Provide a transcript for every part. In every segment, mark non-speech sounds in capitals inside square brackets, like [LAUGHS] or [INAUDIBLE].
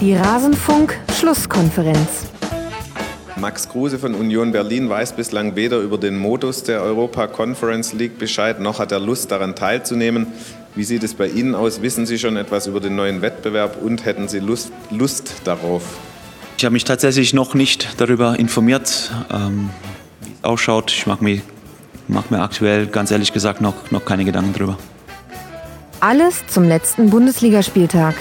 Die Rasenfunk-Schlusskonferenz. Max Kruse von Union Berlin weiß bislang weder über den Modus der Europa Conference League Bescheid, noch hat er Lust daran teilzunehmen. Wie sieht es bei Ihnen aus? Wissen Sie schon etwas über den neuen Wettbewerb und hätten Sie Lust, Lust darauf? Ich habe mich tatsächlich noch nicht darüber informiert, ähm, wie es ausschaut. Ich mache mir, mach mir aktuell ganz ehrlich gesagt noch, noch keine Gedanken darüber. Alles zum letzten Bundesligaspieltag.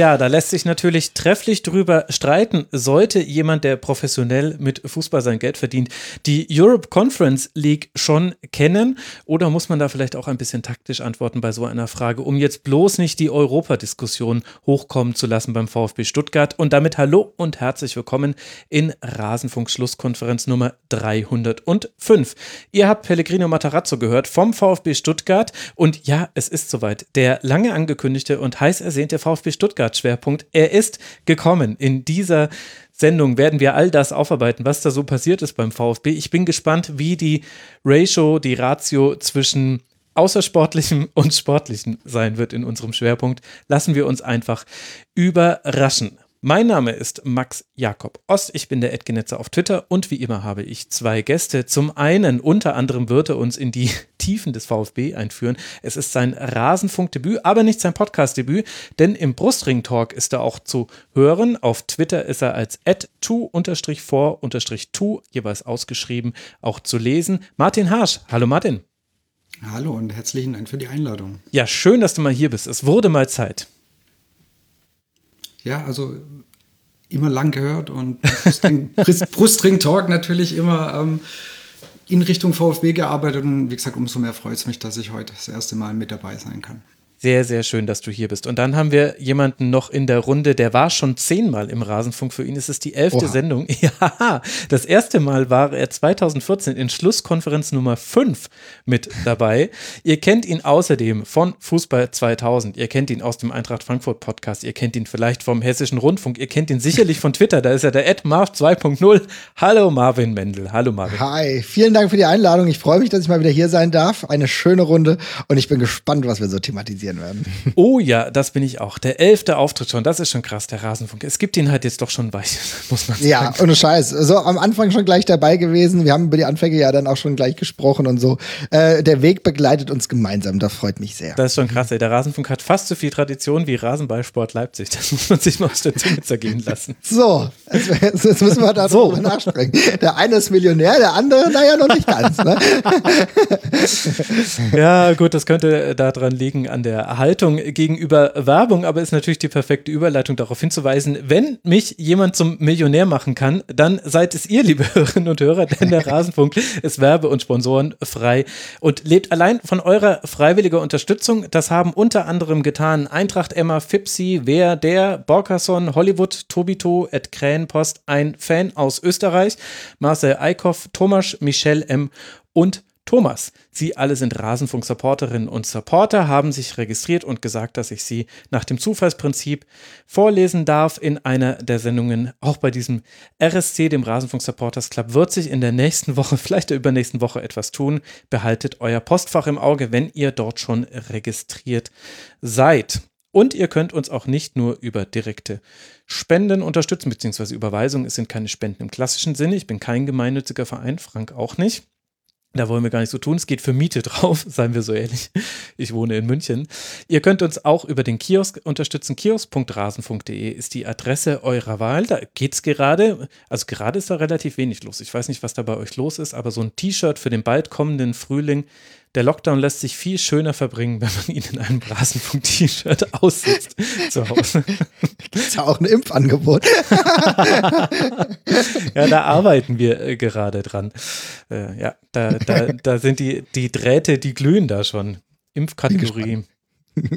Tja, da lässt sich natürlich trefflich drüber streiten, sollte jemand, der professionell mit Fußball sein Geld verdient, die Europe Conference League schon kennen oder muss man da vielleicht auch ein bisschen taktisch antworten bei so einer Frage, um jetzt bloß nicht die Europadiskussion hochkommen zu lassen beim VfB Stuttgart und damit hallo und herzlich willkommen in Rasenfunk Schlusskonferenz Nummer 305. Ihr habt Pellegrino Matarazzo gehört vom VfB Stuttgart und ja, es ist soweit. Der lange angekündigte und heiß ersehnte VfB Stuttgart Stuttgart-Schwerpunkt. Er ist gekommen. In dieser Sendung werden wir all das aufarbeiten, was da so passiert ist beim VfB. Ich bin gespannt, wie die Ratio, die Ratio zwischen außersportlichem und sportlichem sein wird in unserem Schwerpunkt. Lassen wir uns einfach überraschen. Mein Name ist Max Jakob Ost. Ich bin der Edgenetzer auf Twitter und wie immer habe ich zwei Gäste. Zum einen, unter anderem wird er uns in die [LAUGHS] Tiefen des VfB einführen. Es ist sein Rasenfunkdebüt, aber nicht sein Podcastdebüt, denn im Brustring-Talk ist er auch zu hören. Auf Twitter ist er als @tu_for_tu jeweils ausgeschrieben auch zu lesen. Martin Harsch. Hallo Martin. Hallo und herzlichen Dank für die Einladung. Ja, schön, dass du mal hier bist. Es wurde mal Zeit. Ja, also immer lang gehört und Brustring, [LAUGHS] Brustring Talk natürlich immer ähm, in Richtung VfB gearbeitet und wie gesagt, umso mehr freut es mich, dass ich heute das erste Mal mit dabei sein kann. Sehr, sehr schön, dass du hier bist. Und dann haben wir jemanden noch in der Runde, der war schon zehnmal im Rasenfunk. Für ihn ist es die elfte Oha. Sendung. [LAUGHS] Ja, das erste Mal war er 2014 in Schlusskonferenz Nummer 5 mit dabei. Ihr kennt ihn außerdem von Fußball 2000. Ihr kennt ihn aus dem Eintracht Frankfurt Podcast. Ihr kennt ihn vielleicht vom Hessischen Rundfunk. Ihr kennt ihn sicherlich von Twitter. Da ist er der Marv 2.0. Hallo Marvin Mendel. Hallo Marvin. Hi, vielen Dank für die Einladung. Ich freue mich, dass ich mal wieder hier sein darf. Eine schöne Runde und ich bin gespannt, was wir so thematisieren passieren werden. [LAUGHS] Oh ja, das bin ich auch. Der elfte Auftritt schon, das ist schon krass, der Rasenfunk. Es gibt ihn halt jetzt doch schon [LAUGHS] weich, muss man sagen. Ja, ohne Scheiß. So am Anfang schon gleich dabei gewesen. Wir haben über die Anfänge ja dann auch schon gleich gesprochen und so. Äh, der Weg begleitet uns gemeinsam, das freut mich sehr. Das ist schon krass, ey. Der Rasenfunk hat fast so viel Tradition wie Rasenballsport Leipzig. Das muss man sich mal aus der Zunge zergehen lassen. [LAUGHS] So, jetzt, jetzt müssen wir darüber so. nachsprechen. Der eine ist Millionär, der andere, naja, noch nicht ganz. Ne? ja, gut, das könnte daran liegen an der Haltung gegenüber Werbung, aber ist natürlich die perfekte Überleitung darauf hinzuweisen, wenn mich jemand zum Millionär machen kann, dann seid es ihr, liebe [LAUGHS] Hörerinnen und Hörer, denn der Rasenfunk ist werbe- und sponsorenfrei und lebt allein von eurer freiwilligen Unterstützung. Das haben unter anderem getan Eintracht Emma, Fipsi, Wer, Der, Borkasson, Hollywood, Tobito, Ed Krähenpost, ein Fan aus Österreich, Marcel Eickhoff, Thomas, Michel M. und Thomas. Sie alle sind Rasenfunk-Supporterinnen und Supporter, haben sich registriert und gesagt, dass ich sie nach dem Zufallsprinzip vorlesen darf in einer der Sendungen. Auch bei diesem RSC, dem Rasenfunk Supporters Club, wird sich in der nächsten Woche, [LAUGHS] vielleicht der übernächsten Woche etwas tun. Behaltet euer Postfach im Auge, wenn ihr dort schon registriert seid. Und ihr könnt uns auch nicht nur über direkte Spenden unterstützen, beziehungsweise Überweisungen. Es sind keine Spenden im klassischen Sinne. Ich bin kein gemeinnütziger Verein, Frank auch nicht. Da wollen wir gar nicht so tun. Es geht für Miete [LAUGHS] drauf, seien wir so ehrlich. Ich wohne in München. Ihr könnt uns auch über den Kiosk unterstützen. Kiosk.rasen.de ist die Adresse eurer Wahl. Da geht es gerade, also gerade ist da relativ wenig los. Ich weiß nicht, was da bei euch los ist, aber so ein T-Shirt für den bald kommenden Frühling der Lockdown lässt sich viel schöner verbringen, wenn man ihn in einem Rasenfunk-T-Shirt aussitzt zu Hause. Gibt es ja auch ein Impfangebot. [LAUGHS] ja, da arbeiten wir äh, gerade dran. Äh, ja, da, da, da sind die, die Drähte, die glühen da schon. Impfkategorie.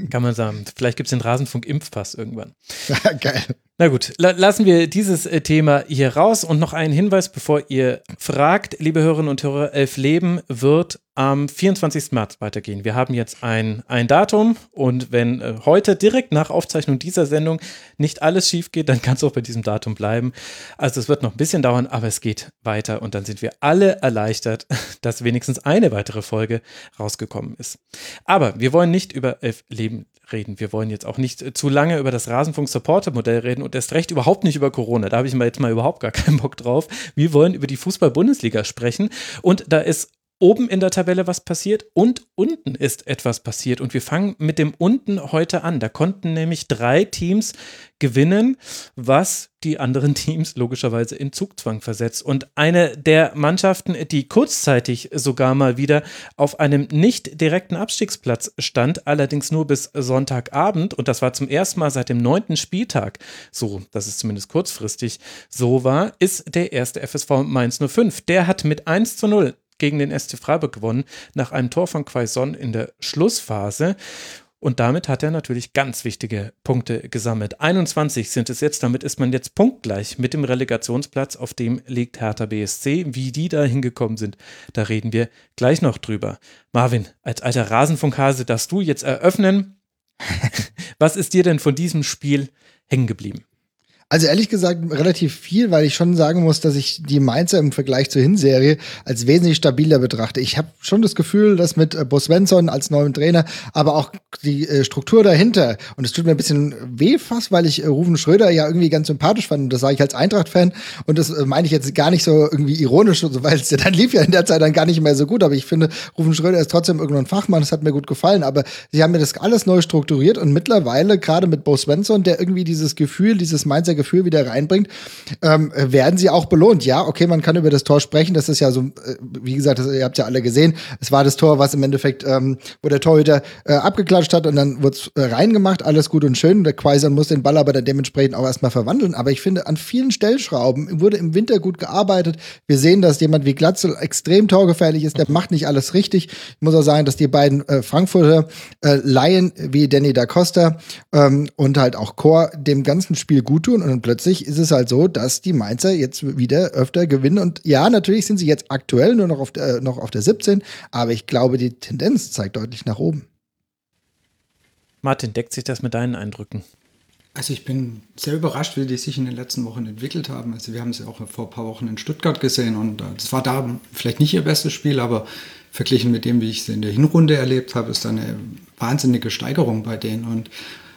Kann man sagen. Vielleicht gibt es den Rasenfunk-Impfpass irgendwann. [LAUGHS] Ja, geil. Na gut, la lassen wir dieses äh, Thema hier raus und noch einen Hinweis, bevor ihr fragt, liebe Hörerinnen und Hörer, Elf Leben wird am 24. März weitergehen. Wir haben jetzt ein, ein Datum und wenn äh, heute direkt nach Aufzeichnung dieser Sendung nicht alles schief geht, dann kann es auch bei diesem Datum bleiben. Also es wird noch ein bisschen dauern, aber es geht weiter und dann sind wir alle erleichtert, [LAUGHS] dass wenigstens eine weitere Folge rausgekommen ist. Aber wir wollen nicht über elf Leben reden. Wir wollen jetzt auch nicht zu lange über das Rasenfunk-Supporter-Modell reden und erst recht überhaupt nicht über Corona. Da habe ich mal jetzt mal überhaupt gar keinen Bock drauf. Wir wollen über die Fußball-Bundesliga sprechen und da ist oben in der Tabelle was passiert und unten ist etwas passiert. Und wir fangen mit dem unten heute an. Da konnten nämlich drei Teams gewinnen, was die anderen [LAUGHS] Teams logischerweise in Zugzwang versetzt. Und eine der Mannschaften, die kurzzeitig sogar mal wieder auf einem nicht direkten Abstiegsplatz stand, allerdings nur bis Sonntagabend, und das war zum ersten Mal seit dem neunten Spieltag so, dass es zumindest kurzfristig so war, ist der erste FSV Mainz 05. Der hat mit 1 zu 0 gegen den SC Freiburg gewonnen, nach einem Tor von Quaison in der Schlussphase. Und damit hat er natürlich ganz wichtige Punkte gesammelt. 21 sind es jetzt, damit ist man jetzt punktgleich mit dem Relegationsplatz, auf dem liegt Hertha BSC. Wie die da hingekommen sind, da reden wir gleich noch drüber. Marvin, als alter Rasenfunkhase darfst du jetzt eröffnen. [LAUGHS] Was ist dir denn von diesem Spiel hängen geblieben? Also ehrlich gesagt relativ viel, weil ich schon sagen muss, dass ich die Mainzer im Vergleich zur Hinserie als wesentlich stabiler betrachte. Ich habe schon das Gefühl, dass mit äh, Bo Svensson als neuen Trainer, aber auch die äh, Struktur dahinter, und es tut mir ein bisschen weh fast, weil ich äh, Rufen Schröder ja irgendwie ganz sympathisch fand, und das sage ich als Eintracht-Fan, und das äh, meine ich jetzt gar nicht so irgendwie ironisch, so, weil es ja dann lief ja in der Zeit dann gar nicht mehr so gut, aber ich finde, Rufen Schröder ist trotzdem irgendein Fachmann, das hat mir gut gefallen, aber sie haben mir das alles neu strukturiert und mittlerweile, gerade mit Bo Svensson, der irgendwie dieses Gefühl, dieses Mainzer Gefühl wieder reinbringt, ähm, werden sie auch belohnt. Ja, okay, man kann über das Tor sprechen. Das ist ja so, äh, wie gesagt, das, ihr habt ja alle gesehen. Es war das Tor, was im Endeffekt, ähm, wo der Torhüter äh, abgeklatscht hat und dann wurde es äh, reingemacht. Alles gut und schön. Der Quaisern muss den Ball aber dann dementsprechend auch erstmal verwandeln. Aber ich finde, an vielen Stellschrauben wurde im Winter gut gearbeitet. Wir sehen, dass jemand wie Glatzel extrem torgefährlich ist. Der macht nicht alles richtig. Ich muss auch sagen, dass die beiden äh, Frankfurter äh, Laien wie Danny da Costa ähm, und halt auch Chor dem ganzen Spiel gut tun und plötzlich ist es halt so, dass die Mainzer jetzt wieder öfter gewinnen. Und ja, natürlich sind sie jetzt aktuell nur noch auf der, noch auf der 17, aber ich glaube, die Tendenz zeigt deutlich nach oben. Martin, deckt sich das mit deinen Eindrücken? Also ich bin sehr überrascht, wie die sich in den letzten Wochen entwickelt haben. Also wir haben sie auch vor ein paar Wochen in Stuttgart gesehen und äh, das war da vielleicht nicht ihr bestes Spiel, aber verglichen mit dem, wie ich sie in der Hinrunde erlebt habe, ist da eine wahnsinnige Steigerung bei denen. Und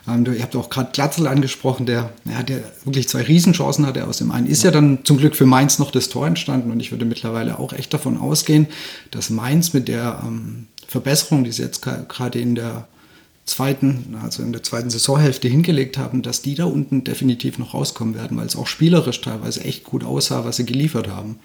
ähm, ihr habt auch gerade Glatzel angesprochen, der, ja, der wirklich zwei Riesenchancen hatte. Aus dem einen ist ja dann zum Glück für Mainz noch das Tor entstanden und ich würde mittlerweile auch echt davon ausgehen, dass Mainz mit der ähm, Verbesserung, die sie jetzt gerade in der zweiten, also in der zweiten Saisonhälfte hingelegt haben, dass die da unten definitiv noch rauskommen werden, weil es auch spielerisch teilweise echt gut aussah, was sie geliefert haben.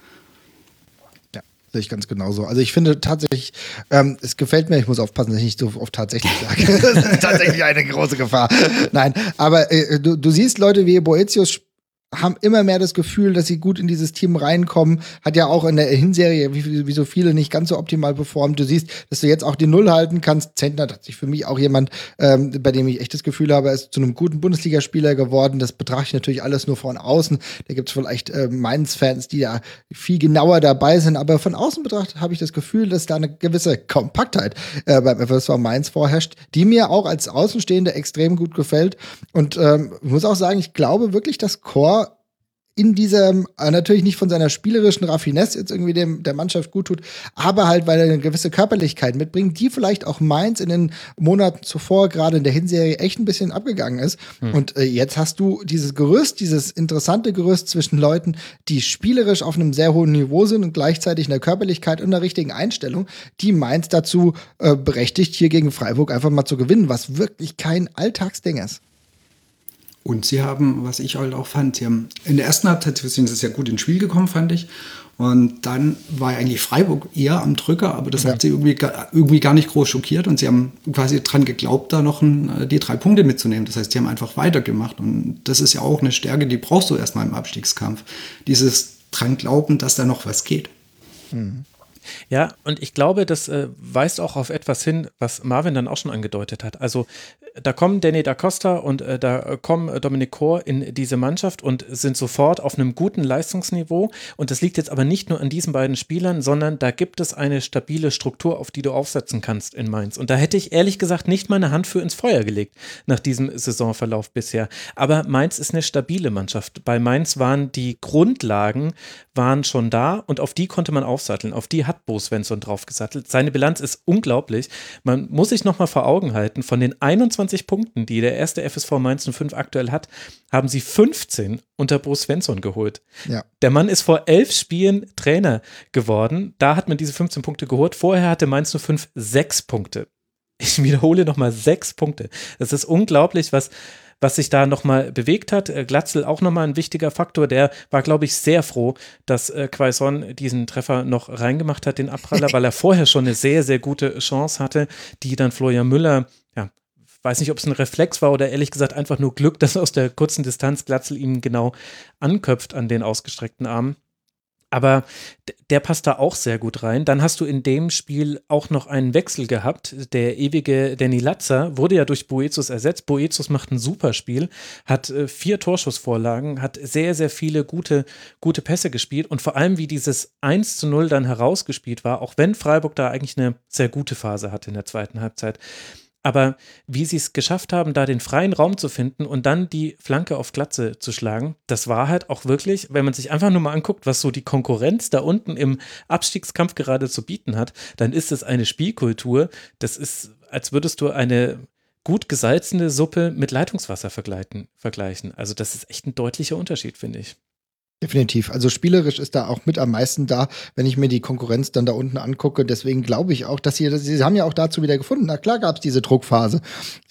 Sehe ich ganz genauso. Also ich finde tatsächlich, ähm, es gefällt mir, ich muss aufpassen, dass ich nicht so oft tatsächlich sage. [LAUGHS] das ist tatsächlich eine große Gefahr. Nein, aber äh, du, du siehst Leute wie Boetius haben immer mehr das Gefühl, dass sie gut in dieses Team reinkommen. Hat ja auch in der Hinserie, wie, wie so viele, nicht ganz so optimal performt. Du siehst, dass du jetzt auch die Null halten kannst. Zentner hat sich für mich auch jemand, ähm, bei dem ich echt das Gefühl habe, er ist zu einem guten Bundesligaspieler geworden. Das betrachte ich natürlich alles nur von außen. Da gibt es vielleicht äh, Mainz-Fans, die da viel genauer dabei sind. Aber von außen betrachtet habe ich das Gefühl, dass da eine gewisse Kompaktheit äh, beim FSV Mainz vorherrscht, die mir auch als Außenstehende extrem gut gefällt. Und ähm, muss auch sagen, ich glaube wirklich, dass Chor in diesem, äh, natürlich nicht von seiner spielerischen Raffinesse jetzt irgendwie dem, der Mannschaft gut tut, aber halt, weil er eine gewisse Körperlichkeit mitbringt, die vielleicht auch Mainz in den Monaten zuvor, gerade in der Hinserie, echt ein bisschen abgegangen ist. Hm. Und äh, jetzt hast du dieses Gerüst, dieses interessante Gerüst zwischen Leuten, die spielerisch auf einem sehr hohen Niveau sind und gleichzeitig in der Körperlichkeit und einer richtigen Einstellung, die Mainz dazu äh, berechtigt, hier gegen Freiburg einfach mal zu gewinnen, was wirklich kein Alltagsding ist. Und sie haben, was ich halt auch fand, sie haben in der ersten Halbzeit sind sie sehr gut ins Spiel gekommen, fand ich. Und dann war eigentlich Freiburg eher am Drücker, aber das ja. hat sie irgendwie, irgendwie gar nicht groß schockiert und sie haben quasi dran geglaubt, da noch ein, die drei Punkte mitzunehmen. Das heißt, sie haben einfach weitergemacht und das ist ja auch eine Stärke, die brauchst du erstmal im Abstiegskampf. Dieses dran glauben, dass da noch was geht. Mhm. Ja, und ich glaube, das äh, weist auch auf etwas hin, was Marvin dann auch schon angedeutet hat. Also da kommen Danny da Costa und äh, da kommen äh, Dominic Kor in diese Mannschaft und sind sofort auf einem guten Leistungsniveau. Und das liegt jetzt aber nicht nur an diesen beiden Spielern, sondern da gibt es eine stabile Struktur, auf die du aufsetzen kannst in Mainz. Und da hätte ich ehrlich gesagt nicht meine Hand für ins Feuer gelegt nach diesem Saisonverlauf bisher. Aber Mainz ist eine stabile Mannschaft. Bei Mainz waren die Grundlagen waren schon da und auf die konnte man aufsatteln. Auf die hat hat Bo Svensson draufgesattelt. Seine Bilanz ist unglaublich. Man muss sich nochmal vor Augen halten, von den 21 Punkten, die der erste FSV Mainz 05 aktuell hat, haben sie 15 unter Bo Svensson geholt. Ja. Der Mann ist vor elf Spielen Trainer geworden. Da hat man diese 15 Punkte geholt. Vorher hatte Mainz 05 sechs Punkte. Ich wiederhole nochmal sechs Punkte. Das ist unglaublich, was was sich da nochmal bewegt hat. Äh, Glatzel auch nochmal ein wichtiger Faktor. Der war, glaube ich, sehr froh, dass äh, Quaison diesen Treffer noch reingemacht hat, den Abpraller, [LAUGHS] weil er vorher schon eine sehr, sehr gute Chance hatte, die dann Florian Müller, ja, weiß nicht, ob es ein Reflex war oder ehrlich gesagt einfach nur Glück, dass aus der kurzen Distanz Glatzel ihm genau anköpft an den ausgestreckten Armen. Aber der passt da auch sehr gut rein. Dann hast du in dem Spiel auch noch einen Wechsel gehabt. Der ewige Danny Latzer wurde ja durch Boetius ersetzt. Boetius macht ein super Spiel, hat äh, vier Torschussvorlagen, hat sehr, sehr viele gute, gute Pässe gespielt und vor allem, wie dieses 1 zu 0 dann herausgespielt war, auch wenn Freiburg da eigentlich eine sehr gute Phase hatte in der zweiten Halbzeit. Aber wie sie es geschafft haben, da den freien Raum zu finden und dann die Flanke auf Glatze zu schlagen, das war halt auch wirklich, wenn man sich einfach nur mal anguckt, was so die Konkurrenz da unten im Abstiegskampf gerade zu bieten hat, dann ist es eine Spielkultur. Das ist, als würdest du eine gut gesalzene Suppe mit Leitungswasser vergleichen. Also das ist echt ein deutlicher Unterschied, finde ich. Definitiv. Also spielerisch ist da auch mit am meisten da, wenn ich mir die Konkurrenz dann da unten angucke. Deswegen glaube ich auch, dass sie, sie haben ja auch dazu wieder gefunden. Na klar gab es diese Druckphase,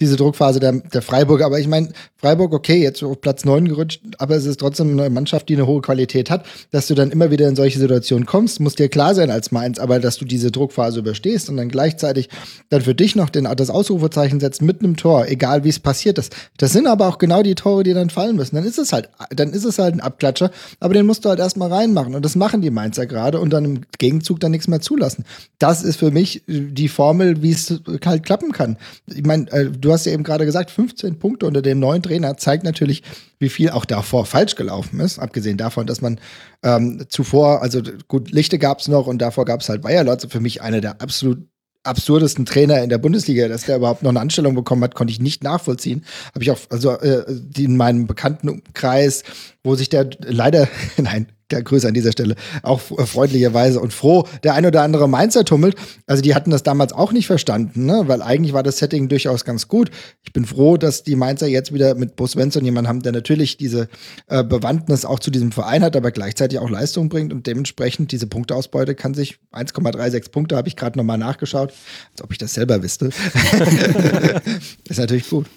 diese Druckphase der, der Freiburger. Aber ich meine, Freiburg, okay, jetzt auf Platz 9 gerutscht, aber es ist trotzdem eine Mannschaft, die eine hohe Qualität hat, dass du dann immer wieder in solche Situationen kommst, muss dir klar sein als Mainz, aber dass du diese Druckphase überstehst und dann gleichzeitig dann für dich noch den, das Ausrufezeichen setzt mit einem Tor, egal wie es passiert ist. Das sind aber auch genau die Tore, die dann fallen müssen. Dann ist es halt, dann ist es halt ein Abklatscher aber den musst du halt erstmal reinmachen. Und das machen die Mainzer gerade und dann im Gegenzug dann nichts mehr zulassen. Das ist für mich die Formel, wie es halt klappen kann. Ich meine, äh, du hast ja eben gerade gesagt, 15 Punkte unter dem neuen Trainer zeigt natürlich, wie viel auch davor falsch gelaufen ist. Abgesehen davon, dass man ähm, zuvor, also gut, Lichte gab es noch und davor gab es halt Bayerlotze, für mich einer der absolut absurdesten Trainer in der Bundesliga, dass der überhaupt noch eine Anstellung bekommen hat, konnte ich nicht nachvollziehen. Habe ich auch, also äh, in meinem Bekanntenkreis, wo sich der leider, [LAUGHS] nein, Grüße an dieser Stelle, auch freundlicherweise und froh, der ein oder andere Mainzer tummelt. Also die hatten das damals auch nicht verstanden, ne? weil eigentlich war das Setting durchaus ganz gut. Ich bin froh, dass die Mainzer jetzt wieder mit Bo Svensson jemanden haben, der natürlich diese äh, Bewandtnis auch zu diesem Verein hat, aber gleichzeitig auch Leistung bringt und dementsprechend diese Punkteausbeute kann sich 1,36 Punkte, habe ich gerade nochmal nachgeschaut, als ob ich das selber wüsste. [LAUGHS] ist natürlich gut.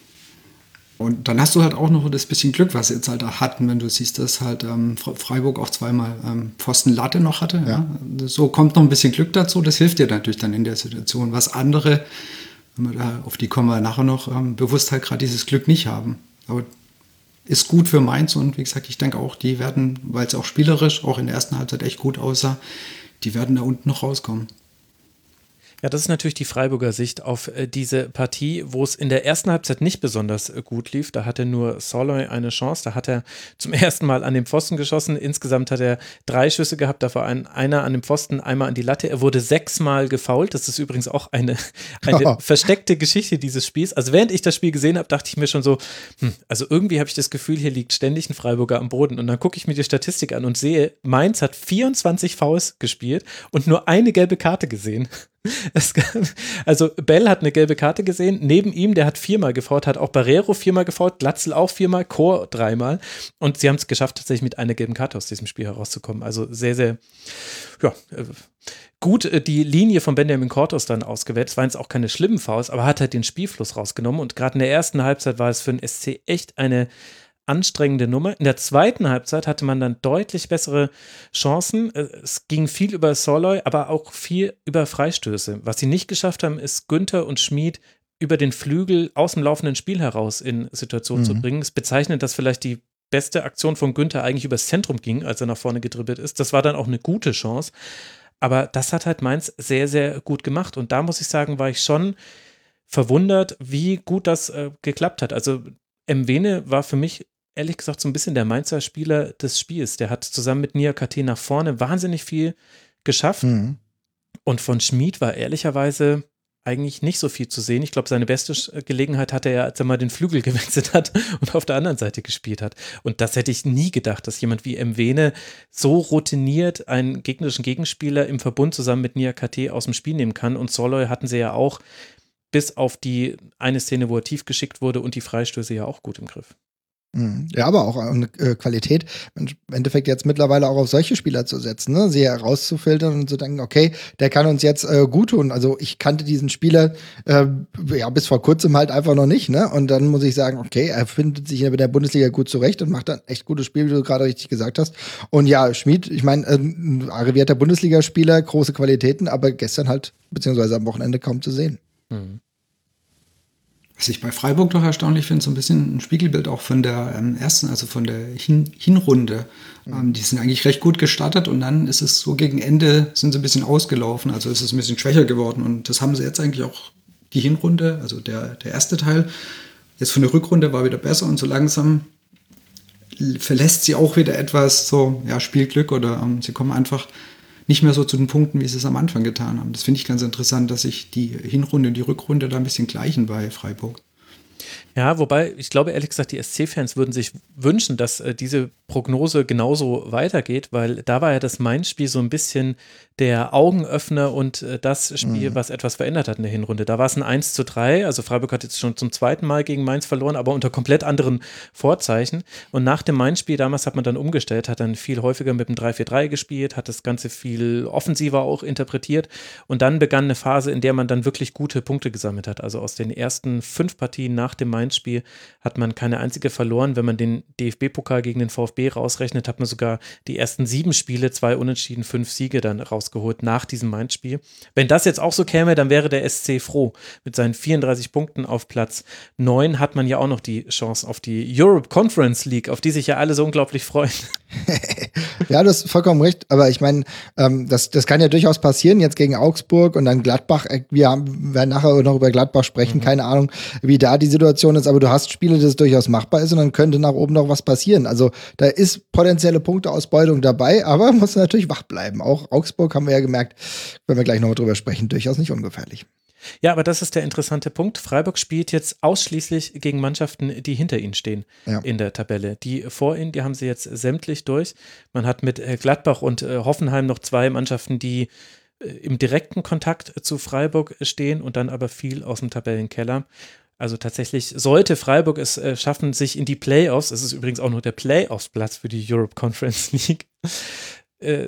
Und dann hast du halt auch noch das bisschen Glück, was sie jetzt halt da hatten, wenn du siehst, dass halt ähm, Freiburg auch zweimal ähm, Pfosten Latte noch hatte. Ja. ja. So kommt noch ein bisschen Glück dazu. Das hilft dir natürlich dann in der Situation. Was andere, da, auf die kommen wir nachher noch, ähm, bewusst halt gerade dieses Glück nicht haben. Aber ist gut für Mainz und wie gesagt, ich denke auch, die werden, weil es auch spielerisch auch in der ersten Halbzeit echt gut aussah, die werden da unten noch rauskommen. Ja, das ist natürlich die Freiburger Sicht auf äh, diese Partie, wo es in der ersten Halbzeit nicht besonders äh, gut lief. Da hatte nur Soloy eine Chance. Da hat er zum [LAUGHS] ersten Mal an den Pfosten geschossen. Insgesamt hat er drei Schüsse gehabt, davor ein, einer an dem Pfosten, einmal an die Latte. Er wurde sechsmal gefault. Das ist übrigens auch eine, [LAUGHS] eine oh. [LAUGHS] versteckte Geschichte dieses Spiels. Also während ich das Spiel gesehen habe, dachte ich mir schon so, hm, also irgendwie habe ich das Gefühl, hier liegt ständig ein Freiburger am Boden. Und dann gucke ich mir die Statistik an und sehe, Mainz hat 24 Fouls gespielt und nur eine gelbe Karte gesehen. [LAUGHS] also Bell hat eine gelbe Karte gesehen, neben ihm, der hat viermal gefault, hat auch Barrero viermal gefault, Glatzel auch viermal, Chor dreimal und sie haben es geschafft, tatsächlich mit einer gelben Karte aus diesem Spiel herauszukommen. Also sehr, sehr, ja, äh, gut äh, die Linie von Benjamin Cortos dann ausgewählt. Es waren jetzt auch keine schlimmen Fouls, aber hat halt den Spielfluss rausgenommen und gerade in der ersten Halbzeit war es für den SC echt eine anstrengende Nummer. In der zweiten Halbzeit hatte man dann deutlich bessere Chancen. Äh, es ging viel über Soloy, aber auch viel über Freistöße. Was sie nicht geschafft haben, ist Günther und Schmid über den Flügel aus dem laufenden Spiel heraus in Situationen mhm. zu bringen. Es bezeichnet, dass vielleicht die beste Aktion von Günther eigentlich übers Zentrum ging, als er nach vorne gedribbelt ist. Das war dann auch eine gute Chance. Aber das hat halt Mainz sehr, sehr gut gemacht. Und da muss ich sagen, war ich schon verwundert, wie gut das äh, geklappt hat. Also Mwene war für mich ehrlich gesagt so ein bisschen der Mainzer Spieler des Spiels. Der hat zusammen mit Nia KT nach vorne wahnsinnig viel geschafft. Mhm. Und von Schmid war ehrlicherweise, eigentlich nicht so viel zu sehen. Ich glaube, seine beste Gelegenheit hatte er, als er mal den Flügel [LAUGHS] gewechselt hat und auf der anderen Seite gespielt hat. Und das hätte ich nie gedacht, dass jemand wie Mwene so routiniert einen gegnerischen Gegenspieler im Verbund zusammen mit Nia KT aus dem Spiel nehmen kann. Und Soloy hatten sie ja auch bis auf die eine Szene, wo er tief geschickt wurde und die Freistöße ja auch gut im Griff. Mhm. Ja, aber auch eine äh, Qualität, im Endeffekt jetzt mittlerweile auch auf solche Spieler zu setzen, ne? sie herauszufiltern und zu denken, okay, der kann uns jetzt äh, gut tun. Also ich kannte diesen Spieler äh, ja bis vor kurzem halt einfach noch nicht, ne? Und dann muss ich sagen, okay, er findet sich in der Bundesliga gut zurecht und macht dann echt gutes Spiel, wie du gerade richtig gesagt hast. Und ja, Schmid, ich meine, äh, ein arrivierter Bundesligaspieler, große Qualitäten, aber gestern halt, beziehungsweise am Wochenende kaum zu sehen. Mhm. Was ich bei Freiburg noch erstaunlich finde, so ein bisschen ein Spiegelbild auch von der ähm, ersten, also von der Hin Hinrunde. Ähm, die sind eigentlich recht gut gestartet und dann ist es so gegen Ende, sind sie ein bisschen ausgelaufen, also ist es ein bisschen schwächer geworden und das haben sie jetzt eigentlich auch die Hinrunde, also der, der erste Teil. Jetzt von der Rückrunde war wieder besser und so langsam verlässt sie auch wieder etwas so, ja, Spielglück oder ähm, sie kommen einfach nicht mehr so zu den Punkten, wie sie es am Anfang getan haben. Das finde ich ganz interessant, dass sich die Hinrunde und die Rückrunde da ein bisschen gleichen bei Freiburg. Ja, wobei ich glaube ehrlich gesagt, die SC-Fans würden sich wünschen, dass äh, diese Prognose genauso weitergeht, weil da war ja das Main-Spiel so ein bisschen der Augenöffner und äh, das Spiel, mhm. was etwas verändert hat in der Hinrunde. Da war es ein 1 zu 3, also Freiburg hat jetzt schon zum zweiten Mal gegen Mainz verloren, aber unter komplett anderen Vorzeichen. Und nach dem Main-Spiel damals hat man dann umgestellt, hat dann viel häufiger mit dem 3-4-3 gespielt, hat das Ganze viel offensiver auch interpretiert und dann begann eine Phase, in der man dann wirklich gute Punkte gesammelt hat. Also aus den ersten fünf Partien nach dem Mainz-Spiel hat man keine einzige verloren. Wenn man den DFB-Pokal gegen den VfB rausrechnet, hat man sogar die ersten sieben Spiele, zwei Unentschieden, fünf Siege dann rausgeholt nach diesem Mainz-Spiel. Wenn das jetzt auch so käme, dann wäre der SC froh. Mit seinen 34 Punkten auf Platz 9 hat man ja auch noch die Chance auf die Europe Conference League, auf die sich ja alle so unglaublich freuen. [LAUGHS] ja, du hast vollkommen recht. Aber ich meine, ähm, das, das kann ja durchaus passieren, jetzt gegen Augsburg und dann Gladbach. Äh, wir haben, werden nachher noch über Gladbach sprechen. Mhm. Keine Ahnung, wie da die Situation ist. Aber du hast Spiele, das durchaus machbar ist und dann könnte nach oben noch was passieren. Also da ist potenzielle Punkteausbeutung dabei, aber [LAUGHS] muss natürlich wach bleiben. Auch Augsburg haben wir ja gemerkt, wenn wir gleich noch drüber sprechen, durchaus nicht ungefährlich. Ja, aber das ist der interessante Punkt. Freiburg spielt jetzt ausschließlich gegen Mannschaften, die hinter ihnen stehen ja. in der Tabelle. Die vor ihnen, die haben sie jetzt sämtlich durch. Man hat mit äh, Gladbach und äh, Hoffenheim noch zwei Mannschaften, die äh, im direkten Kontakt zu Freiburg stehen und dann aber viel aus dem Tabellenkeller. Also tatsächlich sollte Freiburg es schaffen, sich in die Playoffs, es ist übrigens auch nur der Playoffs-Platz für die Europe Conference League,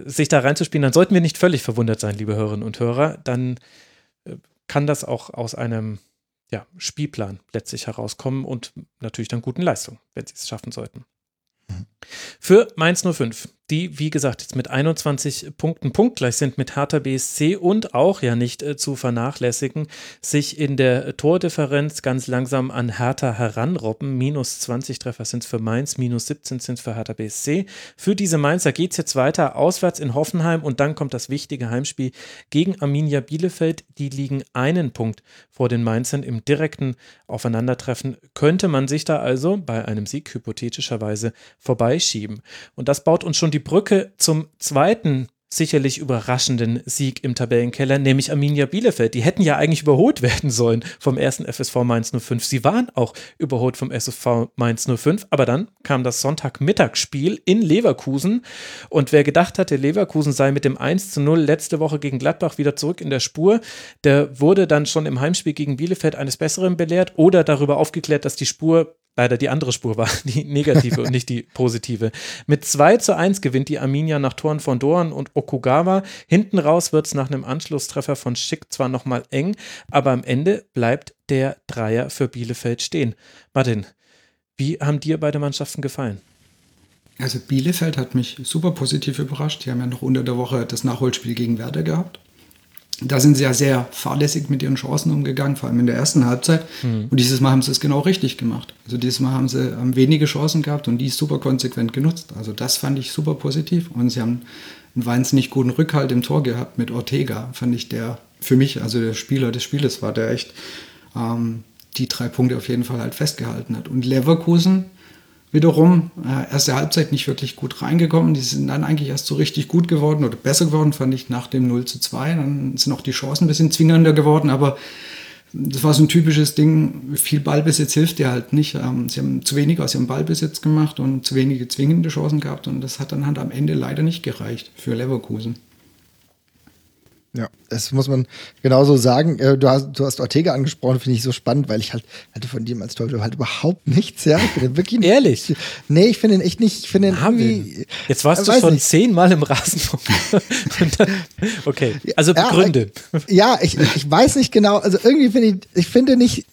sich da reinzuspielen, dann sollten wir nicht völlig verwundert sein, liebe Hörerinnen und Hörer. Dann kann das auch aus einem ja, Spielplan letztlich herauskommen und natürlich dann guten Leistungen, wenn sie es schaffen sollten. Mhm. Für Mainz 05 die, wie gesagt, jetzt mit 21 Punkten punktgleich sind mit Hertha BSC und auch ja nicht äh, zu vernachlässigen, sich in der Tordifferenz ganz langsam an Hertha heranrobben. Minus 20 Treffer sind es für Mainz, minus 17 sind es für Hertha BSC. Für diese Mainzer geht es jetzt weiter auswärts in Hoffenheim und dann kommt das wichtige Heimspiel gegen Arminia Bielefeld. Die liegen einen Punkt vor den Mainzern im direkten Aufeinandertreffen. Könnte man sich da also bei einem Sieg hypothetischerweise vorbeischieben. Und das baut uns schon die die Brücke zum zweiten sicherlich überraschenden Sieg im Tabellenkeller, nämlich Arminia Bielefeld. Die hätten ja eigentlich überholt werden sollen vom ersten FSV Mainz 05. Sie waren auch überholt vom SFV Mainz 05, aber dann kam das Sonntagmittagsspiel in Leverkusen und wer gedacht hatte, Leverkusen sei mit dem 1 zu 0 letzte Woche gegen Gladbach wieder zurück in der Spur, der wurde dann schon im Heimspiel gegen Bielefeld eines Besseren belehrt oder darüber aufgeklärt, dass die Spur leider die andere Spur war, [LAUGHS] die negative und nicht die positive. Mit 2 zu 1 gewinnt die Arminia nach Toren von Dorn und Okugawa. Hinten raus wird es nach einem Anschlusstreffer von Schick zwar nochmal eng, aber am Ende bleibt der Dreier für Bielefeld stehen. Martin, wie haben dir beide Mannschaften gefallen? Also Bielefeld hat mich super positiv überrascht. Die haben ja noch unter der Woche das Nachholspiel gegen Werder gehabt da sind sie ja sehr fahrlässig mit ihren Chancen umgegangen, vor allem in der ersten Halbzeit. Mhm. Und dieses Mal haben sie es genau richtig gemacht. Also dieses Mal haben sie haben wenige Chancen gehabt und die super konsequent genutzt. Also das fand ich super positiv. Und sie haben einen wahnsinnig guten Rückhalt im Tor gehabt mit Ortega, fand ich der für mich, also der Spieler des Spieles war, der echt ähm, die drei Punkte auf jeden Fall halt festgehalten hat. Und Leverkusen wiederum äh, erste Halbzeit nicht wirklich gut reingekommen. Die sind dann eigentlich erst so richtig gut geworden oder besser geworden, fand ich nach dem 0 zu 2. Dann sind auch die Chancen ein bisschen zwingender geworden, aber das war so ein typisches Ding, viel Ballbesitz hilft dir halt nicht. Ähm, sie haben zu wenig aus ihrem Ballbesitz gemacht und zu wenige zwingende Chancen gehabt und das hat dann halt am Ende leider nicht gereicht für Leverkusen. Ja, das muss man genauso sagen. Äh, du hast, du hast Ortega angesprochen, finde ich so spannend, weil ich halt hatte von dem als Teufel halt überhaupt nichts, ja. Ich finde wirklich nicht, [LAUGHS] Ehrlich? Nee, ich finde ihn echt nicht, ich finde ihn irgendwie. Jetzt warst du schon zehnmal im Rasenfunk. [LAUGHS] okay, also Begründe. Ja, ja, ich, ich weiß nicht genau, also irgendwie finde ich, ich finde nicht,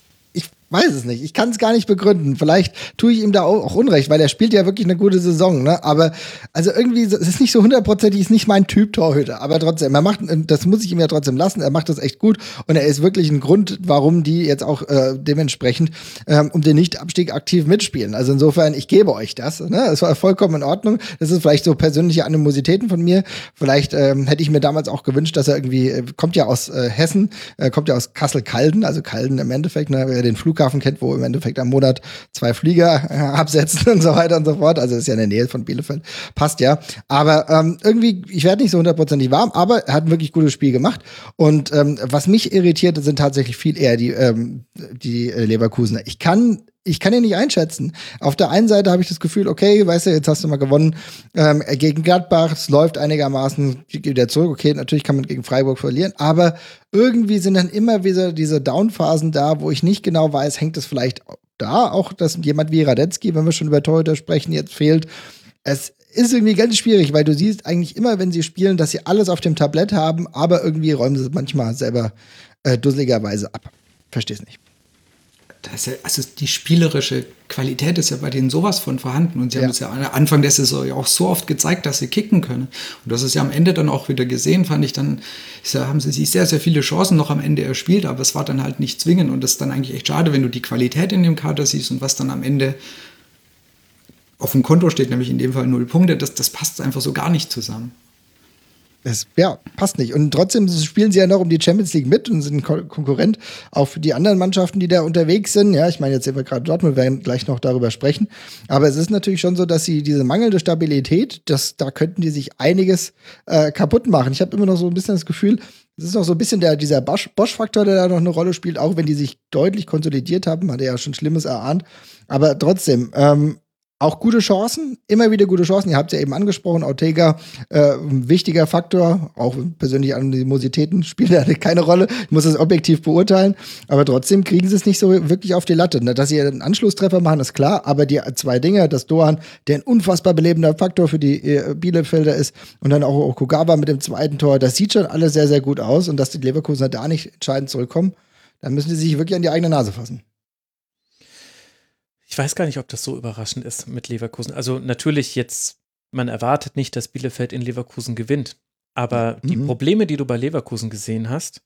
weiß es nicht. Ich kann es gar nicht begründen. Vielleicht tue ich ihm da auch Unrecht, weil er spielt ja wirklich eine gute Saison. Ne? Aber also irgendwie, es ist nicht so hundertprozentig, ist nicht mein Typ Torhüter. Aber trotzdem, er macht, das muss ich ihm ja trotzdem lassen. Er macht das echt gut und er ist wirklich ein Grund, warum die jetzt auch äh, dementsprechend ähm, um den Nicht-Abstieg aktiv mitspielen. Also insofern, ich gebe euch das. Ne? War vollkommen in Ordnung. Das ist vielleicht so persönliche Animositäten von mir. Vielleicht ähm, hätte ich mir damals auch gewünscht, dass er irgendwie äh, kommt ja aus äh, Hessen, äh, kommt ja aus Kassel-Calden, also Calden im Endeffekt, ne, den Flughafen Flughafen kennt, wo im Endeffekt am Monat zwei Flieger äh, absetzen [LAUGHS] und so weiter und so fort. Also ist ja in der Nähe von Bielefeld. Passt ja. Aber ähm, irgendwie, ich werde nicht so hundertprozentig warm, aber er hat ein wirklich gutes Spiel gemacht. Und ähm, was mich irritiert, sind tatsächlich viel eher die, ähm, die äh, Leverkusener. Ich kann ich kann ihn nicht einschätzen. Auf der einen Seite habe ich das Gefühl, okay, weißt du, jetzt hast du mal gewonnen ähm, gegen Gladbach, es läuft einigermaßen wieder zurück. Okay, natürlich kann man gegen Freiburg verlieren, aber irgendwie sind dann immer wieder diese Downphasen da, wo ich nicht genau weiß, hängt es vielleicht da auch, dass jemand wie Radetzky, wenn wir schon über Torhüter sprechen, jetzt fehlt. Es ist irgendwie ganz schwierig, weil du siehst eigentlich immer, wenn sie spielen, dass sie alles auf dem Tablett haben, aber irgendwie räumen sie es manchmal selber äh, dusseligerweise ab. Versteh's nicht ja, also die spielerische Qualität ist ja bei denen sowas von vorhanden. Und sie ja. haben es ja Anfang der Saison ja auch so oft gezeigt, dass sie kicken können. Und das ist ja am Ende dann auch wieder gesehen, fand ich dann, haben sie sich sehr, sehr viele Chancen noch am Ende erspielt, aber es war dann halt nicht zwingend. Und das ist dann eigentlich echt schade, wenn du die Qualität in dem Kader siehst und was dann am Ende auf dem Konto steht, nämlich in dem Fall null Punkte, das, das passt einfach so gar nicht zusammen. Es, ja, passt nicht. Und trotzdem spielen sie ja noch um die Champions League mit und sind Kon Konkurrent auch für die anderen Mannschaften, die da unterwegs sind. Ja, ich meine, jetzt sehen wir gerade Dortmund, werden gleich noch darüber sprechen. Aber es ist natürlich schon so, dass sie diese mangelnde Stabilität, das, da könnten die sich einiges äh, kaputt machen. Ich habe immer noch so ein bisschen das Gefühl, es ist noch so ein bisschen der, dieser Bosch-Faktor, der da noch eine Rolle spielt, auch wenn die sich deutlich konsolidiert haben, hat er ja schon Schlimmes erahnt. Aber trotzdem, ähm, auch gute Chancen, immer wieder gute Chancen. Ihr habt es ja eben angesprochen, Ortega, äh, ein wichtiger Faktor, auch persönliche Animositäten spielen da [LAUGHS] keine Rolle. Ich muss das objektiv beurteilen, aber trotzdem kriegen sie es nicht so wirklich auf die Latte. Dass sie einen Anschlusstreffer machen, ist klar, aber die zwei Dinge, dass Dohan, der ein unfassbar belebender Faktor für die äh, Bielefelder ist und dann auch Okugawa mit dem zweiten Tor, das sieht schon alles sehr, sehr gut aus und dass die Leverkusener da nicht entscheidend zurückkommen, dann müssen sie sich wirklich an die eigene Nase fassen. Ich weiß gar nicht, ob das so überraschend ist mit Leverkusen. Also natürlich jetzt, man erwartet nicht, dass Bielefeld in Leverkusen gewinnt. Aber mhm. die Probleme, die du bei Leverkusen gesehen hast,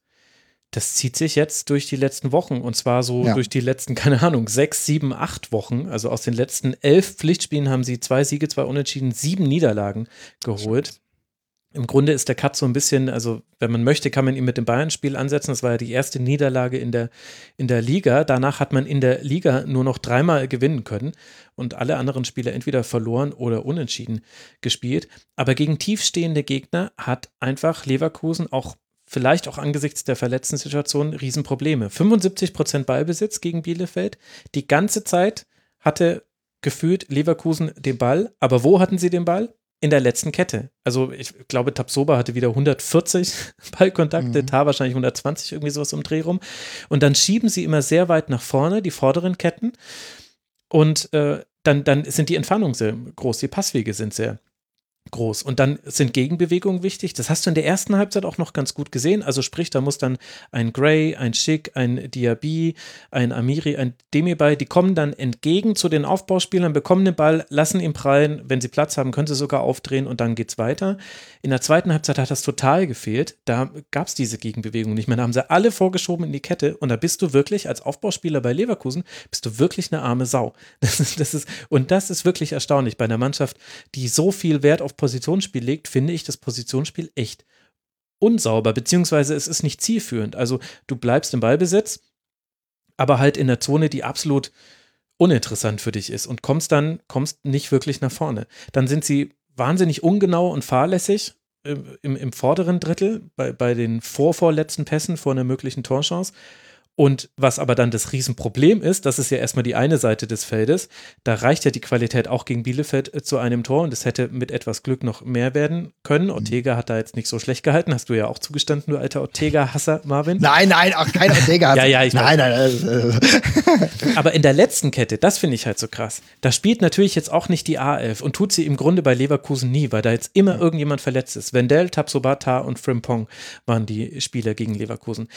das zieht sich jetzt durch die letzten Wochen und zwar so ja. durch die letzten, [LAUGHS] keine Ahnung, sechs, sieben, acht Wochen. Also aus den letzten elf Pflichtspielen haben sie zwei Siege, zwei Unentschieden, sieben Niederlagen geholt im Grunde ist der Cut so ein bisschen, also wenn man möchte, kann man ihn mit dem Bayern-Spiel ansetzen. Das war ja die erste Niederlage in der, in der Liga. Danach hat man in der Liga nur noch dreimal gewinnen können und alle anderen Spiele entweder verloren oder unentschieden gespielt. Aber gegen tiefstehende Gegner hat einfach Leverkusen auch vielleicht auch angesichts der verletzten Situation Riesenprobleme. 75 Prozent Ballbesitz gegen Bielefeld. Die ganze Zeit hatte gefühlt Leverkusen den Ball. Aber wo hatten sie den Ball? In der letzten Kette. Also ich glaube, Tapsoba hatte wieder 140 [LAUGHS] Ballkontakte, mhm. Tar wahrscheinlich 120, irgendwie sowas um Dreh rum. Und dann schieben sie immer sehr weit nach vorne, die vorderen Ketten. Und äh, dann, dann sind die Entfernungen sehr groß, die Passwege sind sehr groß. Und dann sind Gegenbewegungen wichtig. Das hast du in der ersten Halbzeit auch noch ganz gut gesehen. Also sprich, da muss dann ein Gray, ein Schick, ein Diaby, ein Amiri, ein Demirbay, die kommen dann entgegen zu den Aufbauspielern, bekommen den Ball, lassen ihn prallen. Wenn sie Platz haben, können sie sogar aufdrehen und dann geht's weiter. In der zweiten Halbzeit hat das total gefehlt. Da gab es diese Gegenbewegung nicht mehr. Da haben sie alle vorgeschoben in die Kette und da bist du wirklich als Aufbauspieler bei Leverkusen, bist du wirklich eine arme Sau. [LAUGHS] Das ist, das ist, und das ist wirklich erstaunlich bei einer Mannschaft, die so viel Wert auf Positionsspiel legt, finde ich das Positionsspiel echt unsauber, beziehungsweise es ist nicht zielführend. Also du bleibst im Ballbesitz, aber halt in der Zone, die absolut uninteressant für dich ist und kommst dann, kommst nicht wirklich nach vorne. Dann sind sie wahnsinnig ungenau und fahrlässig äh, im, im vorderen Drittel, bei, bei den vorvorletzten Pässen vor einer möglichen Torchance. Und was aber dann das Riesenproblem ist, das ist ja erstmal die eine Seite des Feldes, da reicht ja die Qualität auch gegen Bielefeld äh, zu einem Tor und es hätte mit etwas Glück noch mehr werden können. Mhm. Ortega hat da jetzt nicht so schlecht gehalten, hast du ja auch zugestanden, du alter Ortega-Hasser, Marvin. Nein, nein, auch kein Ortega-Hasser. [LAUGHS] ja, ja, ich nein, nein, nein. [LAUGHS] aber in der letzten Kette, das finde ich halt so krass, da spielt natürlich jetzt auch nicht die A11 und tut sie im Grunde bei Leverkusen nie, weil da jetzt immer irgendjemand verletzt ist. Wendell, Tabsobata und Frimpong waren die Spieler gegen Leverkusen.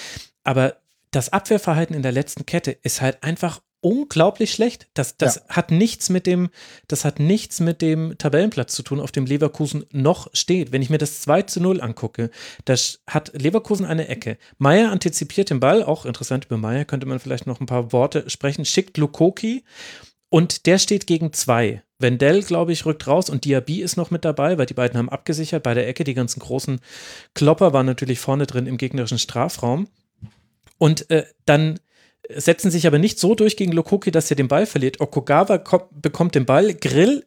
Aber das Abwehrverhalten in der letzten Kette ist halt einfach unglaublich schlecht. Das, das ja. hat nichts mit dem, das hat nichts mit dem Tabellenplatz zu tun, auf dem Leverkusen noch steht. Wenn ich mir das 2 zu 0 angucke, da hat Leverkusen eine Ecke. Meier antizipiert den Ball, auch interessant über Meier könnte man vielleicht noch ein paar Worte sprechen, schickt Lukoki und der steht gegen zwei. Wendell, glaube ich, rückt raus und Diaby ist noch mit dabei, weil die beiden haben abgesichert bei der Ecke. Die ganzen großen Klopper waren natürlich vorne drin im gegnerischen Strafraum. Und äh, dann setzen sich aber nicht so durch gegen Lokoki, dass er den Ball verliert. Okugawa bekommt den Ball, Grill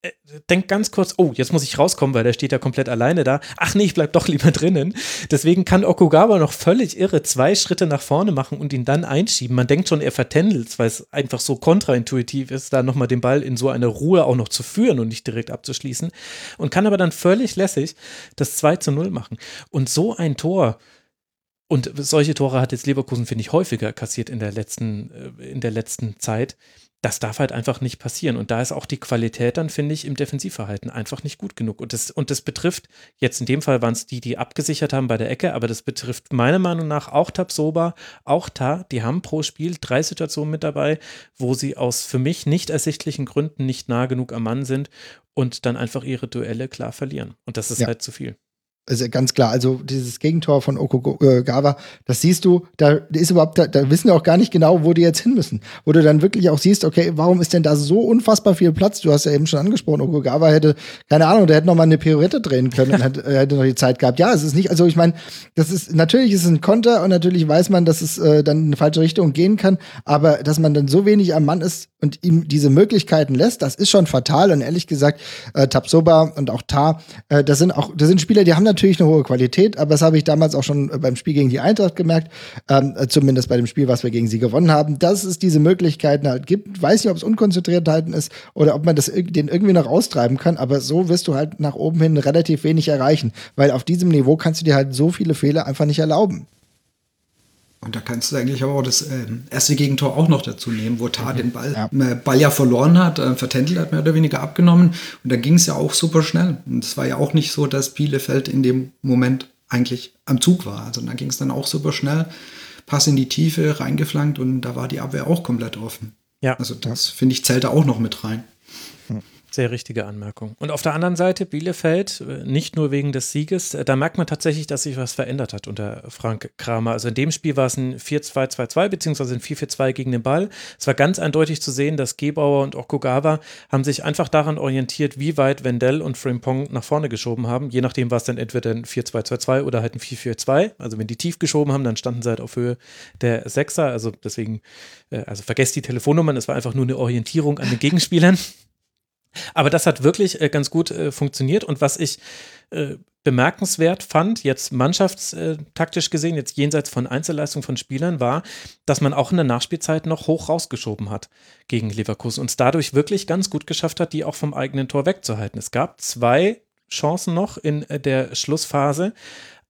äh, denkt ganz kurz, oh, jetzt muss ich rauskommen, weil der steht ja komplett alleine da. Ach nee, ich bleib doch lieber drinnen. Deswegen kann Okugawa noch völlig irre zwei Schritte nach vorne machen und ihn dann einschieben. Man denkt schon, er vertändelt, weil es einfach so kontraintuitiv ist, da nochmal den Ball in so einer Ruhe auch noch zu führen und nicht direkt abzuschließen. Und kann aber dann völlig lässig das 2 zu 0 machen. Und so ein Tor, und solche Tore hat jetzt Leverkusen, finde ich, häufiger kassiert in der letzten, äh, in der letzten Zeit. Das darf halt einfach nicht passieren. Und da ist auch die Qualität dann, finde ich, im Defensivverhalten einfach nicht gut genug. Und das, und das betrifft, jetzt in dem Fall waren es die, die abgesichert haben bei der Ecke, aber das betrifft meiner Meinung nach auch Tabsoba, auch Ta. Die haben pro Spiel drei Situationen mit dabei, wo sie aus für mich nicht ersichtlichen Gründen nicht nah genug am Mann sind und dann einfach ihre Duelle klar verlieren. Und das ist ja. halt zu viel. Also ganz klar, also dieses Gegentor von Okugawa, das siehst du, da ist überhaupt, da, da wissen wir auch gar nicht genau, wo die jetzt hin müssen. Wo du dann wirklich auch siehst, okay, warum ist denn da so unfassbar viel Platz? Du hast ja eben schon angesprochen, Okugawa hätte, keine Ahnung, der hätte noch mal eine Pirouette drehen können und [LAUGHS] hätte, hätte noch die Zeit gehabt. Ja, es ist nicht, also ich meine, das ist, natürlich ist es ein Konter und natürlich weiß man, dass es äh, dann in eine falsche Richtung gehen kann, aber dass man dann so wenig am Mann ist und ihm diese Möglichkeiten lässt, das ist schon fatal und ehrlich gesagt, äh, Tapsoba und auch Tar, äh, das sind auch, das sind Spieler, die haben natürlich eine hohe Qualität, aber das habe ich damals auch schon beim Spiel gegen die Eintracht gemerkt, ähm, zumindest bei dem Spiel, was wir gegen sie gewonnen haben, dass es diese Möglichkeiten halt gibt. Weiß nicht, ob es Unkonzentriertheiten ist oder ob man das den irgendwie noch austreiben kann, aber so wirst du halt nach oben hin relativ wenig erreichen, weil auf diesem Niveau kannst du dir halt so viele Fehler einfach nicht erlauben. Und da kannst du eigentlich aber auch das äh, erste Gegentor auch noch dazu nehmen, wo Tar mhm. den Ball ja. Äh, Ball ja verloren hat, äh, Vertändel hat mehr oder weniger abgenommen. Und dann ging es ja auch super schnell. Und es war ja auch nicht so, dass Bielefeld in dem Moment eigentlich am Zug war. Also da ging es dann auch super schnell. Pass in die Tiefe, reingeflankt und da war die Abwehr auch komplett offen. Ja. Also das, finde ich, zählt da auch noch mit rein. Sehr richtige Anmerkung. Und auf der anderen Seite Bielefeld, äh, nicht nur wegen des Sieges, äh, da merkt man tatsächlich, dass sich was verändert hat unter Frank Kramer. Also in dem Spiel war es ein 4-2-2-2 beziehungsweise ein 4-4-2 gegen den Ball. Es war ganz eindeutig zu sehen, dass Gebauer und Okugawa haben sich einfach daran orientiert, wie weit Wendell und Frimpong nach vorne geschoben haben. Je nachdem war es dann entweder ein 4-2-2-2 oder halt ein 4-4-2. Also wenn die tief geschoben haben, dann standen sie halt auf Höhe der Sechser. Also deswegen, äh, also vergesst die Telefonnummern, es war einfach nur eine Orientierung an den Gegenspielern. [LAUGHS] Aber das hat wirklich äh, ganz gut äh, funktioniert. Und was ich äh, bemerkenswert fand, jetzt mannschaftstaktisch gesehen, jetzt jenseits von Einzelleistung von Spielern, war, dass man auch in der Nachspielzeit noch hoch rausgeschoben hat gegen Leverkusen und es dadurch wirklich ganz gut geschafft hat, die auch vom eigenen Tor wegzuhalten. Es gab zwei Chancen noch in der Schlussphase.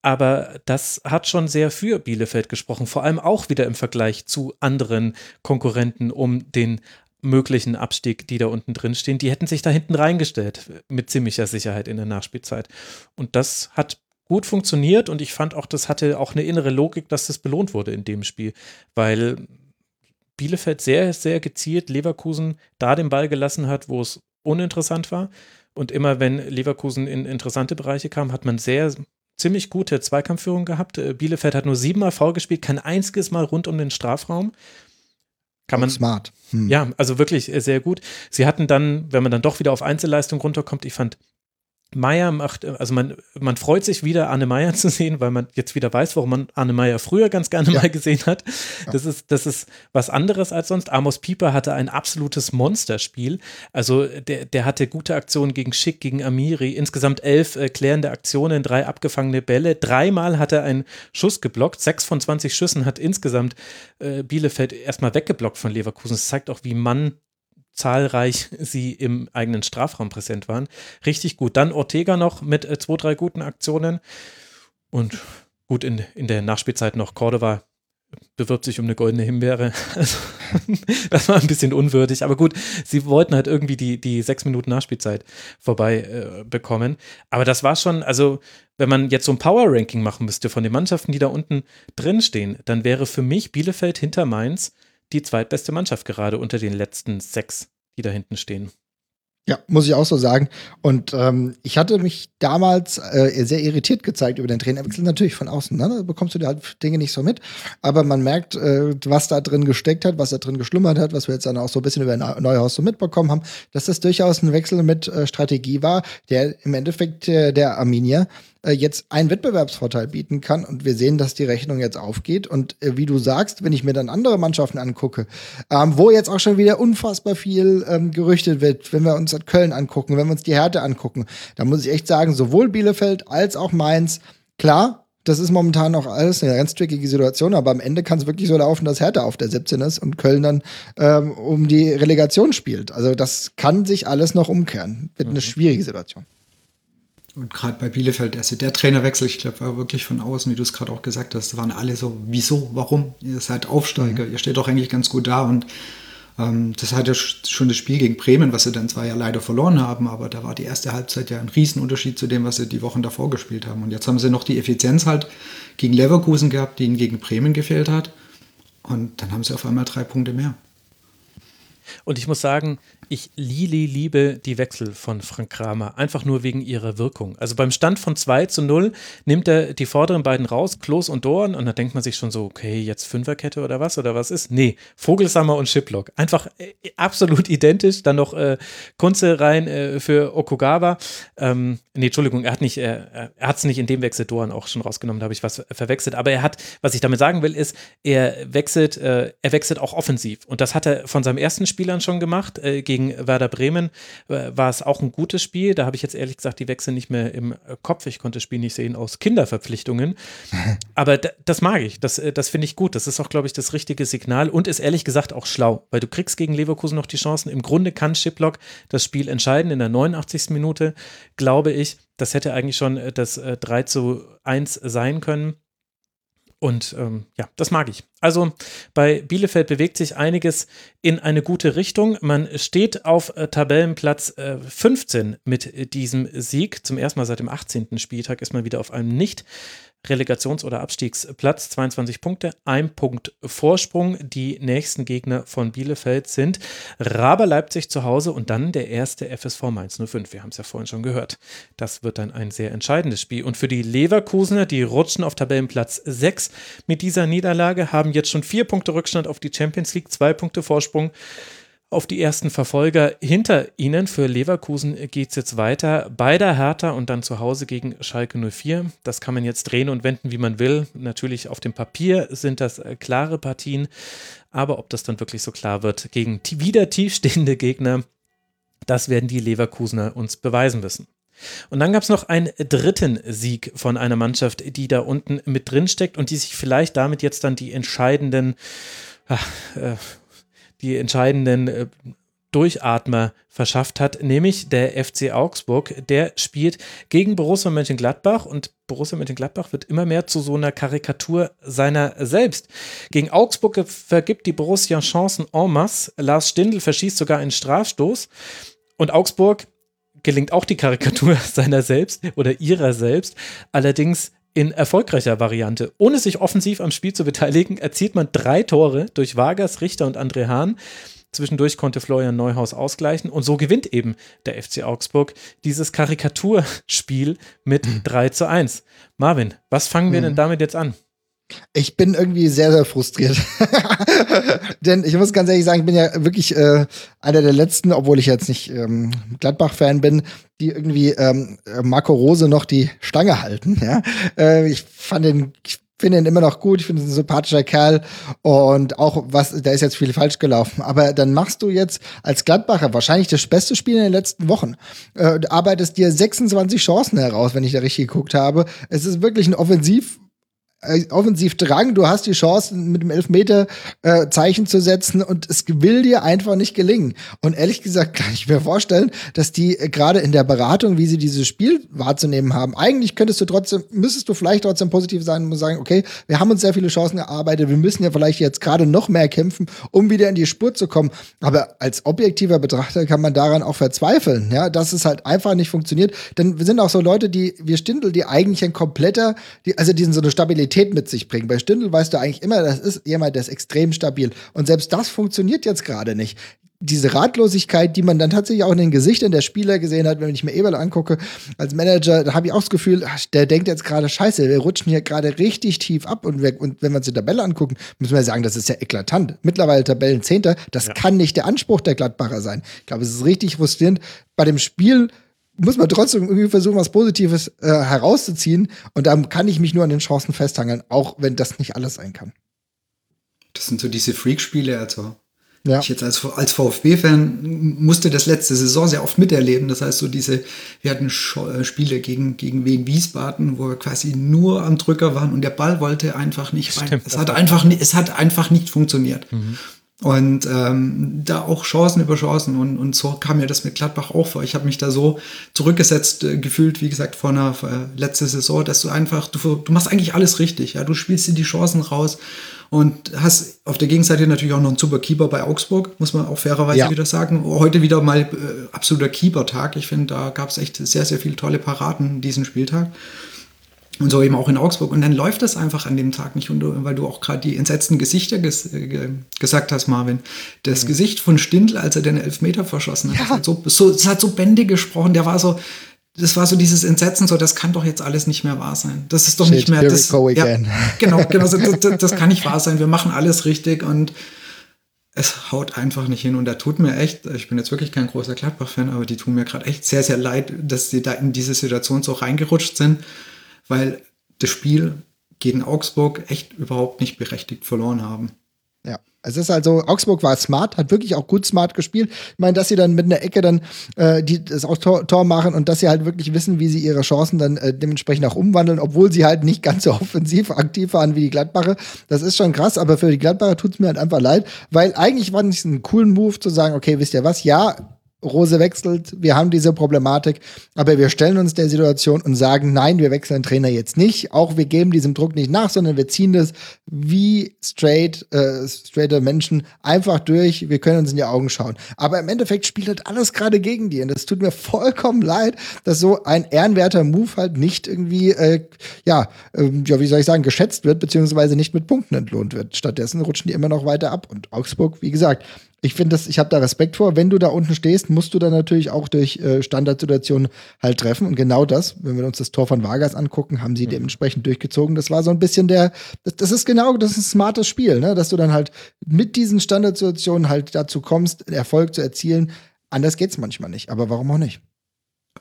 Aber das hat schon sehr für Bielefeld gesprochen, vor allem auch wieder im Vergleich zu anderen Konkurrenten um den möglichen Abstieg, die da unten drin stehen, die hätten sich da hinten reingestellt, mit ziemlicher Sicherheit in der Nachspielzeit. Und das hat gut funktioniert und ich fand auch, das hatte auch eine innere Logik, dass das belohnt wurde in dem Spiel, weil Bielefeld sehr, sehr gezielt Leverkusen da den Ball gelassen hat, wo es uninteressant war. Und immer wenn Leverkusen in interessante Bereiche kam, hat man sehr, ziemlich gute Zweikampfführung gehabt. Bielefeld hat nur siebenmal V gespielt, kein einziges Mal rund um den Strafraum. Kann man, smart. Hm. Ja, also wirklich äh, sehr gut. Sie hatten dann, wenn man dann doch wieder auf Einzelleistung runterkommt, ich fand Meier macht, also man, man freut sich wieder, Anne Meier zu sehen, weil man jetzt wieder weiß, warum man Anne Meier früher ganz gerne ja. mal gesehen hat. Das ist, das ist was anderes als sonst. Amos Pieper hatte ein absolutes Monsterspiel. Also der, der hatte gute Aktionen gegen Schick, gegen Amiri, insgesamt elf äh, klärende Aktionen, drei abgefangene Bälle. Dreimal hat er einen Schuss geblockt. Sechs von 20 Schüssen hat insgesamt äh, Bielefeld erstmal weggeblockt von Leverkusen. Das zeigt auch, wie Mann zahlreich sie im eigenen Strafraum präsent waren. Richtig gut. Dann Ortega noch mit äh, zwei, drei guten Aktionen. Und gut, in, in der Nachspielzeit noch Cordova bewirbt sich um eine goldene Himbeere. [LAUGHS] Also, [LAUGHS] das war ein bisschen unwürdig, aber gut, sie wollten halt irgendwie die, die sechs Minuten Nachspielzeit vorbei äh, bekommen. Aber das war schon, also, wenn man jetzt so ein Power-Ranking machen müsste von den Mannschaften, die da unten drin stehen, dann wäre für mich Bielefeld hinter Mainz die zweitbeste Mannschaft gerade unter den letzten sechs, die da hinten stehen. Ja, muss ich auch so sagen. Und ähm, ich hatte mich damals äh, sehr irritiert gezeigt über den Trainerwechsel, natürlich von außen. Ne? Da bekommst du dir halt Dinge nicht so mit. Aber man merkt, äh, was da drin gesteckt hat, was da drin geschlummert hat, was wir jetzt dann auch so ein bisschen über Neuhaus so mitbekommen haben, dass das durchaus ein Wechsel mit äh, Strategie war, der im Endeffekt äh, der Arminia äh, jetzt einen Wettbewerbsvorteil bieten kann. Und wir sehen, dass die Rechnung jetzt aufgeht. Und äh, wie du sagst, wenn ich mir dann andere Mannschaften angucke, ähm, wo jetzt auch schon wieder unfassbar viel ähm, gerüchtet wird, wenn wir uns Köln angucken, wenn wir uns die Härte angucken, da muss ich echt sagen, sowohl Bielefeld als auch Mainz, klar, das ist momentan noch alles eine ganz trickige Situation, aber am Ende kann es wirklich so laufen, dass Hertha auf der 17 ist und Köln dann ähm, um die Relegation spielt. Also das kann sich alles noch umkehren. Wird eine mhm. schwierige Situation. Und gerade bei Bielefeld, also der Trainerwechsel, ich glaube, war wirklich von außen, wie du es gerade auch gesagt hast, waren alle so, wieso, warum? Ihr seid Aufsteiger, mhm. ihr steht doch eigentlich ganz gut da und ähm, das hatte schon das Spiel gegen Bremen, was sie dann zwar ja leider verloren haben, aber da war die erste Halbzeit ja ein Riesenunterschied zu dem, was sie die Wochen davor gespielt haben. Und jetzt haben sie noch die Effizienz halt gegen Leverkusen gehabt, die ihnen gegen Bremen gefehlt hat. Und dann haben sie auf einmal drei Punkte mehr. Und ich muss sagen, ich Lili liebe die Wechsel von Frank Kramer, einfach nur wegen ihrer Wirkung. Also beim Stand von 2 zu 0 nimmt er die vorderen beiden raus, Klos und Dorn, und da denkt man sich schon so, okay, jetzt Fünferkette oder was oder was ist? Nee, Vogelsammer und Shiplock. Einfach äh, absolut identisch. Dann noch äh, Kunze rein äh, für Okugawa. Ähm, nee, Entschuldigung, er hat nicht, äh, er hat es nicht in dem Wechsel Dorn auch schon rausgenommen, da habe ich was verwechselt. Aber er hat, was ich damit sagen will, ist, er wechselt, äh, er wechselt auch offensiv. Und das hat er von seinem ersten Spielern schon gemacht, äh, gegen gegen Werder Bremen äh, war es auch ein gutes Spiel. Da habe ich jetzt ehrlich gesagt die Wechsel nicht mehr im Kopf. Ich konnte das Spiel nicht sehen aus Kinderverpflichtungen. [LAUGHS] Aber das mag ich. Das, äh, das finde ich gut. Das ist auch, glaube ich, das richtige Signal und ist ehrlich gesagt auch schlau, weil du kriegst gegen Leverkusen noch die Chancen. Im Grunde kann Shiplock das Spiel entscheiden in der 89. Minute, glaube ich. Das hätte eigentlich schon äh, das 3 zu 1 sein können. Und ähm, ja, das mag ich. Also bei Bielefeld bewegt sich einiges in eine gute Richtung. Man steht auf äh, Tabellenplatz äh, 15 mit diesem Sieg. Zum ersten Mal seit dem 18. Spieltag ist man wieder auf einem nicht Relegations- oder Abstiegsplatz, 22 Punkte, ein Punkt Vorsprung. Die nächsten Gegner von Bielefeld sind Raber Leipzig zu Hause und dann der erste FSV Mainz 05. Wir haben es ja vorhin schon gehört. Das wird dann ein sehr entscheidendes Spiel. Und für die Leverkusener, die rutschen auf Tabellenplatz 6 mit dieser Niederlage, haben jetzt schon vier Punkte Rückstand auf die Champions League, zwei Punkte Vorsprung auf die ersten Verfolger hinter ihnen. Für Leverkusen geht es jetzt weiter bei der Hertha und dann zu Hause gegen Schalke 04. Das kann man jetzt drehen und wenden, wie man will. Natürlich auf dem Papier sind das äh, klare Partien, aber ob das dann wirklich so klar wird gegen wieder tiefstehende Gegner, das werden die Leverkusener uns beweisen müssen. Und dann gab es noch einen dritten Sieg von einer Mannschaft, die da unten mit drin steckt und die sich vielleicht damit jetzt dann die entscheidenden ach, äh, die entscheidenden äh, Durchatmer verschafft hat, nämlich der FC Augsburg. Der spielt gegen Borussia Mönchengladbach und Borussia Mönchengladbach wird immer mehr zu so einer Karikatur seiner selbst. Gegen Augsburg vergibt die Borussia Chancen en masse. Lars Stindl verschießt sogar einen Strafstoß und Augsburg gelingt auch die Karikatur [LAUGHS] seiner selbst oder ihrer selbst. Allerdings in erfolgreicher Variante. Ohne sich offensiv am Spiel zu beteiligen, erzielt man drei Tore durch Vargas, Richter und André Hahn. Zwischendurch konnte Florian Neuhaus ausgleichen und so gewinnt eben der FC Augsburg dieses Karikaturspiel mit 3 zu 1. Marvin, was fangen wir mhm. denn damit jetzt an? Ich bin irgendwie sehr, sehr frustriert. [LAUGHS] Denn ich muss ganz ehrlich sagen, ich bin ja wirklich äh, einer der letzten, obwohl ich jetzt nicht ähm, Gladbach-Fan bin, die irgendwie ähm, Marco Rose noch die Stange halten. Ja? Äh, ich fand den, ich finde ihn immer noch gut, ich finde ihn ein sympathischer Kerl und auch was, da ist jetzt viel falsch gelaufen. Aber dann machst du jetzt als Gladbacher wahrscheinlich das beste Spiel in den letzten Wochen. Äh, arbeitest dir 26 Chancen heraus, wenn ich da richtig geguckt habe. Es ist wirklich ein Offensiv- offensiv Drang, du hast die Chance, mit dem Elfmeter äh, Zeichen zu setzen und es will dir einfach nicht gelingen. Und ehrlich gesagt kann ich mir vorstellen, dass die äh, gerade in der Beratung, wie sie dieses Spiel wahrzunehmen haben, eigentlich könntest du trotzdem, müsstest du vielleicht trotzdem positiv sein und sagen, okay, wir haben uns sehr viele Chancen erarbeitet, wir müssen ja vielleicht jetzt gerade noch mehr kämpfen, um wieder in die Spur zu kommen. Aber als objektiver Betrachter kann man daran auch verzweifeln, ja, dass es halt einfach nicht funktioniert. Denn wir sind auch so Leute, die, wir Stindel, die eigentlich ein kompletter, die, also die so eine Stabilität Stabilität mit sich bringen. Bei Stündel weißt du eigentlich immer, das ist jemand, der ist extrem stabil. Und selbst das funktioniert jetzt gerade nicht diese Ratlosigkeit, die man dann tatsächlich auch in den Gesichtern der Spieler gesehen hat, wenn ich mir Eberl angucke, als Manager, da habe ich auch das Gefühl, der denkt jetzt gerade scheiße, wir rutschen hier gerade richtig tief ab und, wir, und wenn wir uns die Tabelle angucken, müssen wir sagen, das ist ja eklatant. Mittlerweile Tabellenzehnter, das ja. kann nicht der Anspruch der Gladbacher sein. Ich glaube, es ist richtig frustrierend. Bei dem Spiel muss man trotzdem irgendwie versuchen, was Positives äh, herauszuziehen. Und da kann ich mich nur an den Chancen festhangeln, auch wenn das nicht alles sein kann. Das sind so diese Freak-Spiele, also. Ja. Ich jetzt als, als VfB-Fan musste das letzte Saison sehr oft miterleben. Das heißt, so diese, wir hatten äh, Spiele gegen, gegen Wien Wiesbaden, wo wir quasi nur am Drücker waren und der Ball wollte einfach nicht rein. Stimmt, es hat einfach, es hat einfach nicht funktioniert. Mhm. Und ähm, da auch Chancen über Chancen. Und, und so kam mir das mit Gladbach auch vor. Ich habe mich da so zurückgesetzt äh, gefühlt, wie gesagt, vor einer äh, letzte Saison, dass du einfach, du, du machst eigentlich alles richtig. Ja? Du spielst dir die Chancen raus und hast auf der Gegenseite natürlich auch noch einen super Keeper bei Augsburg, muss man auch fairerweise ja. wieder sagen. Heute wieder mal äh, absoluter Keeper-Tag. Ich finde, da gab es echt sehr, sehr viele tolle Paraden diesen Spieltag. Und so eben auch in Augsburg. Und dann läuft das einfach an dem Tag nicht. Und du, weil du auch gerade die entsetzten Gesichter ges äh, gesagt hast, Marvin. Das ja. Gesicht von Stindl, als er den Elfmeter verschossen hat, ja. das, hat so, so, das hat so Bände gesprochen. Der war so, das war so dieses Entsetzen, so, das kann doch jetzt alles nicht mehr wahr sein. Das ist doch Shit, nicht mehr. Das, ja, [LAUGHS] genau, genau, das, das, das kann nicht wahr sein. Wir machen alles richtig und es haut einfach nicht hin und da tut mir echt, ich bin jetzt wirklich kein großer Gladbach-Fan, aber die tun mir gerade echt sehr, sehr leid, dass sie da in diese Situation so reingerutscht sind weil das Spiel gegen Augsburg echt überhaupt nicht berechtigt verloren haben. Ja, es ist also, Augsburg war smart, hat wirklich auch gut smart gespielt. Ich meine, dass sie dann mit einer Ecke dann äh, die, das auch Tor, Tor, machen und dass sie halt wirklich wissen, wie sie ihre Chancen dann äh, dementsprechend auch umwandeln, obwohl sie halt nicht ganz so [LAUGHS] offensiv aktiv waren wie die Gladbacher. Das ist schon krass, aber für die Gladbacher tut es mir halt einfach leid, weil eigentlich war es ein coolen Move zu sagen, okay, wisst ihr was, ja, Rose wechselt, wir haben diese Problematik, aber wir stellen uns der Situation und sagen, nein, wir wechseln Trainer jetzt nicht. Auch wir geben diesem Druck nicht nach, sondern wir ziehen das wie straight, äh, straighter Menschen einfach durch. Wir können uns in die Augen schauen. Aber im Endeffekt spielt halt alles gerade gegen die. Und das tut mir vollkommen leid, dass so ein ehrenwerter Move halt nicht irgendwie, äh, ja, äh, ja, wie soll ich sagen, geschätzt wird, beziehungsweise nicht mit Punkten entlohnt wird. Stattdessen rutschen die immer noch weiter ab. Und Augsburg, wie gesagt, ich finde das, ich habe da Respekt vor. Wenn du da unten stehst, musst du dann natürlich auch durch äh, Standardsituationen halt treffen. Und genau das, wenn wir uns das Tor von Vargas angucken, haben sie mhm. dementsprechend durchgezogen. Das war so ein bisschen der, das, das ist genau, das ist ein smartes Spiel, ne? dass du dann halt mit diesen Standardsituationen halt dazu kommst, Erfolg zu erzielen. Anders geht es manchmal nicht. Aber warum auch nicht?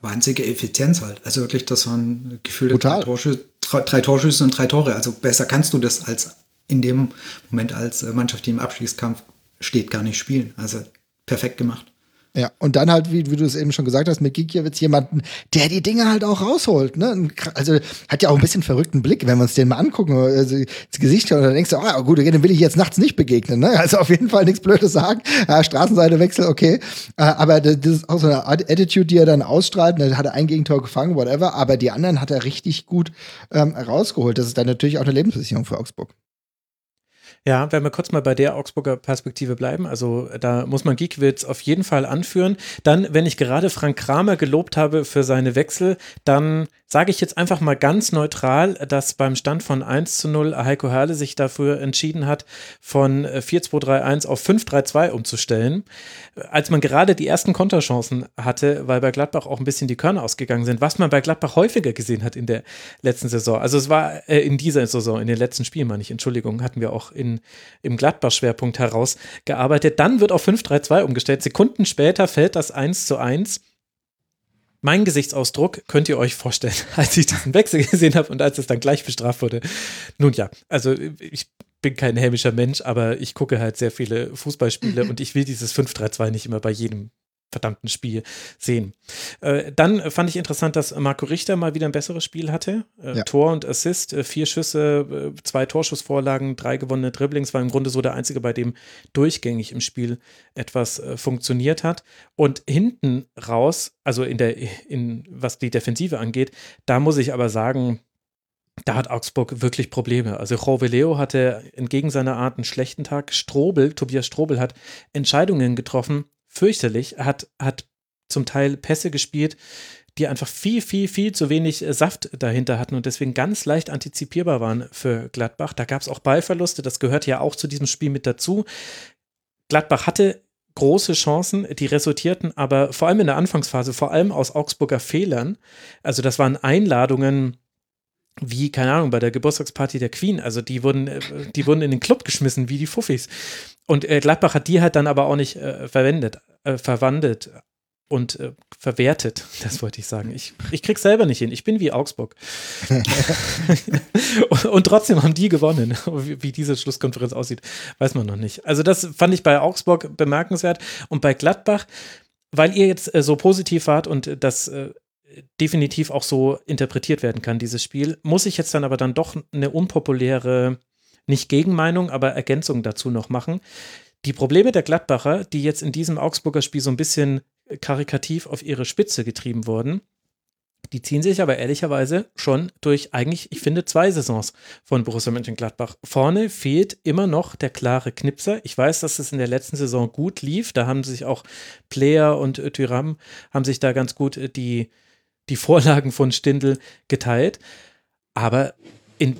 Wahnsinnige Effizienz halt. Also wirklich, das waren gefühlte drei, Torschüsse, drei, drei Torschüsse und drei Tore. Also besser kannst du das als in dem Moment als Mannschaft, die im Abstiegskampf steht, gar nicht spielen. Also perfekt gemacht. Ja, und dann halt, wie, wie du es eben schon gesagt hast, mit Gikiewicz jemanden, der die Dinge halt auch rausholt. Ne? Also hat ja auch ein bisschen verrückten Blick, wenn wir uns den mal angucken, also ins Gesicht schauen, dann denkst du, ah, gut, den will ich jetzt nachts nicht begegnen. Ne? Also auf jeden Fall nichts Blödes sagen. Ja, Straßenseite wechsel, okay. Äh, aber das ist auch so eine Attitude, die er dann ausstrahlt. Dann hat er ein Gegentor gefangen, whatever. Aber die anderen hat er richtig gut ähm, rausgeholt. Das ist dann natürlich auch eine Lebensversicherung für Augsburg. Ja, wenn wir kurz mal bei der Augsburger Perspektive bleiben, also da muss man Giekewitz auf jeden Fall anführen. Dann, wenn ich gerade Frank Kramer gelobt habe für seine Wechsel, dann sage ich jetzt einfach mal ganz neutral, dass beim Stand von 1 zu 0 Heiko Herle sich dafür entschieden hat, von 4-2-3-1 auf 5-3-2 umzustellen. Als man gerade die ersten Konterchancen hatte, weil bei Gladbach auch ein bisschen die Körner ausgegangen sind, was man bei Gladbach häufiger gesehen hat in der letzten Saison. Also es war äh, in dieser Saison, in den letzten Spielen, meine ich, Entschuldigung, hatten wir auch in, im Gladbach-Schwerpunkt herausgearbeitet. Dann wird auf 5-3-2 umgestellt. Sekunden später fällt das 1 zu 1 mein Gesichtsausdruck könnt ihr euch vorstellen, [LAUGHS] als ich diesen Wechsel gesehen habe und als es dann gleich bestraft wurde. Nun ja, also ich bin kein hämischer Mensch, aber ich gucke halt sehr viele Fußballspiele [CLEARS THROAT] und ich will dieses 5-3-2 nicht immer bei jedem verdammten Spiel sehen. Äh, dann fand ich interessant, dass Marco Richter mal wieder ein besseres Spiel hatte. Äh, ja. Tor und Assist, äh, vier Schüsse, zwei Torschussvorlagen, drei gewonnene Dribblings, war im Grunde so der einzige, bei dem durchgängig im Spiel etwas äh, funktioniert hat. Und hinten raus, also in der, in, was die Defensive angeht, da muss ich aber sagen, da hat Augsburg wirklich Probleme. Also Leo hatte entgegen seiner Art einen schlechten Tag. Strobel, Tobias Strobel hat Entscheidungen getroffen, fürchterlich. Er hat, hat zum Teil Pässe gespielt, die einfach viel, viel, viel zu wenig äh, Saft dahinter hatten und deswegen ganz leicht antizipierbar waren für Gladbach. Da gab es auch Ballverluste, das gehört ja auch zu diesem Spiel mit dazu. Gladbach hatte große Chancen, die resultierten aber vor allem in der Anfangsphase, vor allem aus Augsburger Fehlern. Also das waren Einladungen, wie, keine Ahnung, bei der Geburtstagsparty der Queen. Also die wurden, äh, die wurden in den Club geschmissen, wie die Fuffis. Und äh, Gladbach hat die halt dann aber auch nicht äh, verwendet, äh, verwandelt und äh, verwertet. [LAUGHS] Das wollte ich sagen. Ich, ich krieg's selber nicht hin. Ich bin wie Augsburg. und, [LAUGHS] und, trotzdem haben die gewonnen. Wie, wie diese Schlusskonferenz aussieht, weiß man noch nicht. Also das fand ich bei Augsburg bemerkenswert. Und bei Gladbach, weil ihr jetzt äh, so positiv wart und das definitiv auch so interpretiert werden kann, dieses Spiel. Muss ich jetzt dann aber dann doch eine unpopuläre, nicht Gegenmeinung, aber Ergänzung dazu noch machen. Die Probleme der Gladbacher, die jetzt in diesem Augsburger Spiel so ein bisschen karikativ auf ihre Spitze getrieben wurden, die ziehen sich aber ehrlicherweise schon durch eigentlich, ich finde, zwei Saisons von Borussia Mönchengladbach. Vorne fehlt immer noch der klare Knipser. Ich weiß, dass es in der letzten Saison gut lief. Da haben sich auch Player und Tyram haben sich da ganz gut die, die Vorlagen von Stindl geteilt. Aber in,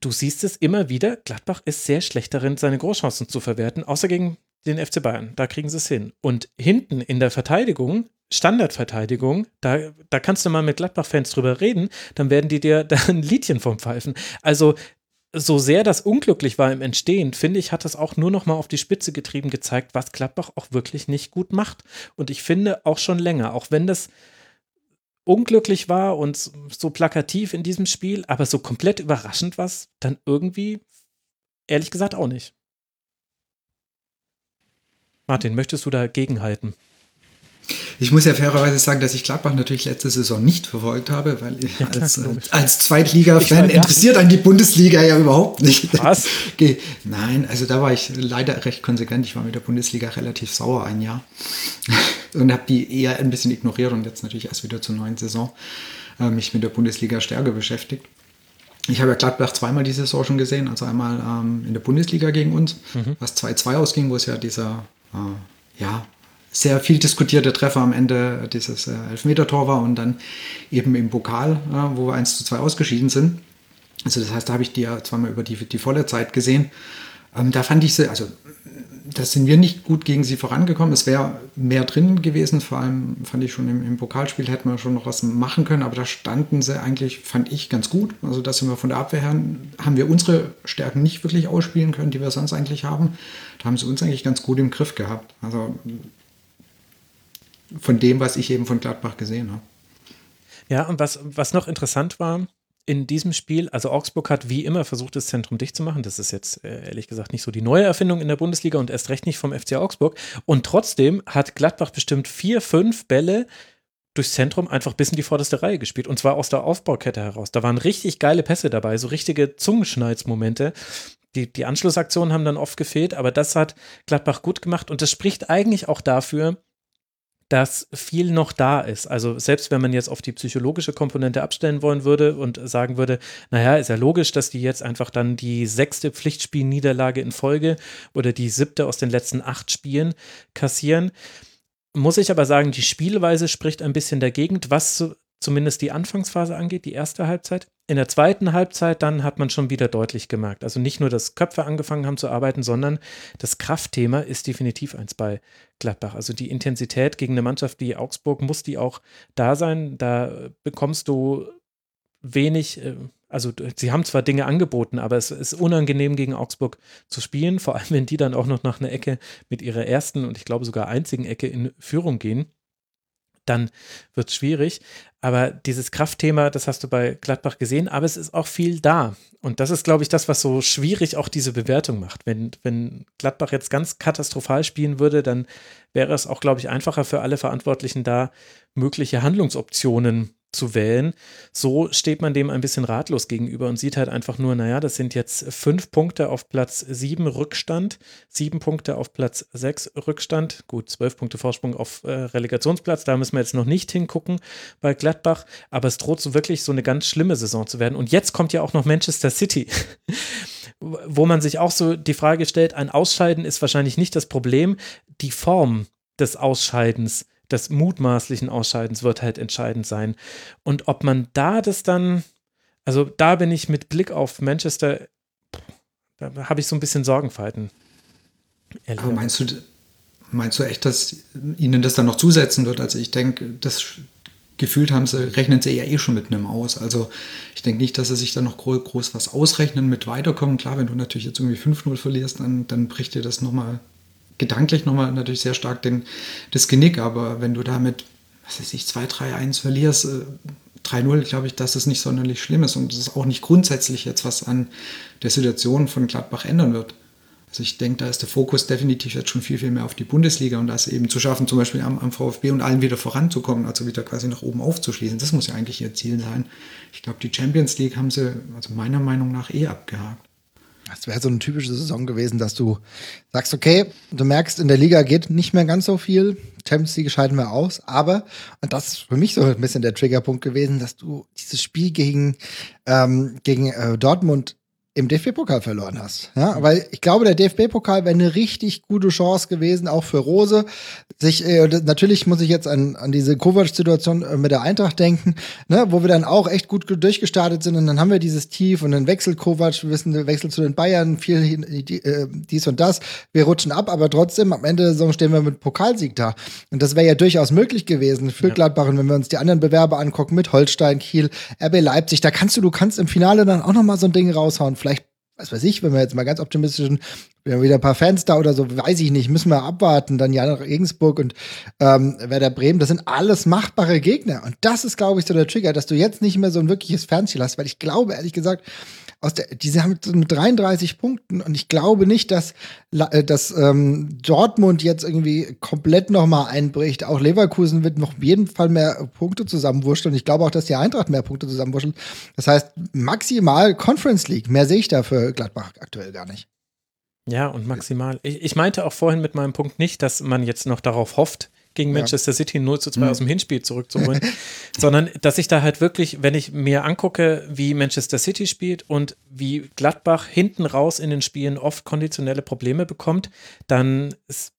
du siehst es immer wieder, Gladbach ist sehr schlecht darin, seine Großchancen zu verwerten, außer gegen den FC Bayern. Da kriegen sie es hin. Und hinten in der Verteidigung, Standardverteidigung, da, da kannst du mal mit Gladbach-Fans drüber reden, dann werden die dir [LAUGHS] da ein Liedchen vom Pfeifen. Also so sehr das unglücklich war im Entstehen, finde ich, hat das auch nur noch mal auf die Spitze getrieben gezeigt, was Gladbach auch wirklich nicht gut macht. Und ich finde auch schon länger, auch wenn das unglücklich war und so plakativ in diesem Spiel, aber so komplett überraschend war dann irgendwie, ehrlich gesagt, auch nicht. Martin, möchtest du dagegen halten? Ich muss ja fairerweise sagen, dass ich Gladbach natürlich letzte Saison nicht verfolgt habe, weil ja, klar, als, als Zweitliga-Fan interessiert einen die Bundesliga ja überhaupt nicht. Was? [LAUGHS] Nein, also da war ich leider recht konsequent. Ich war mit der Bundesliga relativ sauer ein Jahr [LAUGHS] und habe die eher ein bisschen ignoriert und jetzt natürlich erst wieder zur neuen Saison äh, mich mit der Bundesliga stärker beschäftigt. Ich habe ja Gladbach zweimal diese Saison schon gesehen, also einmal ähm, in der Bundesliga gegen uns, mhm. was 2-2 ausging, wo es ja dieser äh, ja, sehr viel diskutierte Treffer am Ende dieses äh, Elfmeter-Tor war und dann eben im Pokal, äh, wo wir 1 zu 2 ausgeschieden sind. Also das heißt, da habe ich die ja zweimal über die, die volle Zeit gesehen. Ähm, da fand ich sie, also da sind wir nicht gut gegen sie vorangekommen. Es wäre mehr drin gewesen, vor allem fand ich schon im, im, Pokalspiel hätten wir schon noch was machen können, aber da standen sie eigentlich, fand ich, ganz gut. Also da sind wir von der Abwehr her, haben wir unsere Stärken nicht wirklich ausspielen können, die wir sonst eigentlich haben. Da haben sie uns eigentlich ganz gut im Griff gehabt. Also von dem, was ich eben von Gladbach gesehen habe. Ja, und was, was noch interessant war, in diesem Spiel, also Augsburg hat wie immer versucht, das Zentrum dicht zu machen. Das ist jetzt äh, ehrlich gesagt nicht so die neue Erfindung in der Bundesliga und erst recht nicht vom FC Augsburg. Und trotzdem hat Gladbach bestimmt vier, fünf Bälle durchs Zentrum einfach bis in die vorderste Reihe gespielt. Und zwar aus der Aufbaukette heraus. Da waren richtig geile Pässe dabei, so richtige Zungenschnalzmomente. Die, die Anschlussaktionen haben dann oft gefehlt, aber das hat Gladbach gut gemacht. Und das spricht eigentlich auch dafür, dass viel noch da ist. Also selbst wenn man jetzt auf die psychologische Komponente abstellen wollen würde und sagen würde, naja, ist ja logisch, dass die jetzt einfach dann die sechste Pflichtspielniederlage in Folge oder die siebte aus den letzten acht Spielen kassieren. Muss ich aber sagen, die Spielweise spricht ein bisschen dagegen, was zumindest die Anfangsphase angeht, die erste Halbzeit. In der zweiten Halbzeit dann hat man schon wieder deutlich gemerkt. Also nicht nur, dass Köpfe angefangen haben zu arbeiten, sondern das Kraftthema ist definitiv eins bei Gladbach. Also die Intensität gegen eine Mannschaft wie Augsburg muss die auch da sein. Da bekommst du wenig, äh, also sie haben zwar Dinge angeboten, aber es ist unangenehm gegen Augsburg zu spielen, vor allem wenn die dann auch noch nach einer Ecke mit ihrer ersten und ich glaube sogar einzigen Ecke in Führung gehen dann wird es schwierig. Aber dieses Kraftthema, das hast du bei Gladbach gesehen, aber es ist auch viel da. Und das ist, glaube ich, das, was so schwierig auch diese Bewertung macht. Wenn, wenn Gladbach jetzt ganz katastrophal spielen würde, dann wäre es auch, glaube ich, einfacher für alle Verantwortlichen da, mögliche Handlungsoptionen zu wählen. So steht man dem ein bisschen ratlos gegenüber und sieht halt einfach nur, naja, das sind jetzt fünf Punkte auf Platz sieben Rückstand, sieben Punkte auf Platz sechs Rückstand, gut, zwölf Punkte Vorsprung auf äh, Relegationsplatz, da müssen wir jetzt noch nicht hingucken bei Gladbach, aber es droht so wirklich so eine ganz schlimme Saison zu werden. Und jetzt kommt ja auch noch Manchester City. [LAUGHS] wo man sich auch so die Frage stellt, ein Ausscheiden ist wahrscheinlich nicht das Problem, die Form des Ausscheidens des mutmaßlichen Ausscheidens wird halt entscheidend sein. Und ob man da das dann, also da bin ich mit Blick auf Manchester, da habe ich so ein bisschen Sorgenfalten. Aber meinst du, meinst du echt, dass ihnen das dann noch zusetzen wird? Also ich denke, das gefühlt haben sie, rechnen sie ja eh schon mit einem aus. Also ich denke nicht, dass sie sich da noch groß, groß was ausrechnen mit weiterkommen. Klar, wenn du natürlich jetzt irgendwie 5-0 verlierst, dann, dann bricht dir das nochmal gedanklich nochmal natürlich sehr stark den, das Genick, aber wenn du damit, was weiß ich, 2-3-1 verlierst, äh, 3-0, glaube ich, dass das nicht sonderlich schlimm ist und es ist auch nicht grundsätzlich jetzt was an der Situation von Gladbach ändern wird. Also ich denke, da ist der Fokus definitiv jetzt schon viel, viel mehr auf die Bundesliga und das eben zu schaffen, zum Beispiel am, am VfB und allen wieder voranzukommen, also wieder quasi nach oben aufzuschließen. Das muss ja eigentlich ihr Ziel sein. Ich glaube, die Champions League haben sie, also meiner Meinung nach, eh abgehakt. Das wäre so eine typische Saison gewesen, dass du sagst, okay, du merkst, in der Liga geht nicht mehr ganz so viel. Champions League scheiden wir aus, aber, und das ist für mich so ein bisschen der Triggerpunkt gewesen, dass du dieses Spiel gegen, ähm, gegen äh, Dortmund im DFB-Pokal verloren hast. Ja, weil ich glaube, der DFB-Pokal wäre eine richtig gute Chance gewesen, auch für Rose. Sich, äh, natürlich muss ich jetzt an, an diese Kovac-Situation äh, mit der Eintracht denken, ne, wo wir dann auch echt gut durchgestartet sind und dann haben wir dieses Tief und dann wechselt Kovac, wir wissen, der wechselt zu den Bayern, viel äh, dies und das. Wir rutschen ab, aber trotzdem, am Ende der Saison stehen wir mit Pokalsieg da. Und das wäre ja durchaus möglich gewesen für ja. Gladbach. Und wenn wir uns die anderen Bewerber angucken, mit Holstein, Kiel, RB Leipzig, da kannst du, du kannst im Finale dann auch noch mal so ein Ding raushauen was weiß ich, wenn wir jetzt mal ganz optimistisch sind, wir haben wieder ein paar Fans da oder so, weiß ich nicht, müssen wir abwarten. Dann ja nach Regensburg und ähm, Werder Bremen, das sind alles machbare Gegner. Und das ist, glaube ich, so der Trigger, dass du jetzt nicht mehr so ein wirkliches Fernziel hast, weil ich glaube, ehrlich gesagt, aus der, diese haben mit 33 Punkten und ich glaube nicht, dass, äh, dass ähm, Dortmund jetzt irgendwie komplett nochmal einbricht. Auch Leverkusen wird noch auf jeden Fall mehr Punkte zusammenwurschteln. Ich glaube auch, dass die Eintracht mehr Punkte zusammenwurschtelt. Das heißt, maximal Conference League. Mehr sehe ich da Gladbach aktuell gar nicht. Ja, und maximal. Ich, ich meinte auch vorhin mit meinem Punkt nicht, dass man jetzt noch darauf hofft, gegen Manchester City 0 zu 2 mhm. aus dem Hinspiel zurückzuholen, [LAUGHS] sondern dass ich da halt wirklich, wenn ich mir angucke, wie Manchester City spielt und wie Gladbach hinten raus in den Spielen oft konditionelle Probleme bekommt, dann ist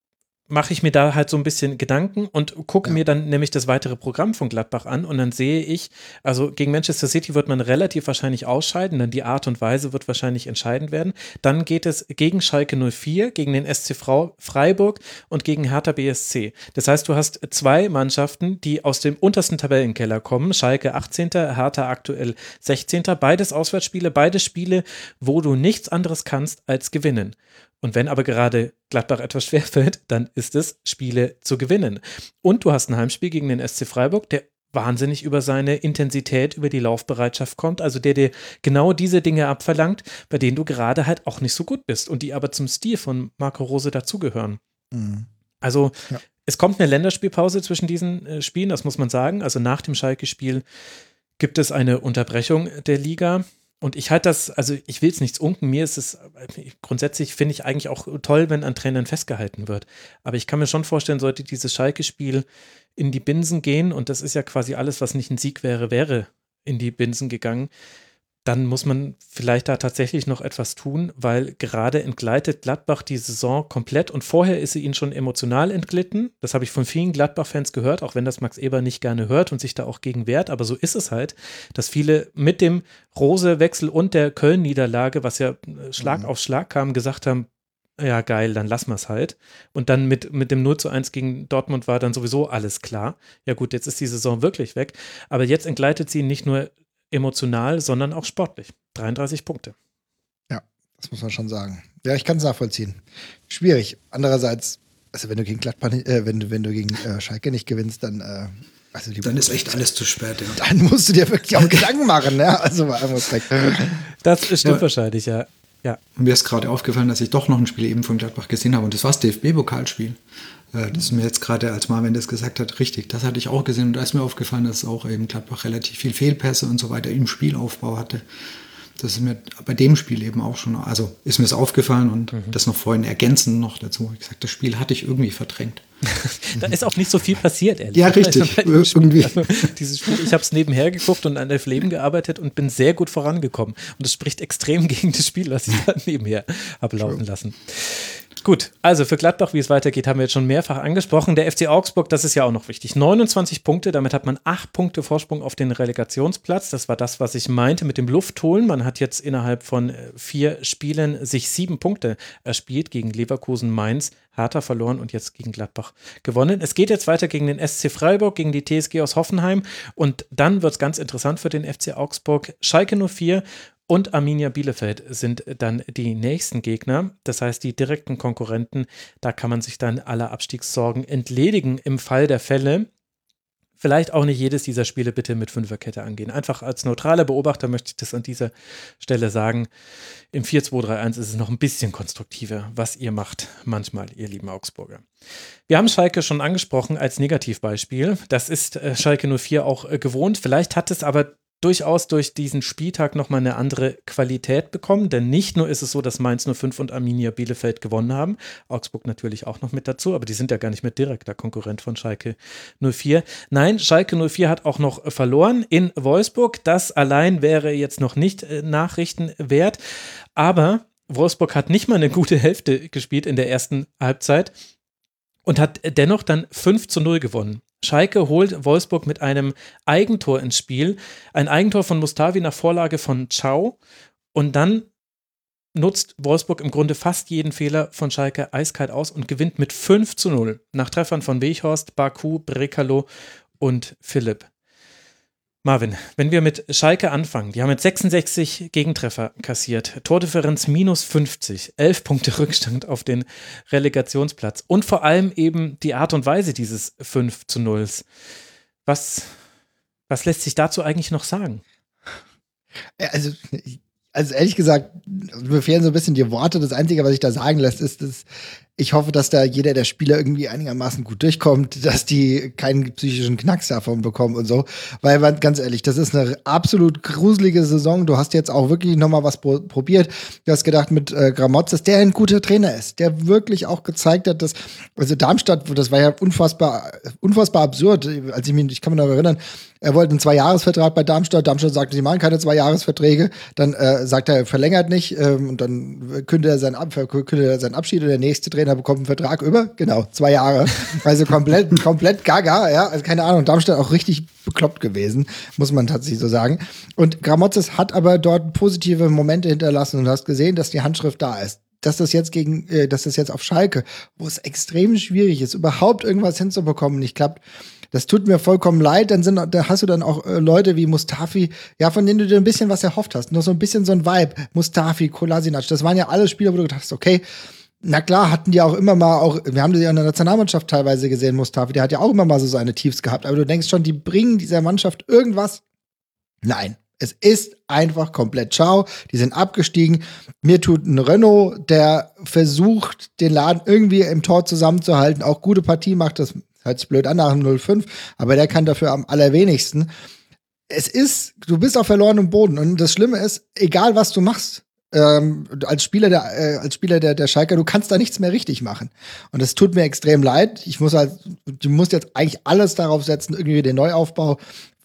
mache ich mir da halt so ein bisschen Gedanken und gucke ja. mir dann nämlich das weitere Programm von Gladbach an und dann sehe ich, also gegen Manchester City wird man relativ wahrscheinlich ausscheiden, denn die Art und Weise wird wahrscheinlich entscheidend werden. Dann geht es gegen Schalke 04, gegen den SC Freiburg und gegen Hertha BSC. Das heißt, du hast zwei Mannschaften, die aus dem untersten Tabellenkeller kommen. Schalke 18., Hertha aktuell 16. Beides Auswärtsspiele, beide Spiele, wo du nichts anderes kannst als gewinnen. Und wenn aber gerade Gladbach etwas schwerfällt, dann ist es, Spiele zu gewinnen. Und du hast ein Heimspiel gegen den SC Freiburg, der wahnsinnig über seine Intensität, über die Laufbereitschaft kommt, also der dir genau diese Dinge abverlangt, bei denen du gerade halt auch nicht so gut bist und die aber zum Stil von Marco Rose dazugehören. Mhm. Also ja. es kommt eine Länderspielpause zwischen diesen äh, Spielen, das muss man sagen. Also nach dem Schalke-Spiel gibt es eine Unterbrechung der Liga. Und ich halte das, also ich will es nichts unken, mir ist es, grundsätzlich finde ich eigentlich auch toll, wenn an Trainern festgehalten wird. Aber ich kann mir schon vorstellen, sollte dieses Schalke-Spiel in die Binsen gehen, und das ist ja quasi alles, was nicht ein Sieg wäre, wäre in die Binsen gegangen, dann muss man vielleicht da tatsächlich noch etwas tun, weil gerade entgleitet Gladbach die Saison komplett und vorher ist sie ihnen schon emotional entglitten. Das habe ich von vielen Gladbach-Fans gehört, auch wenn das Max Eber nicht gerne hört und sich da auch gegen wehrt. Aber so ist es halt, dass viele mit dem Rose-Wechsel und der Köln-Niederlage, was ja äh, Schlag mhm. auf Schlag kam, gesagt haben, ja geil, dann lassen wir es halt. Und dann mit, mit dem 0 zu 1 gegen Dortmund war dann sowieso alles klar. Ja gut, jetzt ist die Saison wirklich weg. Aber jetzt entgleitet sie nicht nur emotional, sondern auch sportlich. 33 Punkte. Ja, das muss man schon sagen. Ja, ich kann es nachvollziehen. Schwierig. Andererseits, also wenn du gegen Gladbach, äh, wenn du, wenn du gegen äh, Schalke nicht gewinnst, dann äh, also dann ist echt alles zu spät. Ja. Dann musst du dir wirklich auch Gedanken machen, ne? Also mal Respekt. Das stimmt ja. wahrscheinlich, ja. Ja. Mir ist gerade aufgefallen, dass ich doch noch ein Spiel eben von Gladbach gesehen habe und das war das DFB-Pokalspiel. Äh, das ist mir jetzt gerade, als Marvin das gesagt hat, richtig. Das hatte ich auch gesehen und da ist mir aufgefallen, dass auch eben Gladbach relativ viel Fehlpässe und so weiter im Spielaufbau hatte. Das ist mir bei dem Spiel eben auch schon, also ist mir das aufgefallen und mhm. das noch vorhin ergänzend noch dazu. Ich gesagt, das Spiel hatte ich irgendwie verdrängt. [LAUGHS] da ist auch nicht so viel passiert, ehrlich. Ja, richtig. Also, irgendwie. Also, dieses Spiel, ich habe es nebenher geguckt und an Elf Leben gearbeitet und bin sehr gut vorangekommen. Und das spricht extrem gegen das Spiel, was ich da [LAUGHS] nebenher habe laufen lassen. Gut, also für Gladbach, wie es weitergeht, haben wir jetzt schon mehrfach angesprochen. Der FC Augsburg, das ist ja auch noch wichtig. 29 Punkte, damit hat man 8 Punkte Vorsprung auf den Relegationsplatz. Das war das, was ich meinte mit dem Luftholen. Man hat jetzt innerhalb von äh, vier Spielen sich sieben Punkte erspielt gegen Leverkusen, Mainz, Hertha verloren und jetzt gegen Gladbach gewonnen. Es geht jetzt weiter gegen den SC Freiburg, gegen die TSG aus Hoffenheim und dann wird es ganz interessant für den FC Augsburg. Schalke 04 und Arminia Bielefeld sind dann die nächsten Gegner. Das heißt, die direkten Konkurrenten, da kann man sich dann aller Abstiegssorgen entledigen im Fall der Fälle. Vielleicht auch nicht jedes dieser Spiele bitte mit Fünferkette angehen. Einfach als neutraler Beobachter möchte ich das an dieser Stelle sagen. Im 4-2-3-1 ist es noch ein bisschen konstruktiver, was ihr macht, manchmal, ihr lieben Augsburger. Wir haben Schalke schon angesprochen als Negativbeispiel. Das ist äh, Schalke 04 auch äh, gewohnt. Vielleicht hat es aber durchaus durch diesen Spieltag nochmal eine andere Qualität bekommen. Denn nicht nur ist es so, dass Mainz 05 und Arminia Bielefeld gewonnen haben, Augsburg natürlich auch noch mit dazu, aber die sind ja gar nicht mehr direkter Konkurrent von Schalke 04. Nein, Schalke 04 hat auch noch verloren in Wolfsburg. Das allein wäre jetzt noch nicht äh, Nachrichten wert. Aber Wolfsburg hat nicht mal eine gute Hälfte gespielt in der ersten Halbzeit und hat dennoch dann 5 zu 0 gewonnen. Schalke holt Wolfsburg mit einem Eigentor ins Spiel. Ein Eigentor von Mustavi nach Vorlage von Chao. Und dann nutzt Wolfsburg im Grunde fast jeden Fehler von Schalke eiskalt aus und gewinnt mit 5 zu 0 nach Treffern von Weghorst, Baku, Brekalo und Philipp. Marvin, wenn wir mit Schalke anfangen, die haben jetzt 66 Gegentreffer kassiert, Tordifferenz minus 50, 11 Punkte [LAUGHS] Rückstand auf den Relegationsplatz und vor allem eben die Art und Weise dieses 5 zu 0. Was, was lässt sich dazu eigentlich noch sagen? Also, also ehrlich gesagt, mir fehlen so ein bisschen die Worte. Das Einzige, was sich da sagen lässt, ist, dass ich hoffe, dass da jeder der Spieler irgendwie einigermaßen gut durchkommt, [LAUGHS] dass die keinen psychischen Knacks davon bekommen und so. Weil, ganz ehrlich, das ist eine absolut gruselige Saison. Du hast jetzt auch wirklich nochmal was pro probiert. Du hast gedacht mit äh, Gramotz, dass der ein guter Trainer ist, der wirklich auch gezeigt hat, dass, also Darmstadt, das war ja unfassbar, unfassbar absurd. Als ich mich, ich kann mich noch erinnern, er wollte einen Zweijahresvertrag bei Darmstadt. Darmstadt sagte, sie machen keine Zweijahresverträge. Dann äh, sagt er, er verlängert nicht. Ähm, und dann kündet er, seinen kündet er seinen Abschied und der nächste Trainer bekommt einen Vertrag über. Genau, zwei Jahre. Also komplett, [LAUGHS] komplett gaga, ja. Also keine Ahnung. Darmstadt auch richtig bekloppt gewesen, muss man tatsächlich so sagen. Und Gramotzes hat aber dort positive Momente hinterlassen und hast gesehen, dass die Handschrift da ist dass das jetzt gegen, äh, dass das jetzt auf Schalke, wo es extrem schwierig ist, überhaupt irgendwas hinzubekommen, nicht klappt. Das tut mir vollkommen leid. Dann sind, da hast du dann auch äh, Leute wie Mustafi, ja, von denen du dir ein bisschen was erhofft hast. Nur so ein bisschen so ein Vibe. Mustafi, Kolasinac, das waren ja alle Spieler, wo du gedacht hast, okay, na klar, hatten die auch immer mal auch, wir haben die ja in der Nationalmannschaft teilweise gesehen, Mustafi, der hat ja auch immer mal so seine Tiefs gehabt. Aber du denkst schon, die bringen dieser Mannschaft irgendwas? Nein. Es ist einfach komplett ciao. Die sind abgestiegen. Mir tut ein Renault, der versucht, den Laden irgendwie im Tor zusammenzuhalten, auch gute Partie macht. Das Hört sich blöd an nach dem 05, aber der kann dafür am allerwenigsten. Es ist, du bist auf verlorenem Boden und das Schlimme ist, egal was du machst, ähm, als Spieler der äh, als Spieler der der Schalker, du kannst da nichts mehr richtig machen. Und es tut mir extrem leid. Ich muss halt, du musst jetzt eigentlich alles darauf setzen, irgendwie den Neuaufbau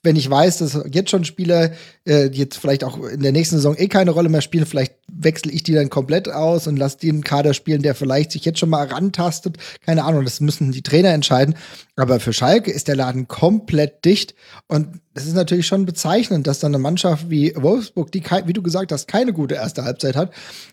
wenn ich weiß, dass jetzt schon Spieler äh, jetzt vielleicht auch in der nächsten Saison eh keine Rolle mehr spielen, vielleicht wechsle ich die dann komplett aus und lasse den Kader spielen, der vielleicht sich jetzt schon mal rantastet. Keine Ahnung, das müssen die Trainer entscheiden. Aber für Schalke ist der Laden komplett dicht. Und es ist natürlich schon bezeichnend, dass dann eine Mannschaft wie Wolfsburg, die, wie du gesagt hast, keine gute erste Halbzeit hat,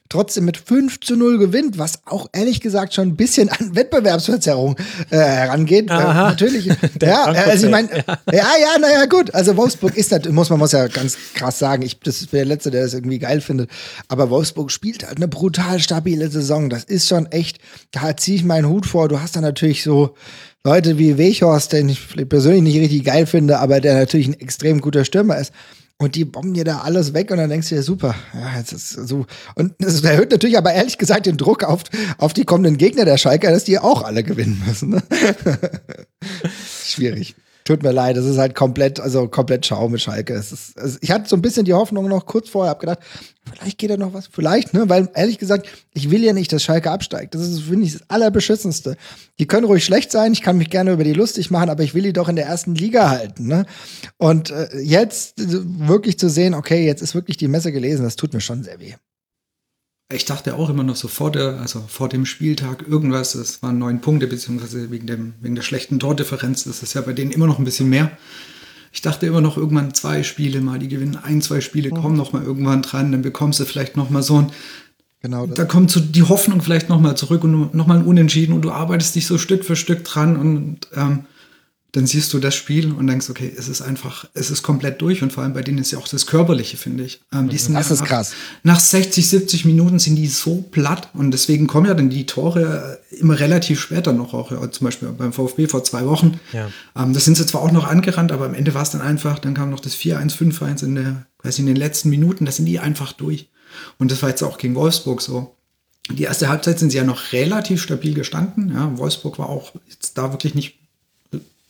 trotzdem mit 5 zu 0 gewinnt, was auch ehrlich gesagt schon ein bisschen an Wettbewerbsverzerrung äh, herangeht. Äh, natürlich. [LAUGHS] ja, also ich meine, ja, ja, naja, gut. Also Wolfsburg ist das, muss man muss ja ganz krass sagen. Ich das bin der Letzte, der das irgendwie geil findet. Aber Wolfsburg spielt halt eine brutal stabile Saison. Das ist schon echt, da ziehe ich meinen Hut vor. Du hast da natürlich so Leute wie Wechhorst, den ich persönlich nicht richtig geil finde, aber der natürlich ein extrem guter Stürmer ist. Und die bomben dir da alles weg und dann denkst du dir, super, ja, jetzt ist so. Und das erhöht natürlich aber ehrlich gesagt den Druck auf, auf die kommenden Gegner der Schalker, dass die auch alle gewinnen müssen. Ne? [LAUGHS] Schwierig. Tut mir leid, es ist halt komplett, also komplett Schau mit Schalke. Ist, also ich hatte so ein bisschen die Hoffnung noch kurz vorher, hab gedacht, vielleicht geht da noch was, vielleicht, ne? Weil ehrlich gesagt, ich will ja nicht, dass Schalke absteigt. Das ist, finde ich, das Allerbeschissenste. Die können ruhig schlecht sein, ich kann mich gerne über die lustig machen, aber ich will die doch in der ersten Liga halten, ne? Und äh, jetzt wirklich zu sehen, okay, jetzt ist wirklich die Messe gelesen, das tut mir schon sehr weh ich dachte auch immer noch so vor der, also vor dem Spieltag irgendwas, es waren neun Punkte, beziehungsweise wegen, dem, wegen der schlechten Tordifferenz, das ist ja bei denen immer noch ein bisschen mehr. Ich dachte immer noch irgendwann zwei Spiele mal, die gewinnen ein, zwei Spiele, kommen noch mal irgendwann dran, dann bekommst du vielleicht noch mal so ein, genau da kommt so die Hoffnung vielleicht noch mal zurück und noch mal ein Unentschieden und du arbeitest dich so Stück für Stück dran und ähm, dann siehst du das Spiel und denkst, okay, es ist einfach, es ist komplett durch und vor allem bei denen ist ja auch das Körperliche, finde ich. Ähm, die sind das ist krass. Nach 60, 70 Minuten sind die so platt und deswegen kommen ja dann die Tore immer relativ später noch, auch ja, zum Beispiel beim VfB vor zwei Wochen. Ja. Ähm, das sind sie zwar auch noch angerannt, aber am Ende war es dann einfach, dann kam noch das 4-1, 5-1 in der, weiß ich, in den letzten Minuten, da sind die einfach durch. Und das war jetzt auch gegen Wolfsburg so. Die erste Halbzeit sind sie ja noch relativ stabil gestanden. Ja, Wolfsburg war auch jetzt da wirklich nicht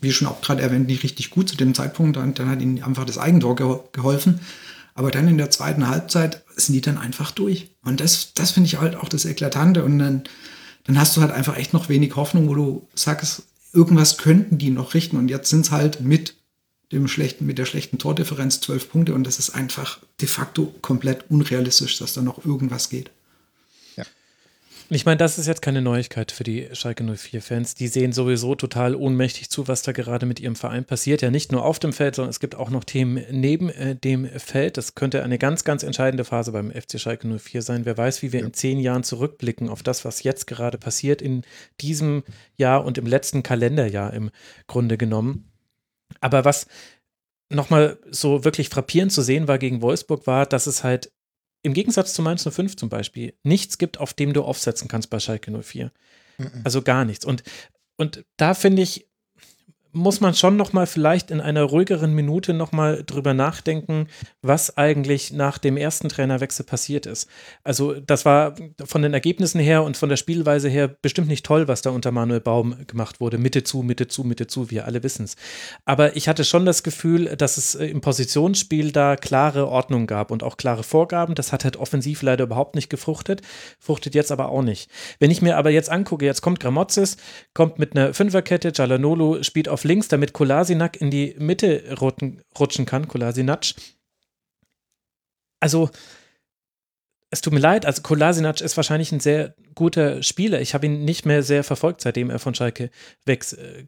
wie schon auch gerade erwähnt, nicht richtig gut zu dem Zeitpunkt. Dann, dann hat ihnen einfach das Eigentor ge geholfen. Aber dann in der zweiten Halbzeit sind die dann einfach durch. Und das, das finde ich halt auch das Eklatante. Und dann, dann hast du halt einfach echt noch wenig Hoffnung, wo du sagst, irgendwas könnten die noch richten. Und jetzt sind es halt mit dem schlechten, mit der schlechten Tordifferenz zwölf Punkte. Und das ist einfach de facto komplett unrealistisch, dass da noch irgendwas geht. Ich meine, das ist jetzt keine Neuigkeit für die Schalke 04-Fans. Die sehen sowieso total ohnmächtig zu, was da gerade mit ihrem Verein passiert. Ja, nicht nur auf dem Feld, sondern es gibt auch noch Themen neben äh, dem Feld. Das könnte eine ganz, ganz entscheidende Phase beim FC Schalke 04 sein. Wer weiß, wie wir ja. in zehn Jahren zurückblicken auf das, was jetzt gerade passiert in diesem Jahr und im letzten Kalenderjahr im Grunde genommen. Aber was nochmal so wirklich frappierend zu sehen war gegen Wolfsburg, war, dass es halt im Gegensatz zu Mainz 05 zum Beispiel nichts gibt, auf dem du aufsetzen kannst bei Schalke 04. Mhm. Also gar nichts. Und, und da finde ich, muss man schon noch mal vielleicht in einer ruhigeren Minute noch mal drüber nachdenken, was eigentlich nach dem ersten Trainerwechsel passiert ist. Also das war von den Ergebnissen her und von der Spielweise her bestimmt nicht toll, was da unter Manuel Baum gemacht wurde. Mitte zu, Mitte zu, Mitte zu, wir alle wissen es. Aber ich hatte schon das Gefühl, dass es äh, im Positionsspiel da klare Ordnung gab und auch klare Vorgaben. Das hat halt offensiv leider überhaupt nicht gefruchtet, fruchtet jetzt aber auch nicht. Wenn ich mir aber jetzt angucke, jetzt kommt Gramozis, kommt mit einer Fünferkette, Jalanolo spielt auf auf links, damit Kolasinac in die Mitte rutschen kann, Kolasinac. Also, es tut mir leid, also Kolasinac ist wahrscheinlich ein sehr guter Spieler. Ich habe ihn nicht mehr sehr verfolgt, seitdem er von Schalke äh,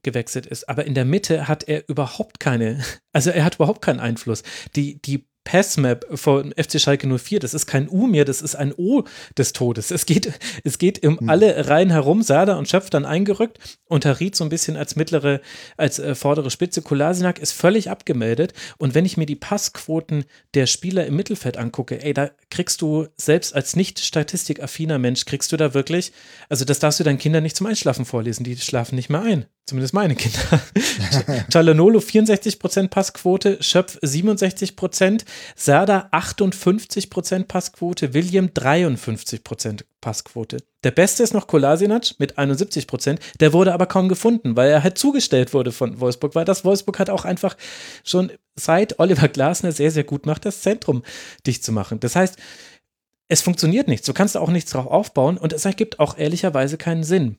gewechselt ist. Aber in der Mitte hat er überhaupt keine, [LAUGHS] also er hat überhaupt keinen Einfluss. Die, die Passmap von FC Schalke 04. Das ist kein U mehr, das ist ein O des Todes. Es geht, [LAUGHS] es geht um hm. alle Reihen herum. Sada und Schöpf dann eingerückt und Harit so ein bisschen als mittlere, als äh, vordere Spitze. Kolasinac ist völlig abgemeldet. Und wenn ich mir die Passquoten der Spieler im Mittelfeld angucke, ey, da kriegst du selbst als nicht statistikaffiner Mensch, kriegst du da wirklich, also das darfst du deinen Kindern nicht zum Einschlafen vorlesen. Die schlafen nicht mehr ein. Zumindest meine Kinder. [LAUGHS] Cialanolo 64% Passquote, Schöpf 67%, Serda 58% Passquote, William 53% Passquote. Der beste ist noch Kolasinac mit 71%, der wurde aber kaum gefunden, weil er halt zugestellt wurde von Wolfsburg, weil das Wolfsburg hat auch einfach schon seit Oliver Glasner sehr, sehr gut macht, das Zentrum dicht zu machen. Das heißt, es funktioniert nichts, du kannst auch nichts drauf aufbauen und es ergibt auch ehrlicherweise keinen Sinn.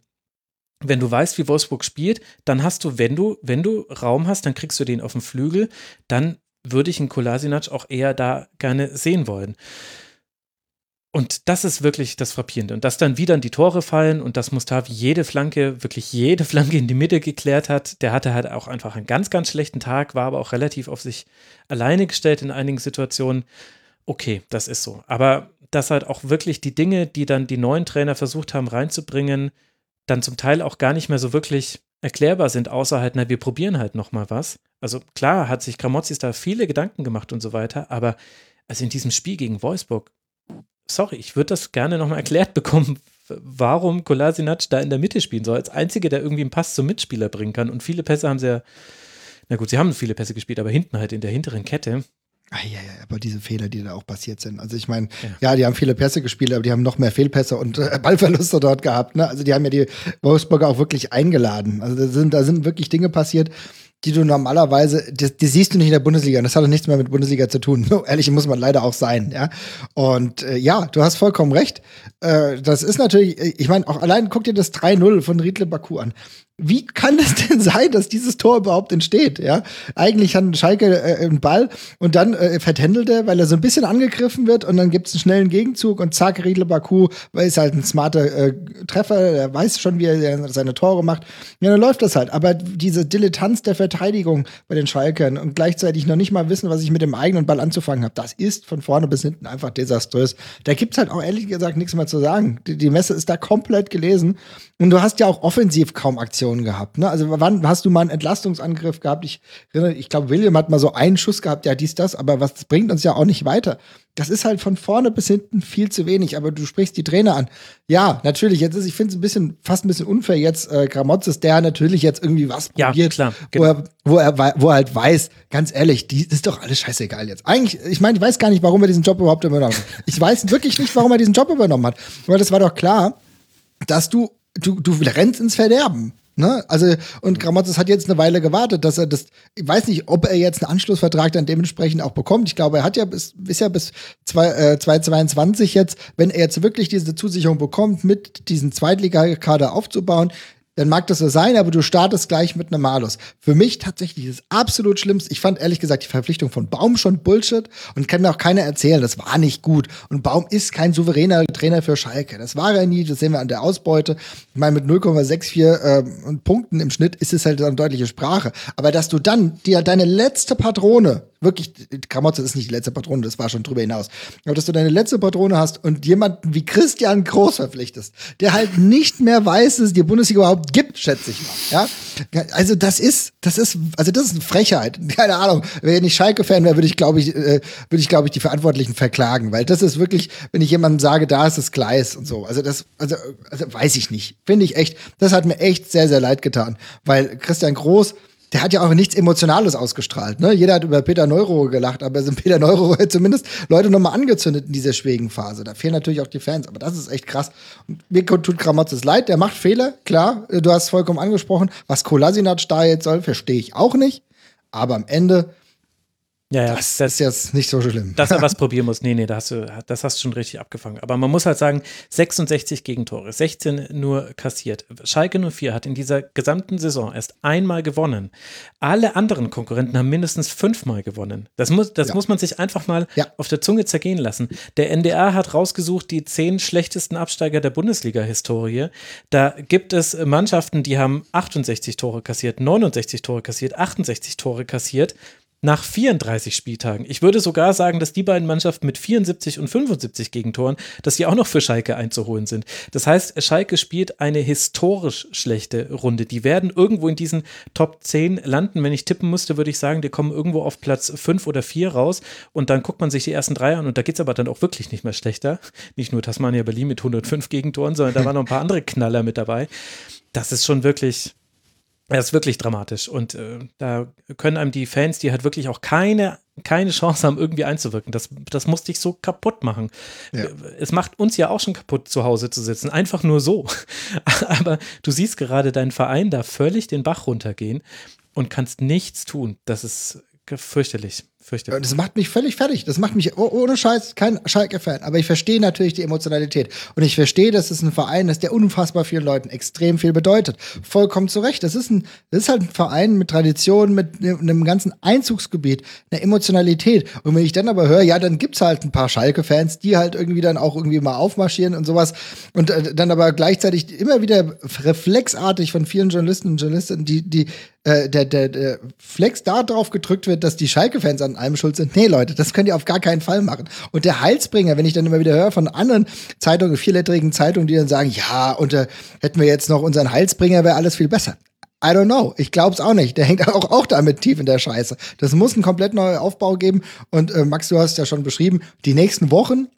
Wenn du weißt, wie Wolfsburg spielt, dann hast du, wenn du, wenn du Raum hast, dann kriegst du den auf den Flügel, dann würde ich einen Kolasinac auch eher da gerne sehen wollen. Und das ist wirklich das Frappierende. Und dass dann wieder die Tore fallen und dass Mustafi jede Flanke, wirklich jede [LAUGHS] Flanke in die Mitte geklärt hat. Der hatte halt auch einfach einen ganz, ganz schlechten Tag, war aber auch relativ auf sich alleine gestellt in einigen Situationen. Okay, das ist so. Aber dass halt auch wirklich die Dinge, die dann die neuen Trainer versucht haben reinzubringen, dann zum Teil auch gar nicht mehr so wirklich erklärbar sind, außer halt, na, wir probieren halt nochmal was. Also klar hat sich Gramozis da viele Gedanken gemacht und so weiter, aber also in diesem Spiel gegen Wolfsburg sorry, ich würde das gerne nochmal erklärt [LAUGHS] bekommen, warum Kolasinac da in der Mitte spielen soll, als einziger, der irgendwie einen Pass zum Mitspieler bringen kann. Und viele Pässe haben sie ja, na gut, sie haben viele Pässe gespielt, aber hinten halt in der hinteren Kette. Ah, ja, ja, aber diese Fehler, die da auch passiert sind. Also ich meine, ja. ja. die haben viele Pässe gespielt, aber die haben noch mehr Fehlpässe und äh, Ballverluste dort gehabt. Ne? Also die haben ja die Wolfsburger auch wirklich eingeladen. Also da sind, da sind wirklich Dinge passiert, die du normalerweise, die, die, siehst du nicht in der Bundesliga. Und das hat auch nichts mehr mit Bundesliga zu tun. [LAUGHS] So ehrlich muss man leider auch sein, ja. Und äh, ja, du hast vollkommen recht. Äh, das ist natürlich, ich meine, auch allein guck dir das 3-0 von Riedle Baku an wie kann das [LAUGHS] denn sein, dass dieses Tor überhaupt entsteht? Ja, eigentlich hat Schalke äh, einen Ball und dann äh, vertändelt er, weil er so ein bisschen angegriffen wird und dann gibt es einen schnellen Gegenzug und zack, Riedle Baku, weil ist halt ein smarter äh, Treffer, er weiß schon, wie er seine Tore macht. Ja, dann läuft das halt. Aber diese Dilettanz der Verteidigung bei den Schalkern und gleichzeitig noch nicht mal wissen, was ich mit dem eigenen Ball anzufangen habe, das ist von vorne bis hinten einfach desaströs. Da gibt's halt auch ehrlich gesagt nichts mehr zu sagen. Die, die Messe ist da komplett gelesen und du hast ja auch offensiv kaum Aktionen gehabt. Ne? Also wann hast du mal einen Entlastungsangriff gehabt? Ich erinnere, ich glaube, William hat mal so einen Schuss gehabt, ja, dies, das, aber was bringt uns ja auch nicht weiter. Das ist halt von vorne bis hinten viel zu wenig, aber du sprichst die Trainer an. Ja, natürlich, jetzt ist, ich finde es ein bisschen, fast ein bisschen unfair jetzt, äh, Gramotzes, der natürlich jetzt irgendwie was ja, probiert, klar, genau. wo, er, wo, er, wo er halt weiß, ganz ehrlich, die ist doch alles scheißegal jetzt. Eigentlich, ich meine, ich weiß gar nicht, warum er diesen Job überhaupt übernommen hat. Ich weiß wirklich nicht, warum er diesen Job übernommen hat. Weil das war doch klar, dass du du, du rennst ins Verderben. Ne? Also, und Grammatis hat jetzt eine Weile gewartet, dass er das, ich weiß nicht, ob er jetzt einen Anschlussvertrag dann dementsprechend auch bekommt. Ich glaube, er hat ja bis, ist ja bis zwei, äh, 2022 jetzt, wenn er jetzt wirklich diese Zusicherung bekommt, mit diesen Zweitligakader aufzubauen, dann mag das so sein, aber du startest gleich mit einem Malus. Für mich tatsächlich das absolut Schlimmste. Ich fand ehrlich gesagt die Verpflichtung von Baum schon Bullshit und kann mir auch keiner erzählen, das war nicht gut. Und Baum ist kein souveräner Trainer für Schalke. Das war er nie, das sehen wir an der Ausbeute. Ich meine, mit 0,64 äh, Punkten im Schnitt ist es halt eine deutliche Sprache. Aber dass du dann dir deine letzte Patrone wirklich, Kramotze ist nicht die letzte Patrone, das war schon drüber hinaus. Aber dass du deine letzte Patrone hast und jemanden wie Christian Groß verpflichtest, der halt nicht mehr weiß, dass es die Bundesliga überhaupt gibt, schätze ich mal. Ja? Also das ist, das ist, also das ist eine Frechheit. [LAUGHS] Keine Ahnung. Wenn ich Schalke-Fan wäre, würde ich, glaube ich, äh, würde ich, glaube ich, die Verantwortlichen verklagen, weil das ist wirklich, wenn ich jemandem sage, da ist das Gleis und so. Also das, also, also weiß ich nicht. Finde ich echt, das hat mir echt sehr, sehr leid getan. Weil Christian Groß, der hat ja auch nichts Emotionales ausgestrahlt. Ne? Jeder hat über Peter Neuro gelacht, aber sind Peter Neuro [LAUGHS] zumindest Leute nochmal angezündet in dieser schwierigen Phase. Da fehlen natürlich auch die Fans, aber das ist echt krass. Mir tut Kramotzes leid, der macht Fehler, klar. Du hast vollkommen angesprochen. Was Kolasinac da jetzt soll, verstehe ich auch nicht. Aber am Ende ja, ja, das, das, ist jetzt nicht so schlimm. Dass er was [LAUGHS] probieren muss. Nee, nee, das hast, du, das hast du schon richtig abgefangen. Aber man muss halt sagen, 66 Gegentore, 16 nur kassiert. Schalke 04 hat in dieser gesamten Saison erst einmal gewonnen. Alle anderen Konkurrenten haben mindestens fünfmal gewonnen. Das muss, das ja. muss man sich einfach mal ja. auf der Zunge zergehen lassen. Der NDR hat rausgesucht die zehn schlechtesten Absteiger der Bundesliga-Historie. Da gibt es Mannschaften, die haben 68 Tore kassiert, 69 Tore kassiert, 68 Tore kassiert nach 34 Spieltagen. Ich würde sogar sagen, dass die beiden Mannschaften mit 74 und 75 Gegentoren, dass sie auch noch für Schalke einzuholen sind. Das heißt, Schalke spielt eine historisch schlechte Runde. Die werden irgendwo in diesen Top 10 landen. Wenn ich tippen müsste, würde ich sagen, die kommen irgendwo auf Platz 5 oder 4 raus und dann guckt man sich die ersten drei an und da geht es aber dann auch wirklich nicht mehr schlechter. Nicht nur Tasmania Berlin mit 105 Gegentoren, sondern da waren noch ein paar andere Knaller mit dabei. Das ist schon wirklich das ist wirklich dramatisch. Und äh, da können einem die Fans, die halt wirklich auch keine, keine Chance haben, irgendwie einzuwirken, das, das muss dich so kaputt machen. Ja. Es macht uns ja auch schon kaputt, zu Hause zu sitzen. Einfach nur so. [LAUGHS] Aber du siehst gerade deinen Verein da völlig den Bach runtergehen und kannst nichts tun. Das ist fürchterlich. Fürchterlich. Das macht mich völlig fertig. Das macht mich oh, ohne Scheiß kein Schalke-Fan. Aber ich verstehe natürlich die Emotionalität. Und ich verstehe, dass es ein Verein ist, der unfassbar vielen Leuten extrem viel bedeutet. Vollkommen zu Recht. Das ist, ein, das ist halt ein Verein mit Tradition, mit einem ganzen Einzugsgebiet, einer Emotionalität. Und wenn ich dann aber höre, ja, dann gibt's halt ein paar Schalke-Fans, die halt irgendwie dann auch irgendwie mal aufmarschieren und sowas. Und äh, dann aber gleichzeitig immer wieder reflexartig von vielen Journalisten und Journalistinnen, die, die äh, der, der, der Flex da drauf gedrückt wird, dass die Schalke-Fans an allem schuld sind. Nee, Leute, das könnt ihr auf gar keinen Fall machen. Und der Heilsbringer, wenn ich dann immer wieder höre von anderen Zeitungen, vierletterigen Zeitungen, die dann sagen, ja, und äh, hätten wir jetzt noch unseren Heilsbringer, wäre alles viel besser. I don't know. Ich glaub's auch nicht. Der hängt [LAUGHS] auch, auch damit tief in der Scheiße. Das muss einen komplett neuen Aufbau geben. Und äh, Max, du hast ja schon beschrieben, die nächsten Wochen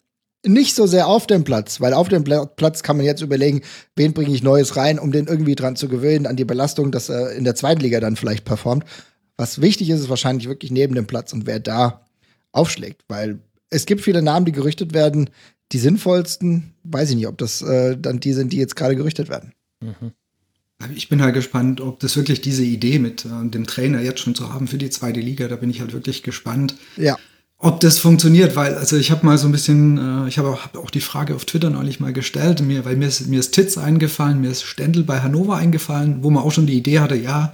nicht so sehr auf dem Platz, weil auf dem Platz kann man jetzt überlegen, wen bringe ich Neues rein, um den irgendwie dran zu gewöhnen, an die Belastung, dass er in der zweiten Liga dann vielleicht performt. Was wichtig ist, ist wahrscheinlich wirklich neben dem Platz und wer da aufschlägt, weil es gibt viele Namen, die gerüchtet werden. Die sinnvollsten, weiß ich nicht, ob das äh, dann die sind, die jetzt gerade gerüchtet werden. Mhm. Ich bin halt gespannt, ob das wirklich diese Idee mit äh, dem Trainer jetzt schon zu haben für die zweite Liga, da bin ich halt wirklich gespannt. Ja ob das funktioniert, weil also ich habe mal so ein bisschen, äh, ich habe auch, hab auch die Frage auf Twitter neulich mal gestellt, mir, weil mir ist, mir ist Titz eingefallen, mir ist Stendel bei Hannover eingefallen, wo man auch schon die Idee hatte, ja,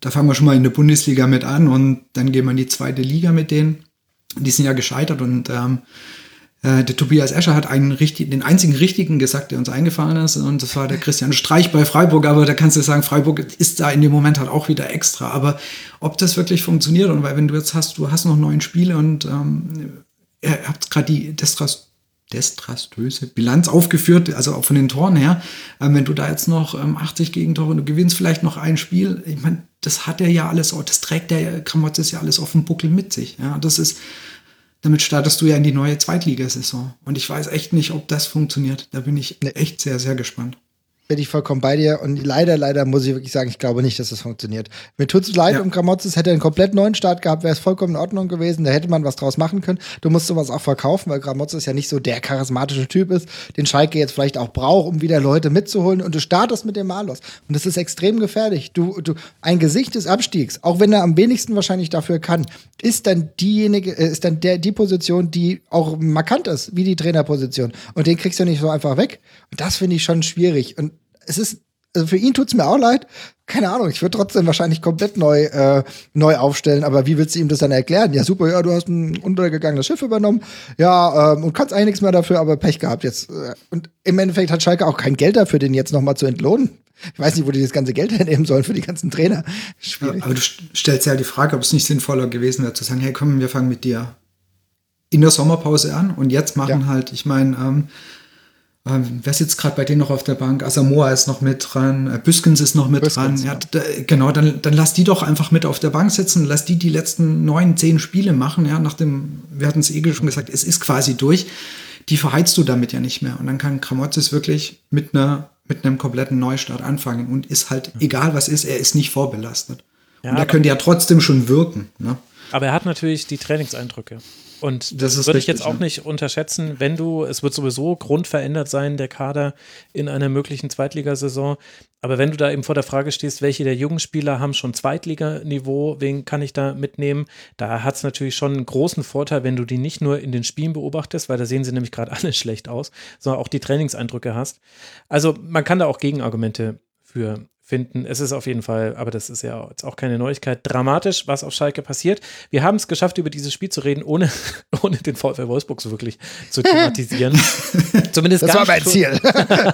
da fangen wir schon mal in der Bundesliga mit an und dann gehen wir in die zweite Liga mit denen. Die sind ja gescheitert und ähm, äh, der Tobias Escher hat einen richtig, den einzigen richtigen gesagt, der uns eingefallen ist, und das war der Christian Streich bei Freiburg. Aber da kannst du sagen, Freiburg ist da in dem Moment halt auch wieder extra. Aber ob das wirklich funktioniert und weil wenn du jetzt hast, du hast noch neun Spiele und ähm, ihr habt gerade die Destras destraströse Bilanz aufgeführt, also auch von den Toren her. Ähm, wenn du da jetzt noch ähm, 80 Gegentore und du gewinnst vielleicht noch ein Spiel, ich meine, das hat er ja alles, das trägt der Kramotzes ja alles auf dem Buckel mit sich. Ja, das ist, damit startest du ja in die neue Zweitligasaison. Und ich weiß echt nicht, ob das funktioniert. Da bin ich echt sehr, sehr gespannt bin ich vollkommen bei dir. Und leider, leider muss ich wirklich sagen, ich glaube nicht, dass das funktioniert. Mir tut es leid ja. um Gramotzes, hätte einen komplett neuen Start gehabt, wäre es vollkommen in Ordnung gewesen. Da hätte man was draus machen können. Du musst sowas auch verkaufen, weil Gramotzes ja nicht so der charismatische Typ ist, den Schalke jetzt vielleicht auch braucht, um wieder Leute mitzuholen. Und du startest mit dem Malus. Und das ist extrem gefährlich. Du, du, ein Gesicht des Abstiegs, auch wenn er am wenigsten wahrscheinlich dafür kann, ist dann diejenige, äh, ist dann der, die Position, die auch markant ist, wie die Trainerposition. Und den kriegst du nicht so einfach weg. Und das finde ich schon schwierig. Und es ist, also für ihn tut es mir auch leid. Keine Ahnung, ich würde trotzdem wahrscheinlich komplett neu, äh, neu aufstellen, aber wie willst du ihm das dann erklären? Ja, super, ja, du hast ein untergegangenes Schiff übernommen, ja, ähm, und kannst eigentlich nichts mehr dafür, aber Pech gehabt jetzt. Und im Endeffekt hat Schalke auch kein Geld dafür, den jetzt nochmal zu entlohnen. Ich weiß nicht, wo die das ganze Geld [LAUGHS] hernehmen sollen für die ganzen Trainer. Schwierig. Aber du stellst ja die Frage, ob es nicht sinnvoller gewesen wäre, zu sagen, hey, komm, wir fangen mit dir in der Sommerpause an und jetzt machen ja. halt, ich meine, ähm, ähm, wer sitzt gerade bei denen noch auf der Bank? Asamoah ist noch mit dran, äh, Büskens ist noch mit Büskens, dran. Ja, da, genau, dann, dann lass die doch einfach mit auf der Bank sitzen, lass die die letzten neun, zehn Spiele machen. Ja, nach dem, wir hatten es eh schon gesagt, es ist quasi durch. Die verheizt du damit ja nicht mehr. Und dann kann Kramotzes wirklich mit einer mit einem kompletten Neustart anfangen und ist halt, egal was ist, er ist nicht vorbelastet. Ja, und da könnte ja trotzdem schon wirken. Ne? Aber er hat natürlich die Trainingseindrücke. Und das, das würde ich jetzt auch nicht unterschätzen, wenn du, es wird sowieso grundverändert sein, der Kader in einer möglichen Zweitligasaison. Aber wenn du da eben vor der Frage stehst, welche der jungen Spieler haben schon Zweitliganiveau, wen kann ich da mitnehmen? Da hat es natürlich schon einen großen Vorteil, wenn du die nicht nur in den Spielen beobachtest, weil da sehen sie nämlich gerade alle [LAUGHS] schlecht aus, sondern auch die Trainingseindrücke hast. Also man kann da auch Gegenargumente für finden. Es ist auf jeden Fall, aber das ist ja jetzt auch keine Neuigkeit, dramatisch, was auf Schalke passiert. Wir haben es geschafft, über dieses Spiel zu reden, ohne, [LAUGHS] ohne den VfL Wolfsburg so wirklich zu [LAUGHS] thematisieren. Zumindest das war mein Ziel.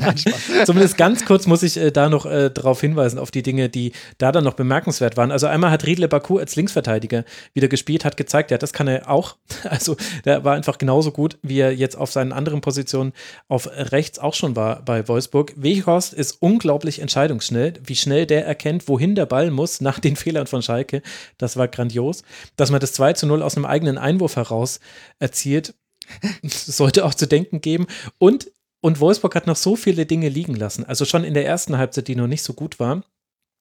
[LAUGHS] Zumindest ganz kurz muss ich äh, da noch äh, darauf hinweisen, auf die Dinge, die da dann noch bemerkenswert waren. Also einmal hat Riedle Baku als Linksverteidiger wieder gespielt, hat gezeigt, ja, das kann er auch. Also der war einfach genauso gut, wie er jetzt auf seinen anderen Positionen auf rechts auch schon war bei Wolfsburg. Weghorst ist unglaublich entscheidungsschnell wie schnell der erkennt, wohin der Ball muss nach den [LAUGHS] Fehlern von Schalke. Das war grandios. Dass man das 2 zu 0 aus einem eigenen Einwurf heraus erzielt, [LAUGHS] sollte auch zu denken geben. Und, und Wolfsburg hat noch so viele Dinge liegen lassen. Also schon in der ersten Halbzeit, die noch nicht so gut war.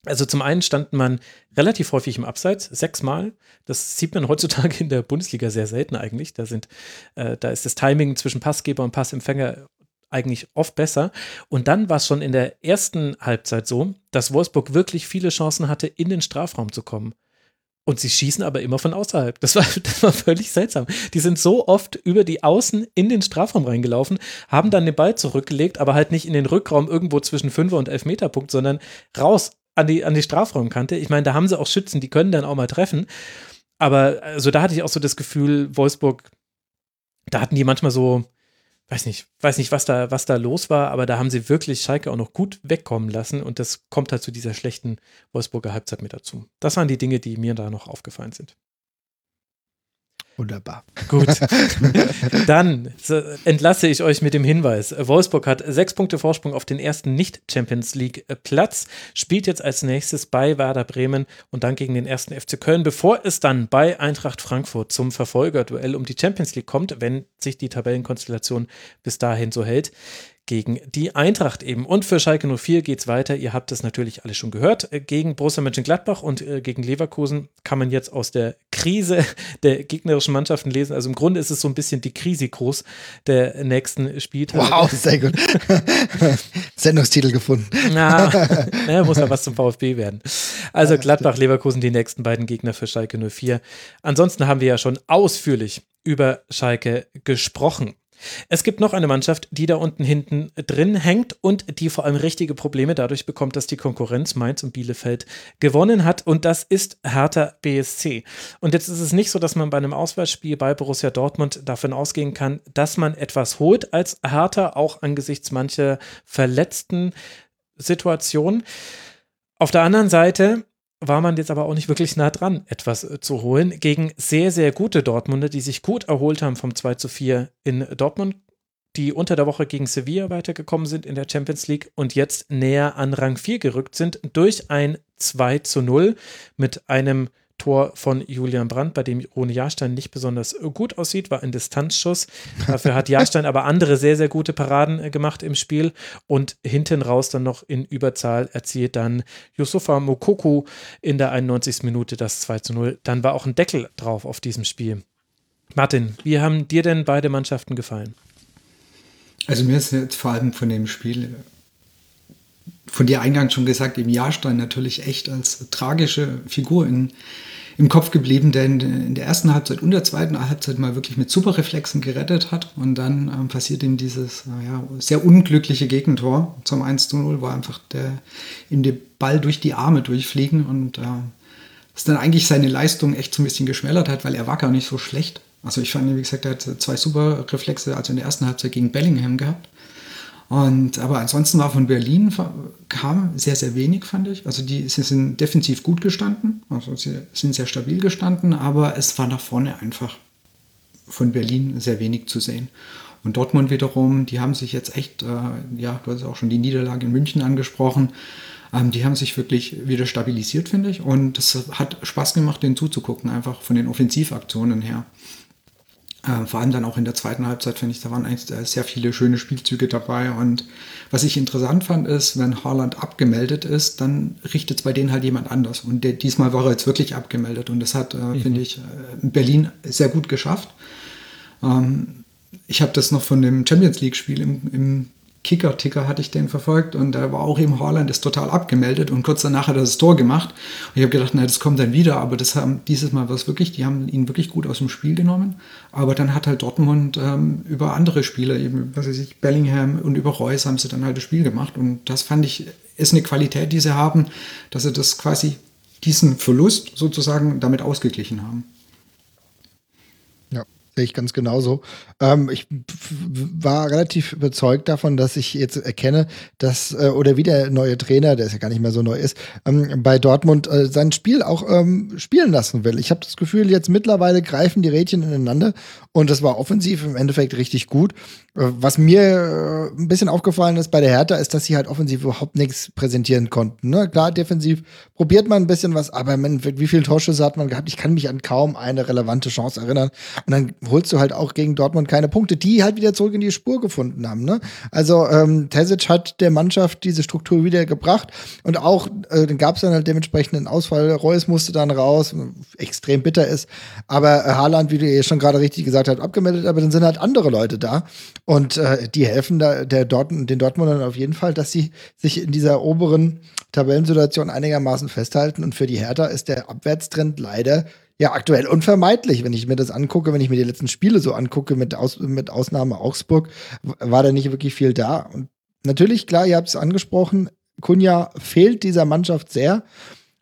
Also zum einen stand man relativ häufig im Abseits, sechsmal. Das sieht man heutzutage in der Bundesliga sehr selten eigentlich. Da sind, äh, da ist das Timing zwischen Passgeber und Passempfänger eigentlich oft besser. Und dann war es schon in der ersten Halbzeit so, dass Wolfsburg wirklich viele Chancen hatte, in den Strafraum zu kommen. Und sie schießen aber immer von außerhalb. Das war, [LAUGHS] das war völlig seltsam. Die sind so oft über die Außen in den Strafraum reingelaufen, haben dann den Ball zurückgelegt, aber halt nicht in den Rückraum irgendwo zwischen Fünfer und Elfmeterpunkt, sondern raus an die, an die Strafraumkante. Ich meine, da haben sie auch Schützen, die können dann auch mal treffen. Aber also da hatte ich auch so das Gefühl, Wolfsburg, da hatten die manchmal so, weiß nicht, weiß nicht, was da, was da los war, aber da haben sie wirklich Schalke auch noch gut wegkommen lassen und das kommt halt zu dieser schlechten Wolfsburger Halbzeit mit dazu. Das waren die Dinge, die mir da noch aufgefallen sind. Wunderbar. Gut. [LAUGHS] Dann entlasse ich euch mit dem Hinweis. Wolfsburg hat sechs Punkte Vorsprung auf den ersten Nicht-Champions League-Platz, spielt jetzt als nächstes bei Werder Bremen und dann gegen den ersten FC Köln, bevor es dann bei Eintracht Frankfurt zum Verfolgerduell um die Champions League kommt, wenn sich die Tabellenkonstellation bis dahin so hält gegen die Eintracht eben. Und für Schalke 04 geht es weiter. Ihr habt es natürlich alle schon gehört. Gegen Borussia Mönchengladbach und äh, gegen Leverkusen kann man jetzt aus der Krise [LAUGHS] der gegnerischen Mannschaften lesen. Also im Grunde ist es so ein bisschen die Krisikos der nächsten Spieltage. Wow, sehr gut. [LAUGHS] Sendungstitel gefunden. Na, [LAUGHS] na, muss ja was zum VfB werden. Also Gladbach, Leverkusen, die nächsten beiden Gegner für Schalke 04. Ansonsten haben wir ja schon ausführlich über Schalke gesprochen. Es gibt noch eine Mannschaft, die da unten hinten drin hängt und die vor allem richtige Probleme dadurch bekommt, dass die Konkurrenz Mainz und Bielefeld gewonnen hat und das ist Hertha BSC. Und jetzt ist es nicht so, dass man bei einem Auswahlspiel bei Borussia Dortmund davon ausgehen kann, dass man etwas holt als Hertha, auch angesichts mancher verletzten Situationen. Auf der anderen Seite war man jetzt aber auch nicht wirklich nah dran, etwas äh, zu holen. Gegen sehr, sehr gute Dortmunder, die sich gut erholt haben vom 2 zu 4 in Dortmund, die unter der Woche gegen Sevilla weitergekommen sind in der Champions League und jetzt näher an Rang 4 gerückt sind durch ein 2 zu 0 mit einem Tor von Julian Brandt, bei dem Rune Jahrstein nicht besonders gut aussieht, war ein Distanzschuss. Dafür hat Jahrstein aber andere sehr, sehr gute Paraden äh, gemacht im Spiel und hinten raus dann noch in Überzahl erzielt dann Yusufa Mokoku in der 91. Minute das 2 zu 0. Dann war auch ein Deckel drauf auf diesem Spiel. Martin, wie haben dir denn beide Mannschaften gefallen? Also mir ist jetzt vor allem von dem Spiel von dir eingangs schon gesagt, im Jahrstein natürlich echt als tragische Figur in, im Kopf geblieben, der in, der ersten Halbzeit und der zweiten Halbzeit mal wirklich mit super Reflexen gerettet hat. Und dann ähm, passiert ihm dieses ja, sehr unglückliche Gegentor zum 1 zu 0, wo einfach der, ihm der Ball durch die Arme durchfliegen und äh, dann eigentlich seine Leistung echt so ein bisschen geschmälert hat, weil er war gar nicht so schlecht. Also ich fand, wie gesagt, er hat zwei super Reflexe, also in der ersten Halbzeit gegen Bellingham gehabt. Und, aber ansonsten war von Berlin kam sehr, sehr wenig, fand ich. Also die sie sind defensiv gut gestanden, also sie sind sehr stabil gestanden, aber es war nach vorne einfach von Berlin sehr wenig zu sehen. Und Dortmund wiederum, die haben sich jetzt echt, äh, ja, du hast auch schon die Niederlage in München angesprochen, ähm, die haben sich wirklich wieder stabilisiert, finde ich. Und es hat Spaß gemacht, denen zuzugucken, einfach von den Offensivaktionen her. Äh, vor allem dann auch in der zweiten Halbzeit, finde ich, da waren eigentlich äh, sehr viele schöne Spielzüge dabei. Und was ich interessant fand, ist, wenn Haaland abgemeldet ist, dann richtet es bei denen halt jemand anders. Und der, diesmal war er jetzt wirklich abgemeldet. Und das hat, äh, mhm. finde ich, äh, Berlin sehr gut geschafft. Ähm, ich habe das noch von dem Champions League-Spiel im, im Kicker-Ticker hatte ich den verfolgt und da war auch eben Haaland ist total abgemeldet und kurz danach hat er das Tor gemacht. Und ich habe gedacht, na, das kommt dann wieder, aber das haben dieses Mal was wirklich, die haben ihn wirklich gut aus dem Spiel genommen. Aber dann hat halt Dortmund ähm, über andere Spieler, eben, was weiß ich, Bellingham und über Reus haben sie dann halt das Spiel gemacht. Und das fand ich, ist eine Qualität, die sie haben, dass sie das quasi diesen Verlust sozusagen damit ausgeglichen haben. Sehe ich ganz genauso. Ähm, ich war relativ überzeugt davon, dass ich jetzt erkenne, dass, äh, oder wie der neue Trainer, der ist ja gar nicht mehr so neu ist, ähm, bei Dortmund äh, sein Spiel auch ähm, spielen lassen will. Ich habe das Gefühl, jetzt mittlerweile greifen die Rädchen ineinander und das war offensiv im Endeffekt richtig gut. Äh, was mir äh, ein bisschen aufgefallen ist bei der Hertha, ist, dass sie halt offensiv überhaupt nichts präsentieren konnten. Ne? Klar, defensiv probiert man ein bisschen was, aber im wie viele Torschüsse hat man gehabt? Ich kann mich an kaum eine relevante Chance erinnern. Und dann holst du halt auch gegen Dortmund keine Punkte, die halt wieder zurück in die Spur gefunden haben. Ne? Also ähm, Tesic hat der Mannschaft diese Struktur wieder gebracht und auch äh, dann gab es dann halt dementsprechend einen Ausfall. Reus musste dann raus, extrem bitter ist. Aber äh, Haaland, wie du ja schon gerade richtig gesagt hast, abgemeldet, aber dann sind halt andere Leute da und äh, die helfen da der Dortmund, den Dortmundern auf jeden Fall, dass sie sich in dieser oberen Tabellensituation einigermaßen festhalten und für die Hertha ist der Abwärtstrend leider ja aktuell unvermeidlich, wenn ich mir das angucke, wenn ich mir die letzten Spiele so angucke, mit, Aus, mit Ausnahme Augsburg, war da nicht wirklich viel da. Und natürlich, klar, ihr habt es angesprochen, Kunja fehlt dieser Mannschaft sehr.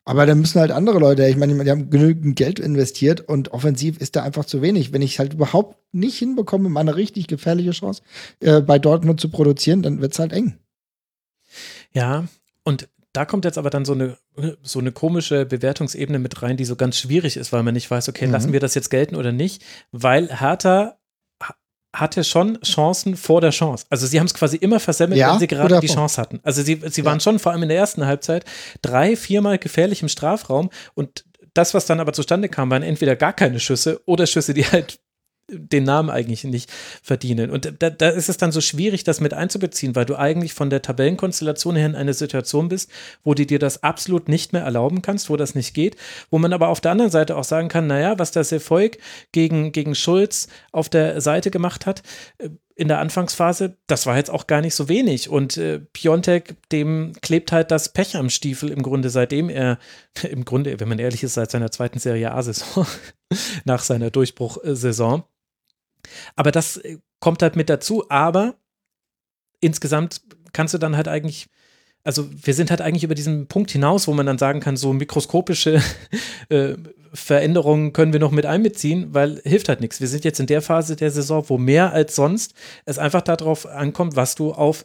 Aber da müssen halt andere Leute, ich meine, die haben genügend Geld investiert und offensiv ist da einfach zu wenig. Wenn ich halt überhaupt nicht hinbekomme, mal eine richtig gefährliche Chance äh, bei Dortmund zu produzieren, dann wird es halt eng. Ja, und da kommt jetzt aber dann so eine, so eine komische Bewertungsebene mit rein, die so ganz schwierig ist, weil man nicht weiß, okay, mhm. lassen wir das jetzt gelten oder nicht, weil Hertha hatte schon Chancen vor der Chance. Also sie haben es quasi immer versemmelt, ja, wenn sie gerade die Chance hatten. Also sie, sie ja. waren schon vor allem in der ersten Halbzeit drei, viermal gefährlich im Strafraum und das, was dann aber zustande kam, waren entweder gar keine Schüsse oder Schüsse, die halt den Namen eigentlich nicht verdienen. Und da, da, ist es dann so schwierig, das mit einzubeziehen, weil du eigentlich von der Tabellenkonstellation her in einer Situation bist, wo du dir das absolut nicht mehr erlauben kannst, wo das nicht geht, wo man aber auf der anderen Seite auch sagen kann, naja, was das Erfolg gegen, gegen Schulz auf der Seite gemacht hat, äh, in der Anfangsphase, das war jetzt auch gar nicht so wenig. Und äh, Piontek, dem klebt halt das Pech am Stiefel im Grunde, seitdem er, [LAUGHS] im Grunde, wenn man ehrlich ist, seit seiner zweiten Serie A-Saison, [LAUGHS] nach seiner Durchbruchsaison. Aber das äh, kommt halt mit dazu. Aber insgesamt kannst du dann halt eigentlich, also wir sind halt eigentlich über diesen Punkt hinaus, wo man dann sagen kann, so mikroskopische [LAUGHS] äh, Veränderungen können wir noch mit einbeziehen, weil hilft halt nichts. Wir sind jetzt in der Phase der Saison, wo mehr als sonst es einfach darauf ankommt, was du auf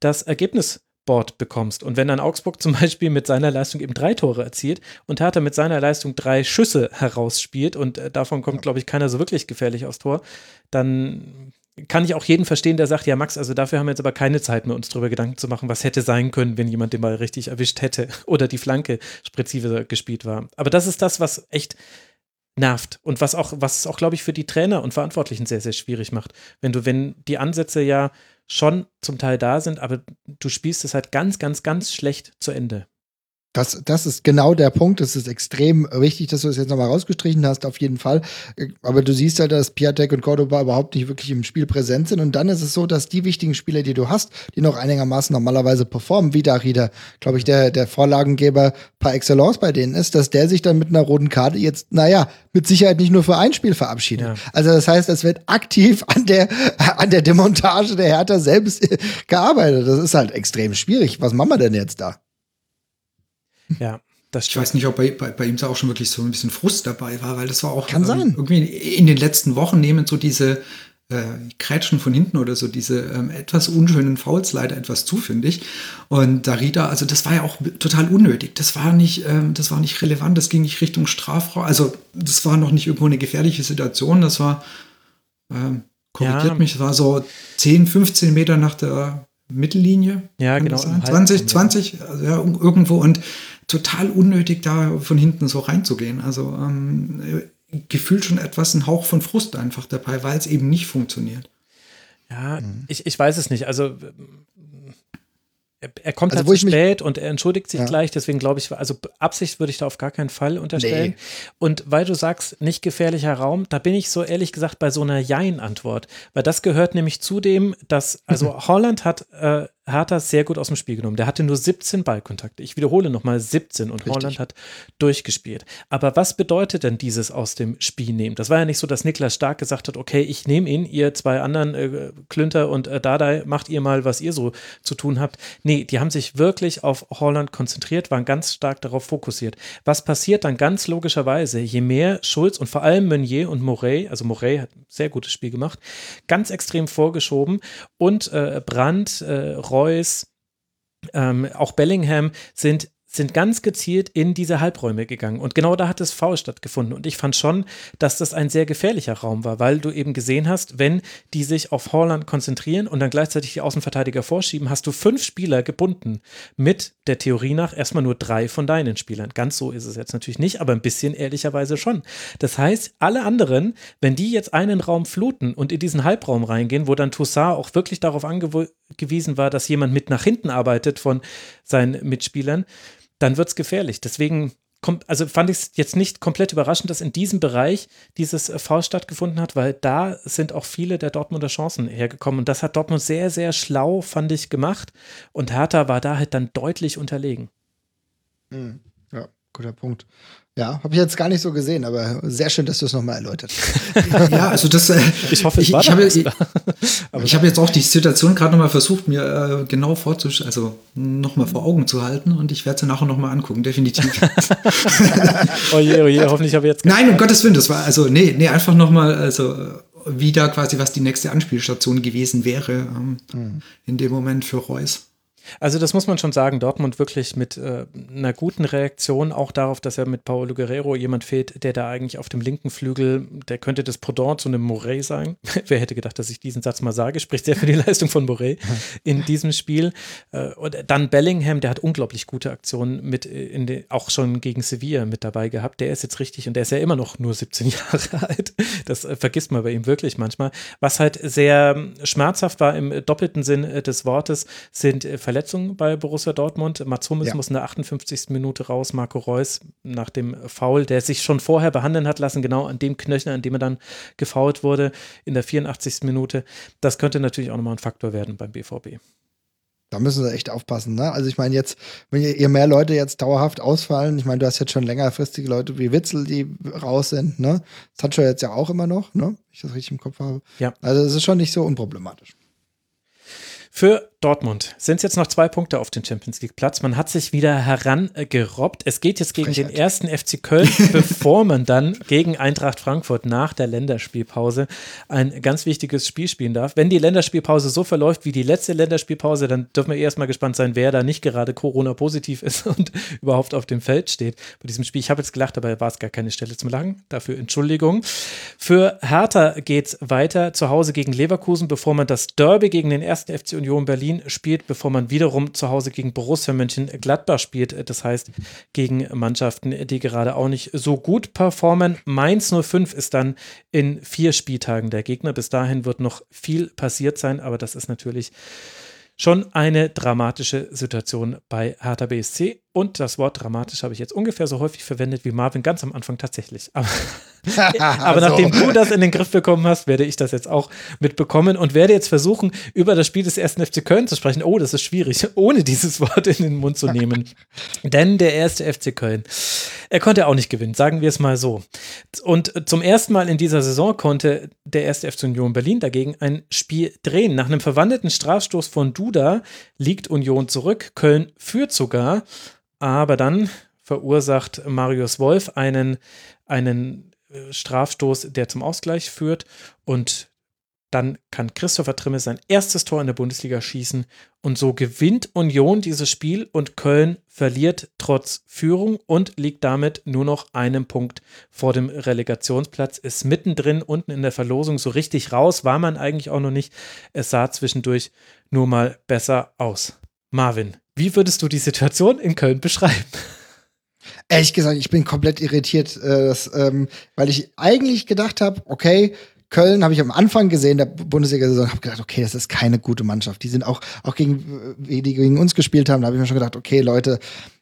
das Ergebnis Board bekommst. Und wenn dann Augsburg zum [LAUGHS] Beispiel mit seiner Leistung eben drei Tore erzielt und Hertha mit seiner Leistung drei Schüsse herausspielt und äh, davon kommt, glaube ich, keiner so wirklich gefährlich aufs Tor, dann kann ich auch jeden verstehen, der sagt, ja Max, also dafür haben wir jetzt aber keine Zeit mehr, uns darüber Gedanken zu machen, was hätte sein können, wenn jemand den Ball richtig erwischt hätte [LAUGHS] oder die Flanke präzise gespielt war. Aber das ist das, was echt nervt und was auch, was auch, glaube ich, für die Trainer und Verantwortlichen sehr, sehr schwierig macht. Wenn du, wenn die Ansätze ja schon zum Teil da sind, aber du spielst es halt ganz, ganz, ganz schlecht zu Ende. Das, das ist genau der Punkt. Es ist extrem wichtig, dass du das jetzt nochmal rausgestrichen hast, auf jeden Fall. Aber du siehst halt, dass Piatek und Cordoba überhaupt nicht wirklich im Spiel präsent sind. Und dann ist es so, dass die wichtigen Spieler, die du hast, die noch einigermaßen normalerweise performen, wie Darida, glaube ich, der, der Vorlagengeber par excellence bei denen ist, dass der sich dann mit einer roten Karte jetzt, naja, mit Sicherheit nicht nur für ein Spiel verabschiedet. Ja. Also das heißt, es wird aktiv an der, an der Demontage der Hertha selbst gearbeitet. Das ist halt extrem schwierig. Was machen wir denn jetzt da? Ja. Das ich weiß nicht, ob bei, bei, bei ihm da auch schon wirklich so ein bisschen Frust dabei war, weil das war auch Kann ähm, sein. irgendwie in den letzten Wochen nehmen so diese äh, Krätschen von hinten oder so diese ähm, etwas unschönen Fouls leider etwas zu, finde ich. Und Darida, also das war ja auch total unnötig. Das war nicht, ähm, das war nicht relevant, das ging nicht Richtung Strafraum. Also das war noch nicht irgendwo eine gefährliche Situation. Das war, ähm, korrigiert ja. mich, das war so 10, 15 Meter nach der Mittellinie. Ja, genau. 20, 20, also ja, irgendwo und total unnötig, da von hinten so reinzugehen. Also ähm, gefühlt schon etwas ein Hauch von Frust einfach dabei, weil es eben nicht funktioniert. Ja, mhm. ich, ich weiß es nicht. Also er, er kommt also, halt zu spät und er entschuldigt sich ja. gleich, deswegen glaube ich, also Absicht würde ich da auf gar keinen Fall unterstellen. Nee. Und weil du sagst, nicht gefährlicher Raum, da bin ich so ehrlich gesagt bei so einer Jein-Antwort, weil das gehört nämlich zu dem, dass, also [LAUGHS] Holland hat äh, Hertha sehr gut aus dem Spiel genommen. Der hatte nur 17 Ballkontakte. Ich wiederhole nochmal 17 und Richtig. Holland hat durchgespielt. Aber was bedeutet denn dieses aus dem Spiel nehmen? Das war ja nicht so, dass Niklas Stark gesagt hat, okay, ich nehme ihn, ihr zwei anderen, äh, Klünter und äh, Dardai, macht ihr mal, was ihr so zu tun habt. Nee, die haben sich wirklich auf Holland konzentriert, waren ganz stark darauf fokussiert. Was passiert dann ganz logischerweise, je mehr Schulz und vor allem Meunier und Morey, also Morey hat ein sehr gutes Spiel gemacht, ganz extrem vorgeschoben und äh, Brandt, äh, Reus, ähm, auch Bellingham sind sind ganz gezielt in diese Halbräume gegangen. Und genau da hat das Foul stattgefunden. Und ich fand schon, dass das ein sehr gefährlicher Raum war, weil du eben gesehen hast, wenn die sich auf Holland konzentrieren und dann gleichzeitig die Außenverteidiger vorschieben, hast du fünf Spieler gebunden. Mit der Theorie nach erstmal nur drei von deinen Spielern. Ganz so ist es jetzt natürlich nicht, aber ein bisschen ehrlicherweise schon. Das heißt, alle anderen, wenn die jetzt einen Raum fluten und in diesen Halbraum reingehen, wo dann Toussaint auch wirklich darauf angewiesen war, dass jemand mit nach hinten arbeitet von seinen Mitspielern, dann wird es gefährlich. Deswegen also fand ich es jetzt nicht komplett überraschend, dass in diesem Bereich dieses äh, Foul stattgefunden hat, weil da sind auch viele der Dortmunder Chancen hergekommen. Und das hat Dortmund sehr, sehr schlau, fand ich, gemacht. Und Hertha war da halt dann deutlich unterlegen. Mhm. Ja, guter Punkt. Ja, habe ich jetzt gar nicht so gesehen, aber sehr schön, dass du es nochmal erläutert hast. [LAUGHS] ja, also das. Äh, ich hoffe, ich, ich habe ich, ich hab jetzt auch die Situation gerade nochmal versucht, mir äh, genau vorzustellen, also nochmal vor Augen zu halten und ich werde sie nachher nochmal angucken, definitiv. [LAUGHS] oje, oje, hoffentlich habe ich jetzt. Nein, um Gottes Willen, das war, also, nee, nee, einfach nochmal, also, wie da quasi, was die nächste Anspielstation gewesen wäre ähm, mhm. in dem Moment für Reus. Also das muss man schon sagen, Dortmund wirklich mit äh, einer guten Reaktion auch darauf, dass er mit Paulo Guerrero jemand fehlt, der da eigentlich auf dem linken Flügel, der könnte das Pendant zu einem Moret sein. [LAUGHS] Wer hätte gedacht, dass ich diesen Satz mal sage, spricht sehr für die [LAUGHS] Leistung von Moret in diesem Spiel. Äh, und dann Bellingham, der hat unglaublich gute Aktionen mit äh, den, auch schon gegen Sevilla mit dabei gehabt. Der ist jetzt richtig und der ist ja immer noch nur 17 [LAUGHS] Jahre alt. Das äh, vergisst man bei ihm wirklich manchmal. Was halt sehr ähm, schmerzhaft war im doppelten Sinn äh, des Wortes, sind äh, Verletzungen bei Borussia Dortmund. Mats Hummels ja. muss in der 58. Minute raus, Marco Reus nach dem Foul, der sich schon vorher behandeln hat lassen, genau an dem Knöchel, an dem er dann gefault wurde, in der 84. Minute. Das könnte natürlich auch nochmal ein Faktor werden beim BVB. Da müssen sie echt aufpassen, ne? Also ich meine jetzt, wenn ihr mehr Leute jetzt dauerhaft ausfallen, ich meine, du hast jetzt schon längerfristige Leute wie Witzel, die raus sind, ne? Sancho jetzt ja auch immer noch, ne? Ich das richtig im Kopf habe. Ja. Also es ist schon nicht so unproblematisch. Für Dortmund sind es jetzt noch zwei Punkte auf den Champions League Platz. Man hat sich wieder herangerobbt. Es geht jetzt gegen Frechheit. den ersten FC Köln, [LAUGHS] bevor man dann gegen Eintracht Frankfurt nach der Länderspielpause ein ganz wichtiges Spiel spielen darf. Wenn die Länderspielpause so verläuft wie die letzte Länderspielpause, dann dürfen wir erstmal gespannt sein, wer da nicht gerade Corona-positiv ist [LAUGHS] und überhaupt auf dem Feld steht bei diesem Spiel. Ich habe jetzt gelacht, aber war es gar keine Stelle zum Lachen. Dafür Entschuldigung. Für Hertha geht es weiter zu Hause gegen Leverkusen, bevor man das Derby gegen den ersten FC Union Berlin spielt, bevor man wiederum zu Hause gegen Borussia Mönchengladbach spielt. Das heißt, gegen Mannschaften, die gerade auch nicht so gut performen. Mainz 05 ist dann in vier Spieltagen der Gegner. Bis dahin wird noch viel passiert sein, aber das ist natürlich schon eine dramatische Situation bei Hertha BSC. Und das Wort dramatisch habe ich jetzt ungefähr so häufig verwendet wie Marvin ganz am Anfang tatsächlich. [LAUGHS] Aber, [LAUGHS] aber nachdem du das in den Griff bekommen hast, werde ich das jetzt auch mitbekommen und werde jetzt versuchen, über das Spiel des ersten FC Köln zu sprechen. Oh, das ist schwierig, [LAUGHS] ohne dieses Wort in den Mund zu nehmen. Denn der erste FC Köln, er konnte auch nicht gewinnen, sagen wir es mal so. Und zum ersten Mal in dieser Saison konnte der erste FC Union Berlin dagegen ein Spiel drehen. Nach einem verwandelten Strafstoß von Duda liegt Union zurück. Köln führt sogar. Aber dann verursacht Marius Wolf einen, einen äh, Strafstoß, der zum Ausgleich führt. Und dann kann Christopher Trimme sein erstes Tor in der Bundesliga schießen. Und so gewinnt Union dieses Spiel und Köln verliert trotz Führung und liegt damit nur noch einen Punkt vor dem Relegationsplatz. Ist mittendrin unten in der Verlosung so richtig raus, war man eigentlich auch noch nicht. Es sah zwischendurch nur mal besser aus. Marvin, wie würdest du die Situation in Köln beschreiben? Ehrlich gesagt, ich bin komplett irritiert, äh, dass, ähm, weil ich eigentlich gedacht habe, okay, Köln habe ich am Anfang gesehen der Bundesliga-Saison, habe gedacht, okay, das ist keine gute Mannschaft. Die sind auch, auch gegen, wie die gegen uns gespielt haben, da habe ich mir schon gedacht, okay, Leute,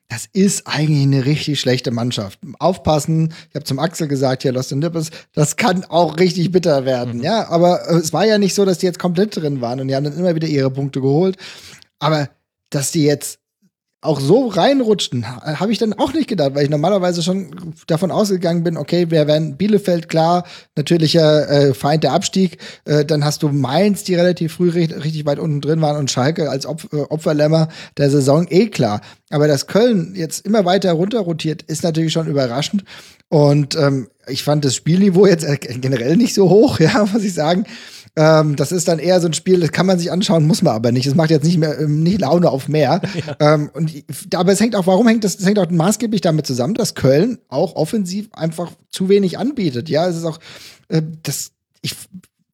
das ist eigentlich eine richtig schlechte Mannschaft. Aufpassen, ich habe zum Axel gesagt, hier Lost in Nippes, das kann auch richtig bitter werden, mhm. ja. Aber äh, es war ja nicht so, dass die jetzt komplett drin waren und die haben dann immer wieder ihre Punkte geholt. Aber dass die jetzt auch so reinrutschten, habe ich dann auch nicht gedacht, weil ich normalerweise schon davon ausgegangen bin, okay, wir werden Bielefeld klar, natürlicher äh, Feind der Abstieg, äh, dann hast du Mainz, die relativ früh richtig, richtig weit unten drin waren und Schalke als Opf äh, Opferlämmer der Saison eh klar. Aber dass Köln jetzt immer weiter runter rotiert, ist natürlich schon überraschend und ähm, ich fand das Spielniveau jetzt generell nicht so hoch, [LAUGHS] ja, muss ich sagen. Ähm, das ist dann eher so ein Spiel, das kann man sich anschauen, muss man aber nicht. Es macht jetzt nicht mehr ähm, nicht Laune auf mehr. [LAUGHS] Ja. Ähm, und, aber es hängt auch, warum hängt das? Es hängt auch maßgeblich damit zusammen, dass Köln auch offensiv einfach zu wenig anbietet. Ja, es ist auch, äh, das, ich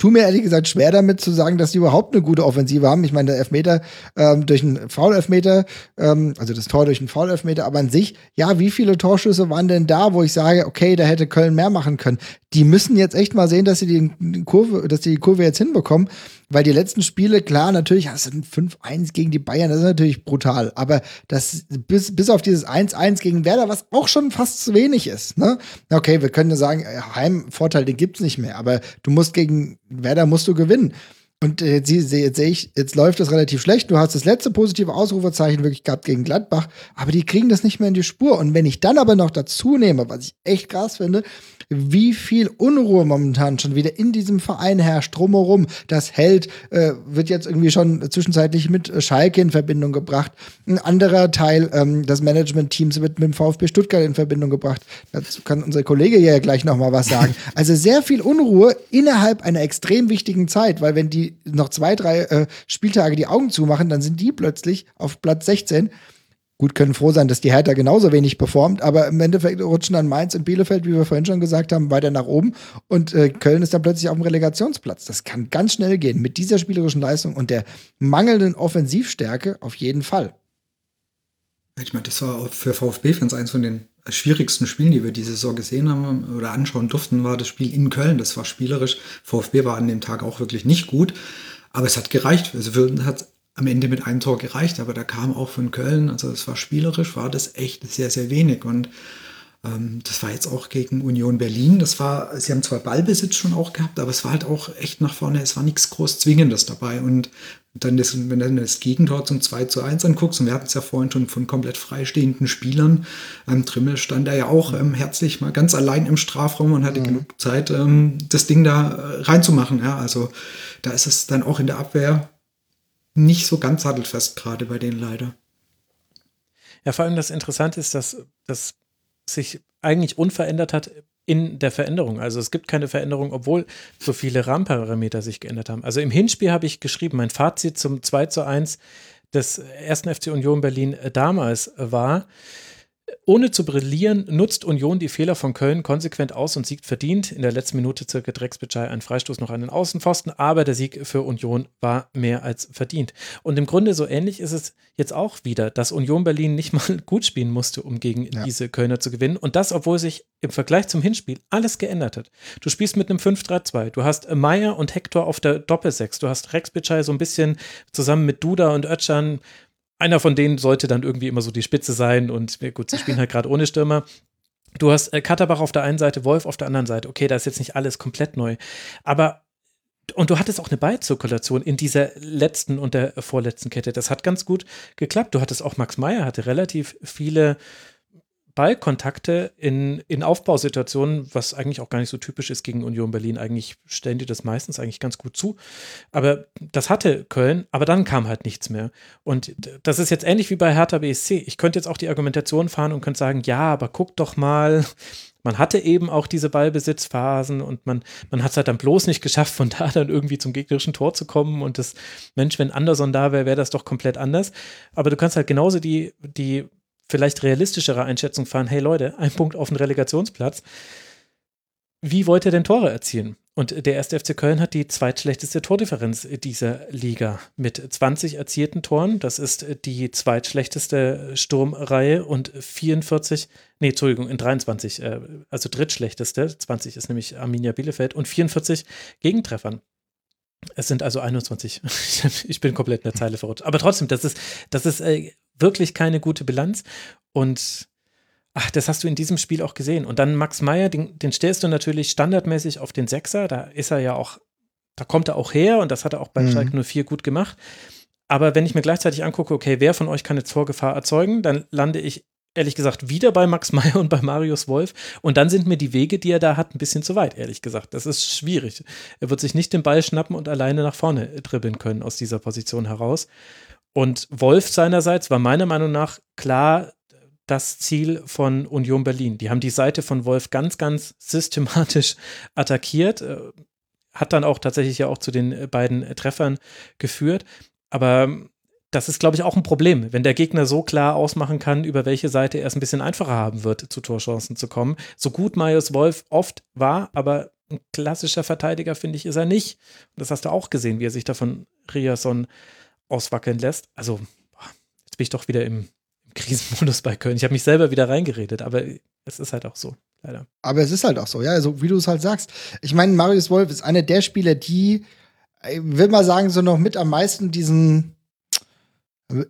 tue mir ehrlich gesagt schwer damit zu sagen, dass die überhaupt eine gute Offensive haben. Ich meine, der Elfmeter ähm, durch einen Foul-Elfmeter, ähm, also das Tor durch einen Foul-Elfmeter, aber an sich, ja, wie viele Torschüsse waren denn da, wo ich sage, okay, da hätte Köln mehr machen können? Die müssen jetzt echt mal sehen, dass sie die Kurve, dass sie die Kurve jetzt hinbekommen. Weil die letzten Spiele, klar, natürlich hast du ein 5-1 gegen die Bayern, das ist natürlich brutal. Aber das, bis, bis auf dieses 1-1 gegen Werder, was auch schon fast zu wenig ist, ne? Okay, wir können ja sagen, Heimvorteil, den gibt's nicht mehr. Aber du musst gegen Werder musst du gewinnen. Und äh, jetzt, jetzt sehe ich, jetzt läuft das relativ schlecht. Du hast das letzte positive Ausrufezeichen wirklich gehabt gegen Gladbach, aber die kriegen das nicht mehr in die Spur. Und wenn ich dann aber noch dazu nehme, was ich echt krass finde, wie viel Unruhe momentan schon wieder in diesem Verein herrscht, drumherum. Das Held äh, wird jetzt irgendwie schon zwischenzeitlich mit Schalke in Verbindung gebracht. Ein anderer Teil ähm, des Management-Teams wird mit dem VfB Stuttgart in Verbindung gebracht. Dazu kann unser Kollege ja gleich noch mal was sagen. [LAUGHS] Also sehr viel Unruhe innerhalb einer extrem wichtigen Zeit, weil wenn die noch zwei, drei äh, Spieltage die Augen zumachen, dann sind die plötzlich auf Platz 16 Gut, können froh sein, dass die Hertha genauso wenig performt, aber im Endeffekt rutschen dann Mainz und Bielefeld, wie wir vorhin schon gesagt haben, weiter nach oben und äh, Köln ist dann plötzlich auf dem Relegationsplatz. Das kann ganz schnell gehen mit dieser spielerischen Leistung und der mangelnden Offensivstärke auf jeden Fall. Ich meine, das war für VfB-Fans eins von den schwierigsten Spielen, die wir diese Saison gesehen haben oder anschauen durften, war das Spiel in Köln. Das war spielerisch. VfB war an dem Tag auch wirklich nicht gut, aber es hat gereicht. Also hat am Ende mit einem Tor gereicht, aber da kam auch von Köln, also es war spielerisch, war das echt sehr, sehr wenig. Und ähm, das war jetzt auch gegen Union Berlin. Das war, sie haben zwar Ballbesitz schon auch gehabt, aber es war halt auch echt nach vorne, es war nichts groß Zwingendes dabei. Und dann das, wenn du das Gegentor zum 2 zu 1 anguckst, und wir hatten es ja vorhin schon von komplett freistehenden Spielern, ähm, Trimmel stand da ja auch ähm, herzlich mal ganz allein im Strafraum und hatte mhm. genug Zeit, ähm, das Ding da äh, reinzumachen. Ja, also da ist es dann auch in der Abwehr nicht so ganz sattelfest gerade bei denen leider. Ja, vor allem das Interessante ist, dass das sich eigentlich unverändert hat in der Veränderung. Also es gibt keine Veränderung, obwohl so viele Rahmenparameter sich geändert haben. Also im Hinspiel habe ich geschrieben, mein Fazit zum 2 zu 1 des ersten FC Union Berlin damals war, ohne zu brillieren, nutzt Union die Fehler von Köln konsequent aus und siegt verdient. In der letzten Minute circa Drecksbitschei ein Freistoß noch an den Außenpfosten, aber der Sieg für Union war mehr als verdient. Und im Grunde so ähnlich ist es jetzt auch wieder, dass Union Berlin nicht mal [LAUGHS] gut spielen musste, um gegen ja. diese Kölner zu gewinnen. Und das, obwohl sich im Vergleich zum Hinspiel alles geändert hat. Du spielst mit einem 5-3-2. Du hast Meier und Hector auf der Doppelsechs. Du hast Rex Bitschei so ein bisschen zusammen mit Duda und Ötschan einer von denen sollte dann irgendwie immer so die Spitze sein und gut, sie spielen halt gerade ohne Stürmer. Du hast äh, Katterbach auf der einen Seite, Wolf auf der anderen Seite. Okay, da ist jetzt nicht alles komplett neu. Aber und du hattest auch eine Beizirkulation in dieser letzten und der vorletzten Kette. Das hat ganz gut geklappt. Du hattest auch Max Meyer, hatte relativ viele Ballkontakte in, in Aufbausituationen, was eigentlich auch gar nicht so typisch ist gegen Union Berlin. Eigentlich stellen die das meistens eigentlich ganz gut zu. Aber das hatte Köln, aber dann kam halt nichts mehr. Und das ist jetzt ähnlich wie bei Hertha BSC. Ich könnte jetzt auch die Argumentation fahren und könnte sagen, ja, aber guck doch mal, man hatte eben auch diese Ballbesitzphasen und man, man hat es halt dann bloß nicht geschafft, von da dann irgendwie zum gegnerischen Tor zu kommen. Und das, Mensch, wenn Anderson da wäre, wäre das doch komplett anders. Aber du kannst halt genauso die, die vielleicht realistischere Einschätzung fahren, hey Leute, ein Punkt auf den Relegationsplatz. Wie wollt ihr denn Tore erzielen? Und der erste FC Köln hat die zweitschlechteste Tordifferenz dieser Liga mit 20 erzielten Toren. Das ist die zweitschlechteste Sturmreihe und 44, nee, Entschuldigung, in 23, äh, also drittschlechteste. 20 ist nämlich Arminia Bielefeld und 44 Gegentreffern. Es sind also 21. [LAUGHS] ich bin komplett in der Zeile verrutscht. Aber trotzdem, das ist, das ist äh, wirklich keine gute Bilanz. Und ach, das hast du in diesem Spiel auch gesehen. Und dann Max Meyer, den, den stellst du natürlich standardmäßig auf den Sechser. Da ist er ja auch, da kommt er auch her und das hat er auch bei mhm. Schalke 04 gut gemacht. Aber wenn ich mir gleichzeitig angucke, okay, wer von euch kann jetzt Vorgefahr erzeugen, dann lande ich ehrlich gesagt wieder bei Max Meyer und bei Marius Wolf. Und dann sind mir die Wege, die er da hat, ein bisschen zu weit, ehrlich gesagt. Das ist schwierig. Er wird sich nicht den Ball schnappen und alleine nach vorne dribbeln können aus dieser Position heraus. Und Wolf seinerseits war meiner Meinung nach klar das Ziel von Union Berlin. Die haben die Seite von Wolf ganz, ganz systematisch [LAUGHS] attackiert. Äh, hat dann auch tatsächlich ja auch zu den beiden Treffern geführt. Aber das ist, glaube ich, auch ein Problem, wenn der Gegner so klar ausmachen kann, über welche Seite er es ein bisschen einfacher haben wird, zu Torchancen zu kommen. So gut Marius Wolf oft war, aber ein klassischer Verteidiger, finde ich, ist er nicht. Und das hast du auch gesehen, wie er sich da von Riasson auswackeln lässt. Also, jetzt bin ich doch wieder im, im Krisenmodus bei Köln. Ich habe mich selber wieder reingeredet, aber es ist halt auch so, leider. Aber es ist halt auch so, ja, also wie du es halt sagst. Ich meine, Marius Wolf ist einer der Spieler, die, ich will mal sagen, so noch mit am meisten diesen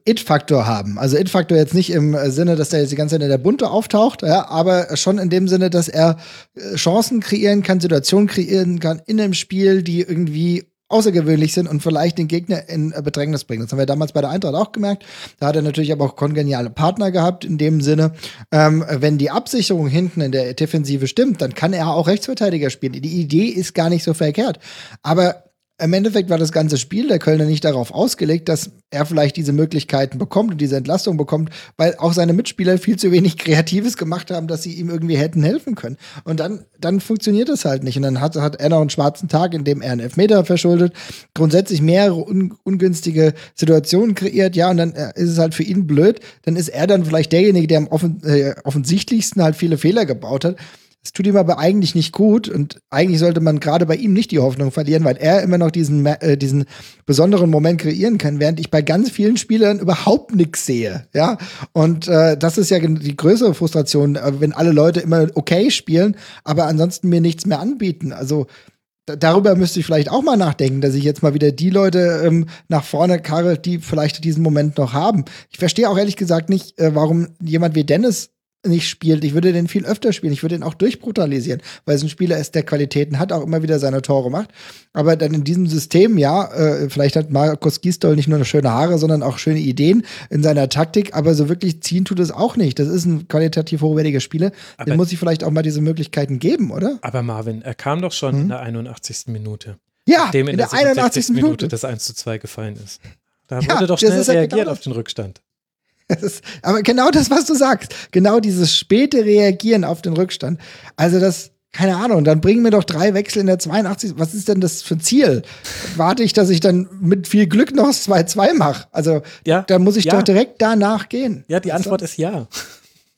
It-Faktor haben. Also It-Faktor jetzt nicht im Sinne, dass der jetzt die ganze Zeit in der Bunte auftaucht, ja, aber schon in dem Sinne, dass er äh, Chancen kreieren kann, Situationen kreieren kann in einem Spiel, die irgendwie außergewöhnlich sind und vielleicht den Gegner in äh, Bedrängnis bringen. Das haben wir damals bei der Eintracht auch gemerkt. Da hat er natürlich aber auch kongeniale Partner gehabt, in dem Sinne, ähm, wenn die Absicherung hinten in der Defensive stimmt, dann kann er auch Rechtsverteidiger spielen. Die Idee ist gar nicht so verkehrt. Aber im Endeffekt war das ganze Spiel der Kölner nicht darauf ausgelegt, dass er vielleicht diese Möglichkeiten bekommt und diese Entlastung bekommt, weil auch seine Mitspieler viel zu wenig [LAUGHS] Kreatives gemacht haben, dass sie ihm irgendwie hätten helfen können. Und dann, dann funktioniert das halt nicht. Und dann hat, hat er noch einen schwarzen Tag, in dem er einen Elfmeter verschuldet, grundsätzlich mehrere un, ungünstige Situationen kreiert, ja, und dann äh, ist es halt für ihn blöd. Dann ist er dann vielleicht derjenige, der am offen, äh, offensichtlichsten halt viele Fehler gebaut hat. Es tut ihm aber eigentlich nicht gut und eigentlich sollte man gerade bei ihm nicht die Hoffnung verlieren, weil er immer noch diesen, äh, diesen besonderen Moment kreieren kann, während ich bei ganz vielen Spielern überhaupt nichts sehe. Ja, und äh, das ist ja die größere Frustration, äh, wenn alle Leute immer okay spielen, aber ansonsten mir nichts mehr anbieten. Also darüber müsste ich vielleicht auch mal nachdenken, dass ich jetzt mal wieder die Leute ähm, nach vorne karre, die vielleicht diesen Moment noch haben. Ich verstehe auch ehrlich gesagt nicht, äh, warum jemand wie Dennis nicht spielt. Ich würde den viel öfter spielen. Ich würde den auch durchbrutalisieren, weil es ein Spieler ist, der Qualitäten hat, auch immer wieder seine Tore macht. Aber dann in diesem System, ja, äh, vielleicht hat Markus Gisdol nicht nur schöne Haare, sondern auch schöne Ideen in seiner Taktik, aber so wirklich ziehen tut es auch nicht. Das ist ein qualitativ hochwertiger Spieler. Aber Dem muss ich vielleicht auch mal diese Möglichkeiten geben, oder? Aber Marvin, er kam doch schon hm? in der 81. Minute. Ja, in, in der, der 81. Minute. Minute das 1 zu 2 gefallen ist. Da ja, wurde doch schnell reagiert genau auf den Rückstand. [LAUGHS] Ist, aber genau das, was du sagst. Genau dieses späte Reagieren auf den Rückstand. Also das, keine Ahnung, dann bringen wir doch drei Wechsel in der 82. Was ist denn das für ein Ziel? Warte ich, dass ich dann mit viel Glück noch 2-2 mache? Also, ja, da muss ich ja. doch direkt danach gehen. Ja, die Antwort ist ja.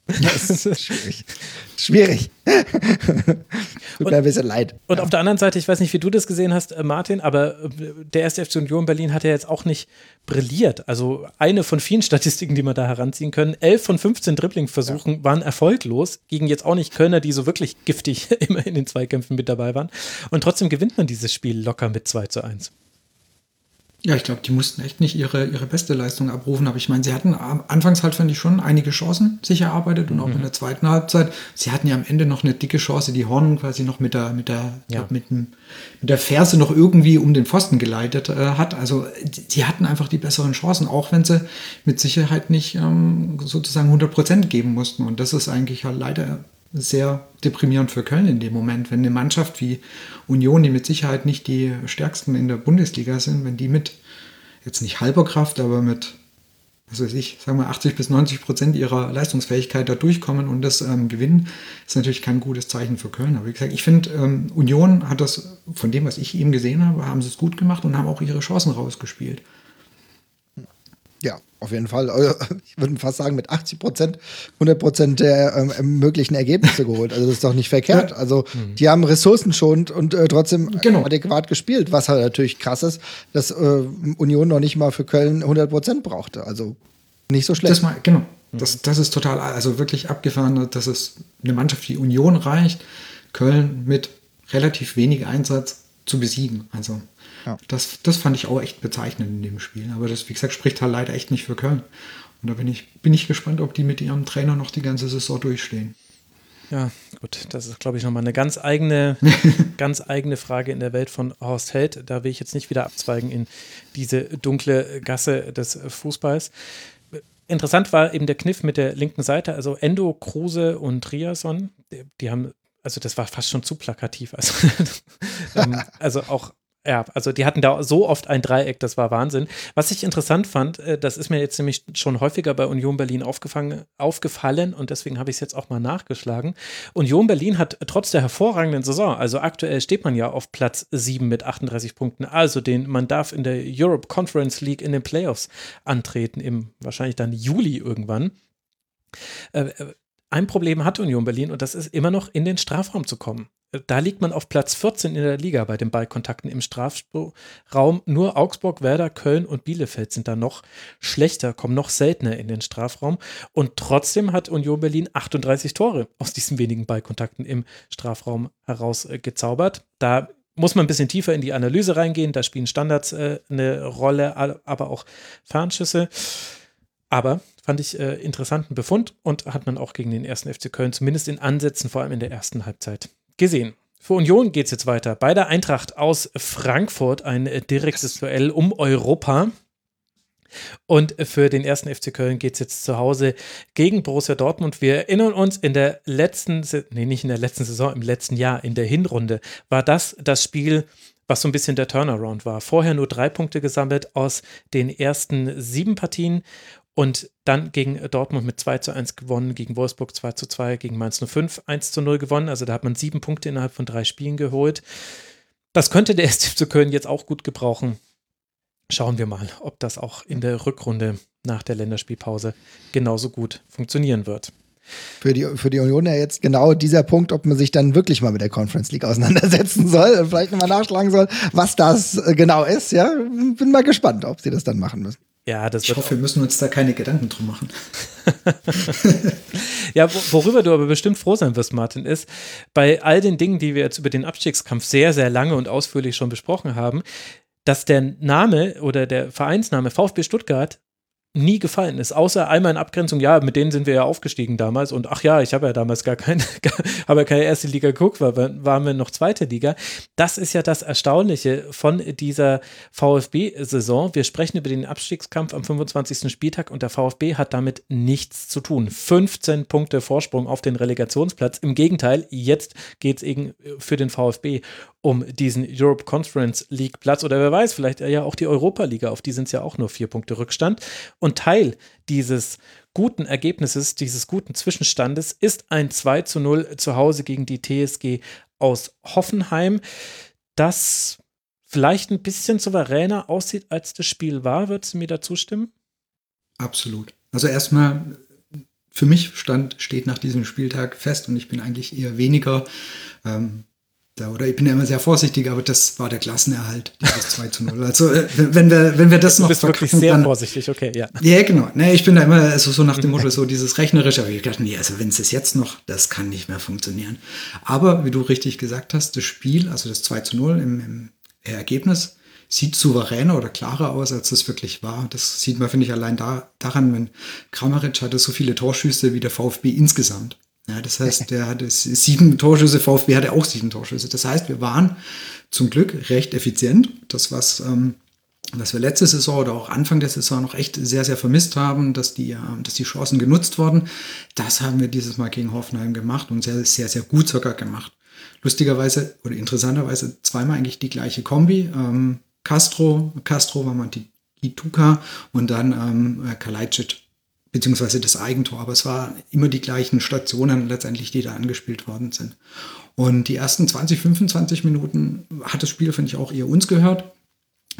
Das ist schwierig. Schwierig. Tut mir ein bisschen leid. Und ja. auf der anderen Seite, ich weiß nicht, wie du das gesehen hast, äh, Martin, aber äh, der erste FC Union Berlin hat ja jetzt auch nicht brilliert. Also eine von vielen Statistiken, die man da heranziehen können. Elf von 15 Dribbling-Versuchen ja. waren erfolglos, gegen jetzt auch nicht Kölner, die so wirklich giftig [LAUGHS] immer in den Zweikämpfen mit dabei waren. Und trotzdem gewinnt man dieses Spiel locker mit 2 zu 1. Ja, ich glaube, die mussten echt nicht ihre, ihre beste Leistung abrufen. Aber ich meine, sie hatten anfangs halt, fand ich, schon einige Chancen sich erarbeitet und auch mhm. in der zweiten Halbzeit. Sie hatten ja am Ende noch eine dicke Chance, die Horn quasi noch mit der, mit der, ja. glaub, mit, dem, mit der Ferse noch irgendwie um den Pfosten geleitet äh, hat. Also, die hatten einfach die besseren Chancen, auch wenn sie mit Sicherheit nicht ähm, sozusagen 100 Prozent geben mussten. Und das ist eigentlich halt leider sehr deprimierend für Köln in dem Moment, wenn eine Mannschaft wie Union, die mit Sicherheit nicht die stärksten in der Bundesliga sind, wenn die mit jetzt nicht halber Kraft, aber mit, was weiß ich, sagen wir 80 bis 90 Prozent ihrer Leistungsfähigkeit da durchkommen und das ähm, gewinnen, ist natürlich kein gutes Zeichen für Köln. Aber wie gesagt, ich finde, ähm, Union hat das, von dem, was ich eben gesehen habe, haben sie es gut gemacht und haben auch ihre Chancen rausgespielt. Ja, auf jeden Fall. Also, [LAUGHS] ich würde fast sagen, mit 80 Prozent, 100 Prozent der ähm, möglichen Ergebnisse geholt. Also, das ist doch nicht verkehrt. Also, mhm. die haben ressourcenschonend und äh, trotzdem genau. adäquat gespielt, was halt natürlich krass ist, dass äh, Union noch nicht mal für Köln 100 Prozent brauchte. Also, nicht so schlecht. Das mal, genau. Das, das ist total, also wirklich abgefahren, dass es eine Mannschaft wie Union reicht, Köln mit relativ wenig Einsatz zu besiegen. Also, ja. Das, das fand ich auch echt bezeichnend in dem Spiel. Aber das, wie gesagt, spricht halt leider echt nicht für Köln. Und da bin ich, bin ich gespannt, ob die mit ihrem Trainer noch die ganze Saison durchstehen. Ja, gut, das ist, glaube ich, nochmal eine ganz eigene, [LAUGHS] ganz eigene Frage in der Welt von Horst Held. Da will ich jetzt nicht wieder abzweigen in diese dunkle Gasse des Fußballs. Interessant war eben der Kniff mit der linken Seite, also Endo, Kruse und Triason, die, die haben, also das war fast schon zu plakativ. Also, [LAUGHS] ähm, also auch ja, also die hatten da so oft ein Dreieck, das war Wahnsinn. Was ich interessant fand, äh, das ist mir jetzt nämlich schon häufiger bei Union Berlin aufgefallen und deswegen habe ich es jetzt auch mal nachgeschlagen. Union Berlin hat trotz der hervorragenden Saison, also aktuell steht man ja auf Platz 7 mit 38 Punkten, also den, man darf in der Europe Conference League in den Playoffs antreten, im wahrscheinlich dann Juli irgendwann. Äh, äh, ein Problem hat Union Berlin und das ist immer noch in den Strafraum zu kommen. Da liegt man auf Platz 14 in der Liga bei den Ballkontakten im Strafraum. Nur Augsburg, Werder, Köln und Bielefeld sind da noch schlechter, kommen noch seltener in den Strafraum. Und trotzdem hat Union Berlin 38 Tore aus diesen wenigen Ballkontakten im Strafraum herausgezaubert. Da muss man ein bisschen tiefer in die Analyse reingehen. Da spielen Standards äh, eine Rolle, aber auch Fernschüsse. Aber fand ich äh, interessanten Befund und hat man auch gegen den ersten FC Köln zumindest in Ansätzen, vor allem in der ersten Halbzeit, gesehen. Für Union geht es jetzt weiter. Bei der Eintracht aus Frankfurt ein äh, direktes Duell um Europa. Und für den ersten FC Köln geht es jetzt zu Hause gegen Borussia Dortmund. Wir erinnern uns, in der letzten, nee, nicht in der letzten Saison, im letzten Jahr, in der Hinrunde, war das das Spiel, was so ein bisschen der Turnaround war. Vorher nur drei Punkte gesammelt aus den ersten sieben Partien und dann gegen Dortmund mit 2 zu 1 gewonnen, gegen Wolfsburg 2 zu 2, gegen Mainz 05 1 zu 0 gewonnen. Also da hat man sieben Punkte innerhalb von drei Spielen geholt. Das könnte der [LAUGHS] SC zu Köln jetzt auch gut gebrauchen. Schauen wir mal, ob das auch in der Rückrunde nach der Länderspielpause genauso gut funktionieren wird. Für die, für die Union ja jetzt genau dieser Punkt, ob man sich dann wirklich mal mit der Conference League auseinandersetzen [LAUGHS] soll und vielleicht nochmal nachschlagen soll, was das äh, genau ist. Ja, bin mal gespannt, ob sie das dann machen müssen. Ja, das ich hoffe, wir müssen uns da keine Gedanken drum machen. [LAUGHS] ja, worüber du aber bestimmt froh sein wirst, Martin, ist, bei all den Dingen, die wir jetzt über den Abstiegskampf sehr, sehr lange und ausführlich schon besprochen haben, dass der Name oder der Vereinsname VfB Stuttgart nie gefallen ist, außer einmal in Abgrenzung, ja, mit denen sind wir ja aufgestiegen damals und ach ja, ich habe ja damals gar keine, [LAUGHS] habe ja keine erste Liga geguckt, weil waren wir noch zweite Liga. Das ist ja das Erstaunliche von dieser VfB-Saison. Wir sprechen über den Abstiegskampf am 25. Spieltag und der VfB hat damit nichts zu tun. 15 Punkte Vorsprung auf den Relegationsplatz. Im Gegenteil, jetzt geht es eben für den VfB um diesen Europe Conference League Platz oder wer weiß, vielleicht ja auch die Europa Liga, auf die sind es ja auch nur vier Punkte Rückstand. Und Teil dieses guten Ergebnisses, dieses guten Zwischenstandes ist ein 2 zu 0 zu Hause gegen die TSG aus Hoffenheim, das vielleicht ein bisschen souveräner aussieht, als das Spiel war. Würdest du mir da zustimmen? Absolut. Also erstmal, für mich stand, steht nach diesem Spieltag fest und ich bin eigentlich eher weniger ähm, da, oder ich bin ja immer sehr vorsichtig, aber das war der Klassenerhalt, dieses [LAUGHS] 2 zu 0. Also äh, wenn wir, wenn wir das du noch bist wirklich sehr dann, vorsichtig, okay, ja. Ja, genau. Ne, ich bin da immer also so nach dem [LAUGHS] Motto, so dieses Rechnerische, aber ich dachte, nee, also wenn es es jetzt noch, das kann nicht mehr funktionieren. Aber wie du richtig gesagt hast, das Spiel, also das 2 zu 0 im, im Ergebnis, sieht souveräner oder klarer aus, als es wirklich war. Das sieht man, finde ich, allein da, daran, wenn Kramaric hatte so viele Torschüsse wie der VfB insgesamt. Ja, das heißt, der hatte sieben Torschüsse, VfB hatte auch sieben Torschüsse. Das heißt, wir waren zum Glück recht effizient. Das, was, ähm, was wir letzte Saison oder auch Anfang der Saison noch echt sehr, sehr vermisst haben, dass die, ähm, dass die Chancen genutzt wurden, das haben wir dieses Mal gegen Hoffenheim gemacht und sehr, sehr, sehr gut sogar gemacht. Lustigerweise oder interessanterweise zweimal eigentlich die gleiche Kombi. Ähm, Castro, Castro war mal die Ituka und dann ähm, Kalajdzic beziehungsweise das Eigentor. Aber es waren immer die gleichen Stationen letztendlich, die da angespielt worden sind. Und die ersten 20, 25 Minuten hat das Spiel, finde ich, auch eher uns gehört.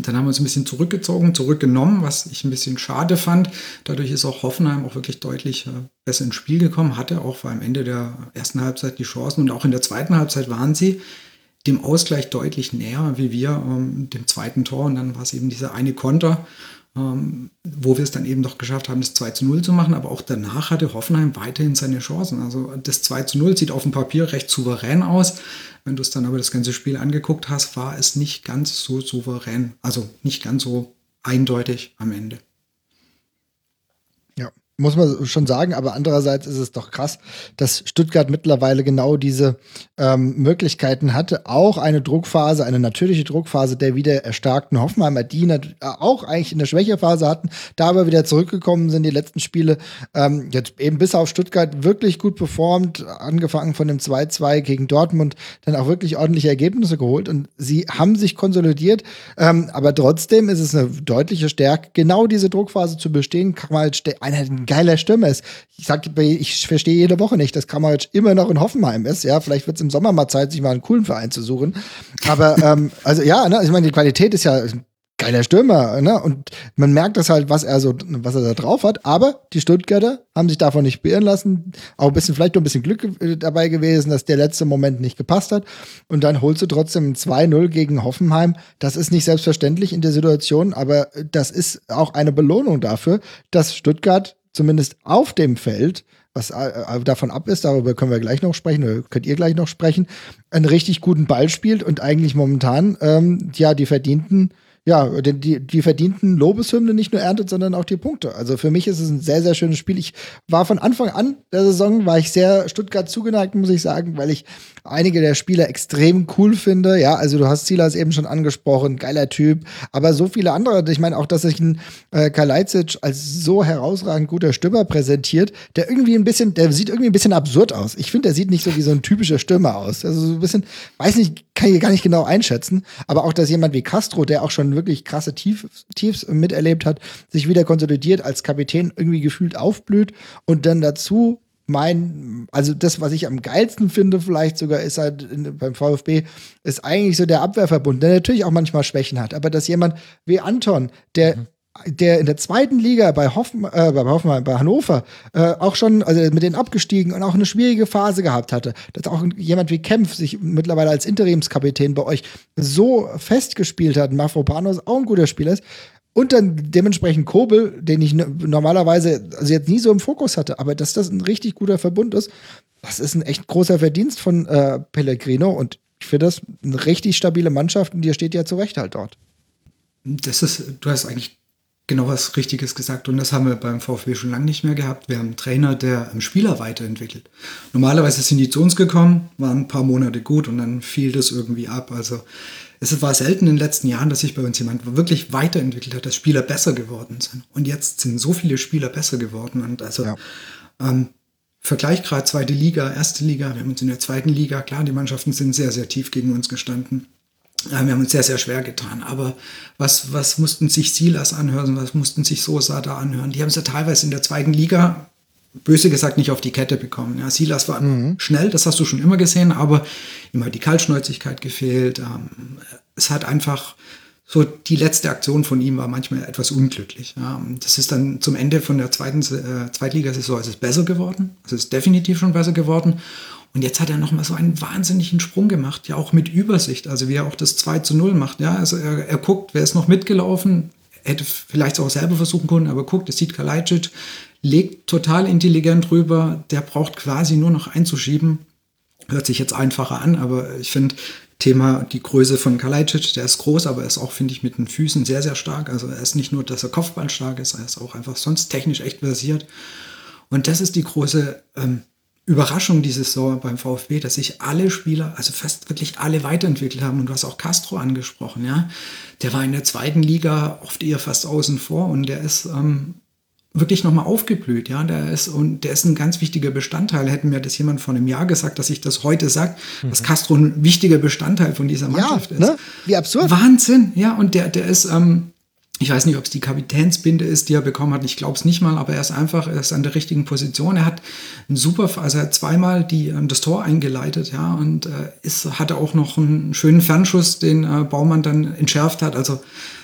Dann haben wir uns ein bisschen zurückgezogen, zurückgenommen, was ich ein bisschen schade fand. Dadurch ist auch Hoffenheim auch wirklich deutlich äh, besser ins Spiel gekommen, hatte auch vor am Ende der ersten Halbzeit die Chancen und auch in der zweiten Halbzeit waren sie dem Ausgleich deutlich näher wie wir ähm, dem zweiten Tor und dann war es eben dieser eine Konter ähm, wo wir es dann eben doch geschafft haben, das 2 zu 0 zu machen. Aber auch danach hatte Hoffenheim weiterhin seine Chancen. Also das 2 zu 0 sieht auf dem Papier recht souverän aus. Wenn du es dann aber das ganze Spiel angeguckt hast, war es nicht ganz so souverän. Also nicht ganz so eindeutig am Ende. Muss man schon sagen, aber andererseits ist es doch krass, dass Stuttgart mittlerweile genau diese ähm, Möglichkeiten hatte, auch eine Druckphase, eine natürliche Druckphase der wieder erstarkten Hoffenheimer, die auch eigentlich in der Schwächephase hatten, da aber wieder zurückgekommen sind, die letzten Spiele ähm, jetzt eben bis auf Stuttgart wirklich gut performt, angefangen von dem 2-2 gegen Dortmund, dann auch wirklich ordentliche Ergebnisse geholt und sie haben sich konsolidiert, ähm, aber trotzdem ist es eine deutliche Stärke, genau diese Druckphase zu bestehen, kann man halt einer geiler Stürmer ist. Ich sag, ich verstehe jede Woche nicht, dass Kramaric immer noch in Hoffenheim ist. Ja, vielleicht wird es im Sommer mal Zeit, sich mal einen coolen Verein zu suchen. Aber [LAUGHS] ähm, also ja, ne, ich meine, die Qualität ist ja geiler Stürmer, ne? Und man merkt das halt, was er so, was er da drauf hat. Aber die Stuttgarter haben sich davon nicht beirren lassen. Auch ein bisschen, vielleicht noch ein bisschen Glück äh, dabei gewesen, dass der letzte Moment nicht gepasst hat. Und dann holst du trotzdem 2-0 gegen Hoffenheim. Das ist nicht selbstverständlich in der Situation, aber das ist auch eine Belohnung dafür, dass Stuttgart zumindest auf dem Feld, was äh, äh, davon ab ist, darüber können wir gleich noch sprechen, oder könnt ihr gleich noch sprechen, einen richtig guten Ball spielt und eigentlich momentan ähm, ja die verdienten ja, die, die verdienten Lobeshymne nicht nur erntet, sondern auch die Punkte. Also für mich ist es ein sehr, sehr schönes Spiel. Ich war von Anfang an der Saison, war ich sehr Stuttgart zugeneigt, muss ich sagen, weil ich einige der Spieler extrem cool finde. Ja, also du hast Silas eben schon angesprochen, geiler Typ, aber so viele andere. Ich meine auch, dass sich ein äh, Kalajdzic als so herausragend guter Stürmer präsentiert, der irgendwie ein bisschen, der sieht irgendwie ein bisschen absurd aus. Ich finde, der sieht nicht so wie so ein typischer Stürmer aus. Also so ein bisschen, weiß nicht, kann ich gar nicht genau einschätzen, aber auch, dass jemand wie Castro, der auch schon wirklich krasse Tief, Tiefs miterlebt hat, sich wieder konsolidiert als Kapitän irgendwie gefühlt aufblüht und dann dazu mein, also das, was ich am geilsten finde, vielleicht sogar, ist halt in, beim VfB, ist eigentlich so der Abwehrverbund, der natürlich auch manchmal Schwächen hat, aber dass jemand wie Anton, der mhm der in der zweiten Liga bei, Hoffen, äh, bei bei Hannover, äh, auch schon, also mit denen abgestiegen und auch eine schwierige Phase gehabt hatte, dass auch jemand wie Kempf sich mittlerweile als Interimskapitän bei euch so festgespielt hat, Mafropanos auch ein guter Spieler ist, und dann dementsprechend Kobel, den ich normalerweise also jetzt nie so im Fokus hatte, aber dass das ein richtig guter Verbund ist, das ist ein echt großer Verdienst von äh, Pellegrino. Und ich finde das eine richtig stabile Mannschaft und die steht ja zu Recht halt dort. Das ist, du hast eigentlich genau was Richtiges gesagt und das haben wir beim VfB schon lange nicht mehr gehabt. Wir haben einen Trainer, der einen Spieler weiterentwickelt. Normalerweise sind die zu uns gekommen, waren ein paar Monate gut und dann fiel das irgendwie ab. Also es war selten in den letzten Jahren, dass sich bei uns jemand wirklich weiterentwickelt hat, dass Spieler besser geworden sind. Und jetzt sind so viele Spieler besser geworden. Und also ja. ähm, Vergleich gerade zweite Liga, erste Liga, wir haben uns in der zweiten Liga, klar, die Mannschaften sind sehr, sehr tief gegen uns gestanden. Wir haben uns sehr, sehr schwer getan. Aber was, was mussten sich Silas anhören, was mussten sich Sosa da anhören? Die haben es ja teilweise in der zweiten Liga böse gesagt nicht auf die Kette bekommen. Ja, Silas war mhm. schnell, das hast du schon immer gesehen, aber ihm hat die Kaltschnäuzigkeit gefehlt. Ähm, es hat einfach so die letzte Aktion von ihm war manchmal etwas unglücklich. Ja. Das ist dann zum Ende von der zweiten äh, Zweitligasaison ist es besser geworden. Es ist definitiv schon besser geworden. Und jetzt hat er nochmal so einen wahnsinnigen Sprung gemacht, ja auch mit Übersicht, also wie er auch das 2 zu 0 macht. Ja, also er, er guckt, wer ist noch mitgelaufen, hätte vielleicht auch selber versuchen können, aber guckt, es sieht Kalajdzic, legt total intelligent rüber, der braucht quasi nur noch einzuschieben. Hört sich jetzt einfacher an, aber ich finde, Thema die Größe von Kalajdzic, der ist groß, aber er ist auch, finde ich, mit den Füßen sehr, sehr stark. Also er ist nicht nur, dass er Kopfball stark ist, er ist auch einfach sonst technisch echt versiert. Und das ist die große ähm, Überraschung dieses Saison beim VfB, dass sich alle Spieler, also fast wirklich alle weiterentwickelt haben. Und du hast auch Castro angesprochen, ja. Der war in der zweiten Liga oft eher fast außen vor und der ist ähm, wirklich nochmal aufgeblüht, ja. Der ist, und der ist ein ganz wichtiger Bestandteil. Hätten mir das jemand vor einem Jahr gesagt, dass ich das heute sage, mhm. dass Castro ein wichtiger Bestandteil von dieser Mannschaft ja, ist. Ne? Wie absurd. Wahnsinn, ja. Und der, der ist, ähm, ich weiß nicht, ob es die Kapitänsbinde ist, die er bekommen hat. Ich glaube es nicht mal, aber er ist einfach, er ist an der richtigen Position. Er hat ein super, also er hat zweimal die, ähm, das Tor eingeleitet, ja, und äh, ist, hatte auch noch einen schönen Fernschuss, den äh, Baumann dann entschärft hat. Also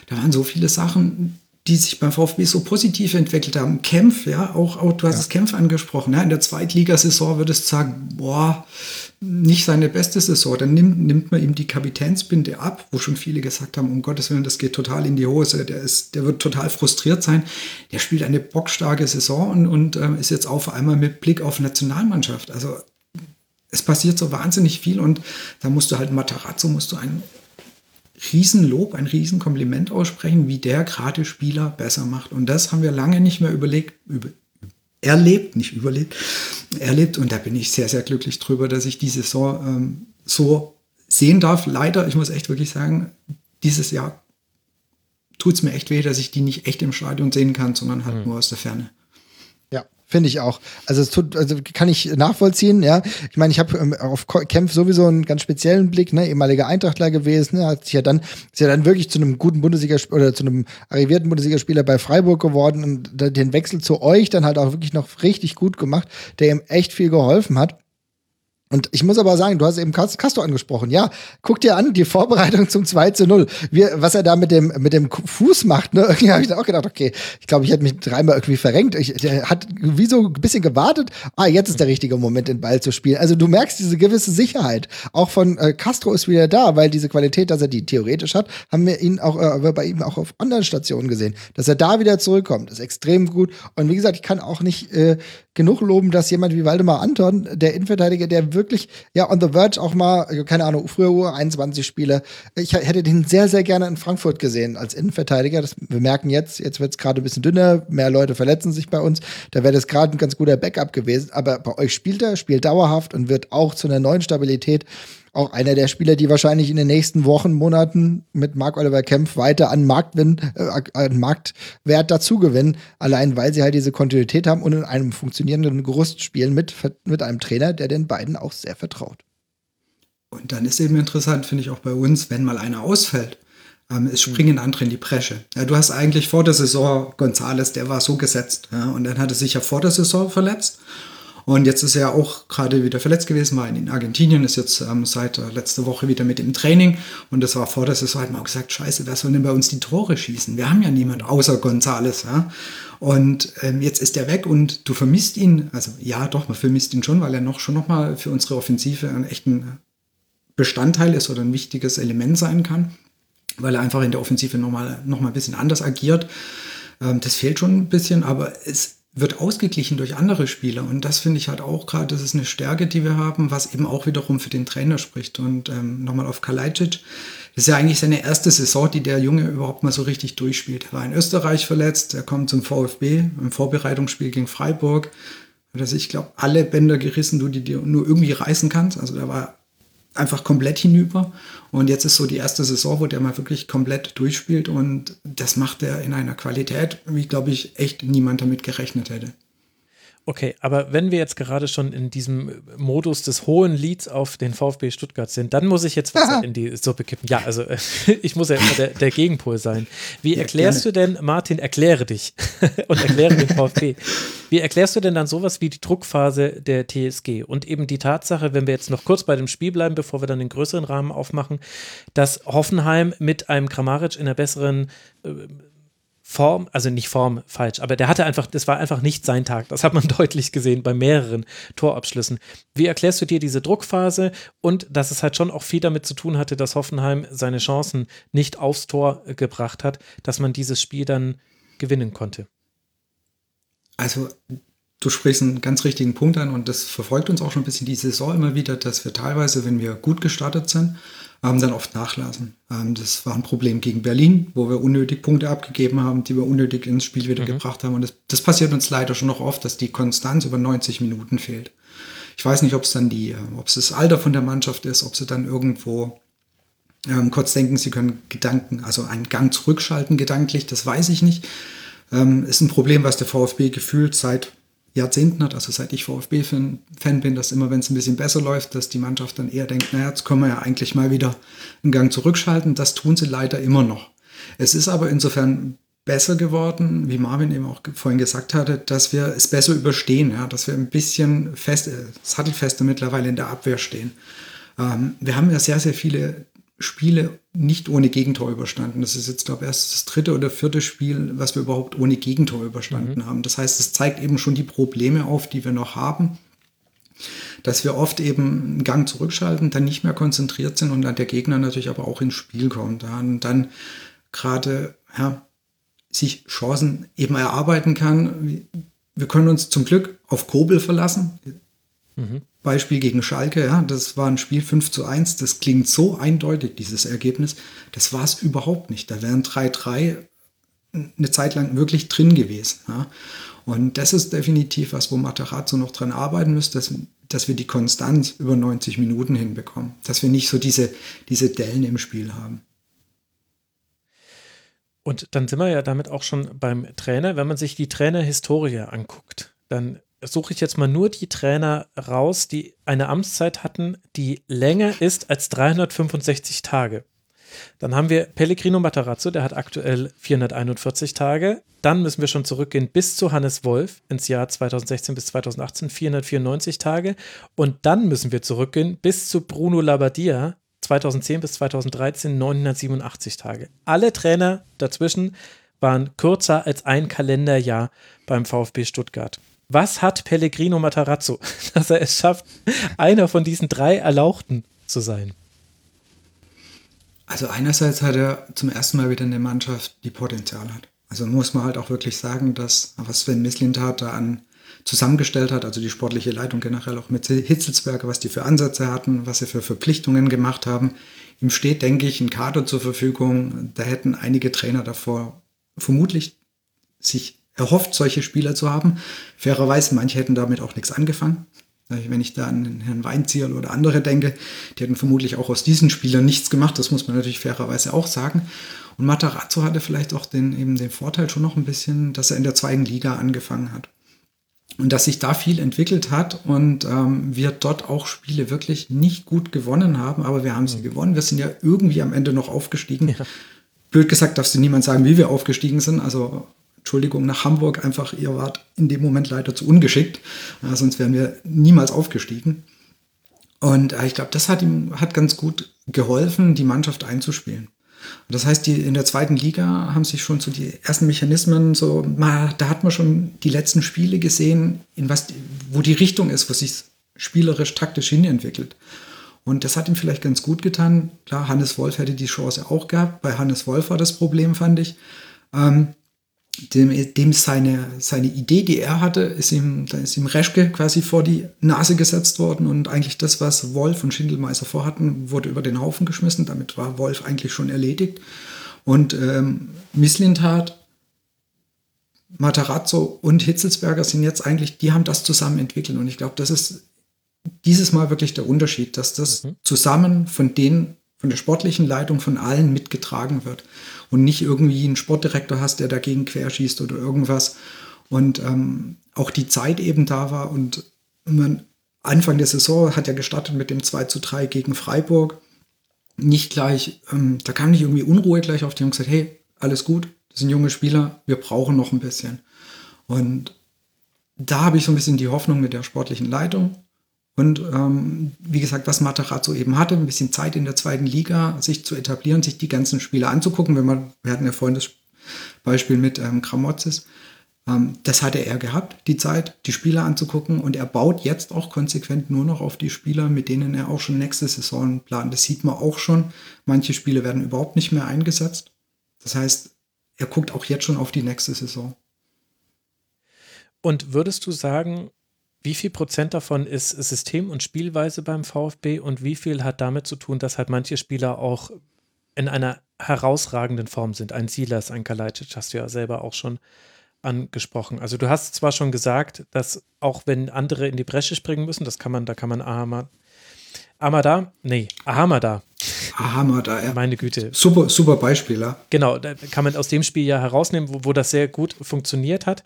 da waren so viele Sachen, die sich beim VfB so positiv entwickelt haben. Kämpf, ja, auch, auch du hast ja. das Kämpf angesprochen. Ja, in der Zweitligasaison würdest du sagen, boah, nicht seine beste Saison. Dann nimmt, nimmt man ihm die Kapitänsbinde ab, wo schon viele gesagt haben, um Gottes Willen, das geht total in die Hose. Der, ist, der wird total frustriert sein. Der spielt eine bockstarke Saison und, und äh, ist jetzt auf einmal mit Blick auf Nationalmannschaft. Also es passiert so wahnsinnig viel und da musst du halt Matarazzo, musst du einen Riesenlob, ein Riesenkompliment aussprechen, wie der gerade Spieler besser macht. Und das haben wir lange nicht mehr überlegt, über, erlebt, nicht überlebt, erlebt. Und da bin ich sehr, sehr glücklich drüber, dass ich diese Saison ähm, so sehen darf. Leider, ich muss echt wirklich sagen, dieses Jahr tut es mir echt weh, dass ich die nicht echt im Stadion sehen kann, sondern halt mhm. nur aus der Ferne. Finde ich auch. Also es tut, also kann ich nachvollziehen, ja. Ich meine, ich habe ähm, auf Kempf sowieso einen ganz speziellen Blick, ne, ehemaliger Eintrachtler gewesen, ne, hat sich ja dann, ist ja dann wirklich zu einem guten Bundesliga oder zu einem arrivierten Bundesligaspieler bei Freiburg geworden und den Wechsel zu euch dann halt auch wirklich noch richtig gut gemacht, der ihm echt viel geholfen hat. Und ich muss aber sagen, du hast eben Castro angesprochen. Ja, guck dir an, die Vorbereitung zum 2 zu 0. Wie, was er da mit dem, mit dem Fuß macht, ne? [LAUGHS] Irgendwie habe ich dann auch gedacht, okay, ich glaube, ich hätte mich dreimal irgendwie verrenkt. Ich, der hat wie so ein bisschen gewartet. Ah, jetzt ist der richtige Moment, den Ball zu spielen. Also du merkst diese gewisse Sicherheit. Auch von äh, Castro ist wieder da, weil diese Qualität, dass er die theoretisch hat, haben wir ihn auch äh, bei ihm auch auf anderen Stationen gesehen. Dass er da wieder zurückkommt, ist extrem gut. Und wie gesagt, ich kann auch nicht äh, genug loben, dass jemand wie Waldemar Anton, der Innenverteidiger, der wirklich, ja, on the verge auch mal, keine Ahnung, früher Uhr 21 Spiele, ich hätte den sehr, sehr gerne in Frankfurt gesehen als Innenverteidiger. Das, wir merken jetzt, jetzt wird es gerade ein bisschen dünner, mehr Leute verletzen sich bei uns. Da wäre das gerade ein ganz guter Backup gewesen. Aber bei euch spielt er, spielt dauerhaft und wird auch zu einer neuen Stabilität auch einer der Spieler, die wahrscheinlich in den nächsten Wochen, Monaten mit Mark Oliver Kempf weiter an, Marktwin, äh, an Marktwert dazugewinnen, allein weil sie halt diese Kontinuität haben und in einem funktionierenden Gerüst spielen mit, mit einem Trainer, der den beiden auch sehr vertraut. Und dann ist eben interessant, finde ich auch bei uns, wenn mal einer ausfällt, ähm, es springen andere in die Bresche. Ja, du hast eigentlich vor der Saison Gonzales, der war so gesetzt. Ja, und dann hat er sich ja vor der Saison verletzt. Und jetzt ist er auch gerade wieder verletzt gewesen, war in Argentinien, ist jetzt ähm, seit äh, letzter Woche wieder mit im Training. Und das war vor der Saison, hat man auch gesagt, scheiße, wer soll denn bei uns die Tore schießen? Wir haben ja niemand außer Gonzales. Ja? Und ähm, jetzt ist er weg und du vermisst ihn. Also ja, doch, man vermisst ihn schon, weil er noch schon nochmal für unsere Offensive einen echten Bestandteil ist oder ein wichtiges Element sein kann, weil er einfach in der Offensive nochmal noch mal ein bisschen anders agiert. Ähm, das fehlt schon ein bisschen, aber es wird ausgeglichen durch andere Spieler. Und das finde ich halt auch gerade, das ist eine Stärke, die wir haben, was eben auch wiederum für den Trainer spricht. Und ähm, nochmal auf Kalajdzic. Das ist ja eigentlich seine erste Saison, die der Junge überhaupt mal so richtig durchspielt. Er war in Österreich verletzt, er kommt zum VfB im Vorbereitungsspiel gegen Freiburg. Also ich glaube, alle Bänder gerissen, du die dir nur irgendwie reißen kannst. Also da war einfach komplett hinüber. Und jetzt ist so die erste Saison, wo der mal wirklich komplett durchspielt. Und das macht er in einer Qualität, wie, glaube ich, echt niemand damit gerechnet hätte. Okay, aber wenn wir jetzt gerade schon in diesem Modus des hohen Leads auf den VfB Stuttgart sind, dann muss ich jetzt Wasser in die Suppe kippen. Ja, also [LAUGHS] ich muss ja immer der, der Gegenpol sein. Wie erklärst ja, du denn, Martin, erkläre dich [LAUGHS] und erkläre den VfB. Wie erklärst du denn dann sowas wie die Druckphase der TSG und eben die Tatsache, wenn wir jetzt noch kurz bei dem Spiel bleiben, bevor wir dann den größeren Rahmen aufmachen, dass Hoffenheim mit einem Kramaric in einer besseren äh, Form, also nicht Form falsch, aber der hatte einfach, das war einfach nicht sein Tag. Das hat man [LAUGHS] deutlich gesehen bei mehreren Torabschlüssen. Wie erklärst du dir diese Druckphase und dass es halt schon auch viel damit zu tun hatte, dass Hoffenheim seine Chancen nicht aufs Tor gebracht hat, dass man dieses Spiel dann gewinnen konnte? Also du sprichst einen ganz richtigen Punkt an und das verfolgt uns auch schon ein bisschen die Saison immer wieder, dass wir teilweise, wenn wir gut gestartet sind, ähm, dann oft nachlassen. Ähm, das war ein Problem gegen Berlin, wo wir unnötig Punkte abgegeben haben, die wir unnötig ins Spiel wieder mhm. gebracht haben. Und das, das, passiert uns leider schon noch oft, dass die Konstanz über 90 Minuten fehlt. Ich weiß nicht, ob es dann die, äh, ob es das Alter von der Mannschaft ist, ob sie dann irgendwo ähm, kurz denken, sie können Gedanken, also einen Gang zurückschalten gedanklich, das weiß ich nicht. Ähm, ist ein Problem, was der VfB gefühlt seit Jahrzehnten hat, also seit ich VfB-Fan bin, dass immer, wenn es ein bisschen besser läuft, dass die Mannschaft dann eher denkt, naja, jetzt können wir ja eigentlich mal wieder einen Gang zurückschalten. Das tun sie leider immer noch. Es ist aber insofern besser geworden, wie Marvin eben auch vorhin gesagt hatte, dass wir es besser überstehen, ja, dass wir ein bisschen fest, äh, sattelfester mittlerweile in der Abwehr stehen. Ähm, wir haben ja sehr, sehr viele Spiele nicht ohne Gegentor überstanden. Das ist jetzt, glaube ich, erst das dritte oder vierte Spiel, was wir überhaupt ohne Gegentor überstanden mhm. haben. Das heißt, es zeigt eben schon die Probleme auf, die wir noch haben. Dass wir oft eben einen Gang zurückschalten, dann nicht mehr konzentriert sind und dann der Gegner natürlich aber auch ins Spiel kommt. Und dann gerade ja, sich Chancen eben erarbeiten kann. Wir können uns zum Glück auf Kobel verlassen. Mhm. Beispiel gegen Schalke, ja, das war ein Spiel 5 zu 1, das klingt so eindeutig, dieses Ergebnis. Das war es überhaupt nicht. Da wären 3-3 eine Zeit lang wirklich drin gewesen. Ja. Und das ist definitiv was, wo Materazzo noch dran arbeiten müsste, dass, dass wir die Konstanz über 90 Minuten hinbekommen. Dass wir nicht so diese, diese Dellen im Spiel haben. Und dann sind wir ja damit auch schon beim Trainer. Wenn man sich die Trainerhistorie anguckt, dann suche ich jetzt mal nur die Trainer raus, die eine Amtszeit hatten, die länger ist als 365 Tage. Dann haben wir Pellegrino Matarazzo, der hat aktuell 441 Tage. Dann müssen wir schon zurückgehen bis zu Hannes Wolf ins Jahr 2016 bis 2018, 494 Tage. Und dann müssen wir zurückgehen bis zu Bruno Labbadia, 2010 bis 2013, 987 Tage. Alle Trainer dazwischen waren kürzer als ein Kalenderjahr beim VfB Stuttgart. Was hat Pellegrino Matarazzo, [LAUGHS] dass er es schafft, einer von diesen drei Erlauchten zu sein? Also einerseits hat er zum ersten Mal wieder eine Mannschaft, die Potenzial hat. Also muss man halt auch wirklich sagen, dass was Sven Mislintat da an zusammengestellt hat, also die sportliche Leitung generell auch mit Hitzelsberger, was die für Ansätze hatten, was sie für Verpflichtungen gemacht haben. Ihm steht, denke ich, ein Kader zur Verfügung. Da hätten einige Trainer davor vermutlich sich erhofft, solche Spieler zu haben. Fairerweise, manche hätten damit auch nichts angefangen. Wenn ich da an Herrn Weinzierl oder andere denke, die hätten vermutlich auch aus diesen Spielern nichts gemacht. Das muss man natürlich fairerweise auch sagen. Und Matarazzo hatte vielleicht auch den, eben den Vorteil schon noch ein bisschen, dass er in der zweiten Liga angefangen hat. Und dass sich da viel entwickelt hat und ähm, wir dort auch Spiele wirklich nicht gut gewonnen haben, aber wir haben sie mhm. gewonnen. Wir sind ja irgendwie am Ende noch aufgestiegen. Ja. Blöd gesagt darfst du niemand sagen, wie wir aufgestiegen sind. Also Entschuldigung, nach Hamburg einfach, ihr wart in dem Moment leider zu ungeschickt, ja, sonst wären wir niemals aufgestiegen. Und äh, ich glaube, das hat ihm hat ganz gut geholfen, die Mannschaft einzuspielen. Das heißt, die in der zweiten Liga haben sich schon so die ersten Mechanismen so, mal, da hat man schon die letzten Spiele gesehen, in was, wo die Richtung ist, wo sich spielerisch, taktisch hin entwickelt. Und das hat ihm vielleicht ganz gut getan. Klar, Hannes Wolf hätte die Chance auch gehabt. Bei Hannes Wolf war das Problem, fand ich. Ähm, dem, dem seine, seine Idee, die er hatte, ist ihm, da ist ihm Reschke quasi vor die Nase gesetzt worden und eigentlich das, was Wolf und Schindelmeister vorhatten, wurde über den Haufen geschmissen. Damit war Wolf eigentlich schon erledigt. Und ähm, Misslintat, Matarazzo und Hitzelsberger sind jetzt eigentlich, die haben das zusammen entwickelt. Und ich glaube, das ist dieses Mal wirklich der Unterschied, dass das mhm. zusammen von denen, von der sportlichen Leitung von allen mitgetragen wird und nicht irgendwie einen Sportdirektor hast, der dagegen querschießt oder irgendwas. Und ähm, auch die Zeit eben da war und man, Anfang der Saison hat ja gestartet mit dem 2 zu 3 gegen Freiburg. Nicht gleich, ähm, da kam nicht irgendwie Unruhe gleich auf die und gesagt, hey, alles gut, das sind junge Spieler, wir brauchen noch ein bisschen. Und da habe ich so ein bisschen die Hoffnung mit der sportlichen Leitung, und ähm, wie gesagt, was Materazzo eben hatte, ein bisschen Zeit in der zweiten Liga, sich zu etablieren, sich die ganzen Spiele anzugucken. Wenn man, wir hatten ja vorhin das Beispiel mit ähm, Kramotzes, ähm, das hatte er gehabt, die Zeit, die Spieler anzugucken. Und er baut jetzt auch konsequent nur noch auf die Spieler, mit denen er auch schon nächste Saison plant. Das sieht man auch schon. Manche Spiele werden überhaupt nicht mehr eingesetzt. Das heißt, er guckt auch jetzt schon auf die nächste Saison. Und würdest du sagen, wie viel Prozent davon ist System und Spielweise beim VfB und wie viel hat damit zu tun, dass halt manche Spieler auch in einer herausragenden Form sind? Ein Silas, ein Kalajdzic hast du ja selber auch schon angesprochen. Also du hast zwar schon gesagt, dass auch wenn andere in die Bresche springen müssen, das kann man, da kann man Ahmad, Amada, nee, Ahamada. Ahamada, ja. Meine Güte. Super, super Beispiel, ja. Genau, da kann man aus dem Spiel ja herausnehmen, wo, wo das sehr gut funktioniert hat.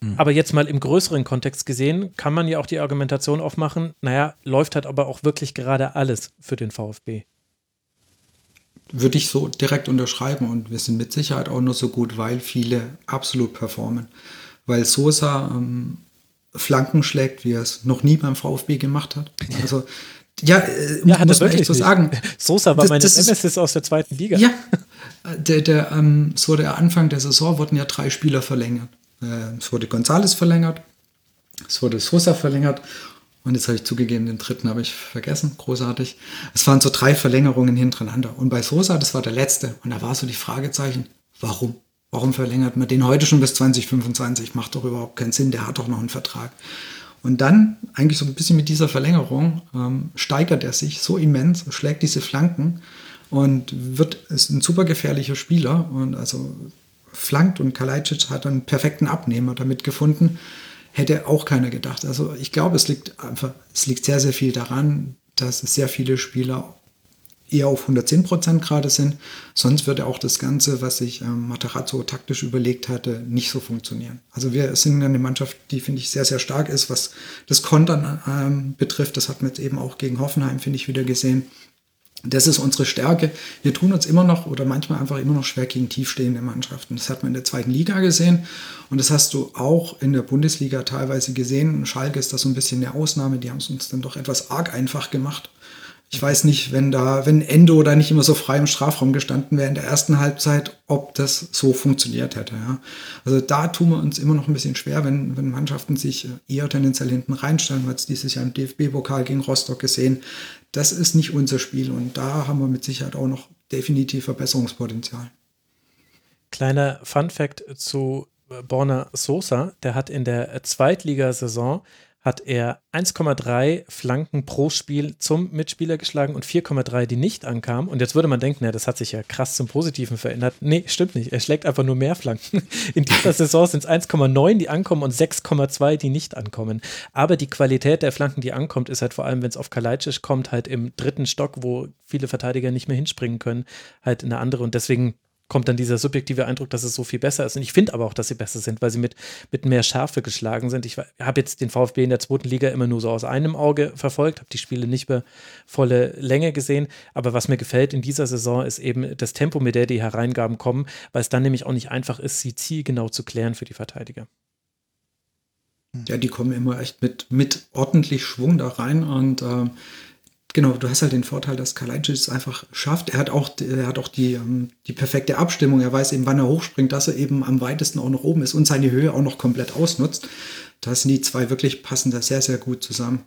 Mhm. Aber jetzt mal im größeren Kontext gesehen, kann man ja auch die Argumentation aufmachen, naja, läuft halt aber auch wirklich gerade alles für den VfB. Würde ich so direkt unterschreiben und wir sind mit Sicherheit auch nur so gut, weil viele absolut performen. Weil Sosa ähm, Flanken schlägt, wie er es noch nie beim VfB gemacht hat. Also ja, äh, ja muss man echt so sagen. [LAUGHS] Sosa war das, meine das Nemesis aus der zweiten Liga. Ja, der, der, ähm, so der Anfang der Saison wurden ja drei Spieler verlängert. Äh, es wurde Gonzales verlängert, es wurde Sosa verlängert und jetzt habe ich zugegeben, den dritten habe ich vergessen, großartig. Es waren so drei Verlängerungen hintereinander. Und bei Sosa, das war der letzte. Und da war so die Fragezeichen, warum? Warum verlängert man den heute schon bis 2025? Macht doch überhaupt keinen Sinn, der hat doch noch einen Vertrag. Und dann, eigentlich so ein bisschen mit dieser Verlängerung, ähm, steigert er sich so immens, schlägt diese Flanken und wird, ist ein super gefährlicher Spieler. Und also flankt und Kalajdzic hat einen perfekten Abnehmer damit gefunden, hätte auch keiner gedacht. Also ich glaube, es liegt einfach, es liegt sehr, sehr viel daran, dass sehr viele Spieler eher auf 110 Prozent gerade sind. Sonst würde auch das Ganze, was sich ähm, Materazzo taktisch überlegt hatte, nicht so funktionieren. Also wir sind eine Mannschaft, die, finde ich, sehr, sehr stark ist, was das Kontern ähm, betrifft. Das hat man jetzt eben auch gegen Hoffenheim, finde ich, wieder gesehen. Das ist unsere Stärke. Wir tun uns immer noch oder manchmal einfach immer noch schwer gegen tiefstehende Mannschaften. Das hat man in der zweiten Liga gesehen und das hast du auch in der Bundesliga teilweise gesehen. Schalke ist da so ein bisschen eine Ausnahme. Die haben es uns dann doch etwas arg einfach gemacht. Ich weiß nicht, wenn da, wenn Endo da nicht immer so frei im Strafraum gestanden wäre in der ersten Halbzeit, ob das so funktioniert hätte. Ja. Also da tun wir uns immer noch ein bisschen schwer, wenn, wenn Mannschaften sich eher tendenziell hinten reinstellen. Wir haben jetzt dieses Jahr im DFB-Pokal gegen Rostock gesehen. Das ist nicht unser Spiel und da haben wir mit Sicherheit auch noch definitiv Verbesserungspotenzial. Kleiner Fun Fact zu Borna Sosa, der hat in der Zweitligasaison hat er 1,3 Flanken pro Spiel zum Mitspieler geschlagen und 4,3, die nicht ankamen. Und jetzt würde man denken, ja, das hat sich ja krass zum Positiven verändert. Nee, stimmt nicht. Er schlägt einfach nur mehr Flanken. [LAUGHS] In dieser Saison sind es 1,9, die ankommen und 6,2, die nicht ankommen. Aber die Qualität der Flanken, die ankommt, ist halt vor allem, wenn es auf Kalajdzic kommt, halt im dritten Stock, wo viele Verteidiger nicht mehr hinspringen können, halt eine andere. Und deswegen kommt dann dieser subjektive Eindruck, dass es so viel besser ist. Und ich finde aber auch, dass sie besser sind, weil sie mit, mit mehr Schärfe geschlagen sind. Ich habe jetzt den VfB in der zweiten Liga immer nur so aus einem Auge verfolgt, habe die Spiele nicht mehr volle Länge gesehen. Aber was mir gefällt in dieser Saison ist eben das Tempo, mit der die Hereingaben kommen, weil es dann nämlich auch nicht einfach ist, sie zielgenau zu klären für die Verteidiger. Ja, die kommen immer echt mit, mit ordentlich Schwung da rein und ähm, Genau, du hast halt den Vorteil, dass Kalajdzic es einfach schafft. Er hat auch, er hat auch die, ähm, die perfekte Abstimmung. Er weiß eben, wann er hochspringt, dass er eben am weitesten auch noch oben ist und seine Höhe auch noch komplett ausnutzt. Da sind die zwei wirklich passend sehr, sehr gut zusammen.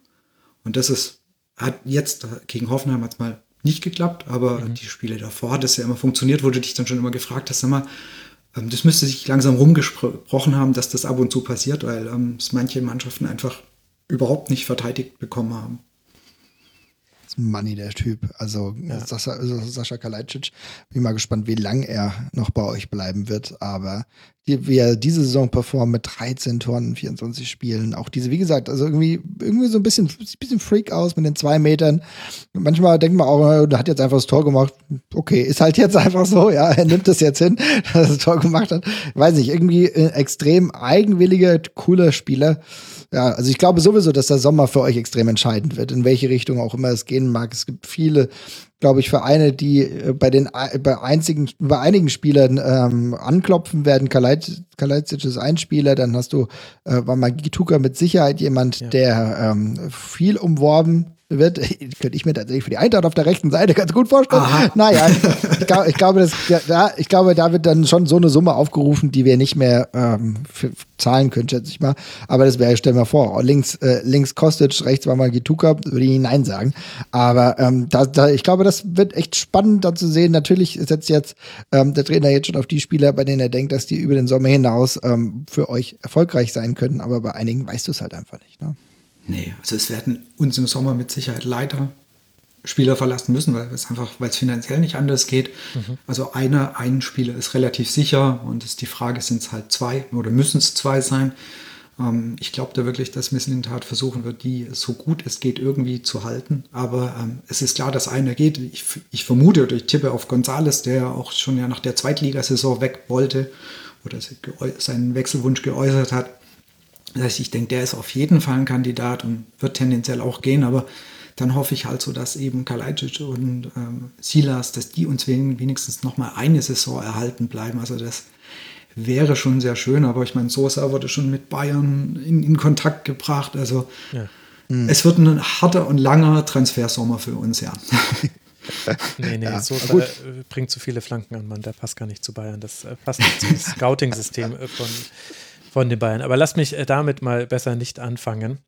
Und das ist, hat jetzt gegen Hoffenheim hat es mal nicht geklappt, aber mhm. die Spiele davor hat es ja immer funktioniert, wo du dich dann schon immer gefragt hast, sag mal, ähm, das müsste sich langsam rumgesprochen haben, dass das ab und zu passiert, weil ähm, es manche Mannschaften einfach überhaupt nicht verteidigt bekommen haben. Money, der Typ. Also, ja. Sascha, also Sascha Kalajdzic. Bin mal gespannt, wie lange er noch bei euch bleiben wird. Aber wie er diese Saison performt mit 13 Toren, 24 Spielen. Auch diese, wie gesagt, also irgendwie, irgendwie so ein bisschen, bisschen Freak aus mit den zwei Metern. Manchmal denkt man auch, der hat jetzt einfach das Tor gemacht. Okay, ist halt jetzt [LAUGHS] einfach so, ja, er nimmt das jetzt hin, [LAUGHS] dass er das Tor gemacht hat. Weiß nicht, irgendwie extrem eigenwilliger, cooler Spieler. Ja, also ich glaube sowieso, dass der Sommer für euch extrem entscheidend wird, in welche Richtung auch immer es gehen mag. Es gibt viele, glaube ich, Vereine, die äh, bei den bei einzigen, bei einigen Spielern ähm, anklopfen werden. Kalajdzic ist ein Spieler, dann hast du äh, war Magituka mit Sicherheit jemand, ja. der ähm, viel umworben wird, [LAUGHS] könnte ich mir tatsächlich für die Eintracht auf der rechten Seite ganz gut vorstellen. Aha. Naja, [LAUGHS] ich, glaub, ich, glaube, das, da, ich glaube, da wird dann schon so eine Summe aufgerufen, die wir nicht mehr ähm, zahlen können, schätze ich mal. Aber das wäre, stell mal vor, links, äh, links Kostic, rechts war mal Gituka, würde ich Nein sagen. Aber ähm, da, da, ich glaube, das wird echt spannend da zu sehen. Natürlich setzt jetzt ähm, der Trainer jetzt schon auf die Spieler, bei denen er denkt, dass die über den Sommer hinaus ähm, für euch erfolgreich sein können. Aber bei einigen weißt du es halt einfach nicht. Ne? Nee, also es werden uns im Sommer mit Sicherheit leider Spieler verlassen müssen, weil es einfach, weil es finanziell nicht anders geht. Mhm. Also einer, ein Spieler ist relativ sicher und ist die Frage, sind es halt zwei oder müssen es zwei sein? Ähm, ich glaube da wirklich, dass Tat versuchen wird, die so gut es geht irgendwie zu halten. Aber ähm, es ist klar, dass einer geht. Ich, ich vermute oder ich tippe auf Gonzales, der auch schon ja nach der Zweitligasaison weg wollte oder seinen Wechselwunsch geäußert hat. Das heißt, ich denke, der ist auf jeden Fall ein Kandidat und wird tendenziell auch gehen, aber dann hoffe ich halt so, dass eben Kalajdzic und ähm, Silas, dass die uns wenigstens noch mal eine Saison erhalten bleiben. Also das wäre schon sehr schön, aber ich meine, Sosa wurde schon mit Bayern in, in Kontakt gebracht. Also ja. mhm. es wird ein harter und langer Transfersommer für uns, ja. [LAUGHS] nee, nee, ja, Sosa äh, bringt zu viele Flanken an, Mann, der passt gar nicht zu Bayern. Das äh, passt nicht zum [LAUGHS] Scouting-System äh, von von den Bayern. Aber lass mich äh, damit mal besser nicht anfangen.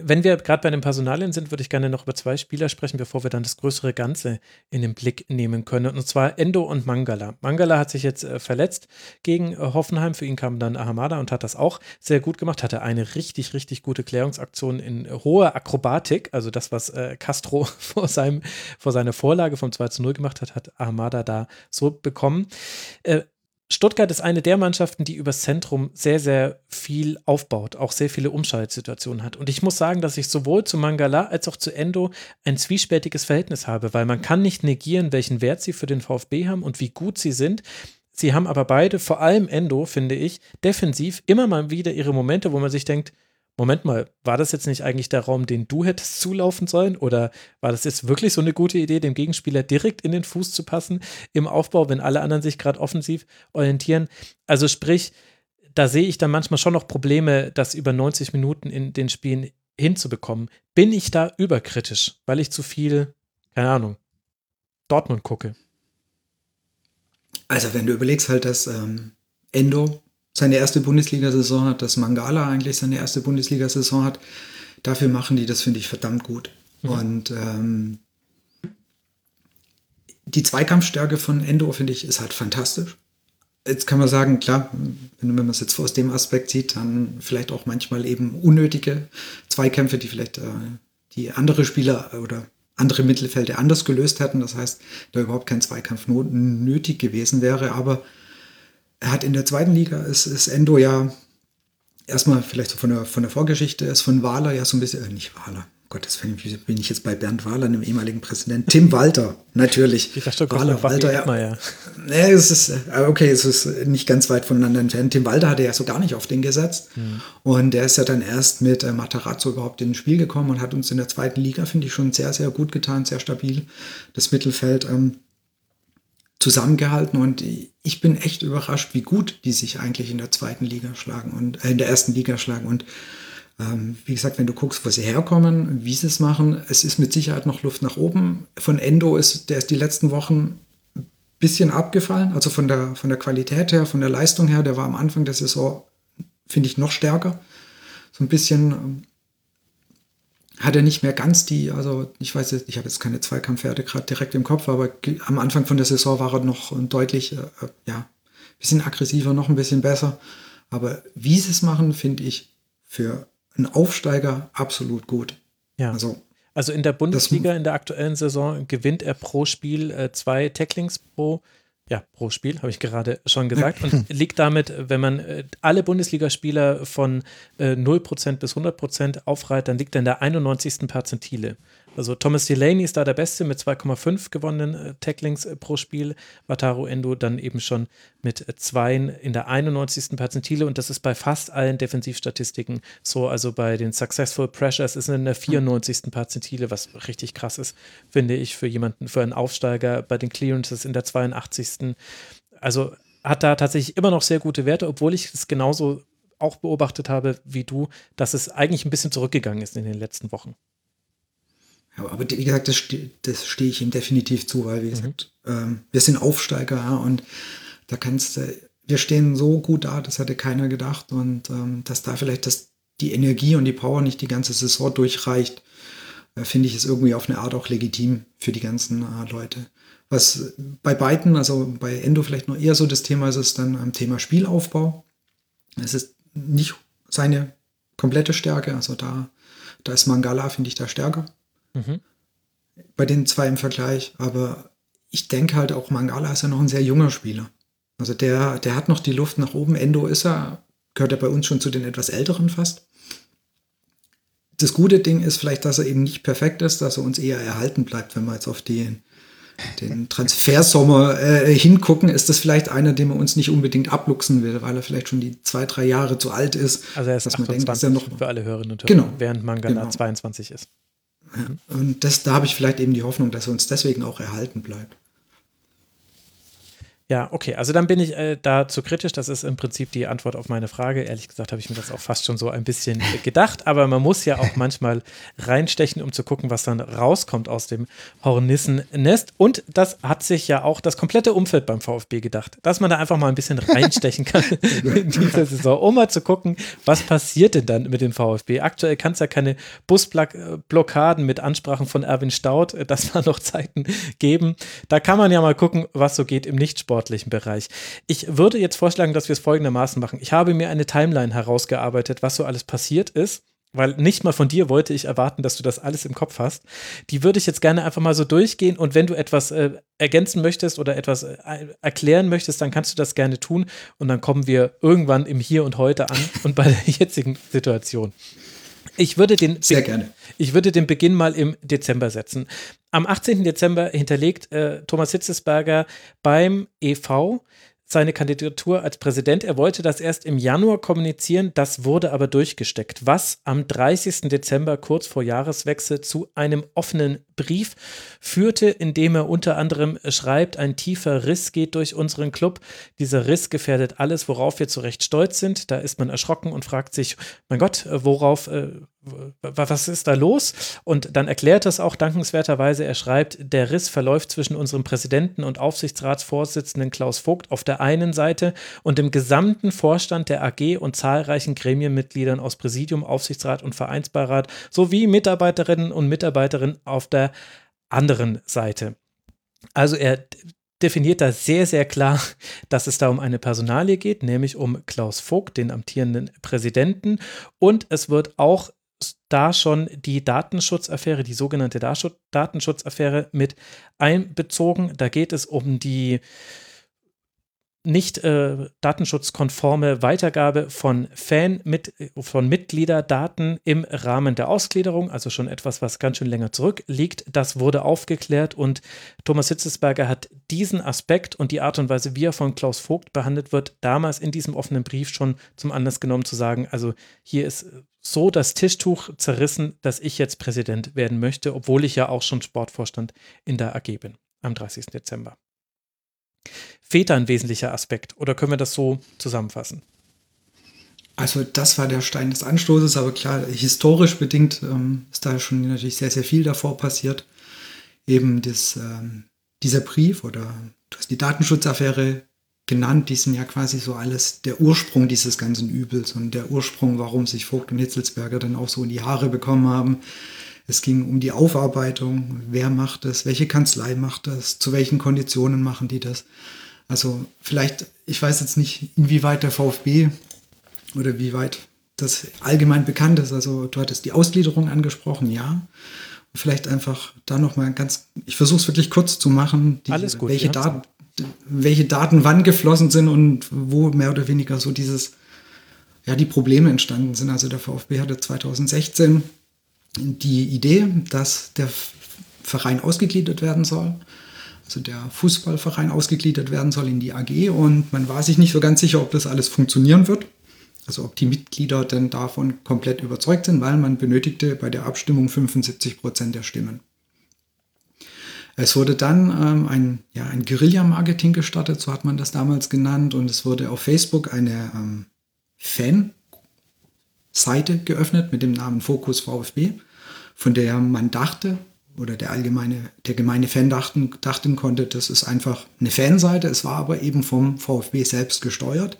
Wenn wir gerade bei den Personalien sind, würde ich gerne noch über zwei Spieler sprechen, bevor wir dann das größere Ganze in den Blick nehmen können. Und zwar Endo und Mangala. Mangala hat sich jetzt äh, verletzt gegen äh, Hoffenheim. Für ihn kam dann Ahamada und hat das auch sehr gut gemacht. Hatte eine richtig, richtig gute Klärungsaktion in hoher Akrobatik. Also das, was Castro [LAUGHS] vor, seinem, vor seiner Vorlage vom 2 zu 0 gemacht hat, hat Ahamada da so bekommen. Stuttgart ist eine der Mannschaften, die übers Zentrum sehr, sehr viel aufbaut, auch sehr viele Umschaltsituationen hat. Und ich muss sagen, dass ich sowohl zu Mangala als auch zu Endo ein zwiespältiges Verhältnis habe, weil man kann nicht negieren, welchen Wert sie für den VfB haben und wie gut sie sind. Sie haben aber beide, vor allem Endo, finde ich, defensiv immer mal wieder ihre Momente, wo man sich denkt, Moment mal, war das jetzt nicht eigentlich der Raum, den du hättest zulaufen sollen? Oder war das jetzt wirklich so eine gute Idee, dem Gegenspieler direkt in den Fuß zu passen im Aufbau, wenn alle anderen sich gerade offensiv orientieren? Also sprich, da sehe ich dann manchmal schon noch Probleme, das über 90 Minuten in den Spielen hinzubekommen. Bin ich da überkritisch, weil ich zu viel, keine Ahnung, Dortmund gucke? Also wenn du überlegst halt, dass ähm, Endo seine erste Bundesliga-Saison hat, dass Mangala eigentlich seine erste Bundesliga-Saison hat. Dafür machen die das, finde ich, verdammt gut. Mhm. Und ähm, die Zweikampfstärke von Endo, finde ich, ist halt fantastisch. Jetzt kann man sagen, klar, wenn man es jetzt aus dem Aspekt sieht, dann vielleicht auch manchmal eben unnötige Zweikämpfe, die vielleicht äh, die andere Spieler oder andere Mittelfelder anders gelöst hätten. Das heißt, da überhaupt kein Zweikampf nötig gewesen wäre. Aber er hat in der zweiten Liga, ist, ist Endo ja erstmal vielleicht so von der, von der Vorgeschichte, ist von Wahler ja so ein bisschen, äh, nicht Wahler, Gottes Willen, bin ich jetzt bei Bernd Wahler, dem ehemaligen Präsidenten. Tim Walter, natürlich. Ich dachte, Wahler, Walter, ja. Immer, ja. Nee, es ist, äh, okay, es ist nicht ganz weit voneinander entfernt. Tim Walter hatte ja so gar nicht auf den gesetzt. Mhm. Und der ist ja dann erst mit äh, Matarazzo überhaupt ins Spiel gekommen und hat uns in der zweiten Liga, finde ich, schon sehr, sehr gut getan, sehr stabil. Das Mittelfeld. Ähm, zusammengehalten und ich bin echt überrascht, wie gut die sich eigentlich in der zweiten Liga schlagen und äh, in der ersten Liga schlagen und ähm, wie gesagt, wenn du guckst, wo sie herkommen, wie sie es machen, es ist mit Sicherheit noch Luft nach oben. Von Endo ist der ist die letzten Wochen ein bisschen abgefallen, also von der von der Qualität her, von der Leistung her, der war am Anfang der Saison finde ich noch stärker. So ein bisschen ähm, hat er nicht mehr ganz die, also ich weiß jetzt, ich habe jetzt keine Zweikampfwerte gerade direkt im Kopf, aber am Anfang von der Saison war er noch deutlich, äh, äh ja, ein bisschen aggressiver, noch ein bisschen besser. Aber wie sie es machen, finde ich für einen Aufsteiger absolut gut. Ja. Also, also in der Bundesliga in der aktuellen Saison gewinnt er pro Spiel äh, zwei Tacklings pro ja, pro Spiel, habe ich gerade schon gesagt. Und [LAUGHS] liegt damit, wenn man äh, alle Bundesligaspieler von äh, 0% bis 100% aufreiht, dann liegt er in der 91. Perzentile. Also Thomas Delaney ist da der Beste mit 2,5 gewonnenen äh, Tacklings äh, pro Spiel. Wataru Endo dann eben schon mit äh, zwei in der 91. Perzentile und das ist bei fast allen Defensivstatistiken so. Also bei den Successful Pressures ist er in der 94. Perzentile, was richtig krass ist, finde ich, für jemanden, für einen Aufsteiger. Bei den Clearances in der 82. Also hat da tatsächlich immer noch sehr gute Werte, obwohl ich es genauso auch beobachtet habe wie du, dass es eigentlich ein bisschen zurückgegangen ist in den letzten Wochen. Ja, aber wie gesagt, das, das stehe ich ihm definitiv zu, weil, wie mhm. gesagt, ähm, wir sind Aufsteiger ja, und da kannst du, wir stehen so gut da, das hätte keiner gedacht und ähm, dass da vielleicht das, die Energie und die Power nicht die ganze Saison durchreicht, äh, finde ich es irgendwie auf eine Art auch legitim für die ganzen äh, Leute. Was bei beiden, also bei Endo vielleicht noch eher so das Thema ist, ist dann am Thema Spielaufbau. Es ist nicht seine komplette Stärke, also da, da ist Mangala, finde ich, da stärker. Mhm. Bei den zwei im Vergleich. Aber ich denke halt auch, Mangala ist ja noch ein sehr junger Spieler. Also der, der hat noch die Luft nach oben. Endo ist er, gehört er bei uns schon zu den etwas älteren fast. Das gute Ding ist vielleicht, dass er eben nicht perfekt ist, dass er uns eher erhalten bleibt, wenn wir jetzt auf den, den Transfersommer äh, hingucken, ist das vielleicht einer, den man uns nicht unbedingt abluchsen will, weil er vielleicht schon die zwei, drei Jahre zu alt ist. Also er ist dass 28 man denkt, dass er noch für alle Hörerinnen und Hörer, genau, während Mangala genau. 22 ist. Und das, da habe ich vielleicht eben die Hoffnung, dass uns deswegen auch erhalten bleibt. Ja, okay, also dann bin ich äh, da zu kritisch. Das ist im Prinzip die Antwort auf meine Frage. Ehrlich gesagt habe ich mir das auch fast schon so ein bisschen [LAUGHS] gedacht, aber man muss ja auch manchmal reinstechen, um zu gucken, was dann rauskommt aus dem Hornissennest. Und das hat sich ja auch das komplette Umfeld beim VfB gedacht, dass man da einfach mal ein bisschen [LAUGHS] reinstechen kann in dieser Saison, um mal zu gucken, was passiert denn dann mit dem VfB. Aktuell kann es ja keine Busblockaden mit Ansprachen von Erwin Staud, äh, das war noch Zeiten geben. Da kann man ja mal gucken, was so geht im Nichtsport sportlichen Bereich. Ich würde jetzt vorschlagen, dass wir es folgendermaßen machen. Ich habe mir eine Timeline herausgearbeitet, was so alles passiert ist weil nicht mal von dir wollte ich erwarten, dass du das alles im Kopf hast. Die würde ich jetzt gerne einfach mal so durchgehen und wenn du etwas äh, ergänzen möchtest oder etwas äh, erklären möchtest, dann kannst du das gerne tun und dann kommen wir irgendwann im Hier und Heute an und bei der [LAUGHS] jetzigen Situation. Ich würde den Sehr gerne. Ich würde den Beginn mal im Dezember setzen. Am 18. Dezember hinterlegt äh, Thomas Hitzesberger beim EV seine Kandidatur als Präsident. Er wollte das erst im Januar kommunizieren, das wurde aber durchgesteckt, was am 30. Dezember kurz vor Jahreswechsel zu einem offenen Brief führte, in dem er unter anderem schreibt, ein tiefer Riss geht durch unseren Club. Dieser Riss gefährdet alles, worauf wir zu Recht stolz sind. Da ist man erschrocken und fragt sich, mein Gott, worauf äh, was ist da los? Und dann erklärt es auch dankenswerterweise. Er schreibt, der Riss verläuft zwischen unserem Präsidenten und Aufsichtsratsvorsitzenden Klaus Vogt auf der einen Seite und dem gesamten Vorstand der AG und zahlreichen Gremienmitgliedern aus Präsidium, Aufsichtsrat und Vereinsbeirat sowie Mitarbeiterinnen und Mitarbeiterinnen auf der anderen Seite. Also er definiert da sehr, sehr klar, [LAUGHS] dass es da um eine Personalie geht, nämlich um Klaus Vogt, den amtierenden Präsidenten. Und es wird auch da schon die Datenschutzaffäre, die sogenannte Datenschutzaffäre mit einbezogen. Da geht es um die nicht äh, datenschutzkonforme Weitergabe von Fan mit, von Mitgliederdaten im Rahmen der Ausgliederung, also schon etwas, was ganz schön länger zurückliegt. Das wurde aufgeklärt und Thomas Hitzesberger hat diesen Aspekt und die Art und Weise, wie er von Klaus Vogt behandelt wird, damals in diesem offenen Brief schon zum Anlass genommen zu sagen, also hier ist so das Tischtuch zerrissen, dass ich jetzt Präsident werden möchte, obwohl ich ja auch schon Sportvorstand in der AG bin am 30. Dezember. Da ein wesentlicher Aspekt oder können wir das so zusammenfassen? Also das war der Stein des Anstoßes, aber klar, historisch bedingt ähm, ist da schon natürlich sehr, sehr viel davor passiert. Eben das, ähm, dieser Brief oder du hast die Datenschutzaffäre genannt, die sind ja quasi so alles der Ursprung dieses ganzen Übels und der Ursprung, warum sich Vogt und Hitzelsberger dann auch so in die Haare bekommen haben. Es ging um die Aufarbeitung, wer macht das, welche Kanzlei macht das, zu welchen Konditionen machen die das. Also vielleicht, ich weiß jetzt nicht, inwieweit der VfB oder wie weit das allgemein bekannt ist. Also du hattest die Ausgliederung angesprochen, ja. vielleicht einfach da nochmal ganz, ich versuche es wirklich kurz zu machen, gut, welche, Daten, welche Daten wann geflossen sind und wo mehr oder weniger so dieses, ja, die Probleme entstanden sind. Also der VfB hatte 2016 die Idee, dass der Verein ausgegliedert werden soll. Also der Fußballverein ausgegliedert werden soll in die AG und man war sich nicht so ganz sicher, ob das alles funktionieren wird. Also ob die Mitglieder denn davon komplett überzeugt sind, weil man benötigte bei der Abstimmung 75 Prozent der Stimmen. Es wurde dann ähm, ein, ja, ein Guerilla-Marketing gestartet, so hat man das damals genannt, und es wurde auf Facebook eine ähm, Fan- Seite geöffnet mit dem Namen Fokus VfB, von der man dachte, oder der allgemeine, der gemeine Fan dachten, dachten konnte, das ist einfach eine Fanseite. Es war aber eben vom VfB selbst gesteuert,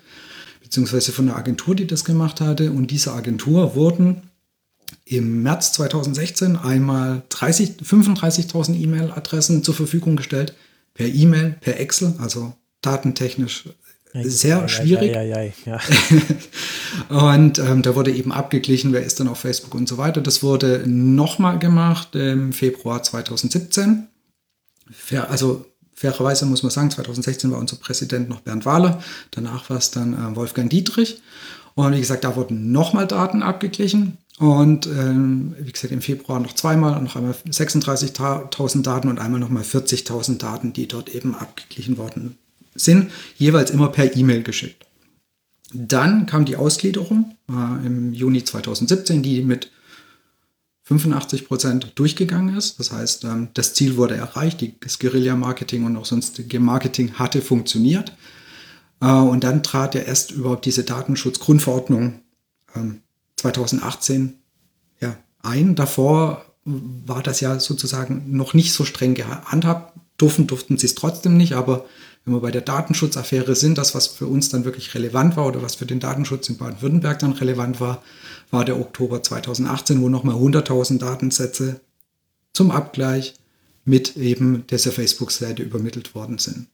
beziehungsweise von der Agentur, die das gemacht hatte. Und dieser Agentur wurden im März 2016 einmal 35.000 E-Mail-Adressen zur Verfügung gestellt, per E-Mail, per Excel, also datentechnisch sehr ja, schwierig. Ja, ja, ja, [LAUGHS] und ähm, da wurde eben abgeglichen, wer ist dann auf Facebook und so weiter. Das wurde nochmal gemacht im Februar 2017. Fair, also fairerweise muss man sagen, 2016 war unser Präsident noch Bernd Wahler, danach war es dann äh, Wolfgang Dietrich. Und wie gesagt, da wurden nochmal Daten abgeglichen. Und ähm, wie gesagt, im Februar noch zweimal, noch einmal 36.000 Daten und einmal nochmal 40.000 Daten, die dort eben abgeglichen worden sind jeweils immer per E-Mail geschickt. Dann kam die Ausgliederung äh, im Juni 2017, die mit 85 Prozent durchgegangen ist. Das heißt, ähm, das Ziel wurde erreicht, das Guerilla-Marketing und auch sonstige Marketing hatte funktioniert. Äh, und dann trat ja erst überhaupt diese Datenschutzgrundverordnung ähm, 2018 ja, ein. Davor war das ja sozusagen noch nicht so streng gehandhabt. Durften durften sie es trotzdem nicht, aber wenn wir bei der Datenschutzaffäre sind, das, was für uns dann wirklich relevant war oder was für den Datenschutz in Baden-Württemberg dann relevant war, war der Oktober 2018, wo nochmal 100.000 Datensätze zum Abgleich mit eben dieser Facebook-Seite übermittelt worden sind.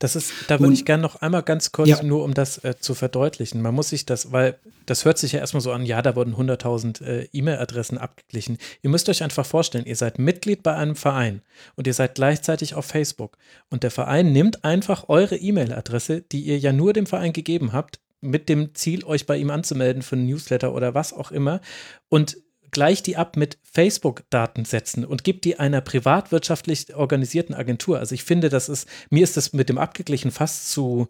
Das ist, da würde ich gerne noch einmal ganz kurz, Ja. nur um das äh, zu verdeutlichen. Man muss sich das, weil das hört sich ja erstmal so an, ja, da wurden 100.000 äh, E-Mail-Adressen abgeglichen. Ihr müsst euch einfach vorstellen, ihr seid Mitglied bei einem Verein und ihr seid gleichzeitig auf Facebook. Und der Verein nimmt einfach eure E-Mail-Adresse, die ihr ja nur dem Verein gegeben habt, mit dem Ziel, euch bei ihm anzumelden für einen Newsletter oder was auch immer und gleicht die ab mit Facebook-Datensätzen und gibt die einer privatwirtschaftlich organisierten Agentur. Also ich finde, das ist, mir ist das mit dem abgeglichen fast zu,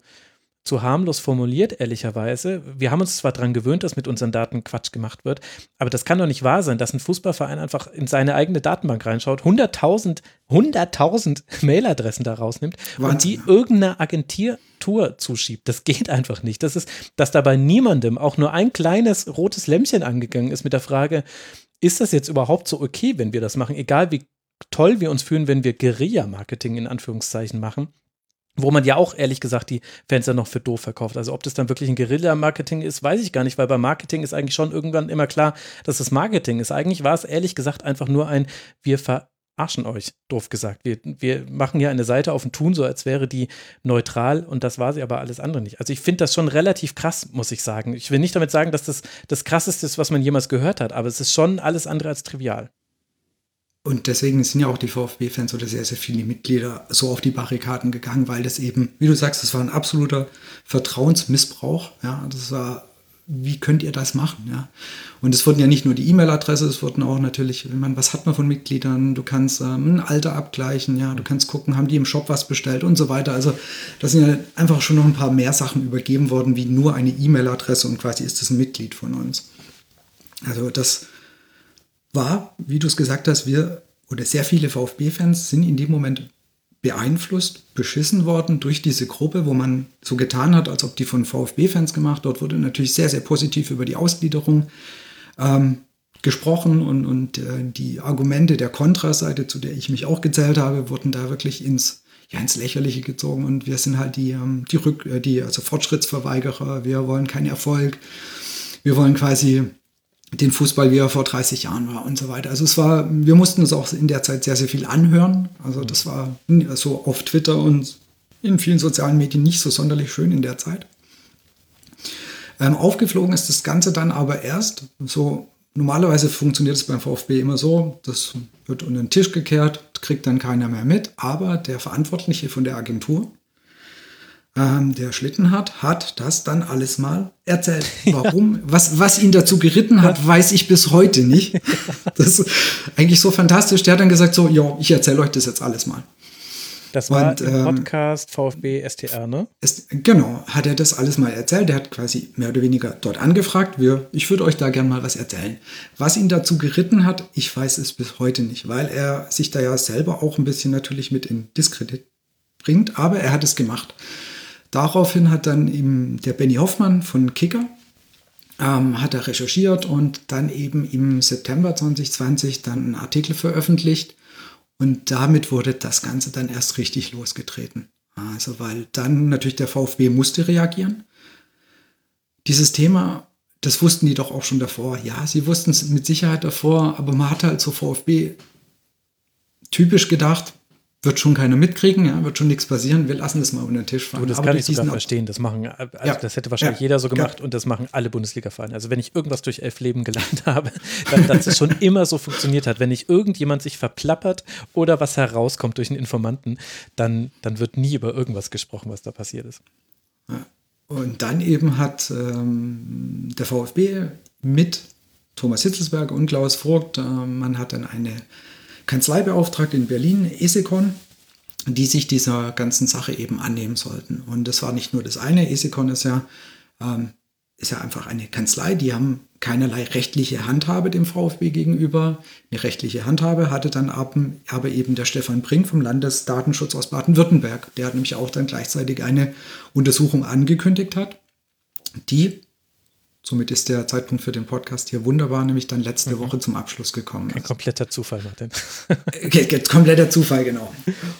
zu harmlos formuliert, ehrlicherweise. Wir haben uns zwar daran gewöhnt, dass mit unseren Daten Quatsch gemacht wird, aber das kann doch nicht wahr sein, dass ein Fußballverein einfach in seine eigene Datenbank reinschaut, 100.000 100.000 [LAUGHS] Mailadressen da rausnimmt und Wahnsinn. die irgendeiner Agentur zuschiebt. Das geht einfach nicht. Das ist, dass dabei niemandem auch nur ein kleines rotes Lämpchen angegangen ist mit der Frage, ist das jetzt überhaupt so okay, wenn wir das machen? Egal wie toll wir uns fühlen, wenn wir Guerilla-Marketing in Anführungszeichen machen. Wo man ja auch ehrlich gesagt die Fans dann noch für doof verkauft. Also ob das dann wirklich ein Guerilla-Marketing ist, weiß ich gar nicht, weil bei Marketing ist eigentlich schon irgendwann immer klar, dass es Marketing ist. Eigentlich war es ehrlich gesagt einfach nur ein, wir verarschen euch, doof gesagt. Wir, wir machen ja eine Seite auf und tun so, als wäre die neutral und das war sie aber alles andere nicht. Also ich finde das schon relativ krass, muss ich sagen. Ich will nicht damit sagen, dass das das krasseste ist, was man jemals gehört hat, aber es ist schon alles andere als trivial. Und deswegen sind ja auch die VfB-Fans oder sehr, sehr viele Mitglieder so auf die Barrikaden gegangen, weil das eben, wie du sagst, das war ein absoluter Vertrauensmissbrauch. Ja, das war, wie könnt ihr das machen? Ja, und es wurden ja nicht nur die E-Mail-Adresse, es wurden auch natürlich, ich meine, was hat man von Mitgliedern? Du kannst ähm, ein Alter abgleichen, ja, du kannst gucken, haben die im Shop was bestellt und so weiter. Also, da sind ja einfach schon noch ein paar mehr Sachen übergeben worden, wie nur eine E-Mail-Adresse und quasi ist das ein Mitglied von uns. Also, das war, wie du es gesagt hast, wir oder sehr viele VfB-Fans sind in dem Moment beeinflusst, beschissen worden durch diese Gruppe, wo man so getan hat, als ob die von VfB-Fans gemacht. Dort wurde natürlich sehr, sehr positiv über die Ausgliederung ähm, gesprochen und, und äh, die Argumente der Kontraseite, zu der ich mich auch gezählt habe, wurden da wirklich ins, ja, ins Lächerliche gezogen. Und wir sind halt die, ähm, die, Rück, äh, die also Fortschrittsverweigerer, wir wollen keinen Erfolg, wir wollen quasi den Fußball, wie er vor 30 Jahren war und so weiter. Also es war, wir mussten uns auch in der Zeit sehr, sehr viel anhören. Also das war so auf Twitter und in vielen sozialen Medien nicht so sonderlich schön in der Zeit. Ähm, aufgeflogen ist das Ganze dann aber erst so, normalerweise funktioniert es beim VfB immer so, das wird unter den Tisch gekehrt, kriegt dann keiner mehr mit, aber der Verantwortliche von der Agentur, ähm, der Schlittenhardt hat das dann alles mal erzählt. Warum? [LAUGHS] Was, was ihn dazu geritten hat, weiß ich bis heute nicht. [LAUGHS] Das ist eigentlich so fantastisch. Der hat dann gesagt so, ja, ich erzähle euch das jetzt alles mal. Das war Und, im ähm, Podcast VfB STR, ne? Es, genau, hat er das alles mal erzählt. Der hat quasi mehr oder weniger dort angefragt. Wir, ich würde euch da gerne mal was erzählen. Was ihn dazu geritten hat, ich weiß es bis heute nicht, weil er sich da ja selber auch ein bisschen natürlich mit in Diskredit bringt, aber er hat es gemacht. Daraufhin hat dann eben der Benny Hoffmann von Kicker ähm, hat er recherchiert und dann eben im September 2020 dann einen Artikel veröffentlicht und damit wurde das Ganze dann erst richtig losgetreten. Also weil dann natürlich der VfB musste reagieren. Dieses Thema, das wussten die doch auch schon davor. Ja, sie wussten es mit Sicherheit davor, aber man hat halt so VfB typisch gedacht, wird schon keiner mitkriegen, ja, wird schon nichts passieren, wir lassen das mal unter den Tisch fallen. Du, das Aber kann ich sogar verstehen. Das machen, also Ja. das hätte wahrscheinlich Ja. jeder so gemacht Ja. und das machen alle Bundesliga-Vereine. Also wenn ich irgendwas durch elf Leben gelernt [LAUGHS] habe, dann, dass es schon immer so funktioniert hat. Wenn nicht irgendjemand sich verplappert oder was herauskommt durch einen Informanten, dann, dann wird nie über irgendwas gesprochen, was da passiert ist. Und dann eben hat ähm, der VfB mit Thomas Hitzelsberger und Klaus Vogt, äh, man hat dann eine Kanzlei beauftragt in Berlin, Esekon, die sich dieser ganzen Sache eben annehmen sollten. Und das war nicht nur das eine, Esekon ist ja, ähm, ist ja einfach eine Kanzlei, die haben keinerlei rechtliche Handhabe dem VfB gegenüber. Eine rechtliche Handhabe hatte dann ab, aber eben der Stefan Brink vom Landesdatenschutz aus Baden-Württemberg, der nämlich auch dann gleichzeitig eine Untersuchung angekündigt hat, die, somit ist der Zeitpunkt für den Podcast hier wunderbar, nämlich dann letzte Woche zum Abschluss gekommen Ein kompletter Zufall, Martin. Ge- Kompletter Zufall, genau.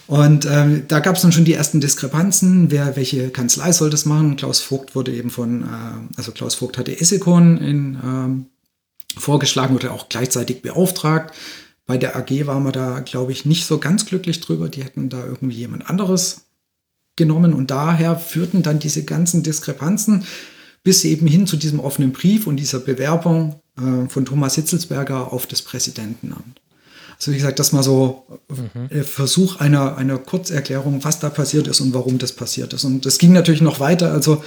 Und ähm, da gab es dann schon die ersten Diskrepanzen, wer welche Kanzlei soll das machen. Klaus Vogt wurde eben von, äh, also Klaus Vogt hatte Essekon in, ähm, vorgeschlagen oder auch gleichzeitig beauftragt. Bei der AG war man da, glaube ich, nicht so ganz glücklich drüber. Die hätten da irgendwie jemand anderes genommen und daher führten dann diese ganzen Diskrepanzen bis eben hin zu diesem offenen Brief und dieser Bewerbung äh, von Thomas Hitzelsberger auf das Präsidentenamt. Also wie gesagt, das mal so mhm. Versuch einer, einer Kurzerklärung, was da passiert ist und warum das passiert ist. Und das ging natürlich noch weiter. Also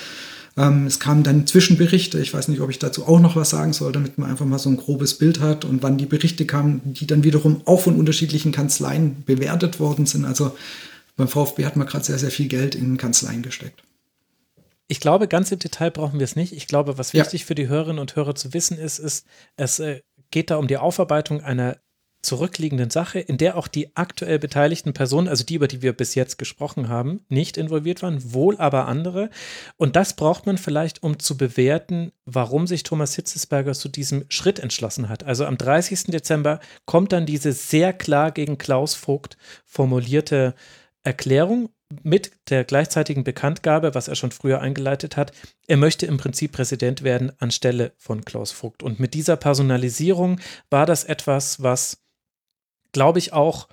ähm, es kamen dann Zwischenberichte. Ich weiß nicht, ob ich dazu auch noch was sagen soll, damit man einfach mal so ein grobes Bild hat und wann die Berichte kamen, die dann wiederum auch von unterschiedlichen Kanzleien bewertet worden sind. Also beim VfB hat man gerade sehr, sehr viel Geld in Kanzleien gesteckt. Ich glaube, ganz im Detail brauchen wir es nicht. Ich glaube, was wichtig ja. für die Hörerinnen und Hörer zu wissen ist, ist, es äh, geht da um die Aufarbeitung einer zurückliegenden Sache, in der auch die aktuell beteiligten Personen, also die, über die wir bis jetzt gesprochen haben, nicht involviert waren, wohl aber andere. Und das braucht man vielleicht, um zu bewerten, warum sich Thomas Hitzesberger zu diesem Schritt entschlossen hat. Also am 30. Dezember kommt dann diese sehr klar gegen Klaus Vogt formulierte Erklärung mit der gleichzeitigen Bekanntgabe, was er schon früher eingeleitet hat, er möchte im Prinzip Präsident werden anstelle von Klaus Vogt. Und mit dieser Personalisierung war das etwas, was glaube ich, auch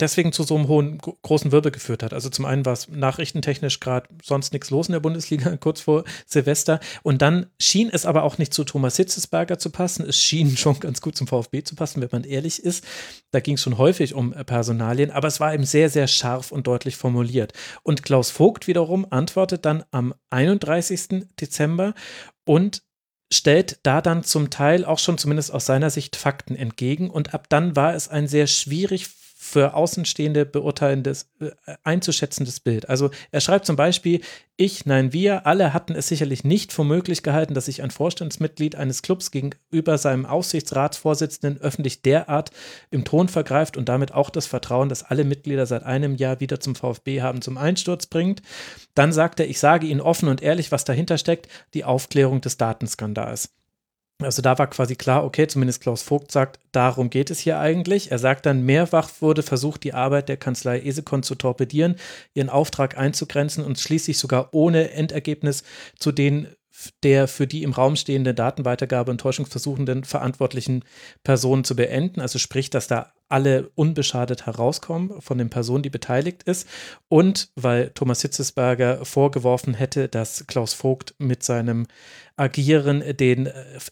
deswegen zu so einem hohen, großen Wirbel geführt hat. Also zum einen war es nachrichtentechnisch gerade sonst nichts los in der Bundesliga, [LAUGHS] kurz vor Silvester. Und dann schien es aber auch nicht zu Thomas Hitzesberger zu passen. Es schien schon ganz gut zum VfB zu passen, wenn man ehrlich ist. Da ging es schon häufig um äh, Personalien, aber es war eben sehr, sehr scharf und deutlich formuliert. Und Klaus Vogt wiederum antwortet dann am 31. Dezember und stellt da dann zum Teil auch schon zumindest aus seiner Sicht Fakten entgegen und ab dann war es ein sehr schwierig für Außenstehende beurteilendes, äh, einzuschätzendes Bild. Also er schreibt zum Beispiel, ich, nein, wir, alle hatten es sicherlich nicht für möglich gehalten, dass sich ein Vorstandsmitglied eines Clubs gegenüber seinem Aufsichtsratsvorsitzenden öffentlich derart im Ton vergreift und damit auch das Vertrauen, das alle Mitglieder seit einem Jahr wieder zum VfB haben, zum Einsturz bringt. Dann sagt er, ich sage Ihnen offen und ehrlich, was dahinter steckt, die Aufklärung des Datenskandals. Also da war quasi klar, okay, zumindest Klaus Vogt sagt, darum geht es hier eigentlich. Er sagt dann, mehrfach wurde versucht, die Arbeit der Kanzlei Esekon zu torpedieren, ihren Auftrag einzugrenzen und schließlich sogar ohne Endergebnis zu den der für die im Raum stehende Datenweitergabe und Täuschungsversuchenden verantwortlichen Personen zu beenden. Also sprich, dass da alle unbeschadet herauskommen von den Personen, die beteiligt ist. Und weil Thomas Hitzesberger vorgeworfen hätte, dass Klaus Vogt mit seinem Agieren den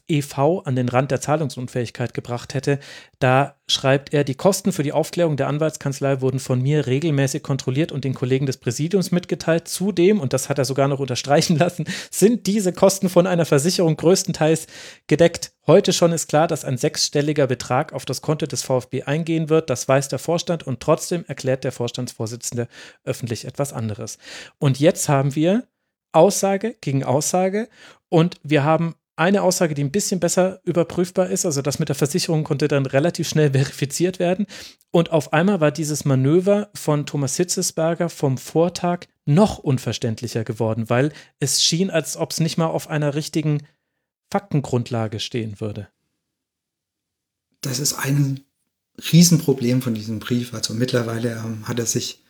EV an den Rand der Zahlungsunfähigkeit gebracht hätte, da schreibt er, die Kosten für die Aufklärung der Anwaltskanzlei wurden von mir regelmäßig kontrolliert und den Kollegen des Präsidiums mitgeteilt. Zudem, und das hat er sogar noch unterstreichen [LAUGHS] lassen, sind diese Kosten von einer Versicherung größtenteils gedeckt. Heute schon ist klar, dass ein sechsstelliger Betrag auf das Konto des VfB eingehen wird. Das weiß der Vorstand und trotzdem erklärt der Vorstandsvorsitzende öffentlich etwas anderes. Und jetzt haben wir Aussage gegen Aussage und wir haben eine Aussage, die ein bisschen besser überprüfbar ist. Also das mit der Versicherung konnte dann relativ schnell [LAUGHS] verifiziert werden. Und auf einmal war dieses Manöver von Thomas Hitzesberger vom Vortag noch unverständlicher geworden, weil es schien, als ob es nicht mal auf einer richtigen Faktengrundlage stehen würde. Das ist ein Riesenproblem von diesem Brief. Also mittlerweile ähm, hat er sich,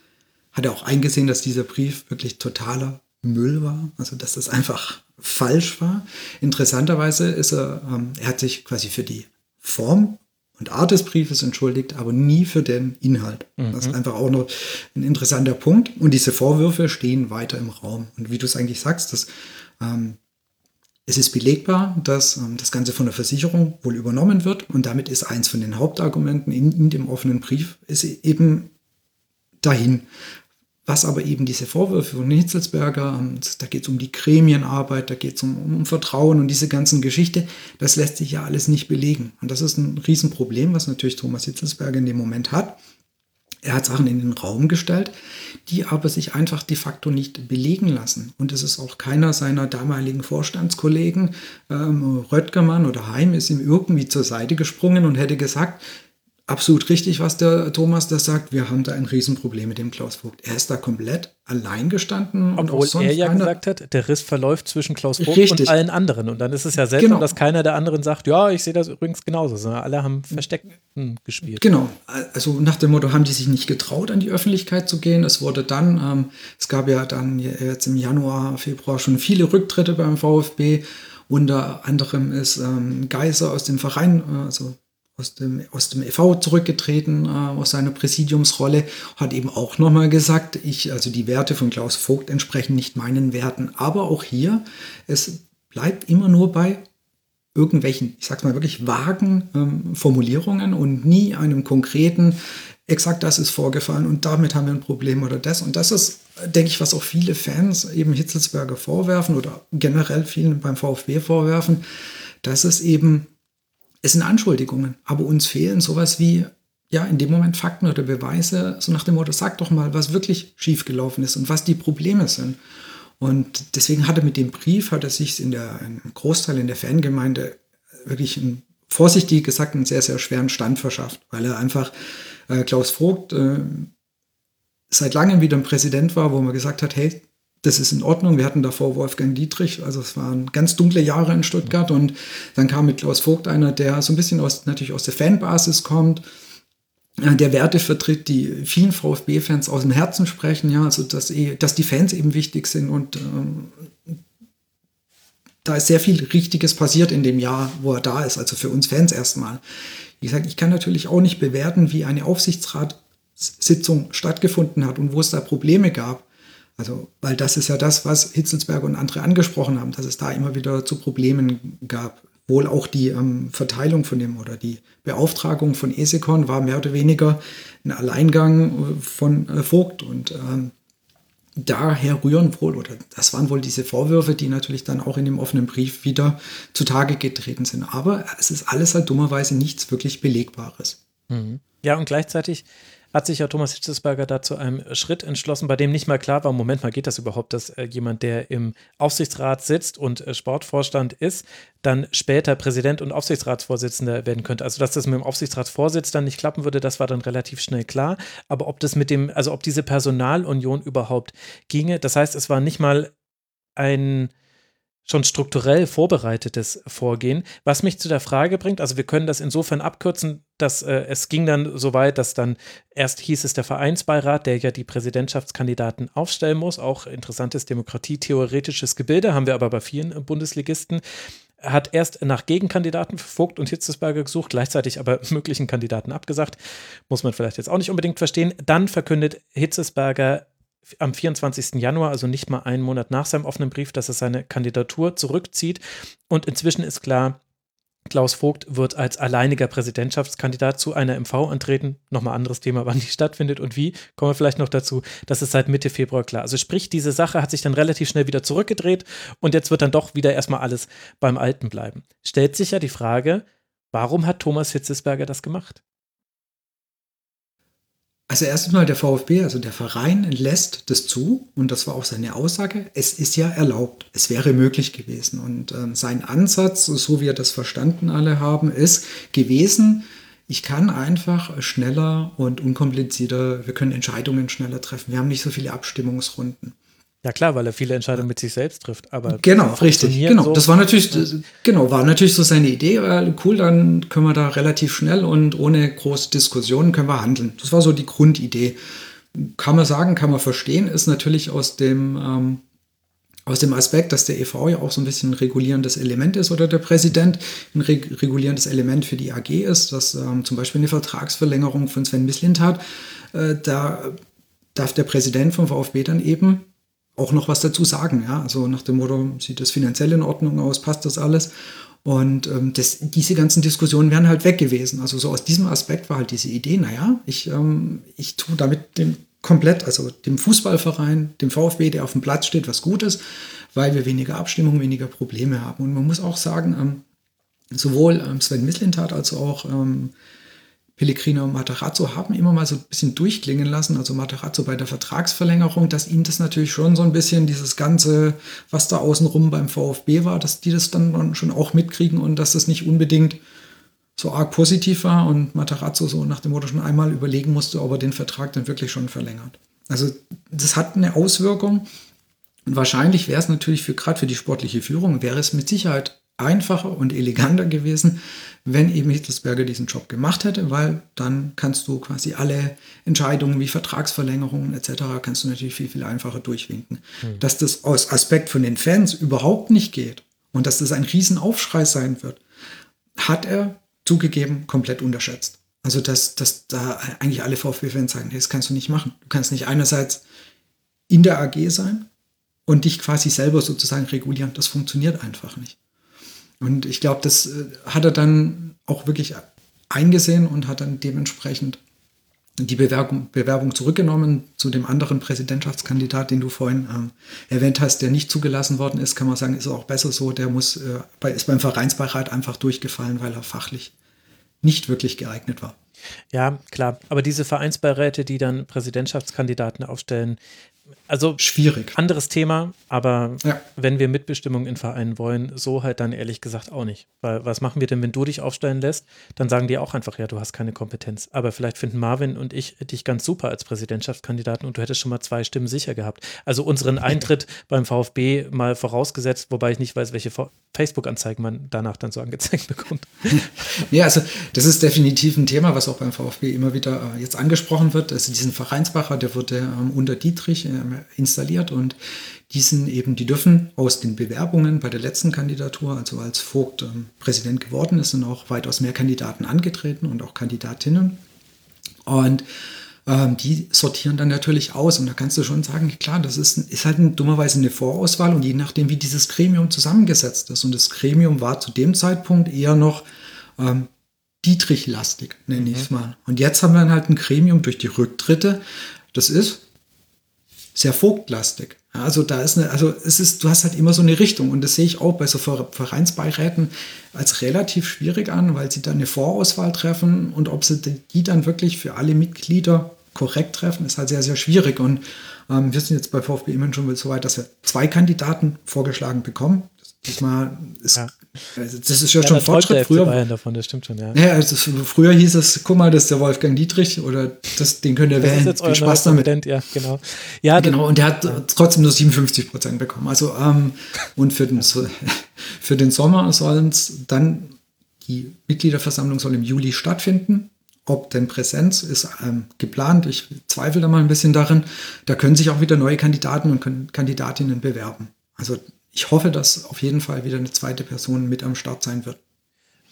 hat er auch eingesehen, dass dieser Brief wirklich totaler Müll war, also dass das einfach falsch war. Interessanterweise ist er, ähm, er hat sich quasi für die Form und Art des Briefes entschuldigt, aber nie für den Inhalt. Mhm. Das ist einfach auch noch ein interessanter Punkt. Und diese Vorwürfe stehen weiter im Raum. Und wie du es eigentlich sagst, dass, ähm, es ist belegbar, dass ähm, das Ganze von der Versicherung wohl übernommen wird. Und damit ist eins von den Hauptargumenten in, in dem offenen Brief, ist eben dahin. Was aber eben diese Vorwürfe von Hitzelsberger, da geht es um die Gremienarbeit, da geht es um, um, Vertrauen und diese ganzen Geschichte, das lässt sich ja alles nicht belegen. Und das ist ein Riesenproblem, was natürlich Thomas Hitzelsberger in dem Moment hat. Er hat Sachen in den Raum gestellt, die aber sich einfach de facto nicht belegen lassen. Und es ist auch keiner seiner damaligen Vorstandskollegen, ähm, Röttgermann oder Heim, ist ihm irgendwie zur Seite gesprungen und hätte gesagt, absolut richtig, was der Thomas da sagt. Wir haben da ein Riesenproblem mit dem Klaus Vogt. Er ist da komplett allein gestanden. Obwohl er ja gesagt hat, der Riss verläuft zwischen Klaus Vogt richtig. und allen anderen. Und dann ist es ja seltsam, genau. dass keiner der anderen sagt, ja, ich sehe das übrigens genauso. Sondern alle haben Versteck gespielt. Genau. Also nach dem Motto haben die sich nicht getraut, an die Öffentlichkeit zu gehen. Es wurde dann, ähm, es gab ja dann jetzt im Januar, Februar schon viele Rücktritte beim VfB. Unter anderem ist ähm, Geiser aus dem Verein, äh, also aus dem, aus dem EV zurückgetreten, äh, aus seiner Präsidiumsrolle, hat eben auch nochmal gesagt, ich, also die Werte von Klaus Vogt entsprechen nicht meinen Werten. Aber auch hier, es bleibt immer nur bei irgendwelchen, ich sag's mal wirklich vagen ähm, Formulierungen und nie einem konkreten, exakt das ist vorgefallen und damit haben wir ein Problem oder das. Und das ist, denke ich, was auch viele Fans eben Hitzelsberger vorwerfen oder generell vielen beim VfB vorwerfen, dass es eben es sind Anschuldigungen, aber uns fehlen sowas wie, ja, in dem Moment Fakten oder Beweise, so nach dem Motto, sag doch mal, was wirklich schiefgelaufen ist und was die Probleme sind. Und deswegen hat er mit dem Brief, hat er sich in der, im Großteil in der Fangemeinde wirklich einen, vorsichtig gesagt, einen sehr, sehr schweren Stand verschafft, weil er einfach äh, Klaus Vogt äh, seit langem wieder ein Präsident war, wo man gesagt hat, hey, das ist in Ordnung. Wir hatten davor Wolfgang Dietrich, also es waren ganz dunkle Jahre in Stuttgart und dann kam mit Klaus Vogt einer, der so ein bisschen aus, natürlich aus der Fanbasis kommt, äh, der Werte vertritt, die vielen VfB-Fans aus dem Herzen sprechen, ja, also dass, eh, dass die Fans eben wichtig sind und ähm, da ist sehr viel Richtiges passiert in dem Jahr, wo er da ist, also für uns Fans erstmal. Wie gesagt, ich kann natürlich auch nicht bewerten, wie eine Aufsichtsratssitzung stattgefunden hat und wo es da Probleme gab. Also, weil das ist ja das, was Hitzelsberger und andere angesprochen haben, dass es da immer wieder zu Problemen gab. Wohl auch die ähm, Verteilung von dem oder die Beauftragung von Esekon war mehr oder weniger ein Alleingang äh, von äh, Vogt und ähm, daher rühren wohl, oder das waren wohl diese Vorwürfe, die natürlich dann auch in dem offenen Brief wieder zutage getreten sind. Aber es ist alles halt dummerweise nichts wirklich Belegbares. Mhm. Ja, und gleichzeitig hat sich ja Thomas Hitzesberger da zu einem Schritt entschlossen, bei dem nicht mal klar war, Moment mal, geht das überhaupt, dass äh, jemand, der im Aufsichtsrat sitzt und äh, Sportvorstand ist, dann später Präsident und Aufsichtsratsvorsitzender werden könnte. Also, dass das mit dem Aufsichtsratsvorsitz dann nicht klappen würde, das war dann relativ schnell klar. Aber ob das mit dem, also ob diese Personalunion überhaupt ginge, das heißt, es war nicht mal ein schon strukturell vorbereitetes Vorgehen, was mich zu der Frage bringt, also wir können das insofern abkürzen, dass äh, es ging dann so weit, dass dann erst hieß es der Vereinsbeirat, der ja die Präsidentschaftskandidaten aufstellen muss, auch interessantes demokratietheoretisches Gebilde, haben wir aber bei vielen Bundesligisten, hat erst nach Gegenkandidaten für Vogt und Hitzesberger gesucht, gleichzeitig aber [LAUGHS] möglichen Kandidaten abgesagt, muss man vielleicht jetzt auch nicht unbedingt verstehen. Dann verkündet Hitzesberger am 24. Januar, also nicht mal einen Monat nach seinem offenen Brief, dass er seine Kandidatur zurückzieht. Und inzwischen ist klar, Klaus Vogt wird als alleiniger Präsidentschaftskandidat zu einer MV antreten. Nochmal anderes Thema, [LAUGHS] wann die stattfindet und wie. Kommen wir vielleicht noch dazu. Das ist seit Mitte Februar klar. Also sprich, diese Sache hat sich dann relativ schnell wieder zurückgedreht und jetzt wird dann doch wieder erstmal alles beim Alten bleiben. Stellt sich ja die Frage, warum hat Thomas Hitzesberger das gemacht? Also erstmal der VfB, also der Verein lässt das zu und das war auch seine Aussage. Es ist ja erlaubt, es wäre möglich gewesen. Und ähm, sein Ansatz, so wie wir das verstanden alle haben, ist gewesen, ich kann einfach schneller und unkomplizierter, wir können Entscheidungen schneller treffen. Wir haben nicht so viele Abstimmungsrunden. Ja klar, weil er viele Entscheidungen mit sich selbst trifft. Aber genau, richtig. Genau, so. das war natürlich, das, genau, war natürlich so seine Idee. Äh, cool, dann können wir da relativ schnell und ohne große Diskussionen können wir handeln. Das war so die Grundidee. Kann man sagen, kann man verstehen, ist natürlich aus dem ähm, aus dem Aspekt, dass der EV ja auch so ein bisschen ein regulierendes Element ist oder der Präsident ein regulierendes Element für die AG ist, dass ähm, zum Beispiel eine Vertragsverlängerung von Sven Mislint hat, äh, da darf der Präsident vom VfB dann eben auch noch was dazu sagen. Ja? Also nach dem Motto, sieht das finanziell in Ordnung aus, passt das alles? Und ähm, das, diese ganzen Diskussionen wären halt weg gewesen. Also so aus diesem Aspekt war halt diese Idee, naja, ich, ähm, ich tue damit dem komplett, also dem Fußballverein, dem VfB, der auf dem Platz steht, was Gutes, weil wir weniger Abstimmung, weniger Probleme haben. Und man muss auch sagen, ähm, sowohl ähm, Sven Mislintat als auch ähm, Pellegrino und Materazzo haben immer mal so ein bisschen durchklingen lassen, also Materazzo bei der Vertragsverlängerung, dass ihnen das natürlich schon so ein bisschen dieses Ganze, was da außenrum beim VfB war, dass die das dann schon auch mitkriegen und dass das nicht unbedingt so arg positiv war und Materazzo so nach dem Motto schon einmal überlegen musste, ob er den Vertrag dann wirklich schon verlängert. Also das hat eine Auswirkung und wahrscheinlich wäre es natürlich für gerade für die sportliche Führung, wäre es mit Sicherheit einfacher und eleganter gewesen, wenn eben Hitzelsberger diesen Job gemacht hätte, weil dann kannst du quasi alle Entscheidungen wie Vertragsverlängerungen etc. kannst du natürlich viel, viel einfacher durchwinken. Mhm. Dass das aus Aspekt von den Fans überhaupt nicht geht und dass das ein Riesenaufschrei sein wird, hat er zugegeben komplett unterschätzt. Also, dass, dass da eigentlich alle VfB-Fans sagen, nee, das kannst du nicht machen. Du kannst nicht einerseits in der AG sein und dich quasi selber sozusagen regulieren. Das funktioniert einfach nicht. Und ich glaube, das äh, hat er dann auch wirklich eingesehen und hat dann dementsprechend die Bewerbung, Bewerbung zurückgenommen zu dem anderen Präsidentschaftskandidat, den du vorhin ähm, erwähnt hast, der nicht zugelassen worden ist, kann man sagen, ist auch besser so. Der muss, äh, bei, ist beim Vereinsbeirat einfach durchgefallen, weil er fachlich nicht wirklich geeignet war. Ja, klar. Aber diese Vereinsbeiräte, die dann Präsidentschaftskandidaten aufstellen, also schwierig. Anderes Thema, aber ja. wenn wir Mitbestimmung in Vereinen wollen, so halt dann ehrlich gesagt auch nicht. Weil was machen wir denn, wenn du dich aufstellen lässt? Dann sagen die auch einfach, ja, du hast keine Kompetenz. Aber vielleicht finden Marvin und ich dich ganz super als Präsidentschaftskandidaten und du hättest schon mal zwei Stimmen sicher gehabt. Also unseren Eintritt beim VfB mal vorausgesetzt, wobei ich nicht weiß, welche Facebook-Anzeigen man danach dann so angezeigt [LAUGHS] bekommt. Ja, also das ist definitiv ein Thema, was auch beim VfB immer wieder äh, jetzt angesprochen wird. Also diesen Vereinsbacher, der wurde ähm, unter Dietrich äh, installiert und die sind eben, die dürfen aus den Bewerbungen bei der letzten Kandidatur, also als Vogt ähm, Präsident geworden ist, sind auch weitaus mehr Kandidaten angetreten und auch Kandidatinnen. Und ähm, die sortieren dann natürlich aus. Und da kannst du schon sagen, klar, das ist, ist halt ein, dummerweise eine Vorauswahl und je nachdem, wie dieses Gremium zusammengesetzt ist. Und das Gremium war zu dem Zeitpunkt eher noch ähm, Dietrich-lastig, nenne ich es mhm. mal. Und jetzt haben wir dann halt ein Gremium durch die Rücktritte. Das ist sehr vogtlastig. Also da ist eine, also es ist, du hast halt immer so eine Richtung und das sehe ich auch bei so Vereinsbeiräten als relativ schwierig an, weil sie dann eine Vorauswahl treffen und ob sie die dann wirklich für alle Mitglieder korrekt treffen, ist halt sehr, sehr schwierig. Und ähm, wir sind jetzt bei VfB immerhin schon so weit, dass wir zwei Kandidaten vorgeschlagen bekommen. Diesmal ist, ja. Also das ist ja, ja schon Fortschritt. Früher, Bayern davon, das stimmt schon, ja. ja also früher hieß es, guck mal, das ist der Wolfgang Dietrich oder das, den könnt ihr das wählen. Viel Spaß damit. Ja, genau. Ja, genau, und der hat ja. trotzdem nur 57 Prozent bekommen. Also, ähm, und für den, [LAUGHS] für den Sommer sollen es dann, die Mitgliederversammlung soll im Juli stattfinden. Ob denn Präsenz ist ähm, geplant. Ich zweifle da mal ein bisschen darin. Da können sich auch wieder neue Kandidaten und Kandidatinnen bewerben. Also ich hoffe, dass auf jeden Fall wieder eine zweite Person mit am Start sein wird.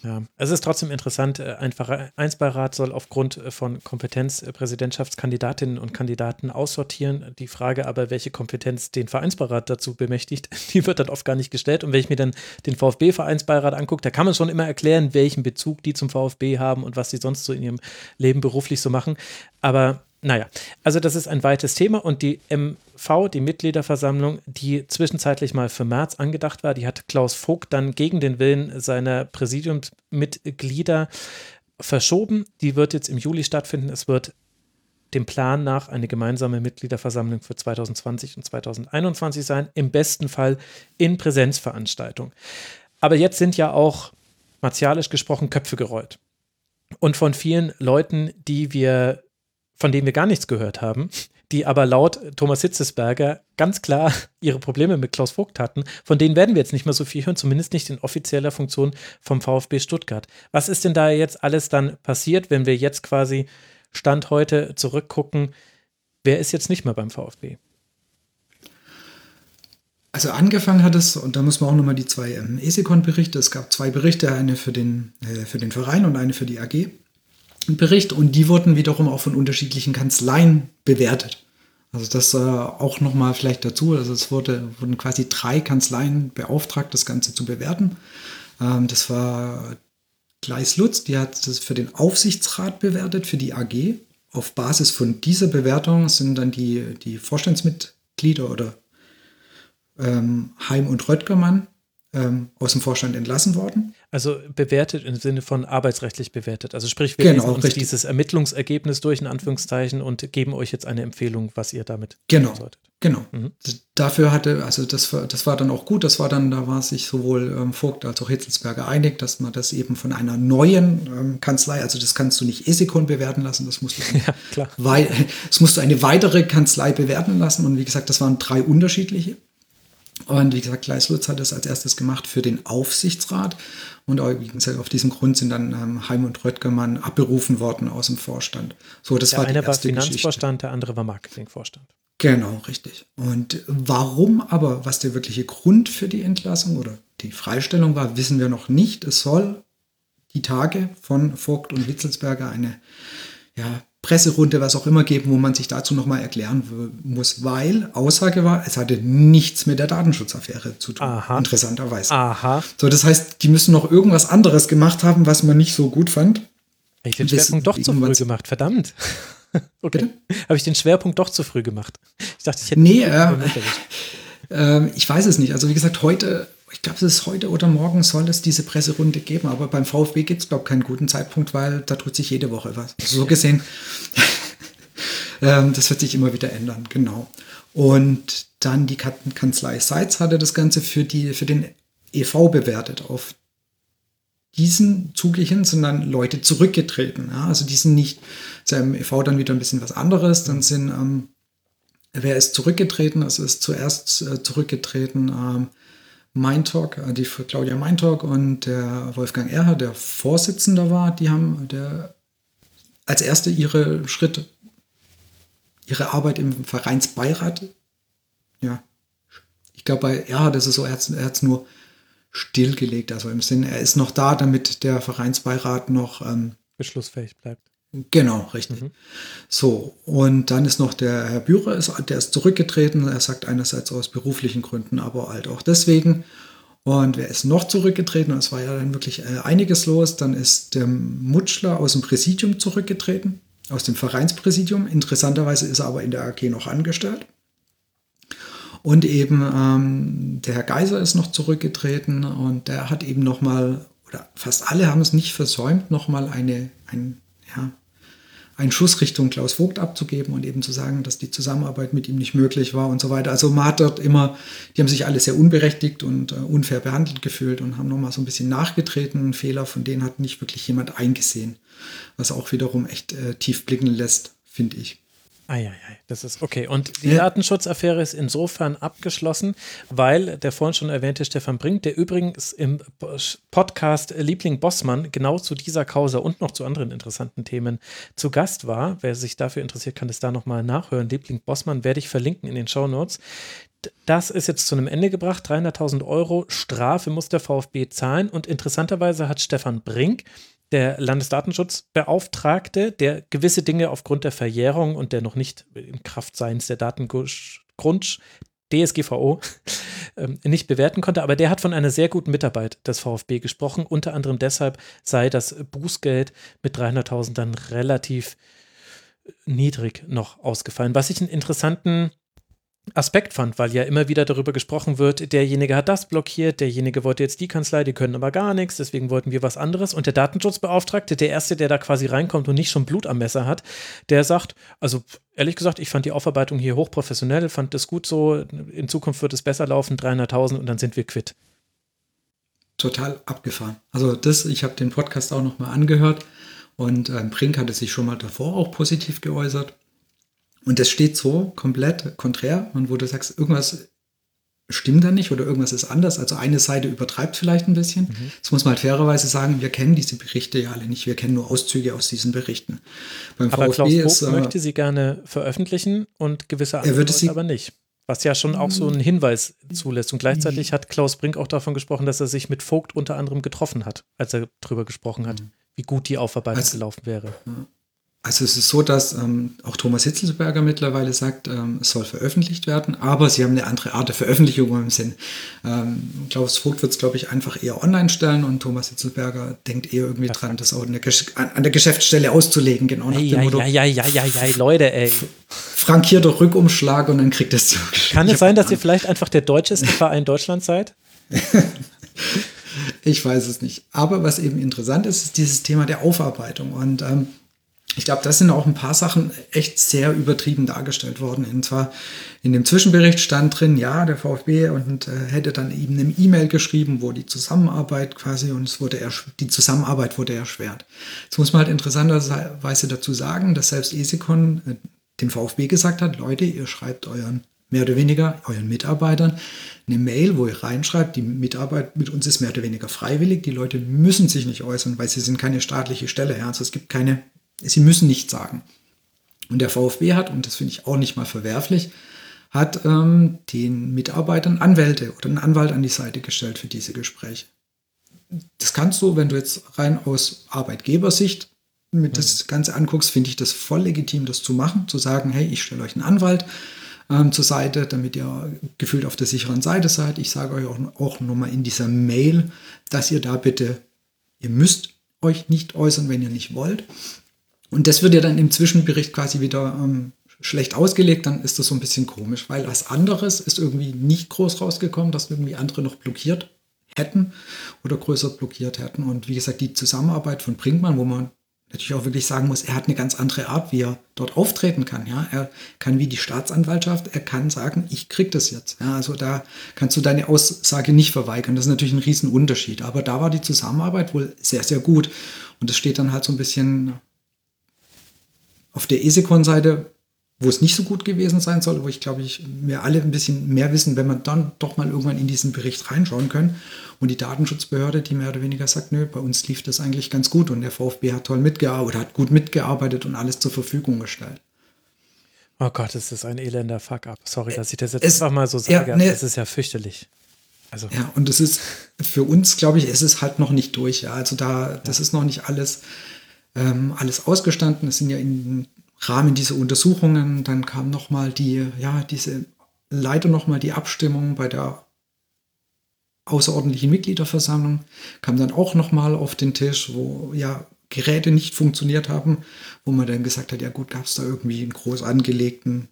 Ja, es ist trotzdem interessant. Äh, ein Vereinsbeirat soll aufgrund äh, von Kompetenz äh, Präsidentschaftskandidatinnen und Kandidaten aussortieren. Die Frage aber, welche Kompetenz den Vereinsbeirat dazu bemächtigt, [LAUGHS] die wird dann oft gar nicht gestellt. Und wenn ich mir dann den VfB-Vereinsbeirat angucke, da kann man schon immer erklären, welchen Bezug die zum VfB haben und was sie sonst so in ihrem Leben beruflich so machen. Aber naja, also das ist ein weites Thema und die MV, die Mitgliederversammlung, die zwischenzeitlich mal für März angedacht war, die hat Klaus Vogt dann gegen den Willen seiner Präsidiumsmitglieder verschoben. Die wird jetzt im Juli stattfinden. Es wird dem Plan nach eine gemeinsame Mitgliederversammlung für 2020 und 2021 sein, im besten Fall in Präsenzveranstaltung. Aber jetzt sind ja auch martialisch gesprochen Köpfe gerollt. Und von vielen Leuten, die wir von denen wir gar nichts gehört haben, die aber laut Thomas Hitzesberger ganz klar [LAUGHS] ihre Probleme mit Klaus Vogt hatten. Von denen werden wir jetzt nicht mehr so viel hören, zumindest nicht in offizieller Funktion vom VfB Stuttgart. Was ist denn da jetzt alles dann passiert, wenn wir jetzt quasi Stand heute zurückgucken? Wer ist jetzt nicht mehr beim VfB? Also angefangen hat es, und da muss man auch nochmal die zwei ähm, ESECON-Berichte, es gab zwei Berichte, eine für den, äh, für den Verein und eine für die AG. Bericht und die wurden wiederum auch von unterschiedlichen Kanzleien bewertet. Also das äh, auch nochmal vielleicht dazu. Also es wurde, wurden quasi drei Kanzleien beauftragt, das Ganze zu bewerten. Ähm, das war Gleis Lutz, die hat das für den Aufsichtsrat bewertet, für die AG. Auf Basis von dieser Bewertung sind dann die, die Vorstandsmitglieder oder ähm, Heim und Röttgermann ähm, aus dem Vorstand entlassen worden. Also bewertet im Sinne von arbeitsrechtlich bewertet. Also sprich, wir genau, lesen uns dieses Ermittlungsergebnis durch, in Anführungszeichen, und geben euch jetzt eine Empfehlung, was ihr damit genau, tun solltet. Genau. Mhm. Dafür hatte, also das war, das war dann auch gut, das war dann, da war sich sowohl ähm, Vogt als auch Hitzelsberger einig, dass man das eben von einer neuen ähm, Kanzlei, also das kannst du nicht Esikon bewerten lassen, das musst du, [LAUGHS] ja, [LAUGHS] das musst du eine weitere Kanzlei bewerten lassen. Und wie gesagt, das waren drei unterschiedliche. Und wie gesagt, Kleis Lutz hat das als erstes gemacht für den Aufsichtsrat. Und gesagt, auf diesem Grund sind dann ähm, Heim und Röttgermann abberufen worden aus dem Vorstand. So, das der war eine die erste war Finanzvorstand, Geschichte. der andere war Marketingvorstand. Genau, richtig. Und warum aber, was der wirkliche Grund für die Entlassung oder die Freistellung war, wissen wir noch nicht. Es soll die Tage von Vogt und Witzelsberger eine ja, Presserunde, was auch immer geben, wo man sich dazu nochmal erklären muss, weil Aussage war, es hatte nichts mit der Datenschutzaffäre zu tun. Aha. Interessanterweise. Aha. So, das heißt, die müssen noch irgendwas anderes gemacht haben, was man nicht so gut fand. Habe ich den Schwerpunkt doch zu früh gemacht, verdammt. [LAUGHS] okay. Habe ich den Schwerpunkt doch zu früh gemacht. Ich dachte, ich hätte. Nee, äh, [LAUGHS] äh, ich weiß es nicht. Also, wie gesagt, heute glaube, es ist heute oder morgen soll es diese Presserunde geben, aber beim VfB gibt es, glaube ich, keinen guten Zeitpunkt, weil da tut sich jede Woche was. Also so gesehen, [LAUGHS] ähm, das wird sich immer wieder ändern, genau. Und dann die Kanzlei Seitz hatte das Ganze für, die, für den EV bewertet. Auf diesen Zuge hin sind dann Leute zurückgetreten. Ja? Also die sind nicht, ist im EV dann wieder ein bisschen was anderes. Dann sind, ähm, wer ist zurückgetreten? Es ist zuerst äh, zurückgetreten ähm, Mindtalk, äh, die Claudia Mindtalk und der Wolfgang Erhard, der Vorsitzender war, die haben der, als erste ihre Schritte, ihre Arbeit im Vereinsbeirat, ja, ich glaube bei Erhard ist es so, er hat es nur stillgelegt, also im Sinne, er ist noch da, damit der Vereinsbeirat noch ähm, beschlussfähig bleibt. Genau, richtig. Mhm. So, und dann ist noch der Herr Bührer, der ist zurückgetreten. Er sagt einerseits aus beruflichen Gründen, aber halt auch deswegen. Und wer ist noch zurückgetreten? Es war ja dann wirklich äh, einiges los. Dann ist der Mutschler aus dem Präsidium zurückgetreten, aus dem Vereinspräsidium. Interessanterweise ist er aber in der AG noch angestellt. Und eben ähm, der Herr Geiser ist noch zurückgetreten und der hat eben nochmal, oder fast alle haben es nicht versäumt, nochmal eine, ein, ja, einen Schuss Richtung Klaus Vogt abzugeben und eben zu sagen, dass die Zusammenarbeit mit ihm nicht möglich war und so weiter. Also man hat dort immer, die haben sich alle sehr unberechtigt und äh, unfair behandelt gefühlt und haben nochmal so ein bisschen nachgetreten. Fehler, von denen hat nicht wirklich jemand eingesehen, was auch wiederum echt äh, tief blicken lässt, finde ich. Eieiei, das ist okay. Und die ja. Datenschutzaffäre ist insofern abgeschlossen, weil der vorhin schon erwähnte Stefan Brink, der übrigens im Podcast Liebling Bossmann genau zu dieser Causa und noch zu anderen interessanten Themen zu Gast war. Wer sich dafür interessiert, kann es da nochmal nachhören. Liebling Bossmann werde ich verlinken in den Show Notes. Das ist jetzt zu einem Ende gebracht. 300.000 Euro Strafe muss der VfB zahlen. Und interessanterweise hat Stefan Brink der Landesdatenschutzbeauftragte, der gewisse Dinge aufgrund der Verjährung und der noch nicht in Kraft seins der Datengrund DSGVO [LAUGHS] ähm, nicht bewerten konnte, aber der hat von einer sehr guten Mitarbeit des VfB gesprochen. Unter anderem deshalb sei das Bußgeld mit 300.000 dann relativ niedrig noch ausgefallen. Was ich einen interessanten Aspekt fand, weil ja immer wieder darüber gesprochen wird, derjenige hat das blockiert, derjenige wollte jetzt die Kanzlei, die können aber gar nichts, deswegen wollten wir was anderes. Und der Datenschutzbeauftragte, der Erste, der da quasi reinkommt und nicht schon Blut am Messer hat, der sagt, also ehrlich gesagt, ich fand die Aufarbeitung hier hochprofessionell, fand das gut so, in Zukunft wird es besser laufen, 300.000 und dann sind wir quitt. Total abgefahren. Also das, ich habe den Podcast auch nochmal angehört und ähm, Brink hatte sich schon mal davor auch positiv geäußert. Und das steht so komplett konträr, und wo du sagst, irgendwas stimmt da nicht oder irgendwas ist anders. Also eine Seite übertreibt vielleicht ein bisschen. Mhm. Das muss man halt fairerweise sagen, wir kennen diese Berichte ja alle nicht. Wir kennen nur Auszüge aus diesen Berichten. Beim aber VfB Klaus ist, äh, möchte sie gerne veröffentlichen und gewisse andere würde sie, aber nicht. Was ja schon auch so einen Hinweis zulässt. Und gleichzeitig hat Klaus Brink auch davon gesprochen, dass er sich mit Vogt unter anderem getroffen hat, als er darüber gesprochen hat, mhm. wie gut die Aufarbeitung also, gelaufen wäre. Ja. Also es ist so, dass ähm, auch Thomas Hitzelsberger mittlerweile sagt, ähm, es soll veröffentlicht werden, aber sie haben eine andere Art der Veröffentlichung im Sinn. Ähm, Klaus Vogt wird es, glaube ich, einfach eher online stellen und Thomas Hitzelsberger denkt eher irgendwie Ach, dran, das auch an der, Geschäftsstelle auszulegen. Genau nach ja, Motto, ja, ja, ja, ja, ja, Leute, ey. Frankierter Rückumschlag und dann kriegt es zugeschickt. Kann es sein, dass ihr vielleicht einfach der deutscheste Verein Deutschlands seid? [LAUGHS] ich weiß es nicht. Aber was eben interessant ist, ist dieses Thema der Aufarbeitung und ähm, ich glaube, das sind auch ein paar Sachen echt sehr übertrieben dargestellt worden. Und zwar in dem Zwischenbericht stand drin, ja, der VfB und äh, hätte dann eben eine E-Mail geschrieben, wo die Zusammenarbeit quasi und es wurde die Zusammenarbeit wurde erschwert. Jetzt muss man halt interessanterweise dazu sagen, dass selbst Esikon äh, dem VfB gesagt hat, Leute, ihr schreibt euren mehr oder weniger euren Mitarbeitern eine Mail, wo ihr reinschreibt, die Mitarbeit mit uns ist mehr oder weniger freiwillig. Die Leute müssen sich nicht äußern, weil sie sind keine staatliche Stelle. Ja? Also es gibt keine Sie müssen nichts sagen. Und der VfB hat, und das finde ich auch nicht mal verwerflich, hat ähm, den Mitarbeitern Anwälte oder einen Anwalt an die Seite gestellt für diese Gespräche. das kannst du, wenn du jetzt rein aus Arbeitgebersicht mit das Ganze anguckst, finde ich das voll legitim, das zu machen, zu sagen, hey, ich stelle euch einen Anwalt ähm, zur Seite, damit ihr gefühlt auf der sicheren Seite seid. Ich sage euch auch, auch nochmal in dieser Mail, dass ihr da bitte, ihr müsst euch nicht äußern, wenn ihr nicht wollt. Und das wird ja dann im Zwischenbericht quasi wieder ähm, schlecht ausgelegt, dann ist das so ein bisschen komisch, weil was anderes ist irgendwie nicht groß rausgekommen, dass irgendwie andere noch blockiert hätten oder größer blockiert hätten. Und wie gesagt, die Zusammenarbeit von Brinkmann, wo man natürlich auch wirklich sagen muss, er hat eine ganz andere Art, wie er dort auftreten kann. Ja, er kann wie die Staatsanwaltschaft, er kann sagen, ich krieg das jetzt. Ja, also da kannst du deine Aussage nicht verweigern. Das ist natürlich ein Riesenunterschied. Aber da war die Zusammenarbeit wohl sehr, sehr gut. Und das steht dann halt so ein bisschen auf der Esekon-Seite wo es nicht so gut gewesen sein soll, wo ich glaube ich, wir alle ein bisschen mehr wissen, wenn man dann doch mal irgendwann in diesen Bericht reinschauen können. Und die Datenschutzbehörde, die mehr oder weniger sagt, nö, bei uns lief das eigentlich ganz gut und der VfB hat toll mitgearbeitet, hat gut mitgearbeitet und alles zur Verfügung gestellt. Oh Gott, es ist ein elender Fuck-up. Sorry, dass ich das jetzt es, einfach mal so sage, ja, nee, das ist ja fürchterlich. Also. Ja, und es ist für uns, glaube ich, es ist halt noch nicht durch. Ja. Also da, das ja. ist noch nicht alles, ähm, alles ausgestanden. Es sind ja in Rahmen dieser Untersuchungen, dann kam nochmal die, ja, diese, leider nochmal die Abstimmung bei der außerordentlichen Mitgliederversammlung, kam dann auch nochmal auf den Tisch, wo ja Geräte nicht funktioniert haben, wo man dann gesagt hat, ja gut, gab es da irgendwie einen groß angelegten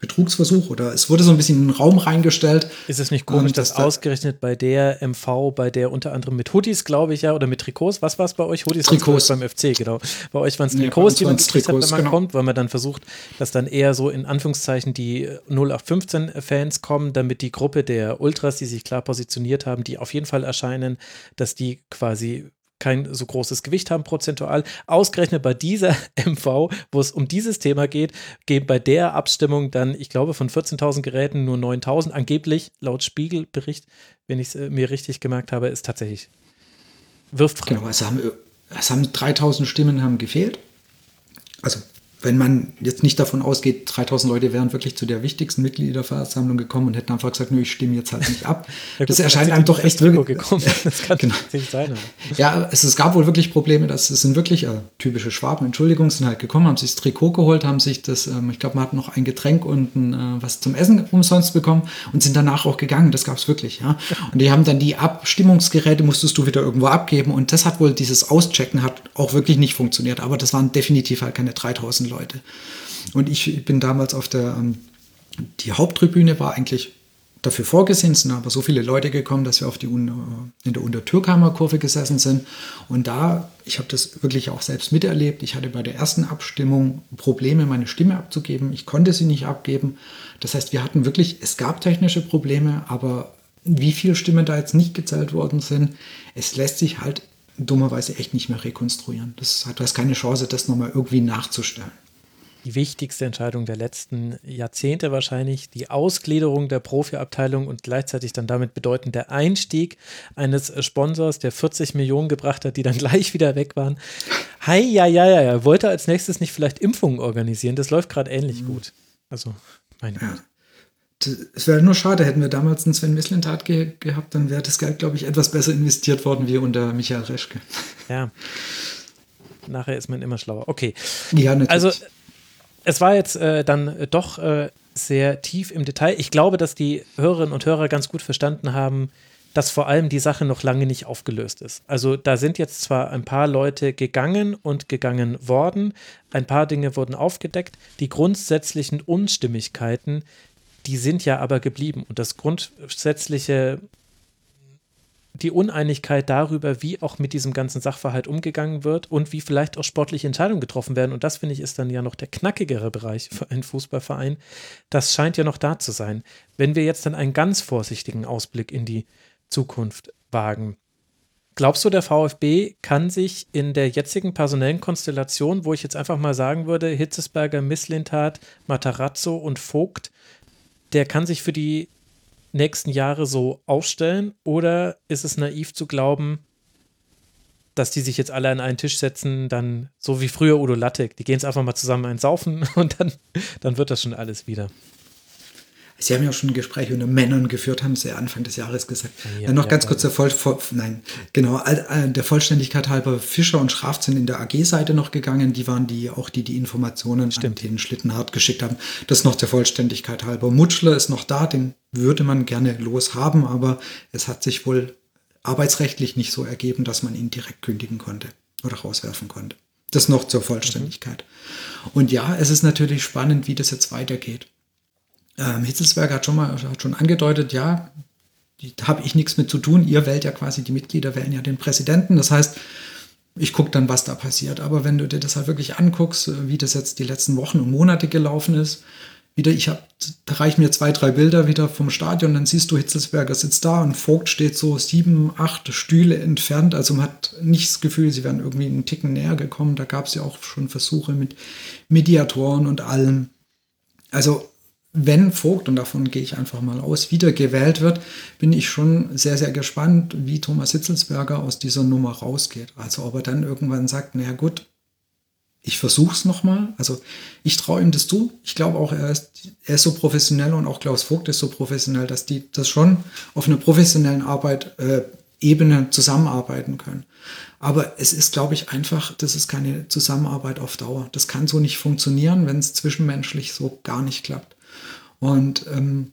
Betrugsversuch oder es wurde so ein bisschen in den Raum reingestellt. Ist es nicht komisch, dass da ausgerechnet bei der MV, bei der unter anderem mit Hoodies, glaube ich, ja, oder mit Trikots, was war es bei euch? Hoodies Trikots beim FC, genau. Bei euch waren es Trikots, ja, die man gekriegt hat, wenn man genau. kommt, weil man dann versucht, dass dann eher so in Anführungszeichen die 0815-Fans kommen, damit die Gruppe der Ultras, die sich klar positioniert haben, die auf jeden Fall erscheinen, dass die quasi kein so großes Gewicht haben prozentual. Ausgerechnet bei dieser [LAUGHS] MV, wo es um dieses Thema geht, geht bei der Abstimmung dann, ich glaube, von 14.000 Geräten nur 9.000. Angeblich, laut Spiegelbericht, wenn ich es äh, mir richtig gemerkt habe, ist tatsächlich wirft. Genau, es haben, es haben 3.000 Stimmen haben gefehlt. Also wenn man jetzt nicht davon ausgeht, 3000 Leute wären wirklich zu der wichtigsten Mitgliederversammlung gekommen und hätten einfach gesagt, nö, ich stimme jetzt halt nicht ab. [LAUGHS] ja, gut, das erscheint einem doch echt wirklich. Gekommen. [LAUGHS] Das kann genau. nicht sein. Aber. Ja, es, es, gab wohl wirklich Probleme, dass es sind wirklich äh, typische Schwaben, Entschuldigung, sind halt gekommen, haben sich das Trikot geholt, haben sich das, ähm, ich glaube, man hat noch ein Getränk und ein, äh, was zum Essen umsonst bekommen und sind danach auch gegangen. Das gab es wirklich, ja. [LAUGHS] Und die haben dann die Abstimmungsgeräte, musstest du wieder irgendwo abgeben und das hat wohl, dieses Auschecken hat auch wirklich nicht funktioniert, aber das waren definitiv halt keine 3000 Leute. Und ich bin damals auf der, ähm, die Haupttribüne war eigentlich dafür vorgesehen, es sind aber so viele Leute gekommen, dass wir auf die in der Untertürkheimer Kurve gesessen sind. Und da, ich habe das wirklich auch selbst miterlebt, ich hatte bei der ersten Abstimmung Probleme, meine Stimme abzugeben. Ich konnte sie nicht abgeben. Das heißt, wir hatten wirklich, es gab technische Probleme, aber wie viele Stimmen da jetzt nicht gezählt worden sind, es lässt sich halt dummerweise echt nicht mehr rekonstruieren. Das, du hast keine Chance, das nochmal irgendwie nachzustellen die wichtigste Entscheidung der letzten Jahrzehnte wahrscheinlich, die Ausgliederung der Profiabteilung und gleichzeitig dann damit bedeutend der Einstieg eines Sponsors, der 40 Millionen gebracht hat, die dann [LAUGHS] gleich wieder weg waren. Hi, ja, ja, ja, ja. Wollte als nächstes nicht vielleicht Impfungen organisieren? Das läuft gerade ähnlich mhm. gut. Also, meine ja. Es wäre nur schade, hätten wir damals einen Sven Mislintat ge gehabt, dann wäre das Geld, glaube ich, etwas besser investiert worden wie unter Michael Reschke. Ja. Nachher ist man immer schlauer. Okay. Ja, natürlich. Also es war jetzt äh, dann doch äh, sehr tief im Detail. Ich glaube, dass die Hörerinnen und Hörer ganz gut verstanden haben, dass vor allem die Sache noch lange nicht aufgelöst ist. Also da sind jetzt zwar ein paar Leute gegangen und gegangen worden, ein paar Dinge wurden aufgedeckt, die grundsätzlichen Unstimmigkeiten, die sind ja aber geblieben. Und das grundsätzliche die Uneinigkeit darüber, wie auch mit diesem ganzen Sachverhalt umgegangen wird und wie vielleicht auch sportliche Entscheidungen getroffen werden. Und das finde ich ist dann ja noch der knackigere Bereich für einen Fußballverein. Das scheint ja noch da zu sein. Wenn wir jetzt dann einen ganz vorsichtigen Ausblick in die Zukunft wagen. Glaubst du, der VfB kann sich in der jetzigen personellen Konstellation, wo ich jetzt einfach mal sagen würde, Hitzesberger, Misslintat, Matarazzo und Vogt, der kann sich für die nächsten Jahre so aufstellen? Oder ist es naiv zu glauben, dass die sich jetzt alle an einen Tisch setzen, dann so wie früher Udo Lattek, die gehen jetzt einfach mal zusammen einsaufen [LAUGHS] und dann, dann wird das schon alles wieder. Sie haben ja schon Gespräche unter Männern geführt, haben Sie Anfang des Jahres gesagt. Ja, Ja, noch ja, ganz kurz der Voll, Voll, nein, genau, all- der Vollständigkeit halber, Fischer und Schraft sind in der AG-Seite noch gegangen. Die waren die, auch die, die Informationen Stimmt. an den Schlittenhardt geschickt haben. Das noch der Vollständigkeit halber. Mutschler ist noch da, den würde man gerne loshaben, aber es hat sich wohl arbeitsrechtlich nicht so ergeben, dass man ihn direkt kündigen konnte oder rauswerfen konnte. Das noch zur Vollständigkeit. Und ja, es ist natürlich spannend, wie das jetzt weitergeht. Ähm, Hitzelsberger hat schon mal hat schon angedeutet, ja, da habe ich nichts mit zu tun. Ihr wählt ja quasi, die Mitglieder wählen ja den Präsidenten. Das heißt, ich gucke dann, was da passiert. Aber wenn du dir das halt wirklich anguckst, äh, wie das jetzt die letzten Wochen und Monate gelaufen ist, wieder, ich habe, da reichen mir zwei, drei Bilder wieder vom Stadion, dann siehst du, Hitzelsberger sitzt da und Vogt steht so sieben, acht Stühle entfernt. Also man hat nicht das Gefühl, sie wären irgendwie einen Ticken näher gekommen. Da gab es ja auch schon Versuche mit Mediatoren und allem. Also wenn Vogt, und davon gehe ich einfach mal aus, wieder gewählt wird, bin ich schon sehr, sehr gespannt, wie Thomas Hitzelsberger aus dieser Nummer rausgeht. Also ob er dann irgendwann sagt, naja gut, ich versuche es nochmal. Also ich traue ihm das zu. Ich glaube auch, er ist, er ist so professionell und auch Klaus Vogt ist so professionell, dass die das schon auf einer professionellen Arbeit, äh, Ebene zusammenarbeiten können. Aber es ist, glaube ich, einfach, das ist keine Zusammenarbeit auf Dauer. Das kann so nicht funktionieren, wenn es zwischenmenschlich so gar nicht klappt. Und ähm,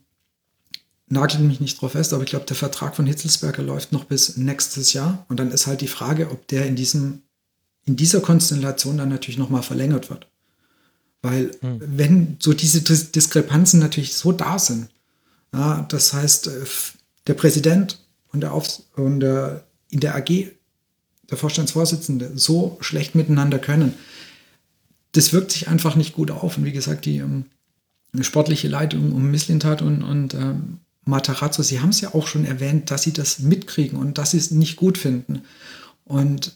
nagelt mich nicht drauf fest, aber ich glaube, der Vertrag von Hitzelsberger läuft noch bis nächstes Jahr. Und dann ist halt die Frage, ob der in diesem, in dieser Konstellation dann natürlich nochmal verlängert wird. Weil wenn so diese Dis Diskrepanzen natürlich so da sind, ja, das heißt, äh, der Präsident und der, Aufs und der in der AG, der Vorstandsvorsitzende, so schlecht miteinander können, das wirkt sich einfach nicht gut auf. Und wie gesagt, die ähm, sportliche Leitung um Misslintat und, und ähm, Matarazzo, sie haben es ja auch schon erwähnt, dass sie das mitkriegen und dass sie es nicht gut finden. Und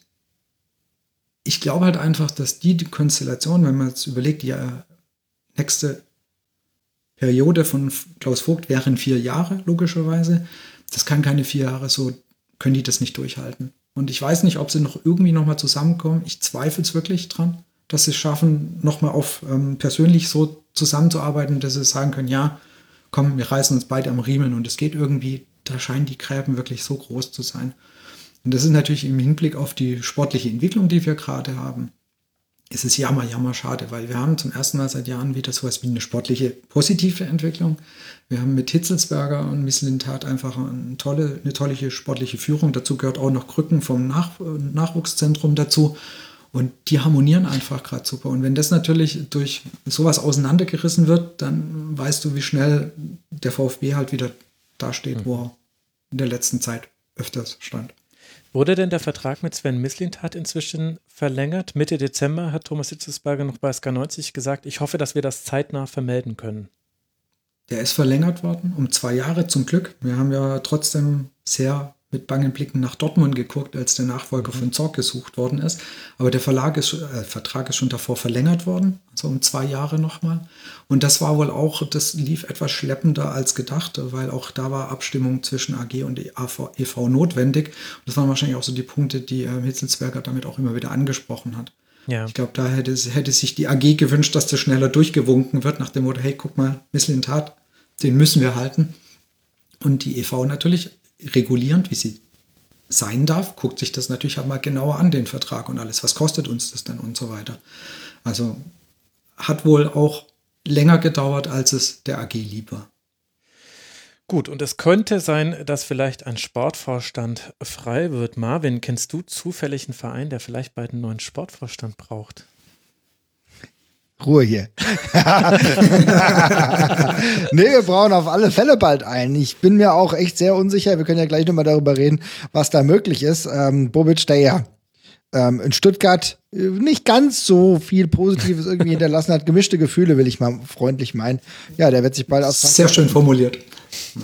ich glaube halt einfach, dass die, Konstellation, wenn man jetzt überlegt, die nächste Periode von Klaus Vogt wären vier Jahre, logischerweise. Das kann keine vier Jahre, so können die das nicht durchhalten. Und ich weiß nicht, ob sie noch irgendwie nochmal zusammenkommen. Ich zweifle es wirklich dran, dass sie es schaffen, nochmal auf ähm, persönlich so zusammenzuarbeiten, dass sie sagen können, ja, komm, wir reißen uns beide am Riemen und es geht irgendwie, da scheinen die Gräben wirklich so groß zu sein. Und das ist natürlich im Hinblick auf die sportliche Entwicklung, die wir gerade haben, ist es jammer, jammer schade, weil wir haben zum ersten Mal seit Jahren wieder sowas wie eine sportliche, positive Entwicklung. Wir haben mit Hitzelsberger und Misslintat einfach eine tolle, eine tolle sportliche Führung. Dazu gehört auch noch Krücken vom Nach Nachwuchszentrum dazu. Und die harmonieren einfach gerade super. Und wenn das natürlich durch sowas auseinandergerissen wird, dann weißt du, wie schnell der VfB halt wieder dasteht, wo er in der letzten Zeit öfters stand. Wurde denn der Vertrag mit Sven Mislintat inzwischen verlängert? Mitte Dezember hat Thomas Hitzelsberger noch bei SK90 gesagt, ich hoffe, dass wir das zeitnah vermelden können. Der ist verlängert worden, um zwei Jahre zum Glück. Wir haben ja trotzdem sehr mit bangen Blicken nach Dortmund geguckt, als der Nachfolger von Zorg gesucht worden ist. Aber der Verlag ist, äh, Vertrag ist schon davor verlängert worden, also um zwei Jahre nochmal. Und das war wohl auch, das lief etwas schleppender als gedacht, weil auch da war Abstimmung zwischen AG und EV, EV notwendig. Und das waren wahrscheinlich auch so die Punkte, die äh, Hitzelsberger damit auch immer wieder angesprochen hat. Ja. Ich glaube, da hätte, hätte sich die AG gewünscht, dass das schneller durchgewunken wird, nach dem Motto, hey, guck mal, Misslintat, den müssen wir halten. Und die EV natürlich regulierend, wie sie sein darf, guckt sich das natürlich halt mal genauer an, den Vertrag und alles. Was kostet uns das denn und so weiter. Also hat wohl auch länger gedauert, als es der AG lieb war. Gut, und es könnte sein, dass vielleicht ein Sportvorstand frei wird. Marvin, kennst du zufällig einen Verein, der vielleicht bald einen neuen Sportvorstand braucht? Ruhe hier. [LAUGHS] nee, wir brauchen auf alle Fälle bald einen. Ich bin mir auch echt sehr unsicher. Wir können ja gleich nochmal darüber reden, was da möglich ist. Ähm, Bobic, der ja ähm, in Stuttgart äh, nicht ganz so viel Positives irgendwie hinterlassen hat. Gemischte Gefühle, will ich mal freundlich meinen. Ja, der wird sich bald aus Sehr schön formuliert.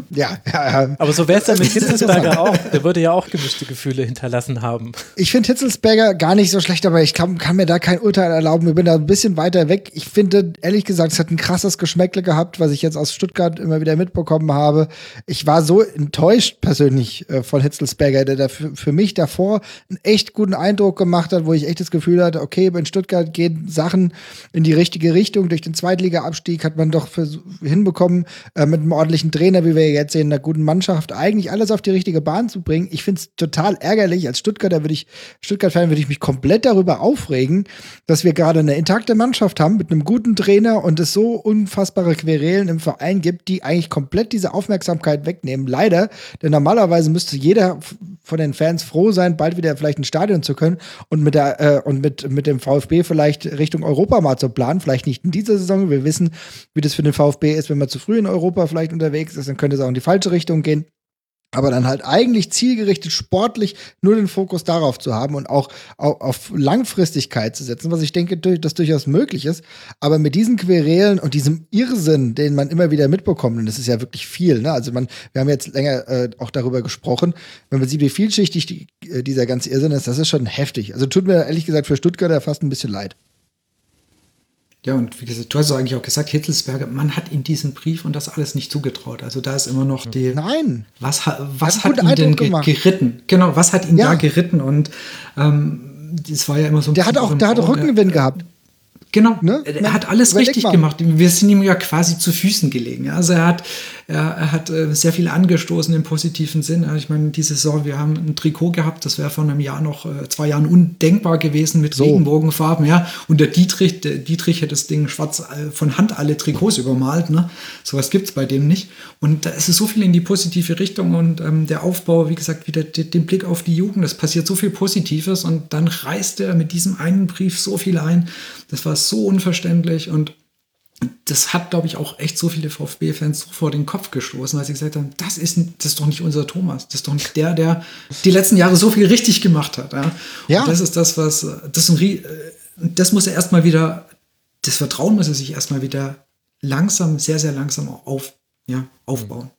Ja, ja, ja. Aber so wäre es ja mit Hitzelsberger auch. Der würde ja auch gemischte Gefühle hinterlassen haben. Ich finde Hitzelsberger gar nicht so schlecht, aber ich kann, kann, mir da kein Urteil erlauben. Ich bin da ein bisschen weiter weg. Ich finde, ehrlich gesagt, es hat ein krasses Geschmäckle gehabt, was ich jetzt aus Stuttgart immer wieder mitbekommen habe. Ich war so enttäuscht persönlich äh, von Hitzelsberger, der da für, für mich davor einen echt guten Eindruck gemacht hat, wo ich echt das Gefühl hatte, okay, in Stuttgart gehen Sachen in die richtige Richtung. Durch den Zweitliga-Abstieg hat man doch hinbekommen, äh, mit einem ordentlichen Trainer, wie wir jetzt sehen, einer guten Mannschaft, eigentlich alles auf die richtige Bahn zu bringen. Ich finde es total ärgerlich. Als Stuttgarter würde ich, Stuttgart-Fan würde ich mich komplett darüber aufregen, dass wir gerade eine intakte Mannschaft haben mit einem guten Trainer und es so unfassbare Querelen im Verein gibt, die eigentlich komplett diese Aufmerksamkeit wegnehmen. Leider, denn normalerweise müsste jeder von den Fans froh sein, bald wieder vielleicht ein Stadion zu können und mit der äh, und mit, mit dem VfB vielleicht Richtung Europa mal zu planen. Vielleicht nicht in dieser Saison. Wir wissen, wie das für den VfB ist, wenn man zu früh in Europa vielleicht unterwegs ist, dann könnte es auch in die falsche Richtung gehen. Aber dann halt eigentlich zielgerichtet, sportlich nur den Fokus darauf zu haben und auch, auf Langfristigkeit zu setzen, was ich denke, das durchaus möglich ist. Aber mit diesen Querelen und diesem Irrsinn, den man immer wieder mitbekommt, und das ist ja wirklich viel, ne? Also man, wir haben jetzt länger äh, auch darüber gesprochen, wenn man sieht, wie vielschichtig die, äh, dieser ganze Irrsinn ist, das ist schon heftig. Also tut mir ehrlich gesagt für Stuttgarter fast ein bisschen leid. Ja, und wie gesagt, du hast eigentlich auch gesagt, Hitzelsberger, man hat ihm diesen Brief und das alles nicht zugetraut. Also da ist immer noch die. Nein. Was, was hat, ihn denn ge geritten? Genau, was hat ihn ja. da geritten? Und ähm, das war ja immer so ein Der hat auch, der hat Rückenwind gehabt. Genau, ne? er hat alles richtig mal. gemacht. Wir sind ihm ja quasi zu Füßen gelegen. Also er hat er, er hat äh, sehr viel angestoßen im positiven Sinn. Also ich meine, diese Saison, wir haben ein Trikot gehabt, das wäre vor einem Jahr noch, äh, zwei Jahren undenkbar gewesen mit so. Regenbogenfarben, ja. Und der Dietrich, der Dietrich hat das Ding schwarz äh, von Hand alle Trikots übermalt, ne? Sowas gibt es bei dem nicht. Und da ist es so viel in die positive Richtung und ähm, der Aufbau, wie gesagt, wieder den Blick auf die Jugend, es passiert so viel Positives und dann reißt er mit diesem einen Brief so viel ein. Das war so unverständlich und das hat, glaube ich, auch echt so viele VfB-Fans so vor den Kopf gestoßen, weil sie gesagt haben, das ist, das ist doch nicht unser Thomas. Das ist doch nicht der, der die letzten Jahre so viel richtig gemacht hat. Ja. ja. Und das ist das, was, das, ein, äh, das muss er erstmal wieder, das Vertrauen muss er sich erstmal wieder langsam, sehr, sehr langsam auf, ja, aufbauen.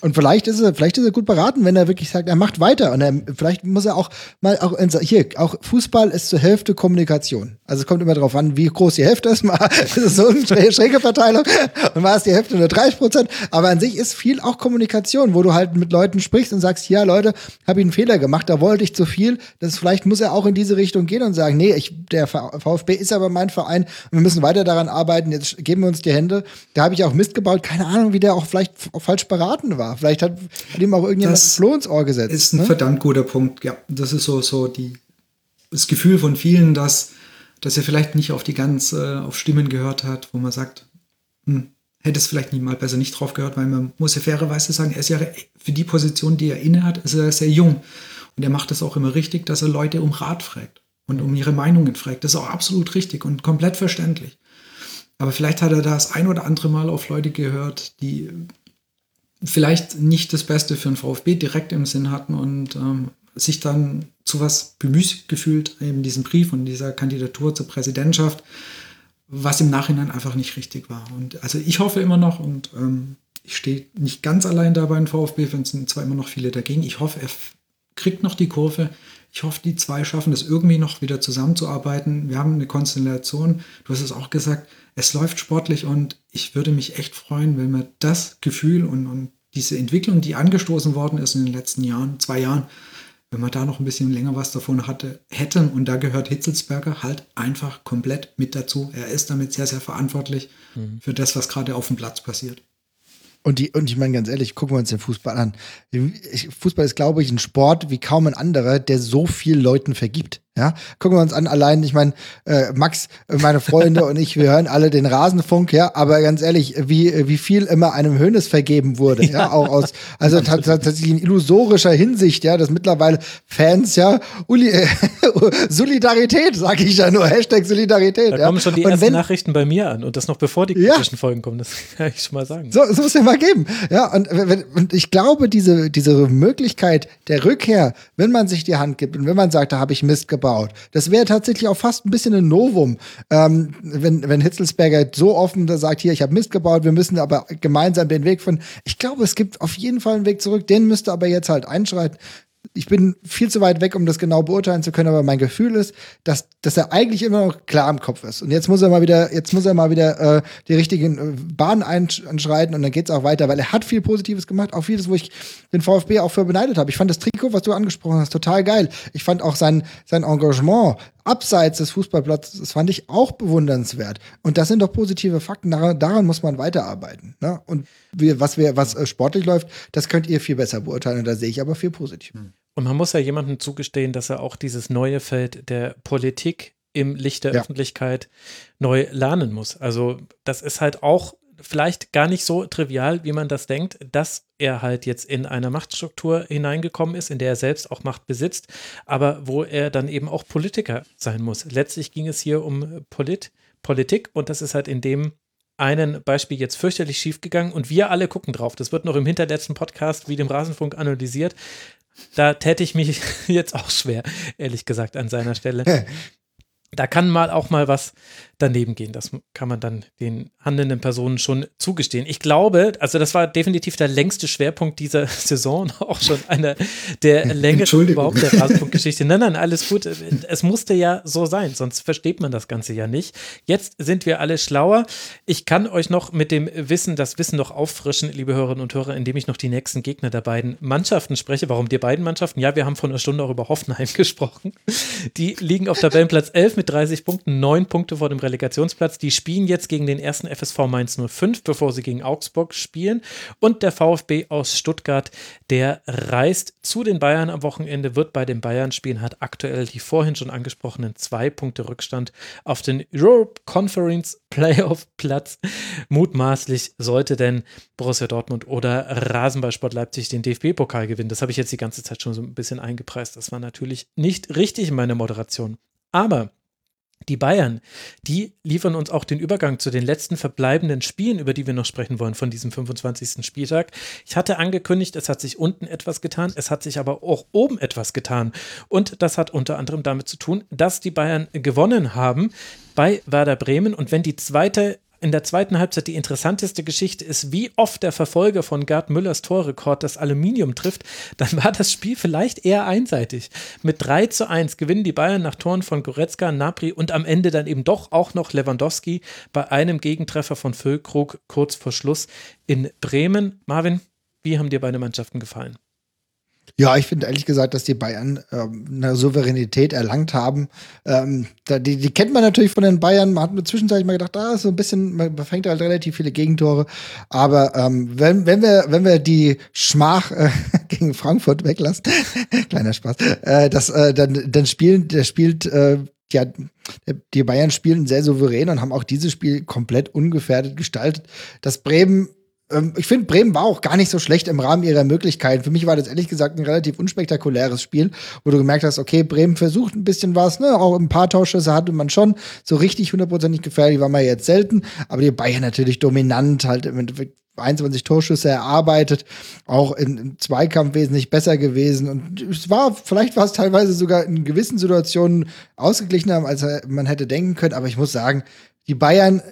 Und vielleicht ist er, vielleicht ist er gut beraten, wenn er wirklich sagt, er macht weiter. Und er, vielleicht muss er auch mal auch hier, auch Fußball ist zur Hälfte Kommunikation. Also es kommt immer darauf an, wie groß die Hälfte ist. [LAUGHS] Mal ist es so eine schräge Verteilung und mal ist die Hälfte nur 30 Prozent. Aber an sich ist viel auch Kommunikation, wo du halt mit Leuten sprichst und sagst, ja Leute, habe ich einen Fehler gemacht, da wollte ich zu viel. Das vielleicht muss er auch in diese Richtung gehen und sagen, nee, ich, der VfB ist aber mein Verein und wir müssen weiter daran arbeiten. Jetzt geben wir uns die Hände. Da habe ich auch Mist gebaut. Keine Ahnung, wie der auch vielleicht falsch beraten war. Vielleicht hat, hat ihm auch irgendjemand das Floh ins Ohr gesetzt. Ist ein ne? verdammt guter Punkt. Ja, das ist so, so die, das Gefühl von vielen, dass, dass er vielleicht nicht auf die ganz, äh, auf Stimmen gehört hat, wo man sagt, hm, hätte es vielleicht nie mal besser nicht drauf gehört, weil man muss ja fairerweise sagen, er ist ja für die Position, die er inne hat, ist er sehr jung. Und er macht das auch immer richtig, dass er Leute um Rat fragt und um ihre Meinungen fragt. Das ist auch absolut richtig und komplett verständlich. Aber vielleicht hat er das ein oder andere Mal auf Leute gehört, die vielleicht nicht das Beste für den VfB direkt im Sinn hatten und ähm, sich dann zu was bemüßigt gefühlt, eben diesen Brief und dieser Kandidatur zur Präsidentschaft, was im Nachhinein einfach nicht richtig war. Und also ich hoffe immer noch und ähm, ich stehe nicht ganz allein da beim VfB, es sind zwar immer noch viele dagegen. Ich hoffe, er kriegt noch die Kurve. Ich hoffe, die zwei schaffen es irgendwie noch wieder zusammenzuarbeiten. Wir haben eine Konstellation, du hast es auch gesagt, es läuft sportlich und ich würde mich echt freuen, wenn wir das Gefühl und, und diese Entwicklung, die angestoßen worden ist in den letzten Jahren, zwei Jahren, wenn wir da noch ein bisschen länger was davon hatte, hätten, und da gehört Hitzelsberger halt einfach komplett mit dazu. Er ist damit sehr, sehr verantwortlich mhm. für das, was gerade auf dem Platz passiert. Und, die, und ich meine ganz ehrlich, gucken wir uns den Fußball an. Fußball ist, glaube ich, ein Sport wie kaum ein anderer, der so viel Leuten vergibt. Ja, gucken wir uns an, allein, ich meine, äh, Max, meine Freunde und ich, wir hören alle den Rasenfunk, ja, aber ganz ehrlich, wie, wie viel immer einem Hönes vergeben wurde, ja, ja auch aus, also tatsächlich in illusorischer Hinsicht, ja, dass mittlerweile Fans, ja, Uli, äh, [LAUGHS] Solidarität, sage ich ja nur, Hashtag Solidarität. Da ja. kommen schon die und ersten wenn, Nachrichten bei mir an und das noch bevor die kritischen ja, Folgen kommen, das kann ich schon mal sagen. So, so muss ja mal geben, ja, und, wenn, und ich glaube, diese, diese Möglichkeit der Rückkehr, wenn man sich die Hand gibt und wenn man sagt, da habe ich Mist gebaut, gebaut. Das wäre tatsächlich auch fast ein bisschen ein Novum, ähm, wenn, wenn Hitzelsberger so offen sagt, hier, ich habe Mist gebaut, wir müssen aber gemeinsam den Weg von. Ich glaube, es gibt auf jeden Fall einen Weg zurück, den müsste aber jetzt halt einschreiten ich bin viel zu weit weg, um das genau beurteilen zu können, aber mein Gefühl ist, dass, dass er eigentlich immer noch klar im Kopf ist. Und jetzt muss er mal wieder, jetzt muss er mal wieder äh, die richtigen äh, Bahnen einschreiten und dann geht es auch weiter, weil er hat viel Positives gemacht, auch vieles, wo ich den VfB auch für beneidet habe. Ich fand das Trikot, was du angesprochen hast, total geil. Ich fand auch sein, sein Engagement abseits des Fußballplatzes, das fand ich auch bewundernswert. Und das sind doch positive Fakten, daran, daran muss man weiterarbeiten. Ne? Und wir, was, wir, was äh, sportlich läuft, das könnt ihr viel besser beurteilen und da sehe ich aber viel positiv. Hm. Und man muss ja jemandem zugestehen, dass er auch dieses neue Feld der Politik im Licht der ja. Öffentlichkeit neu lernen muss. Also das ist halt auch vielleicht gar nicht so trivial, wie man das denkt, dass er halt jetzt in eine Machtstruktur hineingekommen ist, in der er selbst auch Macht besitzt, aber wo er dann eben auch Politiker sein muss. Letztlich ging es hier um Polit Politik und das ist halt in dem einen Beispiel jetzt fürchterlich schief gegangen und wir alle gucken drauf. Das wird noch im hinterletzten Podcast wie dem Rasenfunk analysiert. Da täte ich mich [LAUGHS] jetzt auch schwer, ehrlich gesagt, an seiner Stelle. [LAUGHS] da kann mal auch mal was daneben gehen. Das kann man dann den handelnden Personen schon zugestehen. Ich glaube, also das war definitiv der längste Schwerpunkt dieser [LAUGHS] Saison, auch schon einer der [LAUGHS] längeren überhaupt der Rasenpunktgeschichte. Nein, nein, alles gut. Es musste ja so sein, sonst versteht man das Ganze ja nicht. Jetzt sind wir alle schlauer. Ich kann euch noch mit dem Wissen, das Wissen noch auffrischen, liebe Hörerinnen und Hörer, indem ich noch die nächsten Gegner der beiden Mannschaften spreche. Warum die beiden Mannschaften? Ja, wir haben vor einer Stunde auch über Hoffenheim [LAUGHS] gesprochen. Die liegen auf Tabellenplatz 11 mit 30 Punkten, neun Punkte vor dem Relegationsplatz. Die spielen jetzt gegen den ersten FSV Mainz 05, bevor sie gegen Augsburg spielen. Und der VfB aus Stuttgart, der reist zu den Bayern am Wochenende, wird bei den Bayern spielen, hat aktuell die vorhin schon angesprochenen zwei Punkte Rückstand auf den Europe Conference Playoff Platz. Mutmaßlich sollte denn Borussia Dortmund oder Rasenballsport Leipzig den DFB-Pokal gewinnen. Das habe ich jetzt die ganze Zeit schon so ein bisschen eingepreist. Das war natürlich nicht richtig in meiner Moderation. Aber die Bayern, die liefern uns auch den Übergang zu den letzten verbleibenden Spielen, über die wir noch sprechen wollen von diesem 25. Spieltag. Ich hatte angekündigt, es hat sich unten etwas getan, es hat sich aber auch oben etwas getan. Und das hat unter anderem damit zu tun, dass die Bayern gewonnen haben bei Werder Bremen. Und wenn die zweite in der zweiten Halbzeit die interessanteste Geschichte ist, wie oft der Verfolger von Gerd Müllers Torrekord das Aluminium trifft, dann war das Spiel vielleicht eher einseitig. Mit 3 zu 1 gewinnen die Bayern nach Toren von Goretzka, Napri und am Ende dann eben doch auch noch Lewandowski bei einem Gegentreffer von Füllkrug kurz vor Schluss in Bremen. Marvin, wie haben dir beide Mannschaften gefallen? Ja, ich finde ehrlich gesagt, dass die Bayern ähm, eine Souveränität erlangt haben. Ähm, da, die, die, kennt man natürlich von den Bayern. Man hat mir zwischenzeitlich mal gedacht, da ah, so ein bisschen, man fängt halt relativ viele Gegentore. Aber ähm, wenn, wenn, wir, wenn wir die Schmach äh, [LAUGHS] gegen Frankfurt weglassen, [LAUGHS] kleiner Spaß, äh, das, äh, dann, dann spielen, der spielt äh, ja, die Bayern spielen sehr souverän und haben auch dieses Spiel komplett ungefährdet gestaltet. Das Bremen ähm, ich finde, Bremen war auch gar nicht so schlecht im Rahmen ihrer Möglichkeiten. Für mich war das ehrlich gesagt ein relativ unspektakuläres Spiel, wo du gemerkt hast, okay, Bremen versucht ein bisschen was, ne? Auch ein paar Torschüsse hatte man schon. So richtig hundertprozentig gefährlich war man jetzt selten. Aber die Bayern natürlich dominant, halt im Endeffekt 21 Torschüsse erarbeitet, auch im, im Zweikampf wesentlich besser gewesen. Und es war, vielleicht war es teilweise sogar in gewissen Situationen ausgeglichener, als man hätte denken können. Aber ich muss sagen, die Bayern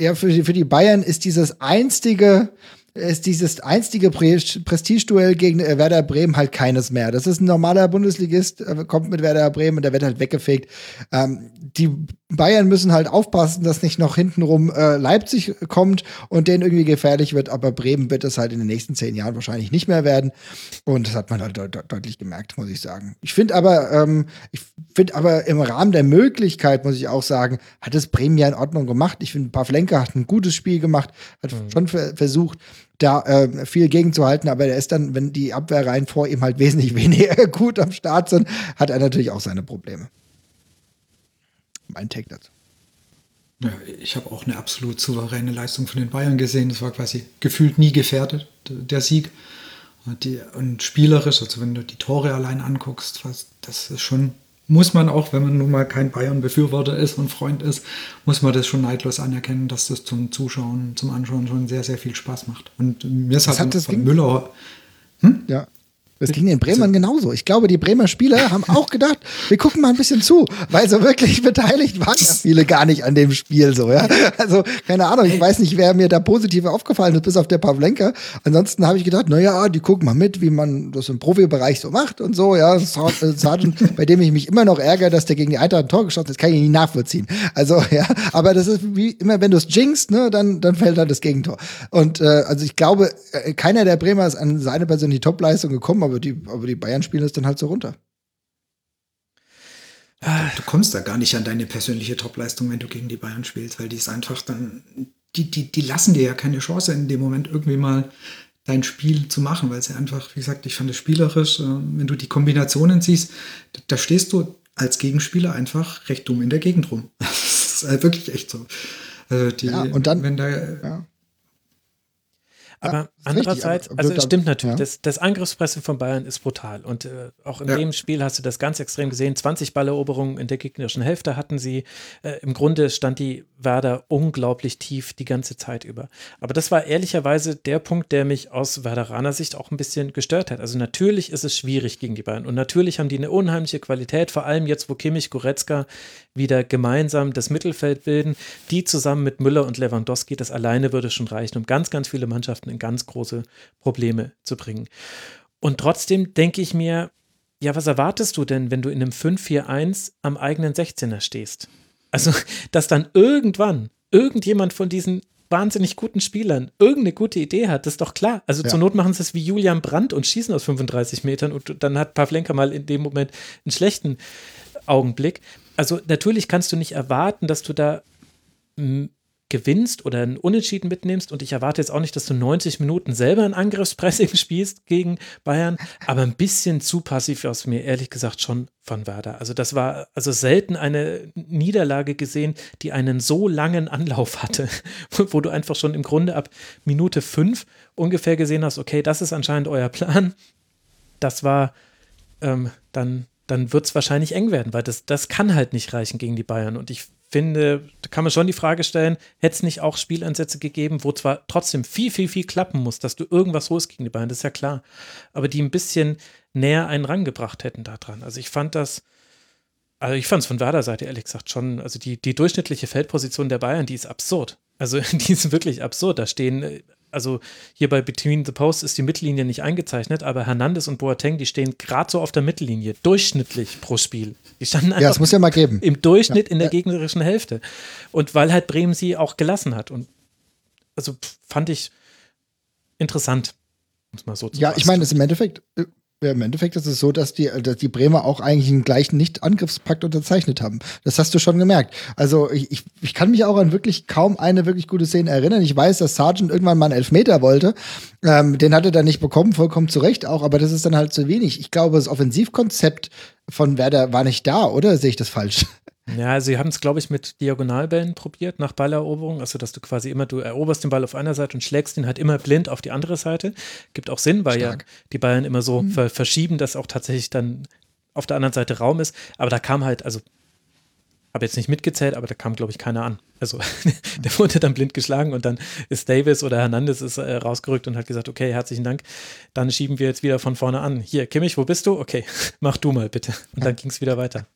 ja, für die, für die Bayern ist dieses einstige, ist dieses einstige Prestigeduell gegen äh, Werder Bremen halt keines mehr. Das ist ein normaler Bundesligist, äh, kommt mit Werder Bremen und der wird halt weggefegt. Ähm, die Bayern müssen halt aufpassen, dass nicht noch hintenrum äh, Leipzig kommt und denen irgendwie gefährlich wird, aber Bremen wird es halt in den nächsten zehn Jahren wahrscheinlich nicht mehr werden. Und das hat man halt de de deutlich gemerkt, muss ich sagen. Ich finde aber, ähm, ich finde aber im Rahmen der Möglichkeit, muss ich auch sagen, hat es Bremen ja in Ordnung gemacht. Ich finde, Pavlenka hat ein gutes Spiel gemacht, hat mhm. schon versucht, da äh, viel gegenzuhalten, aber er ist dann, wenn die Abwehrreihen vor ihm halt wesentlich [LAUGHS] weniger gut am Start sind, hat er natürlich auch seine Probleme. Mein Take dazu. Ja, ich habe auch eine absolut souveräne Leistung von den Bayern gesehen. Das war quasi gefühlt nie gefährdet, der Sieg. Und, die, und spielerisch, also wenn du die Tore allein anguckst, das ist schon muss man auch, wenn man nun mal kein Bayern-Befürworter ist und Freund ist, muss man das schon neidlos anerkennen, dass das zum Zuschauen, zum Anschauen schon sehr, sehr viel Spaß macht. Und mir ist halt hat das Müller. Hm? Ja. Das ging den Bremern genauso. Ich glaube, die Bremer Spieler haben auch gedacht, wir gucken mal ein bisschen zu, weil so wirklich [LAUGHS] beteiligt waren ja viele gar nicht an dem Spiel so, ja. Also, keine Ahnung, ich weiß nicht, wer mir da positiv aufgefallen ist, bis auf der Pavlenka. Ansonsten habe ich gedacht, na ja, die gucken mal mit, wie man das im Profibereich so macht und so, ja. Sergeant, bei dem ich mich immer noch ärgere, dass der gegen die Eintracht ein Tor geschossen ist, kann ich nicht nachvollziehen. Also, ja, aber das ist wie immer, wenn du es jinxst, ne, dann, dann fällt halt das Gegentor. Und äh, also ich glaube, äh, keiner der Bremer ist an seine persönliche Topleistung gekommen, aber die, aber die Bayern spielen es dann halt so runter. Du kommst da gar nicht an deine persönliche Topleistung, wenn du gegen die Bayern spielst, weil die ist einfach dann, die, die, die lassen dir ja keine Chance in dem Moment irgendwie mal dein Spiel zu machen, weil sie einfach, wie gesagt, ich fand es spielerisch, äh, wenn du die Kombinationen siehst, da stehst du als Gegenspieler einfach recht dumm in der Gegend rum. [LAUGHS] Das ist halt wirklich echt so. Also die, ja, und dann, wenn da, ja. Aber andererseits, richtig, also es stimmt natürlich, ja. das, das Angriffspresse von Bayern ist brutal. Und äh, auch in Ja. dem Spiel hast du das ganz extrem gesehen. 20 Balleroberungen in der gegnerischen Hälfte hatten sie. Äh, Im Grunde stand die Werder unglaublich tief die ganze Zeit über. Aber das war ehrlicherweise der Punkt, der mich aus Werderaner Sicht auch ein bisschen gestört hat. Also natürlich ist es schwierig gegen die Bayern. Und natürlich haben die eine unheimliche Qualität, vor allem jetzt, wo Kimmich, Goretzka wieder gemeinsam das Mittelfeld bilden. Die zusammen mit Müller und Lewandowski, das alleine würde schon reichen, um ganz, ganz viele Mannschaften in ganz große Probleme zu bringen. Und trotzdem denke ich mir, ja, was erwartest du denn, wenn du in einem 5-4-1 am eigenen 16er stehst? Also, [LAUGHS] dass dann irgendwann irgendjemand von diesen wahnsinnig guten Spielern irgendeine gute Idee hat, das ist doch klar. Also Ja. zur Not machen sie es wie Julian Brandt und schießen aus 35 Metern und dann hat Pavlenka mal in dem Moment einen schlechten Augenblick. Also natürlich kannst du nicht erwarten, dass du da gewinnst oder einen Unentschieden mitnimmst und ich erwarte jetzt auch nicht, dass du 90 Minuten selber ein Angriffspressing [LAUGHS] spielst gegen Bayern, aber ein bisschen zu passiv aus mir ehrlich gesagt schon von Werder. Also das war also selten eine Niederlage gesehen, die einen so langen Anlauf hatte, [LAUGHS] wo du einfach schon im Grunde ab Minute fünf ungefähr gesehen hast, okay, das ist anscheinend euer Plan. Das war ähm, dann, dann wird es wahrscheinlich eng werden, weil das, das kann halt nicht reichen gegen die Bayern. Und ich finde, da kann man schon die Frage stellen, hätte es nicht auch Spielansätze gegeben, wo zwar trotzdem viel, viel, viel klappen muss, dass du irgendwas holst gegen die Bayern, das ist ja klar, aber die ein bisschen näher einen rangebracht hätten daran. Also ich fand das, also ich fand es von Werder Seite ehrlich gesagt schon, also die, die durchschnittliche Feldposition der Bayern, die ist absurd. Also [LAUGHS] die ist wirklich absurd. Da stehen, äh, also hier bei Between the Posts ist die Mittellinie nicht eingezeichnet, aber Hernandez und Boateng, die stehen gerade so auf der Mittellinie, durchschnittlich pro Spiel. Die standen Ja, es muss ja mal geben. im Durchschnitt in der Ja. gegnerischen Hälfte. Und weil halt Bremen sie auch gelassen hat. Und also fand ich interessant, muss mal so zu Ja, ich meine, es ist im Endeffekt, äh, ja, im Endeffekt ist es so, dass die, dass die Bremer auch eigentlich einen gleichen Nicht-Angriffspakt unterzeichnet haben. Das hast du schon gemerkt. Also ich, ich, ich kann mich auch an wirklich kaum eine wirklich gute Szene erinnern. Ich weiß, dass Sargent irgendwann mal einen Elfmeter wollte. Ähm, den hat er dann nicht bekommen, vollkommen zu Recht auch, aber das ist dann halt zu wenig. Ich glaube, das Offensivkonzept von Werder war nicht da, oder sehe ich das falsch? Ja, sie haben es, glaube ich, mit Diagonalbällen probiert nach Balleroberung. Also, dass du quasi immer, du eroberst den Ball auf einer Seite und schlägst ihn halt immer blind auf die andere Seite. Gibt auch Sinn, weil Stark. ja die Bayern immer so ver verschieben, dass auch tatsächlich dann auf der anderen Seite Raum ist. Aber da kam halt, also, habe jetzt nicht mitgezählt, aber da kam, glaube ich, keiner an. Also, [LAUGHS] der wurde dann blind geschlagen und dann ist Davis oder Hernandez ist äh, rausgerückt und hat gesagt, okay, herzlichen Dank, dann schieben wir jetzt wieder von vorne an. Hier, Kimmich, wo bist du? Okay, [LAUGHS] mach du mal bitte. Und dann ging es wieder weiter.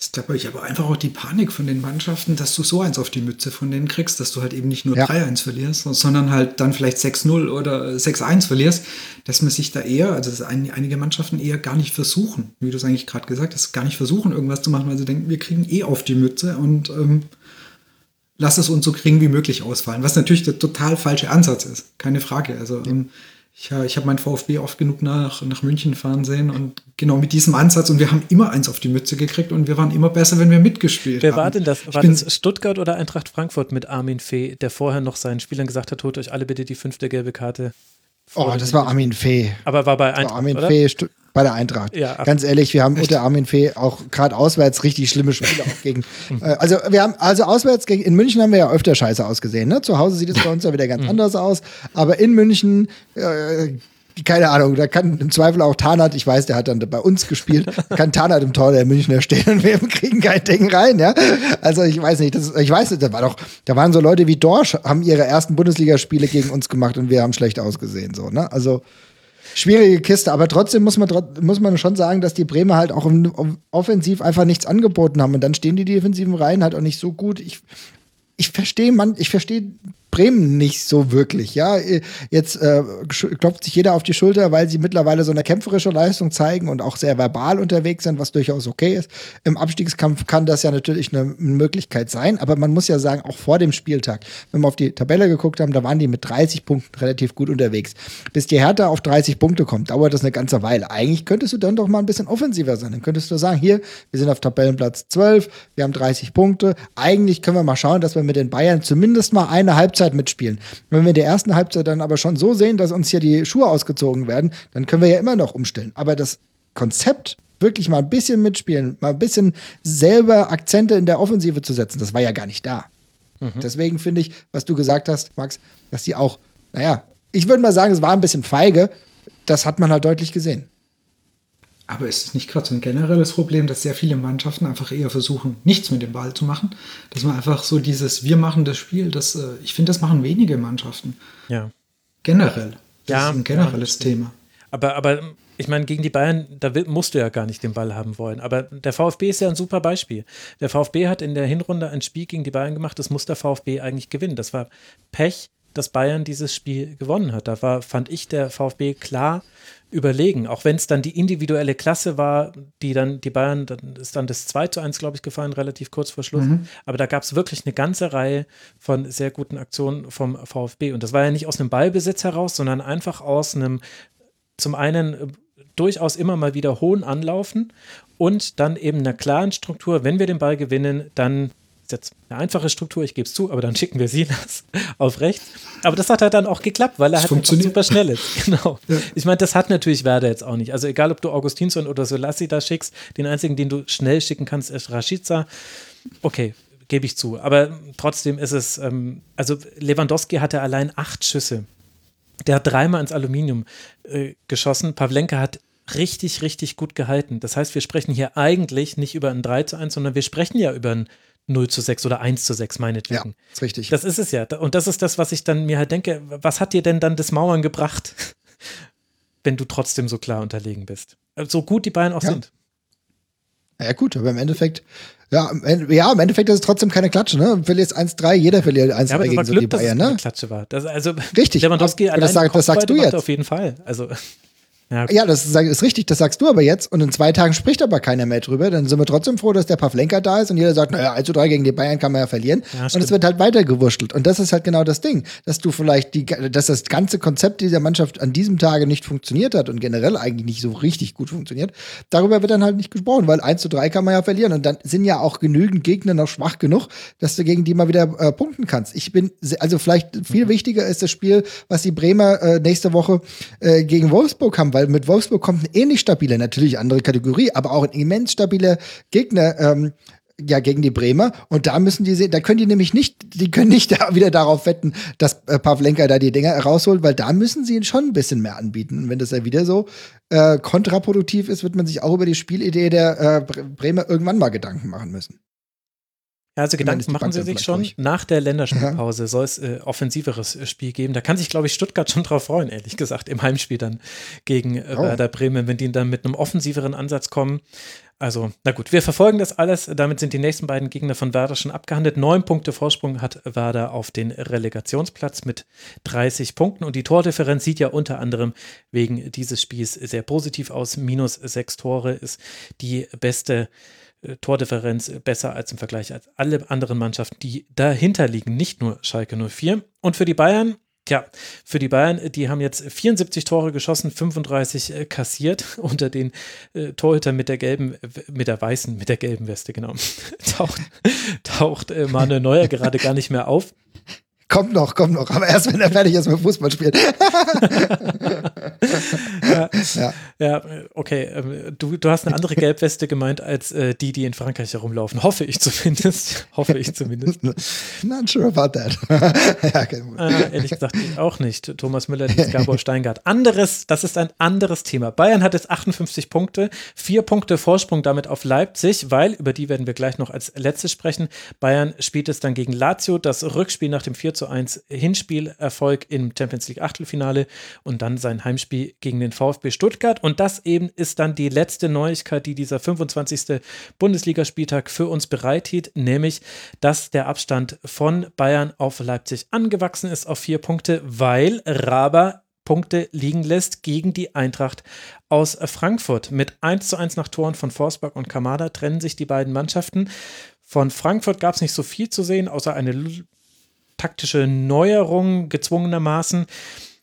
Ist glaube ich aber einfach auch die Panik von den Mannschaften, dass du so eins auf die Mütze von denen kriegst, dass du halt eben nicht nur Ja. 3-1 verlierst, sondern halt dann vielleicht 6-0 oder 6-1 verlierst, dass man sich da eher, also dass ein, einige Mannschaften eher gar nicht versuchen, wie du es eigentlich gerade gesagt hast, gar nicht versuchen, irgendwas zu machen, weil sie denken, wir kriegen eh auf die Mütze und ähm, lass es uns so gering wie möglich ausfallen, was natürlich der total falsche Ansatz ist, keine Frage. Also ähm, ich, äh, ich habe mein VfB oft genug nach, nach München fahren sehen und genau mit diesem Ansatz und wir haben immer eins auf die Mütze gekriegt und wir waren immer besser, wenn wir mitgespielt Wer haben. war denn das? Ich War bin, das Stuttgart oder Eintracht Frankfurt mit Armin Fee, der vorher noch seinen Spielern gesagt hat, holt euch alle bitte die fünfte gelbe Karte? Oh, das war Armin Fee. Aber war bei Das war Eintracht, Armin oder? Fee bei der Eintracht. Ja, Ganz ehrlich, wir haben unter Armin Fee auch gerade auswärts richtig schlimme Spiele auch gegen. Mhm. äh, also wir haben also auswärts gegen in München haben wir ja öfter scheiße ausgesehen. Ne? Zu Hause sieht es bei uns ja wieder Mhm. ganz anders aus. Aber in München äh, keine Ahnung, da kann im Zweifel auch Tarnat, ich weiß, der hat dann bei uns gespielt, [LAUGHS] kann Tarnat im Tor der Münchner stehen und wir kriegen kein Ding rein, ja. Also ich weiß nicht, das, ich weiß nicht, da war doch, da waren so Leute wie Dorsch, haben ihre ersten Bundesligaspiele gegen uns gemacht und wir haben schlecht ausgesehen, so, ne? Also Schwierige Kiste, aber trotzdem muss man, muss man schon sagen, dass die Bremer halt auch offensiv einfach nichts angeboten haben. Und dann stehen die defensiven Reihen halt auch nicht so gut. Ich, ich verstehe man, ich verstehe Bremen nicht so wirklich. Ja, jetzt äh, klopft sich jeder auf die Schulter, weil sie mittlerweile so eine kämpferische Leistung zeigen und auch sehr verbal unterwegs sind, was durchaus okay ist. Im Abstiegskampf kann das ja natürlich eine Möglichkeit sein, aber man muss ja sagen, auch vor dem Spieltag, wenn wir auf die Tabelle geguckt haben, da waren die mit 30 Punkten relativ gut unterwegs. Bis die Hertha auf 30 Punkte kommt, dauert das eine ganze Weile. Eigentlich könntest du dann doch mal ein bisschen offensiver sein. Dann könntest du sagen, hier, wir sind auf Tabellenplatz 12, wir haben 30 Punkte. Eigentlich können wir mal schauen, dass wir mit den Bayern zumindest mal eine Halbzeit Halbzeit mitspielen. Wenn wir in der ersten Halbzeit dann aber schon so sehen, dass uns hier die Schuhe ausgezogen werden, dann können wir ja immer noch umstellen. Aber das Konzept, wirklich mal ein bisschen mitspielen, mal ein bisschen selber Akzente in der Offensive zu setzen, das war ja gar nicht da. Mhm. Deswegen finde ich, was du gesagt hast, Max, dass die auch, naja, ich würde mal sagen, es war ein bisschen feige. Das hat man halt deutlich gesehen. Aber ist es nicht gerade so ein generelles Problem, dass sehr viele Mannschaften einfach eher versuchen, nichts mit dem Ball zu machen? Dass man einfach so dieses Wir machen das Spiel, das, äh, ich finde, das machen wenige Mannschaften. Ja. Generell. Das ja, ist ein generelles ja, Thema. Aber, aber ich meine, gegen die Bayern, da musst du ja gar nicht den Ball haben wollen. Aber der VfB ist ja ein super Beispiel. Der VfB hat in der Hinrunde ein Spiel gegen die Bayern gemacht, das muss der VfB eigentlich gewinnen. Das war Pech, dass Bayern dieses Spiel gewonnen hat. Da war, fand ich, der VfB klar überlegen. Auch wenn es dann die individuelle Klasse war, die dann die Bayern, dann ist dann das 2 zu 1, glaube ich, gefallen, relativ kurz vor Schluss. Mhm. Aber da gab es wirklich eine ganze Reihe von sehr guten Aktionen vom VfB. Und das war ja nicht aus einem Ballbesitz heraus, sondern einfach aus einem, zum einen äh, durchaus immer mal wieder hohen Anlaufen und dann eben einer klaren Struktur. Wenn wir den Ball gewinnen, dann ist jetzt eine einfache Struktur, ich gebe es zu, aber dann schicken wir Silas [LAUGHS] auf rechts. Aber das hat halt dann auch geklappt, weil er halt super schnell ist. [LAUGHS] Genau. Ja. Ich meine, das hat natürlich Werder jetzt auch nicht. Also egal, ob du Augustinsson oder Solassi da schickst, den einzigen, den du schnell schicken kannst, ist Rashica. Okay, gebe ich zu. Aber trotzdem ist es, ähm, also Lewandowski hatte allein acht Schüsse. Der hat dreimal ins Aluminium äh, geschossen. Pavlenka hat richtig, richtig gut gehalten. Das heißt, wir sprechen hier eigentlich nicht über ein 3 zu 1, sondern wir sprechen ja über ein 0 zu 6 oder 1 zu 6 meinetwegen. Ja, ist richtig. Das ist es ja. Und das ist das, was ich dann mir halt denke, was hat dir denn dann das Mauern gebracht, [LAUGHS] wenn du trotzdem so klar unterlegen bist? So gut die Bayern auch ja. sind. Ja, gut, aber im Endeffekt, ja, ja, im Endeffekt ist es trotzdem keine Klatsche, ne? Verlierst 1-3, jeder verliert 1-3 ja, gegen so Glück, die Bayern, dass ne? Es Klatsche war. Das, also, Richtig. Lewandowski das, sag, das sagst du jetzt. Auf jeden Fall. Also, [LAUGHS] ja, ja, das ist richtig, das sagst du aber jetzt. Und in zwei Tagen spricht aber keiner mehr drüber. Dann sind wir trotzdem froh, dass der Pavlenka da ist und jeder sagt, naja, 1 zu 3 gegen die Bayern kann man ja verlieren. Ja, und es wird halt weitergewurschtelt. Und das ist halt genau das Ding, dass du vielleicht die, dass das ganze Konzept dieser Mannschaft an diesem Tage nicht funktioniert hat und generell eigentlich nicht so richtig gut funktioniert. Darüber wird dann halt nicht gesprochen, weil 1 zu 3 kann man ja verlieren. Und dann sind ja auch genügend Gegner noch schwach genug, dass du gegen die mal wieder äh, punkten kannst. Ich bin, also vielleicht viel wichtiger ist das Spiel, was die Bremer äh, nächste Woche äh, gegen Wolfsburg haben, weil mit Wolfsburg kommt ein ähnlich stabiler, natürlich andere Kategorie, aber auch ein immens stabiler Gegner. Ähm, ja, gegen die Bremer. Und da müssen die sehen, da können die nämlich nicht, die können nicht [LAUGHS] da wieder darauf wetten, dass äh, Pavlenka da die Dinger rausholt, weil da müssen sie ihn schon ein bisschen mehr anbieten. Und wenn das ja wieder so äh, kontraproduktiv ist, wird man sich auch über die Spielidee der äh, Bremer irgendwann mal Gedanken machen müssen. Ja, also Gedanken machen sie sich schon. Durch. Nach der Länderspielpause ja. soll es äh, offensiveres äh, Spiel geben. Da kann sich, glaube ich, Stuttgart schon drauf freuen, ehrlich gesagt, im Heimspiel dann gegen äh, oh. Werder Bremen, wenn die dann mit einem offensiveren Ansatz kommen. Also, na gut, wir verfolgen das alles. Damit sind die nächsten beiden Gegner von Werder schon abgehandelt. Neun Punkte Vorsprung hat Werder auf den Relegationsplatz mit 30 Punkten. Und die Tordifferenz sieht ja unter anderem wegen dieses Spiels sehr positiv aus. Minus sechs Tore ist die beste äh, Tordifferenz besser als im Vergleich als alle anderen Mannschaften, die dahinter liegen, nicht nur Schalke 04. Und für die Bayern, Tja, für die Bayern, die haben jetzt 74 Tore geschossen, 35 äh, kassiert [LAUGHS] unter den äh, Torhütern mit der gelben, mit der weißen, mit der gelben Weste, genau. [LAUGHS] taucht taucht äh, Manuel Neuer gerade gar nicht mehr auf. Kommt noch, kommt noch. Aber erst, wenn er fertig ist mit Fußballspielen. ja, ja. ja, okay. Ähm, du, du hast eine andere Gelbweste gemeint als äh, die, die in Frankreich herumlaufen. Hoffe ich zumindest. [LAUGHS] Hoffe ich zumindest. [LAUGHS] Not sure about that. [LAUGHS] ja, okay. äh, ehrlich gesagt, ich auch nicht. Thomas Müller, Gabor Steingart. Anderes, das ist ein anderes Thema. Bayern hat jetzt 58 Punkte, vier Punkte Vorsprung damit auf Leipzig, weil, über die werden wir gleich noch als letztes sprechen, Bayern spielt es dann gegen Lazio, das Rückspiel nach dem 4 zu 1 Hinspielerfolg im Champions League Achtelfinale und dann sein Heimspiel gegen den VfB Stuttgart. Und das eben ist dann die letzte Neuigkeit, die dieser 25. Bundesligaspieltag für uns bereithält, nämlich, dass der Abstand von Bayern auf Leipzig angewachsen ist auf vier Punkte, weil Raber Punkte liegen lässt gegen die Eintracht aus Frankfurt. Mit 1 zu 1 nach Toren von Forsberg und Kamada trennen sich die beiden Mannschaften. Von Frankfurt gab es nicht so viel zu sehen, außer eine taktische Neuerung gezwungenermaßen.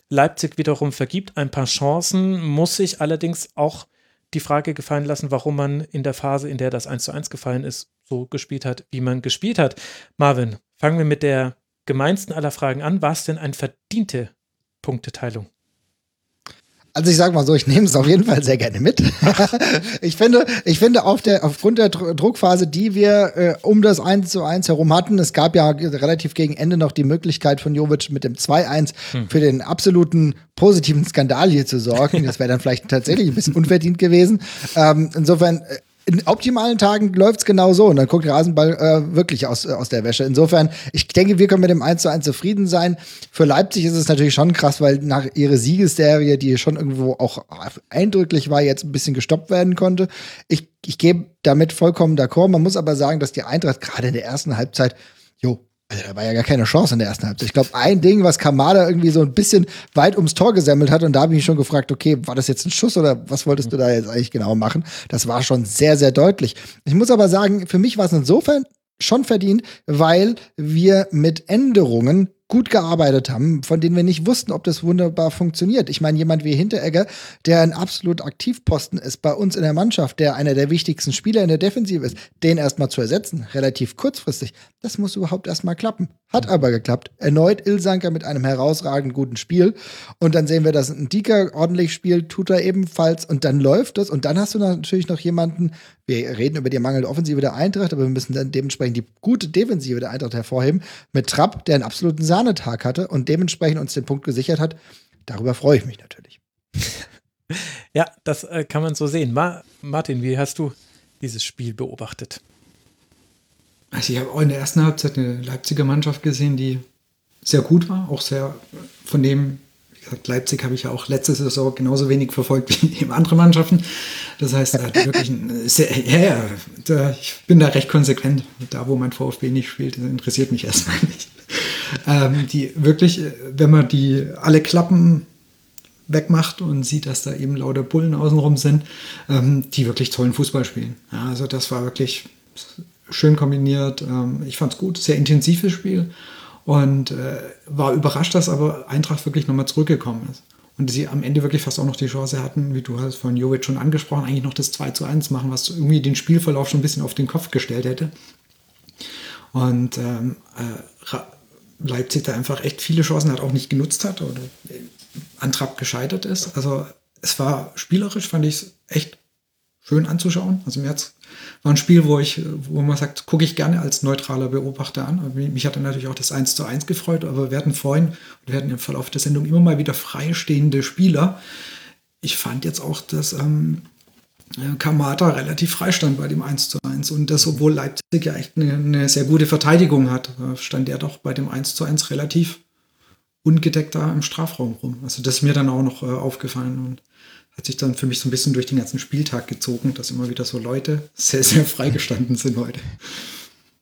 Leipzig wiederum vergibt ein paar Chancen, muss sich allerdings auch die Frage gefallen lassen, warum man in der Phase, in der das 1 zu 1 gefallen ist, so gespielt hat, wie man gespielt hat. Marvin, fangen wir mit der gemeinsten aller Fragen an. War es denn eine verdiente Punkteteilung? Also ich sage mal so, ich nehme es auf jeden Fall sehr gerne mit. [LAUGHS] ich finde, ich finde auf der, aufgrund der Druckphase, die wir äh, um das 1 zu 1 herum hatten, es gab ja relativ gegen Ende noch die Möglichkeit von Jovic mit dem 2-1 hm. für den absoluten positiven Skandal hier zu sorgen. Das wäre dann vielleicht tatsächlich ein bisschen unverdient gewesen. Ähm, insofern äh, in optimalen Tagen läuft es genau so und dann guckt Rasenball äh, wirklich aus, äh, aus der Wäsche. Insofern, ich denke, wir können mit dem 1 zu 1 zufrieden sein. Für Leipzig ist es natürlich schon krass, weil nach ihrer Siegesserie, die schon irgendwo auch eindrücklich war, jetzt ein bisschen gestoppt werden konnte. Ich, ich gebe damit vollkommen d'accord. Man muss aber sagen, dass die Eintracht gerade in der ersten Halbzeit, jo, also da war ja gar keine Chance in der ersten Halbzeit. Ich glaube, ein Ding, was Kamada irgendwie so ein bisschen weit ums Tor gesemmelt hat, und da habe ich mich schon gefragt, okay, war das jetzt ein Schuss oder was wolltest du da jetzt eigentlich genau machen? Das war schon sehr, sehr deutlich. Ich muss aber sagen, für mich war es insofern schon verdient, weil wir mit Änderungen gut gearbeitet haben, von denen wir nicht wussten, ob das wunderbar funktioniert. Ich meine, jemand wie Hinteregger, der ein absolut Aktivposten ist bei uns in der Mannschaft, der einer der wichtigsten Spieler in der Defensive ist, den erstmal zu ersetzen, relativ kurzfristig, das muss überhaupt erstmal klappen. Hat aber geklappt. Erneut Ilsanker mit einem herausragend guten Spiel. Und dann sehen wir, dass ein Dika ordentlich spielt, tut er ebenfalls. Und dann läuft es. Und dann hast du natürlich noch jemanden, wir reden über die mangelnde Offensive der Eintracht, aber wir müssen dann dementsprechend die gute Defensive der Eintracht hervorheben, mit Trapp, der einen absoluten Sahnetag hatte und dementsprechend uns den Punkt gesichert hat. Darüber freue ich mich natürlich. [LAUGHS] Ja, das äh, kann man so sehen. Ma Martin, wie hast du dieses Spiel beobachtet? Also ich habe auch in der ersten Halbzeit eine Leipziger Mannschaft gesehen, die sehr gut war, auch sehr von dem, wie gesagt, Leipzig habe ich ja auch letzte Saison genauso wenig verfolgt [LAUGHS] wie eben andere Mannschaften. Das heißt, hat wirklich ein sehr, ja, ja, da, ich bin da recht konsequent. Da, wo mein VfB nicht spielt, interessiert mich erstmal nicht. Ähm, die wirklich, wenn man die alle Klappen wegmacht und sieht, dass da eben lauter Bullen außenrum sind, ähm, die wirklich tollen Fußball spielen. Ja, also das war wirklich schön kombiniert. Ähm, ich fand es gut, sehr intensives Spiel und äh, war überrascht, dass aber Eintracht wirklich nochmal zurückgekommen ist. Und sie am Ende wirklich fast auch noch die Chance hatten, wie du hast von Jovic schon angesprochen, eigentlich noch das 2 zu 1 machen, was irgendwie den Spielverlauf schon ein bisschen auf den Kopf gestellt hätte. Und ähm, äh, Leipzig da einfach echt viele Chancen hat, auch nicht genutzt hat oder an Trapp gescheitert ist. Also es war spielerisch, fand ich es echt schön anzuschauen. Also mir hat's, war ein Spiel, wo ich, wo man sagt, gucke ich gerne als neutraler Beobachter an. Mich hat dann natürlich auch das 1 zu 1 gefreut, aber wir hatten vorhin, wir hatten im Verlauf der Sendung immer mal wieder freistehende Spieler. Ich fand jetzt auch, dass ähm, Kamada relativ freistand bei dem 1 zu 1. Und das, obwohl Leipzig ja echt eine, eine sehr gute Verteidigung hat, stand er doch bei dem 1 zu 1 relativ ungedeckt da im Strafraum rum. Also das ist mir dann auch noch äh, aufgefallen. Und hat sich dann für mich so ein bisschen durch den ganzen Spieltag gezogen, dass immer wieder so Leute sehr, sehr freigestanden sind heute.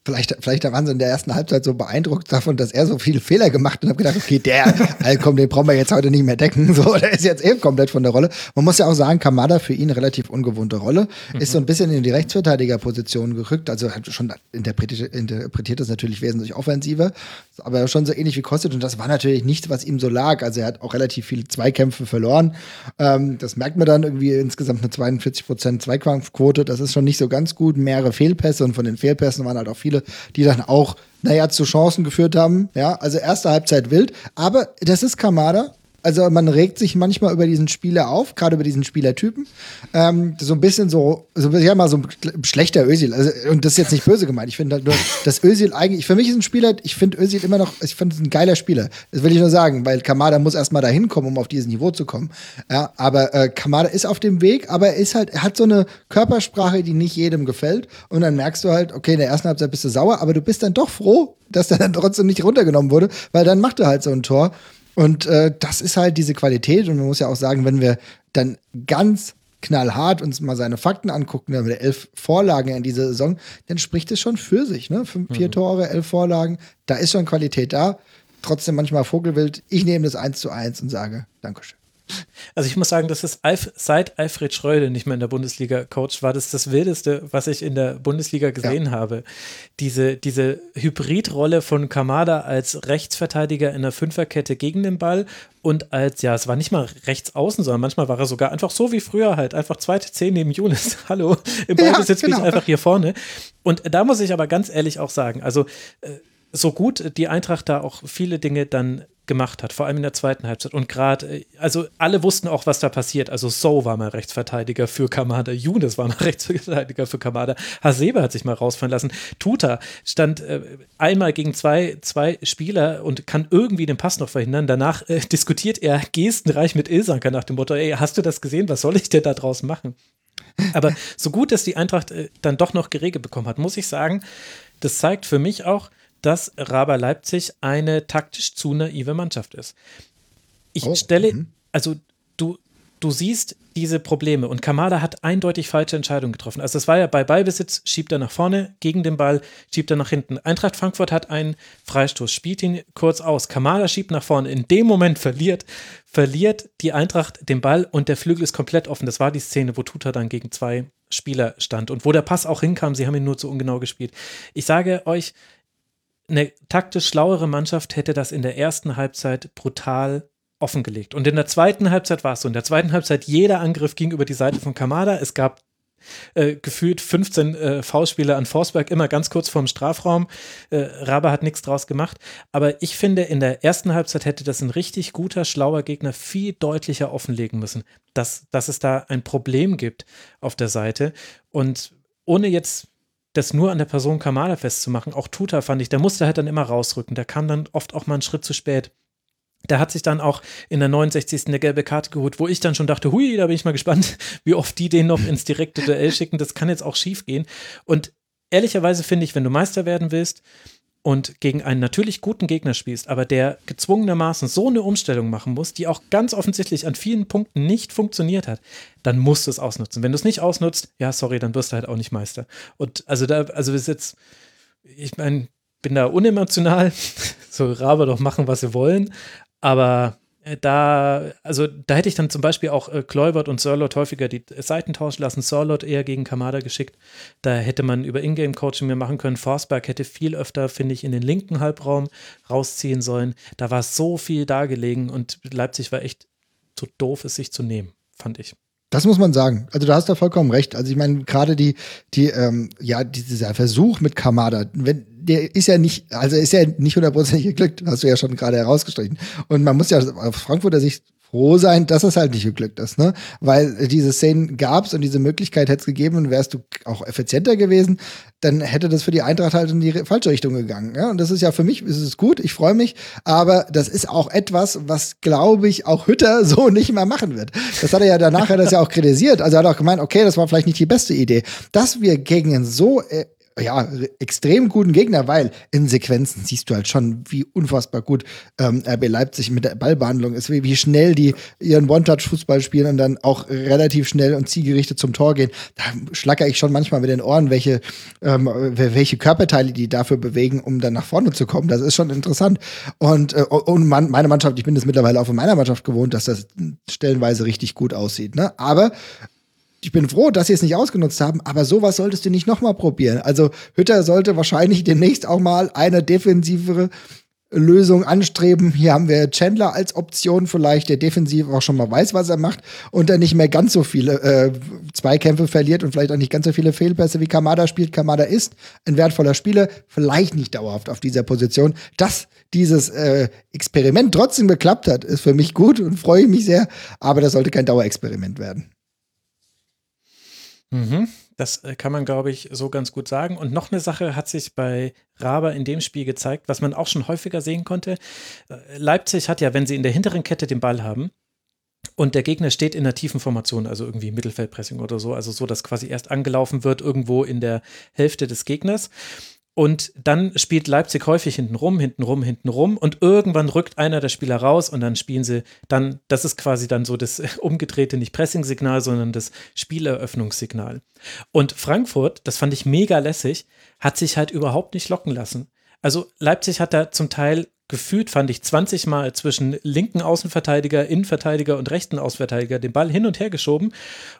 Vielleicht, vielleicht waren sie in der ersten Halbzeit so beeindruckt davon, dass er so viele Fehler gemacht hat und habe gedacht, okay, der, [LAUGHS] komm, den brauchen wir jetzt heute nicht mehr decken. So, der ist jetzt eben komplett von der Rolle. Man muss ja auch sagen, Kamada für ihn eine relativ ungewohnte Rolle. Mhm. Ist so ein bisschen in die Rechtsverteidigerposition gerückt. Also hat schon interpretiert, interpretiert das natürlich wesentlich offensiver, aber schon so ähnlich wie Kostet. Und das war natürlich nichts, was ihm so lag. Also er hat auch relativ viele Zweikämpfe verloren. Ähm, das merkt man dann irgendwie insgesamt eine 42 Prozent Zweikampfquote. Das ist schon nicht so ganz gut. Mehrere Fehlpässe und von den Fehlpässen waren halt auch viele Spiele, die dann auch, naja, zu Chancen geführt haben. Ja, also erste Halbzeit wild. Aber das ist Kamada. Also man regt sich manchmal über diesen Spieler auf, gerade über diesen Spielertypen. Ähm, so ein bisschen so, so ja mal so ein schlechter Özil. Also, und das ist jetzt nicht böse gemeint. Ich finde halt nur, dass Özil eigentlich, für mich ist ein Spieler, ich finde Özil immer noch, ich finde es ein geiler Spieler. Das will ich nur sagen, weil Kamada muss erstmal dahin kommen, um auf dieses Niveau zu kommen. Ja, aber äh, Kamada ist auf dem Weg, aber er ist halt, er hat so eine Körpersprache, die nicht jedem gefällt. Und dann merkst du halt, okay, in der ersten Halbzeit bist du sauer, aber du bist dann doch froh, dass der dann trotzdem nicht runtergenommen wurde, weil dann macht er halt so ein Tor. Und äh, das ist halt diese Qualität. Und man muss ja auch sagen, wenn wir dann ganz knallhart uns mal seine Fakten angucken, dann mit elf Vorlagen in dieser Saison, dann spricht es schon für sich. Ne? Fünf, vier mhm. Tore, elf Vorlagen, da ist schon Qualität da. Trotzdem manchmal Vogelwild. Ich nehme das eins zu eins und sage Dankeschön. Also ich muss sagen, das ist Alf, seit Alfred Schreude nicht mehr in der Bundesliga coach, war das das Wildeste, was ich in der Bundesliga gesehen ja. habe. Diese, diese Hybridrolle von Kamada als Rechtsverteidiger in der Fünferkette gegen den Ball und als, ja, es war nicht mal rechts außen, sondern manchmal war er sogar einfach so wie früher halt, einfach zweite Zehn neben Junis. [LAUGHS] Hallo, im Ballbesitz ja, genau. bin ich einfach hier vorne. Und da muss ich aber ganz ehrlich auch sagen, also äh, so gut die Eintracht da auch viele Dinge dann gemacht hat, vor allem in der zweiten Halbzeit. Und gerade, äh, also alle wussten auch, was da passiert. Also So war mal Rechtsverteidiger für Kamada, Younes war mal [LAUGHS] Rechtsverteidiger für Kamada, Hasebe hat sich mal rausfallen lassen, Tuta stand äh, einmal gegen zwei, zwei Spieler und kann irgendwie den Pass noch verhindern. Danach äh, [LAUGHS] diskutiert er gestenreich mit Ilsanker nach dem Motto, ey, hast du das gesehen? Was soll ich denn da draus machen? Aber [LAUGHS] so gut, dass die Eintracht äh, dann doch noch geregelt bekommen hat, muss ich sagen, das zeigt für mich auch, dass Raber Leipzig eine taktisch zu naive Mannschaft ist. Ich oh, stelle, mh. also du, du siehst diese Probleme und Kamada hat eindeutig falsche Entscheidungen getroffen. Also es war ja bei Ballbesitz, schiebt er nach vorne, gegen den Ball, schiebt er nach hinten. Eintracht Frankfurt hat einen Freistoß, spielt ihn kurz aus. Kamada schiebt nach vorne. In dem Moment verliert, verliert die Eintracht den Ball und der Flügel ist komplett offen. Das war die Szene, wo Tuta dann gegen zwei Spieler stand und wo der Pass auch hinkam. Sie haben ihn nur zu ungenau gespielt. Ich sage euch, eine taktisch schlauere Mannschaft hätte das in der ersten Halbzeit brutal offengelegt. Und in der zweiten Halbzeit war es so. In der zweiten Halbzeit jeder Angriff ging über die Seite von Kamada. Es gab äh, gefühlt 15 äh, Foulspiele an Forsberg, immer ganz kurz vorm Strafraum. Äh, Rabe hat nichts draus gemacht. Aber ich finde, in der ersten Halbzeit hätte das ein richtig guter, schlauer Gegner viel deutlicher offenlegen müssen, dass, dass es da ein Problem gibt auf der Seite. Und ohne jetzt das nur an der Person Kamala festzumachen. Auch Tuta fand ich, der musste halt dann immer rausrücken. Der kam dann oft auch mal einen Schritt zu spät. Der hat sich dann auch in der 69. eine gelbe Karte geholt, wo ich dann schon dachte, hui, da bin ich mal gespannt, [LAUGHS] wie oft die den noch ins direkte Duell schicken. Das kann jetzt auch schief gehen. Und ehrlicherweise finde ich, wenn du Meister werden willst, und gegen einen natürlich guten Gegner spielst, aber der gezwungenermaßen so eine Umstellung machen muss, die auch ganz offensichtlich an vielen Punkten nicht funktioniert hat, dann musst du es ausnutzen. Wenn du es nicht ausnutzt, ja, sorry, dann wirst du halt auch nicht Meister. Und also da, also wir jetzt, ich meine, bin da unemotional, [LAUGHS] so Rabe doch machen, was sie wollen, aber da, also da hätte ich dann zum Beispiel auch äh, Kluivert und Sörlot häufiger die Seiten tauschen lassen, Sörlot eher gegen Kamada geschickt. Da hätte man über Ingame-Coaching mehr machen können. Forsberg hätte viel öfter, finde ich, in den linken Halbraum rausziehen sollen. Da war so viel da gelegen und Leipzig war echt zu doof, es sich zu nehmen, fand ich. Das muss man sagen. Also du hast da vollkommen recht. Also ich meine, gerade die, die, ähm, ja, dieser Versuch mit Kamada, wenn, der ist ja nicht, also ist ja nicht hundertprozentig geglückt, hast du ja schon gerade herausgestrichen. Und man muss ja aus Frankfurter Sicht froh sein, dass es halt nicht geglückt ist, ne? Weil diese Szenen gab es und diese Möglichkeit hätte es gegeben und wärst du auch effizienter gewesen, dann hätte das für die Eintracht halt in die falsche Richtung gegangen. Ja? Und das ist ja für mich, ist es gut, ich freue mich, aber das ist auch etwas, was, glaube ich, auch Hütter [LAUGHS] so nicht mehr machen wird. Das hat er ja danach hat er das ja auch kritisiert. Also er hat auch gemeint, okay, das war vielleicht nicht die beste Idee. Dass wir gegen so äh, ja, extrem guten Gegner, weil in Sequenzen siehst du halt schon, wie unfassbar gut ähm, RB Leipzig mit der Ballbehandlung ist, wie, wie schnell die ihren One-Touch-Fußball spielen und dann auch relativ schnell und zielgerichtet zum Tor gehen. Da schlacker ich schon manchmal mit den Ohren, welche, ähm, welche Körperteile die dafür bewegen, um dann nach vorne zu kommen. Das ist schon interessant. Und, äh, und man, meine Mannschaft, ich bin das mittlerweile auch von meiner Mannschaft gewohnt, dass das stellenweise richtig gut aussieht. Ne? Aber ich bin froh, dass sie es nicht ausgenutzt haben, aber sowas solltest du nicht nochmal probieren. Also Hütter sollte wahrscheinlich demnächst auch mal eine defensivere Lösung anstreben. Hier haben wir Chandler als Option vielleicht, der defensiv auch schon mal weiß, was er macht und dann nicht mehr ganz so viele äh, Zweikämpfe verliert und vielleicht auch nicht ganz so viele Fehlpässe wie Kamada spielt. Kamada ist ein wertvoller Spieler, vielleicht nicht dauerhaft auf dieser Position. Dass dieses äh, Experiment trotzdem geklappt hat, ist für mich gut und freue ich mich sehr, aber das sollte kein Dauerexperiment werden. Mhm. Das äh, kann man, glaube ich, so ganz gut sagen. Und noch eine Sache hat sich bei Raber in dem Spiel gezeigt, was man auch schon häufiger sehen konnte. Äh, Leipzig hat ja, wenn sie in der hinteren Kette den Ball haben, und der Gegner steht in einer tiefen Formation, also irgendwie Mittelfeldpressing oder so, also so, dass quasi erst angelaufen wird irgendwo in der Hälfte des Gegners. Und dann spielt Leipzig häufig hinten rum, hinten rum, hinten rum und irgendwann rückt einer der Spieler raus und dann spielen sie dann, das ist quasi dann so das [LAUGHS] umgedrehte nicht Pressing-Signal, sondern das Spieleröffnungssignal. Und Frankfurt, das fand ich mega lässig, hat sich halt überhaupt nicht locken lassen. Also Leipzig hat da zum Teil gefühlt, fand ich, 20 Mal zwischen linken Außenverteidiger, Innenverteidiger und rechten Außenverteidiger den Ball hin und her geschoben.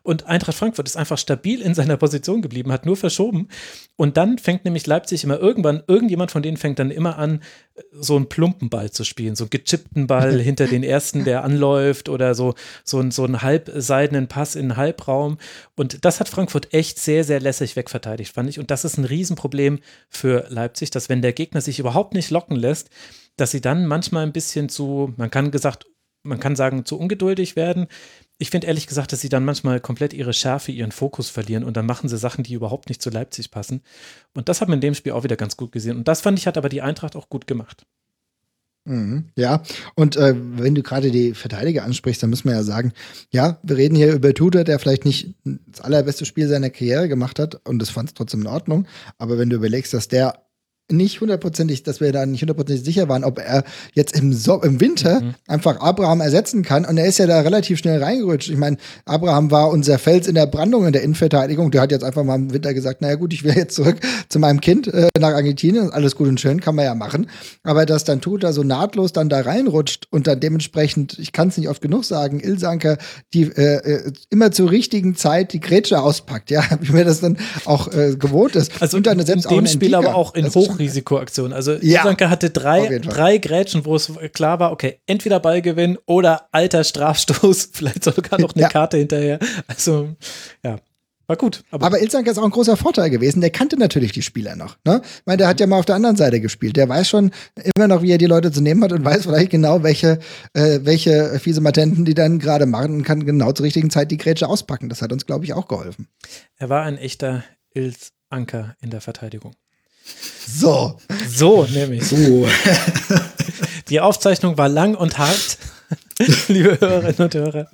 Und Eintracht Frankfurt ist einfach stabil in seiner Position geblieben, hat nur verschoben. Und dann fängt nämlich Leipzig immer irgendwann, irgendjemand von denen fängt dann immer an, so einen plumpen Ball zu spielen, so einen gechippten Ball [LAUGHS] hinter den ersten, der anläuft oder so, so, einen, so einen halbseidenen Pass in den Halbraum. Und das hat Frankfurt echt sehr, sehr lässig wegverteidigt, fand ich. Und das ist ein Riesenproblem für Leipzig, dass wenn der Gegner sich überhaupt nicht locken lässt, dass sie dann manchmal ein bisschen zu, man kann gesagt, man kann sagen, zu ungeduldig werden. Ich finde ehrlich gesagt, dass sie dann manchmal komplett ihre Schärfe, ihren Fokus verlieren und dann machen sie Sachen, die überhaupt nicht zu Leipzig passen. Und das hat man in dem Spiel auch wieder ganz gut gesehen. Und das fand ich, hat aber die Eintracht auch gut gemacht. Mhm, ja, und äh, wenn du gerade die Verteidiger ansprichst, dann müssen wir ja sagen, ja, wir reden hier über Tudor, der vielleicht nicht das allerbeste Spiel seiner Karriere gemacht hat und das fand es trotzdem in Ordnung. Aber wenn du überlegst, dass der nicht hundertprozentig, dass wir da nicht hundertprozentig sicher waren, ob er jetzt im, so im Winter mhm. einfach Abraham ersetzen kann. Und er ist ja da relativ schnell reingerutscht. Ich meine, Abraham war unser Fels in der Brandung in der Innenverteidigung. Der hat jetzt einfach mal im Winter gesagt, naja gut, ich will jetzt zurück [LAUGHS] zu meinem Kind äh, nach Argentinien. Alles gut und schön, kann man ja machen. Aber dass dann tut er so nahtlos dann da reinrutscht und dann dementsprechend, ich kann es nicht oft genug sagen, Ilsanker, die äh, äh, immer zur richtigen Zeit die Grätsche auspackt, ja, [LAUGHS] wie mir das dann auch äh, gewohnt ist. Also und dann selbst in dem Spiel aber auch in hoch Hochrisikoaktion. Also ja, Isanka hatte drei, drei Grätschen, wo es klar war, okay, entweder Ballgewinn oder alter Strafstoß, [LAUGHS] vielleicht sogar noch eine ja. Karte hinterher. Also, ja. War gut. Aber, aber Ilsanker ist auch ein großer Vorteil gewesen. Der kannte natürlich die Spieler noch. Ne? Ich meine, der hat ja mal auf der anderen Seite gespielt. Der weiß schon immer noch, wie er die Leute zu nehmen hat und weiß vielleicht genau, welche, äh, welche fiese Matenten die dann gerade machen und kann genau zur richtigen Zeit die Grätsche auspacken. Das hat uns, glaube ich, auch geholfen. Er war ein echter Ilsanker in der Verteidigung. So. So, nämlich. So. [LAUGHS] Die Aufzeichnung war lang und hart, [LAUGHS] liebe Hörerinnen und Hörer.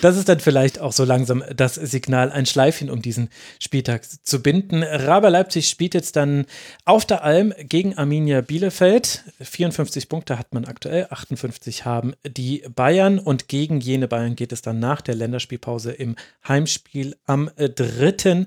Das ist dann vielleicht auch so langsam das Signal, ein Schleifchen um diesen Spieltag zu binden. Raber Leipzig spielt jetzt dann auf der Alm gegen Arminia Bielefeld. 54 Punkte hat man aktuell, 58 haben die Bayern und gegen jene Bayern geht es dann nach der Länderspielpause im Heimspiel am 3.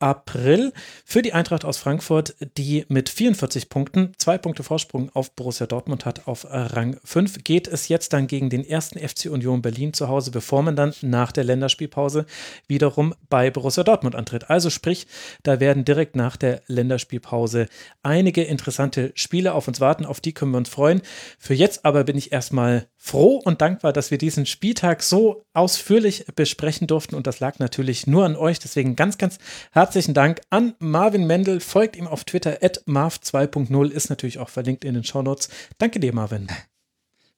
April für die Eintracht aus Frankfurt, die mit 44 Punkten zwei Punkte Vorsprung auf Borussia Dortmund hat auf Rang 5. Geht es jetzt dann gegen den ersten FC Union Berlin zu Hause, bevor man dann nach der Länderspielpause wiederum bei Borussia Dortmund antritt. Also sprich, da werden direkt nach der Länderspielpause einige interessante Spiele auf uns warten, auf die können wir uns freuen. Für jetzt aber bin ich erstmal froh und dankbar, dass wir diesen Spieltag so ausführlich besprechen durften und das lag natürlich nur an euch. Deswegen ganz, ganz herzlichen Dank an Marvin Mendel. Folgt ihm auf Twitter at marv2.0 ist natürlich auch verlinkt in den Shownotes. Danke dir, Marvin.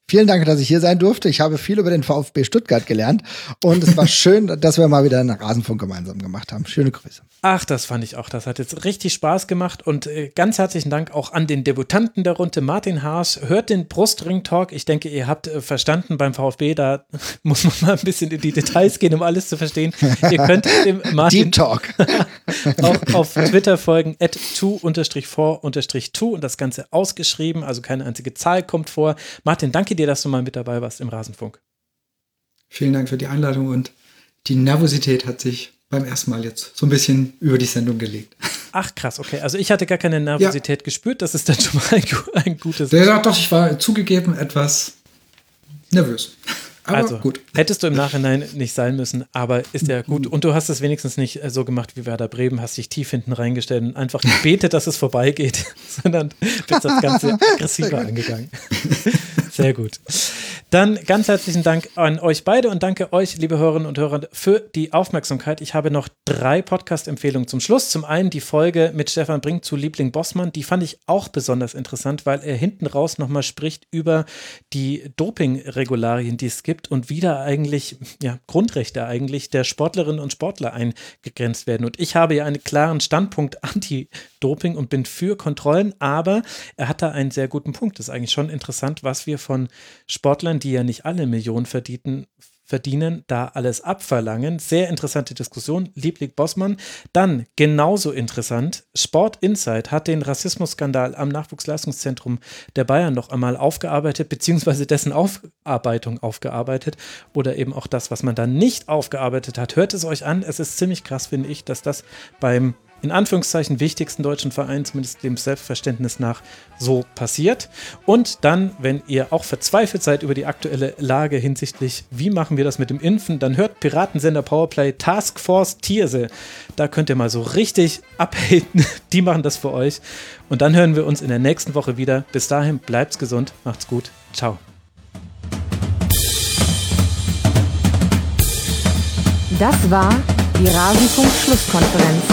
Vielen Dank, dass ich hier sein durfte. Ich habe viel über den VfB Stuttgart gelernt und es war [LAUGHS] schön, dass wir mal wieder einen Rasenfunk gemeinsam gemacht haben. Schöne Grüße. Ach, das fand ich auch. Das hat jetzt richtig Spaß gemacht und äh, ganz herzlichen Dank auch an den Debutanten der Runde, Martin Haas. Hört den Brustring-Talk. Ich denke, ihr habt äh, verstanden beim VfB, da [LAUGHS] muss man mal ein bisschen in die Details gehen, um alles zu verstehen. Ihr könnt dem [LAUGHS] Martin Deep Talk auch auf Twitter folgen, at 2-for-2 und das Ganze ausgeschrieben, also keine einzige Zahl kommt vor. Martin, danke danke dir, dass du mal mit dabei warst im Rasenfunk. Vielen Dank für die Einladung und die Nervosität hat sich beim ersten Mal jetzt so ein bisschen über die Sendung gelegt. Ach krass, okay. Also ich hatte gar keine Nervosität ja. gespürt. Das ist dann schon mal ein, ein gutes. Ja, doch, ich war zugegeben etwas nervös. Aber also, gut. hättest du im Nachhinein nicht sein müssen, aber ist ja gut. Und du hast es wenigstens nicht äh, so gemacht wie Werder Bremen, hast dich tief hinten reingestellt und einfach gebetet, dass es vorbeigeht, [LAUGHS] sondern bist das Ganze [LAUGHS] aggressiver angegangen. Sehr gut. Dann ganz herzlichen Dank an euch beide und danke euch, liebe Hörerinnen und Hörer, für die Aufmerksamkeit. Ich habe noch drei Podcast-Empfehlungen zum Schluss. Zum einen die Folge mit Stefan Brink zu Liebling Bossmann. Die fand ich auch besonders interessant, weil er hinten raus nochmal spricht über die Doping-Regularien, die es gibt und wie da eigentlich, ja, Grundrechte eigentlich der Sportlerinnen und Sportler eingegrenzt werden. Und ich habe ja einen klaren Standpunkt anti-Doping und bin für Kontrollen, aber er hat da einen sehr guten Punkt. Das ist eigentlich schon interessant, was wir von Sportlern, die ja nicht alle Millionen verdienten, verdienen, da alles abverlangen. Sehr interessante Diskussion. Liebling Bossmann. Dann genauso interessant. Sport Insight hat den Rassismusskandal am Nachwuchsleistungszentrum der Bayern noch einmal aufgearbeitet, beziehungsweise dessen Aufarbeitung aufgearbeitet oder eben auch das, was man da nicht aufgearbeitet hat. Hört es euch an. Es ist ziemlich krass, finde ich, dass das beim in Anführungszeichen wichtigsten deutschen Verein, zumindest dem Selbstverständnis nach, so passiert. Und dann, wenn ihr auch verzweifelt seid über die aktuelle Lage hinsichtlich, wie machen wir das mit dem Impfen, dann hört Piratensender Powerplay Task Force Tierse. Da könnt ihr mal so richtig abhaten. [LAUGHS] Die machen das für euch. Und dann hören wir uns in der nächsten Woche wieder. Bis dahin, bleibt's gesund, macht's gut. Ciao. Das war die Rasenfunk-Schlusskonferenz.